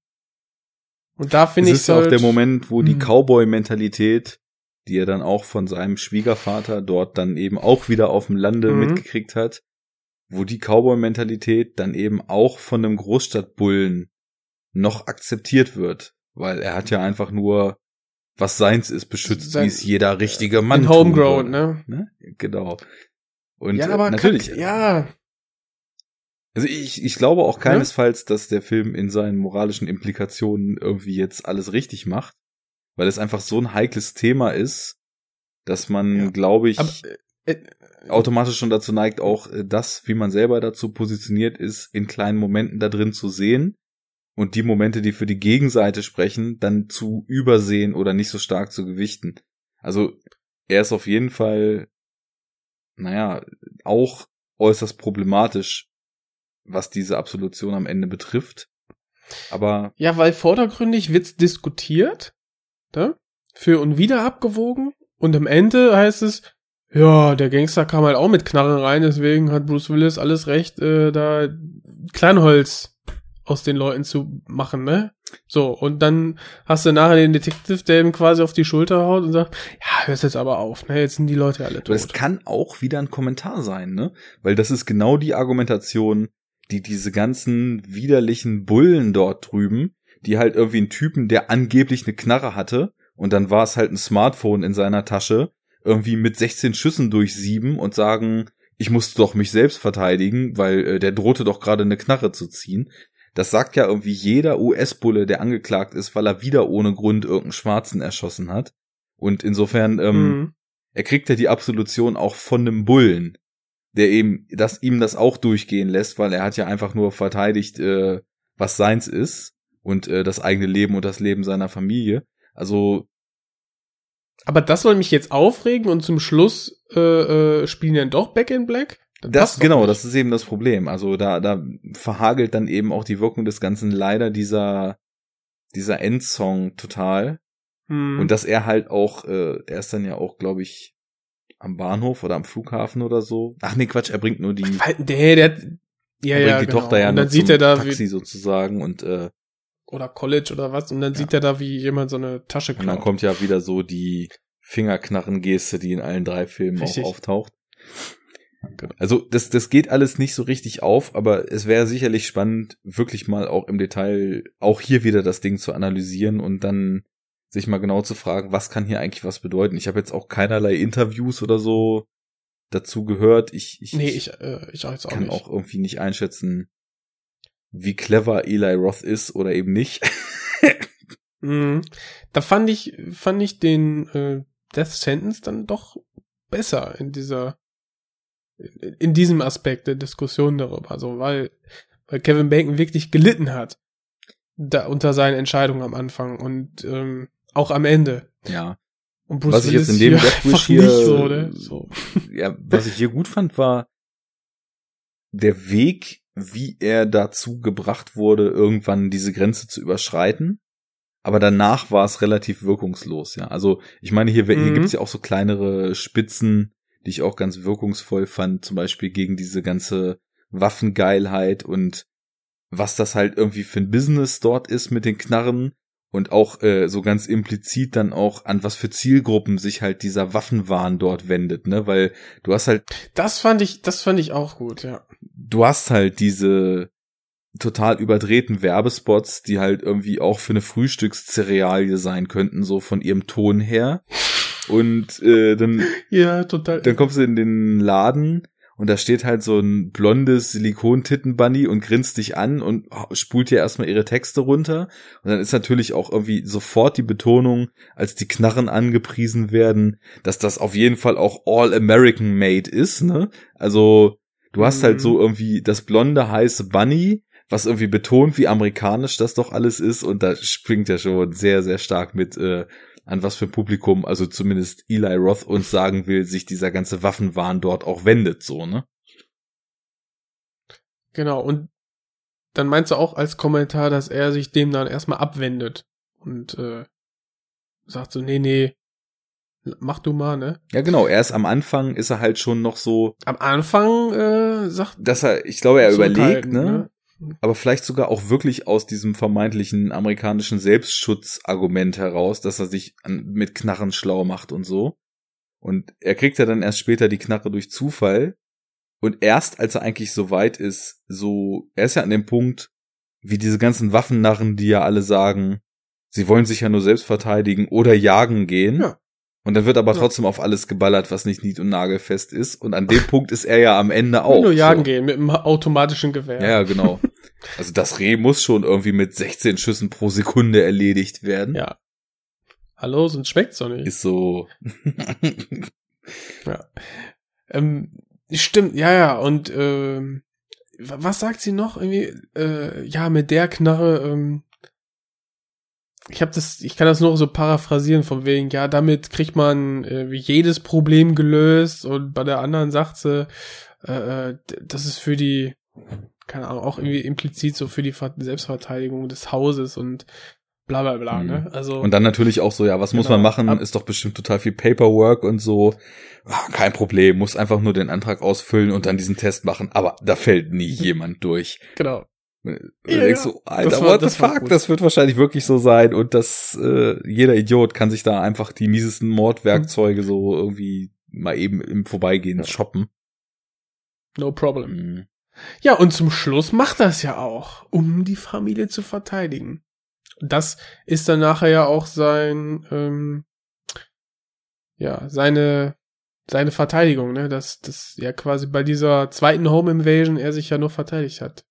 Und da finde ich ist ja auch halt- der Moment, wo die Hm. Cowboy-Mentalität, die er dann auch von seinem Schwiegervater dort dann eben auch wieder auf dem Lande Mhm. mitgekriegt hat, wo die Cowboy-Mentalität dann eben auch von einem Großstadtbullen noch akzeptiert wird, weil er hat ja einfach nur was seins ist beschützt, Sein- wie es jeder richtige Mann in tun Homegrown, ne? ne? Genau. Und ja, äh, aber natürlich, Kack, ja, also ich, ich glaube auch Ne? keinesfalls, dass der Film in seinen moralischen Implikationen irgendwie jetzt alles richtig macht, weil es einfach so ein heikles Thema ist, dass man, Ja. glaube ich, aber äh, automatisch schon dazu neigt, auch äh, das, wie man selber dazu positioniert ist, in kleinen Momenten da drin zu sehen und die Momente, die für die Gegenseite sprechen, dann zu übersehen oder nicht so stark zu gewichten. Also er ist auf jeden Fall, naja, auch äußerst problematisch, was diese Absolution am Ende betrifft. Aber Ja, weil vordergründig wird's diskutiert, ne? für und wieder abgewogen und am Ende heißt es, ja, der Gangster kam halt auch mit Knarren rein, deswegen hat Bruce Willis alles recht, äh, da Kleinholz aus den Leuten zu machen, ne? So, und dann hast du nachher den Detective, der ihm quasi auf die Schulter haut und sagt, ja, hör's jetzt aber auf, ne? Jetzt sind die Leute alle Aber das tot. kann auch wieder ein Kommentar sein, ne? Weil das ist genau die Argumentation, die diese ganzen widerlichen Bullen dort drüben, die halt irgendwie einen Typen, der angeblich eine Knarre hatte, und dann war es halt ein Smartphone in seiner Tasche, irgendwie mit 16 Schüssen durchsieben und sagen, ich musste doch mich selbst verteidigen, weil äh, der drohte doch gerade eine Knarre zu ziehen. Das sagt ja irgendwie jeder US-Bulle, der angeklagt ist, weil er wieder ohne Grund irgendeinen Schwarzen erschossen hat. Und insofern, ähm, Mhm. er kriegt ja die Absolution auch von einem Bullen, der eben, dass ihm das auch durchgehen lässt, weil er hat ja einfach nur verteidigt, äh, was seins ist und äh, das eigene Leben und das Leben seiner Familie. Also Aber das soll mich jetzt aufregen und zum Schluss äh, äh, spielen dann doch Back in Black? das genau, nicht. das ist eben das Problem. Also da da verhagelt dann eben auch die Wirkung des Ganzen leider dieser dieser Endsong total Hm. und dass er halt auch, äh, er ist dann ja auch, glaube ich, am Bahnhof oder am Flughafen oder so. Ach nee, Quatsch, er bringt nur die Weil, der, der, ja, ja, bringt die genau. Tochter ja und dann sieht zum er da, Taxi wie, sozusagen und äh, oder College oder was, und dann Ja. sieht er da, wie jemand so eine Tasche Und dann klaut. kommt ja wieder so die Fingerknarren-Geste, die in allen drei Filmen Richtig. auch auftaucht. Also das, das geht alles nicht so richtig auf, aber es wäre sicherlich spannend, wirklich mal auch im Detail auch hier wieder das Ding zu analysieren und dann sich mal genau zu fragen, was kann hier eigentlich was bedeuten. Ich habe jetzt auch keinerlei Interviews oder so dazu gehört. Ich, ich, nee, ich, äh, ich auch kann nicht. auch irgendwie nicht einschätzen, wie clever Eli Roth ist oder eben nicht. Mhm. Da fand ich, fand ich den äh, Death Sentence dann doch besser in dieser, in, in diesem Aspekt der Diskussion darüber. Also weil, weil Kevin Bacon wirklich gelitten hat da unter seinen Entscheidungen am Anfang und ähm, auch am Ende. ja. Und Bruce Was ich jetzt Willis in dem hier Death Wish einfach hier- nicht so, ne? So. ja, was ich hier gut fand, war der Weg, wie er dazu gebracht wurde, irgendwann diese Grenze zu überschreiten. Aber danach war es relativ wirkungslos, ja. Also, ich meine, hier, hier Mhm. gibt's ja auch so kleinere Spitzen, die ich auch ganz wirkungsvoll fand, zum Beispiel gegen diese ganze Waffengeilheit und was das halt irgendwie für ein Business dort ist mit den Knarren und auch äh, so ganz implizit dann auch an was für Zielgruppen sich halt dieser Waffenwahn dort wendet, ne? Weil du hast halt, Das fand ich, das fand ich auch gut, ja. du hast halt diese total überdrehten Werbespots, die halt irgendwie auch für eine Frühstückszerealie sein könnten, so von ihrem Ton her. Und äh, dann Ja, total. dann kommst du in den Laden und da steht halt so ein blondes Silikon-Tittenbunny und grinst dich an und spult dir erstmal ihre Texte runter. Und dann ist natürlich auch irgendwie sofort die Betonung, als die Knarren angepriesen werden, dass das auf jeden Fall auch All-American Made ist, ne? Also, du hast halt Mhm. so irgendwie das blonde, heiße Bunny, was irgendwie betont, wie amerikanisch das doch alles ist. Und da springt ja schon sehr, sehr stark mit, äh, an was für ein Publikum, also zumindest Eli Roth uns sagen will, sich dieser ganze Waffenwahn dort auch wendet, so, ne? Genau, und dann meinst du auch als Kommentar, dass er sich dem dann erstmal abwendet und äh, sagt so, nee, nee, mach du mal, ne? Ja, genau, erst am Anfang ist er halt schon noch so, Am Anfang äh, sagt dass er, ich glaube, er überlegt, zurückhaltend, ne? Aber vielleicht sogar auch wirklich aus diesem vermeintlichen amerikanischen Selbstschutzargument heraus, dass er sich an, mit Knarren schlau macht und so. Und er kriegt ja dann erst später die Knarre durch Zufall. Und erst als er eigentlich so weit ist, so, er ist ja an dem Punkt, wie diese ganzen Waffennarren, die ja alle sagen, sie wollen sich ja nur selbst verteidigen oder jagen gehen. Ja. Und dann wird aber Ja. trotzdem auf alles geballert, was nicht nied- und nagelfest ist. Und an dem Punkt ist er ja am Ende Auch nur jagen so. gehen mit einem automatischen Gewehr. Ja, ja, genau. Also das Reh muss schon irgendwie mit 16 Schüssen pro Sekunde erledigt werden. Ja. Hallo, sonst schmeckt's doch nicht. Ist so. Ähm, stimmt, ja, ja, und ähm, wa- was sagt sie noch? Irgendwie, äh, ja, mit der Knarre, ähm, ich habe das, ich kann das nur so paraphrasieren von wegen, ja, damit kriegt man äh, jedes Problem gelöst und bei der anderen sagt sie, äh, äh, das ist für die, keine Ahnung, auch irgendwie implizit so für die Ver Selbstverteidigung des Hauses und bla bla bla, Mhm. ne? Also Und dann natürlich auch so, ja, was muss Genau. man machen? Ab- Ist doch bestimmt total viel Paperwork und so. Ah, kein Problem, muss einfach nur den Antrag ausfüllen und dann diesen Test machen. Aber da fällt nie jemand durch. genau. Ja, denkst ja. so, Alter, war- what the fuck, gut. das wird wahrscheinlich wirklich so sein und das, äh, jeder Idiot kann sich da einfach die miesesten Mordwerkzeuge so irgendwie mal eben im Vorbeigehen shoppen. No problem. Mhm. Ja, und zum Schluss macht das ja auch, um die Familie zu verteidigen. Das ist dann nachher ja auch sein, ähm, ja, seine, seine Verteidigung, ne, dass, dass ja quasi bei dieser zweiten Home Invasion er sich ja nur verteidigt hat.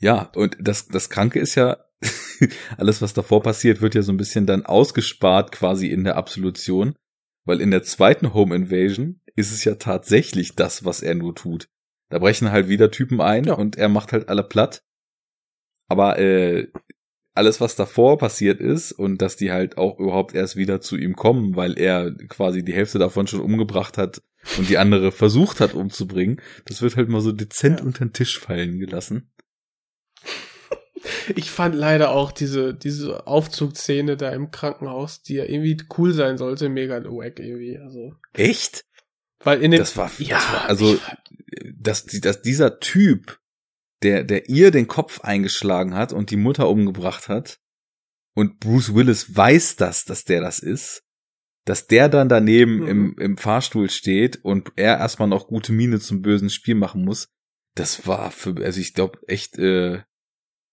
Ja, und das, das Kranke ist ja, alles, was davor passiert, wird ja so ein bisschen dann ausgespart quasi in der Absolution, weil in der zweiten Home Invasion ist es ja tatsächlich das, was er nur tut. Da brechen halt wieder Typen ein Ja. und er macht halt alle platt. Aber äh, alles, was davor passiert ist und dass die halt auch überhaupt erst wieder zu ihm kommen, weil er quasi die Hälfte davon schon umgebracht hat und die andere versucht hat umzubringen, das wird halt mal so dezent Ja. unter den Tisch fallen gelassen. Ich fand leider auch diese, diese Aufzugsszene da im Krankenhaus, die ja irgendwie cool sein sollte, mega wack irgendwie, also. Echt? Weil in dem, Das war, ja, das war also, dass, dass dieser Typ, der, der ihr den Kopf eingeschlagen hat und die Mutter umgebracht hat, und Bruce Willis weiß das, dass der das ist, dass der dann daneben Mhm. im, im Fahrstuhl steht und er erstmal noch gute Miene zum bösen Spiel machen muss, das war für, also ich glaube echt, äh,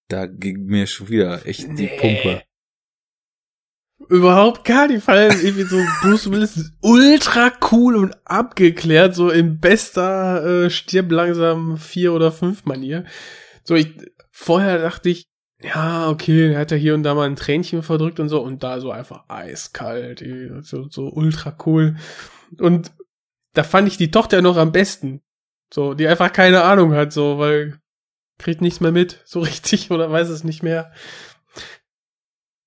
da ging mir schon wieder echt die Nee. Pumpe. Überhaupt gar nicht, weil irgendwie so Bruce Willis ist ultra cool und abgeklärt, so in bester äh, stirb langsam vier oder fünf Manier. So, ich vorher dachte ich, ja, okay, er hat ja hier und da mal ein Tränchen verdrückt und so und da so einfach eiskalt, so, so ultra cool. Und da fand ich die Tochter noch am besten. So, die einfach keine Ahnung hat, so, weil kriegt nichts mehr mit, so richtig, oder weiß es nicht mehr.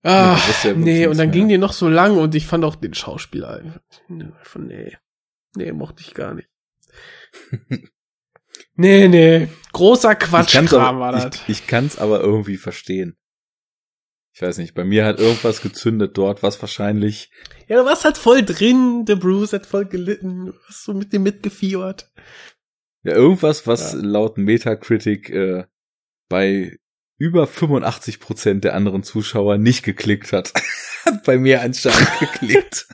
Ah, ist ja nee, und dann mehr. ging die noch so lang und ich fand auch den Schauspieler einfach, nee, nee, mochte ich gar nicht. nee, nee, großer Quatschkram war das. Ich, ich kann's aber irgendwie verstehen. Ich weiß nicht, bei mir hat irgendwas gezündet dort, was wahrscheinlich Ja, du warst halt voll drin, der Bruce hat voll gelitten, du hast so mit dem mitgefiebert. Ja, irgendwas, was Ja. laut Metacritic äh, bei über 85 Prozent der anderen Zuschauer nicht geklickt hat, hat bei mir anscheinend geklickt.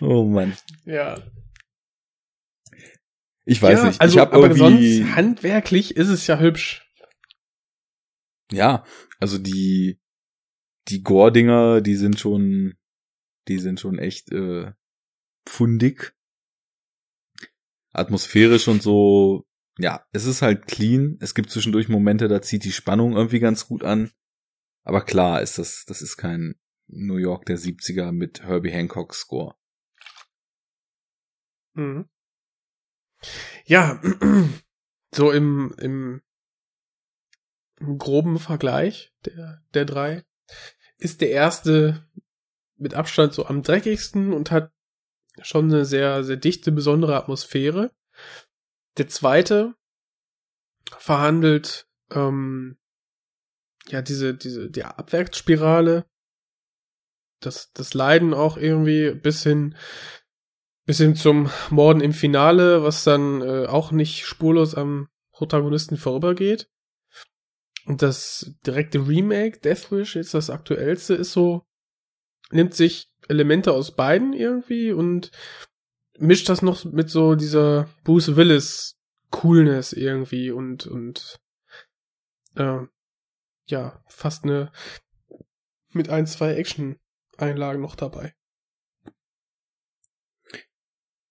oh Mann. Ja. Ich weiß ja, nicht. Also, ich hab aber irgendwie, sonst handwerklich ist es ja hübsch. ja, also die die Gore-Dinger, die sind schon, die sind schon echt äh, fundig. Atmosphärisch und so, ja, es ist halt clean. Es gibt zwischendurch Momente, da zieht die Spannung irgendwie ganz gut an. Aber klar ist das, das ist kein New York der 70er mit Herbie Hancock Score. Mhm. Ja, so im, im, groben Vergleich der, der drei ist der erste mit Abstand so am dreckigsten und hat schon eine sehr, sehr dichte, besondere Atmosphäre. Der zweite verhandelt ähm, ja diese, diese, die Abwärtsspirale, das, das Leiden auch irgendwie bis hin bis hin zum Morden im Finale, was dann äh, auch nicht spurlos am Protagonisten vorübergeht. Und das direkte Remake, Deathwish, jetzt das aktuellste, ist so, nimmt sich Elemente aus beiden irgendwie und mischt das noch mit so dieser Bruce Willis Coolness irgendwie und, und äh, ja, fast eine mit ein, zwei Action-Einlagen noch dabei.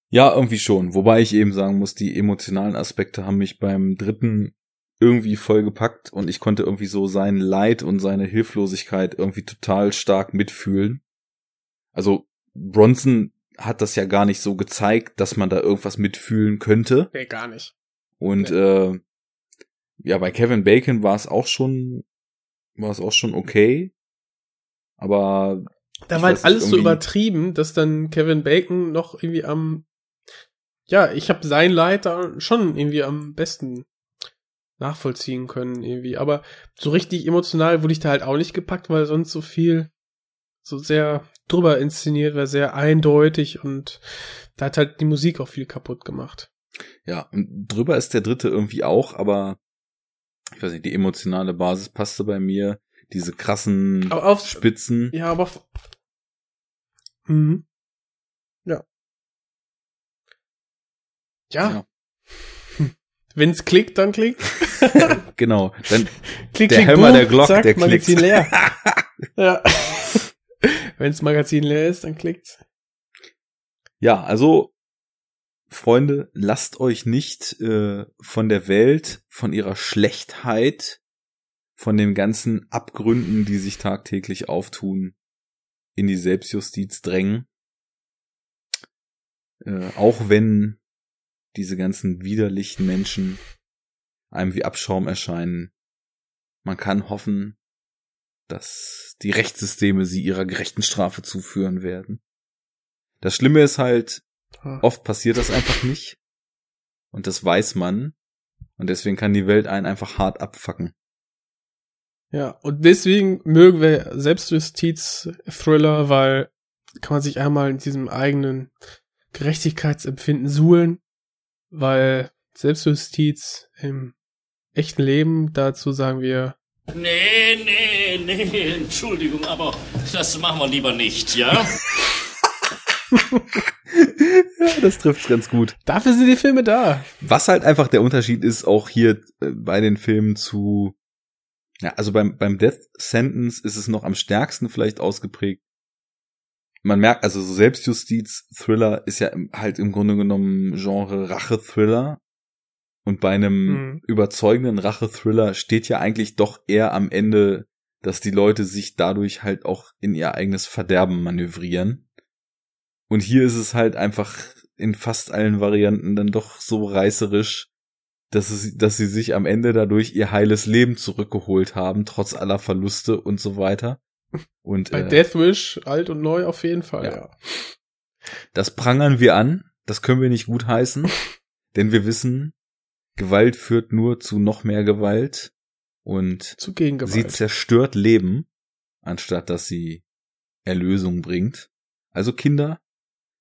Ja, irgendwie schon. Wobei ich eben sagen muss, die emotionalen Aspekte haben mich beim dritten irgendwie voll gepackt und ich konnte irgendwie so sein Leid und seine Hilflosigkeit irgendwie total stark mitfühlen. Also Bronson hat das ja gar nicht so gezeigt, dass man da irgendwas mitfühlen könnte. Nee, gar nicht. Und äh, ja, bei Kevin Bacon war es auch schon, war es auch schon okay. Aber Da war halt alles so übertrieben, dass dann Kevin Bacon noch irgendwie am, ja, ich habe sein Leid da schon irgendwie am besten nachvollziehen können irgendwie. Aber so richtig emotional wurde ich da halt auch nicht gepackt, weil sonst so viel so sehr drüber inszeniert war, sehr eindeutig und da hat halt die Musik auch viel kaputt gemacht. Ja, und drüber ist der dritte irgendwie auch, aber ich weiß nicht, die emotionale Basis passte bei mir. Diese krassen auf, Spitzen. ja, aber auf, mhm. Ja. Ja. Ja. Wenn's klickt, dann klickt. Genau. Dann Klick, Der klick, Hammer boom, der Glock, zack, der Magazin klickt. leer. ja. Wenn's Magazin leer ist, dann klickt's. Ja, also Freunde, lasst euch nicht äh, von der Welt, von ihrer Schlechtheit, von den ganzen Abgründen, die sich tagtäglich auftun, in die Selbstjustiz drängen. Äh, auch wenn diese ganzen widerlichen Menschen einem wie Abschaum erscheinen. Man kann hoffen, dass die Rechtssysteme sie ihrer gerechten Strafe zuführen werden. Das Schlimme ist halt, oft passiert das einfach nicht. Und das weiß man. Und deswegen kann die Welt einen einfach hart abfacken. Ja, und deswegen mögen wir Selbstjustiz-Thriller, weil kann man sich einmal in diesem eigenen Gerechtigkeitsempfinden suhlen, weil Selbstjustiz im echten Leben, dazu sagen wir, Nee, nee, nee, Entschuldigung, aber das machen wir lieber nicht, ja? ja, das trifft's ganz gut. dafür sind die Filme da. Was halt einfach der Unterschied ist, auch hier äh, bei den Filmen zu, ja, also beim, beim Death Sentence ist es noch am stärksten vielleicht ausgeprägt. Man merkt, also so Selbstjustiz-Thriller ist ja halt im Grunde genommen Genre Rache-Thriller. Und bei einem Mhm. überzeugenden Rache-Thriller steht ja eigentlich doch eher am Ende, dass die Leute sich dadurch halt auch in ihr eigenes Verderben manövrieren. Und hier ist es halt einfach in fast allen Varianten dann doch so reißerisch, dass, es, dass sie sich am Ende dadurch ihr heiles Leben zurückgeholt haben, trotz aller Verluste und so weiter. Und Bei äh, Death Wish, alt und neu auf jeden Fall, Ja. ja. das prangern wir an, das können wir nicht gut heißen, denn wir wissen, Gewalt führt nur zu noch mehr Gewalt und sie zerstört Leben, anstatt dass sie Erlösung bringt. Also Kinder,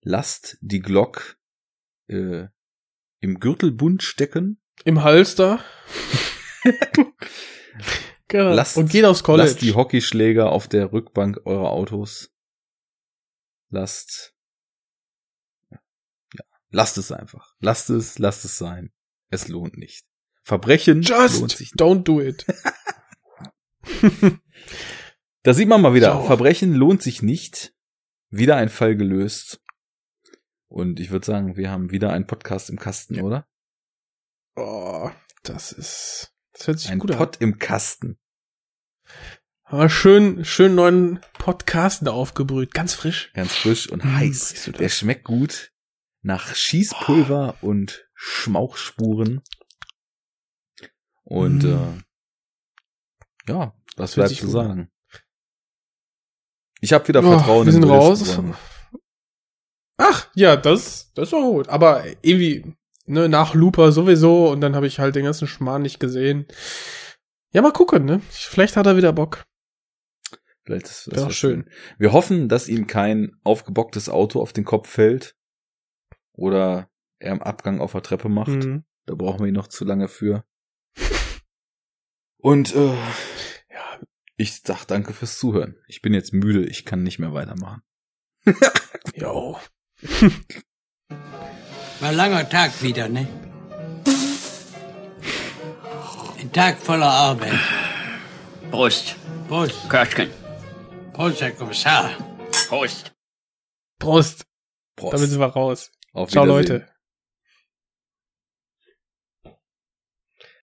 lasst die Glock äh, im Gürtelbund stecken, Im Halster. genau. Lasst- und geht aufs College. lasst die Hockeyschläger auf der Rückbank eurer Autos, lasst ja, lasst es einfach, lasst es, lasst es sein. Es lohnt nicht. Verbrechen lohnt Just sich don't do it. Da sieht man mal wieder, So. Verbrechen lohnt sich nicht. Wieder ein Fall gelöst. Und ich würde sagen, wir haben wieder einen Podcast im Kasten, oder? Oh, das ist, das hört sich Ein gut an. Pod im Kasten. Aber schön, schön neuen Podcasten aufgebrüht. Ganz frisch. Ganz frisch und Hm, heiß. Der schmeckt gut nach Schießpulver und Schmauchspuren. Und Mm. äh, ja, was Das bleibt zu sagen? Ich habe wieder Ja, Vertrauen wir sind in raus. Ach, ja, das, das war gut. Aber irgendwie, ne, nach Looper sowieso und dann habe ich halt den ganzen Schmarrn nicht gesehen. Ja, mal gucken, ne? Vielleicht hat er wieder Bock. Vielleicht ist das auch was schön. Wir hoffen, dass ihm kein aufgebocktes Auto auf den Kopf fällt oder er im Abgang auf der Treppe macht. Mhm. Da brauchen wir ihn noch zu lange für. Und äh, Ja, ich sag danke fürs Zuhören. Ich bin jetzt müde, ich kann nicht mehr weitermachen. jo. War ein langer Tag wieder, ne? Ein Tag voller Arbeit. Prost. Prost. Köschken. Prost, Herr Kommissar. Prost. Prost. Prost. Damit sind wir raus. Auf Ciao. Leute.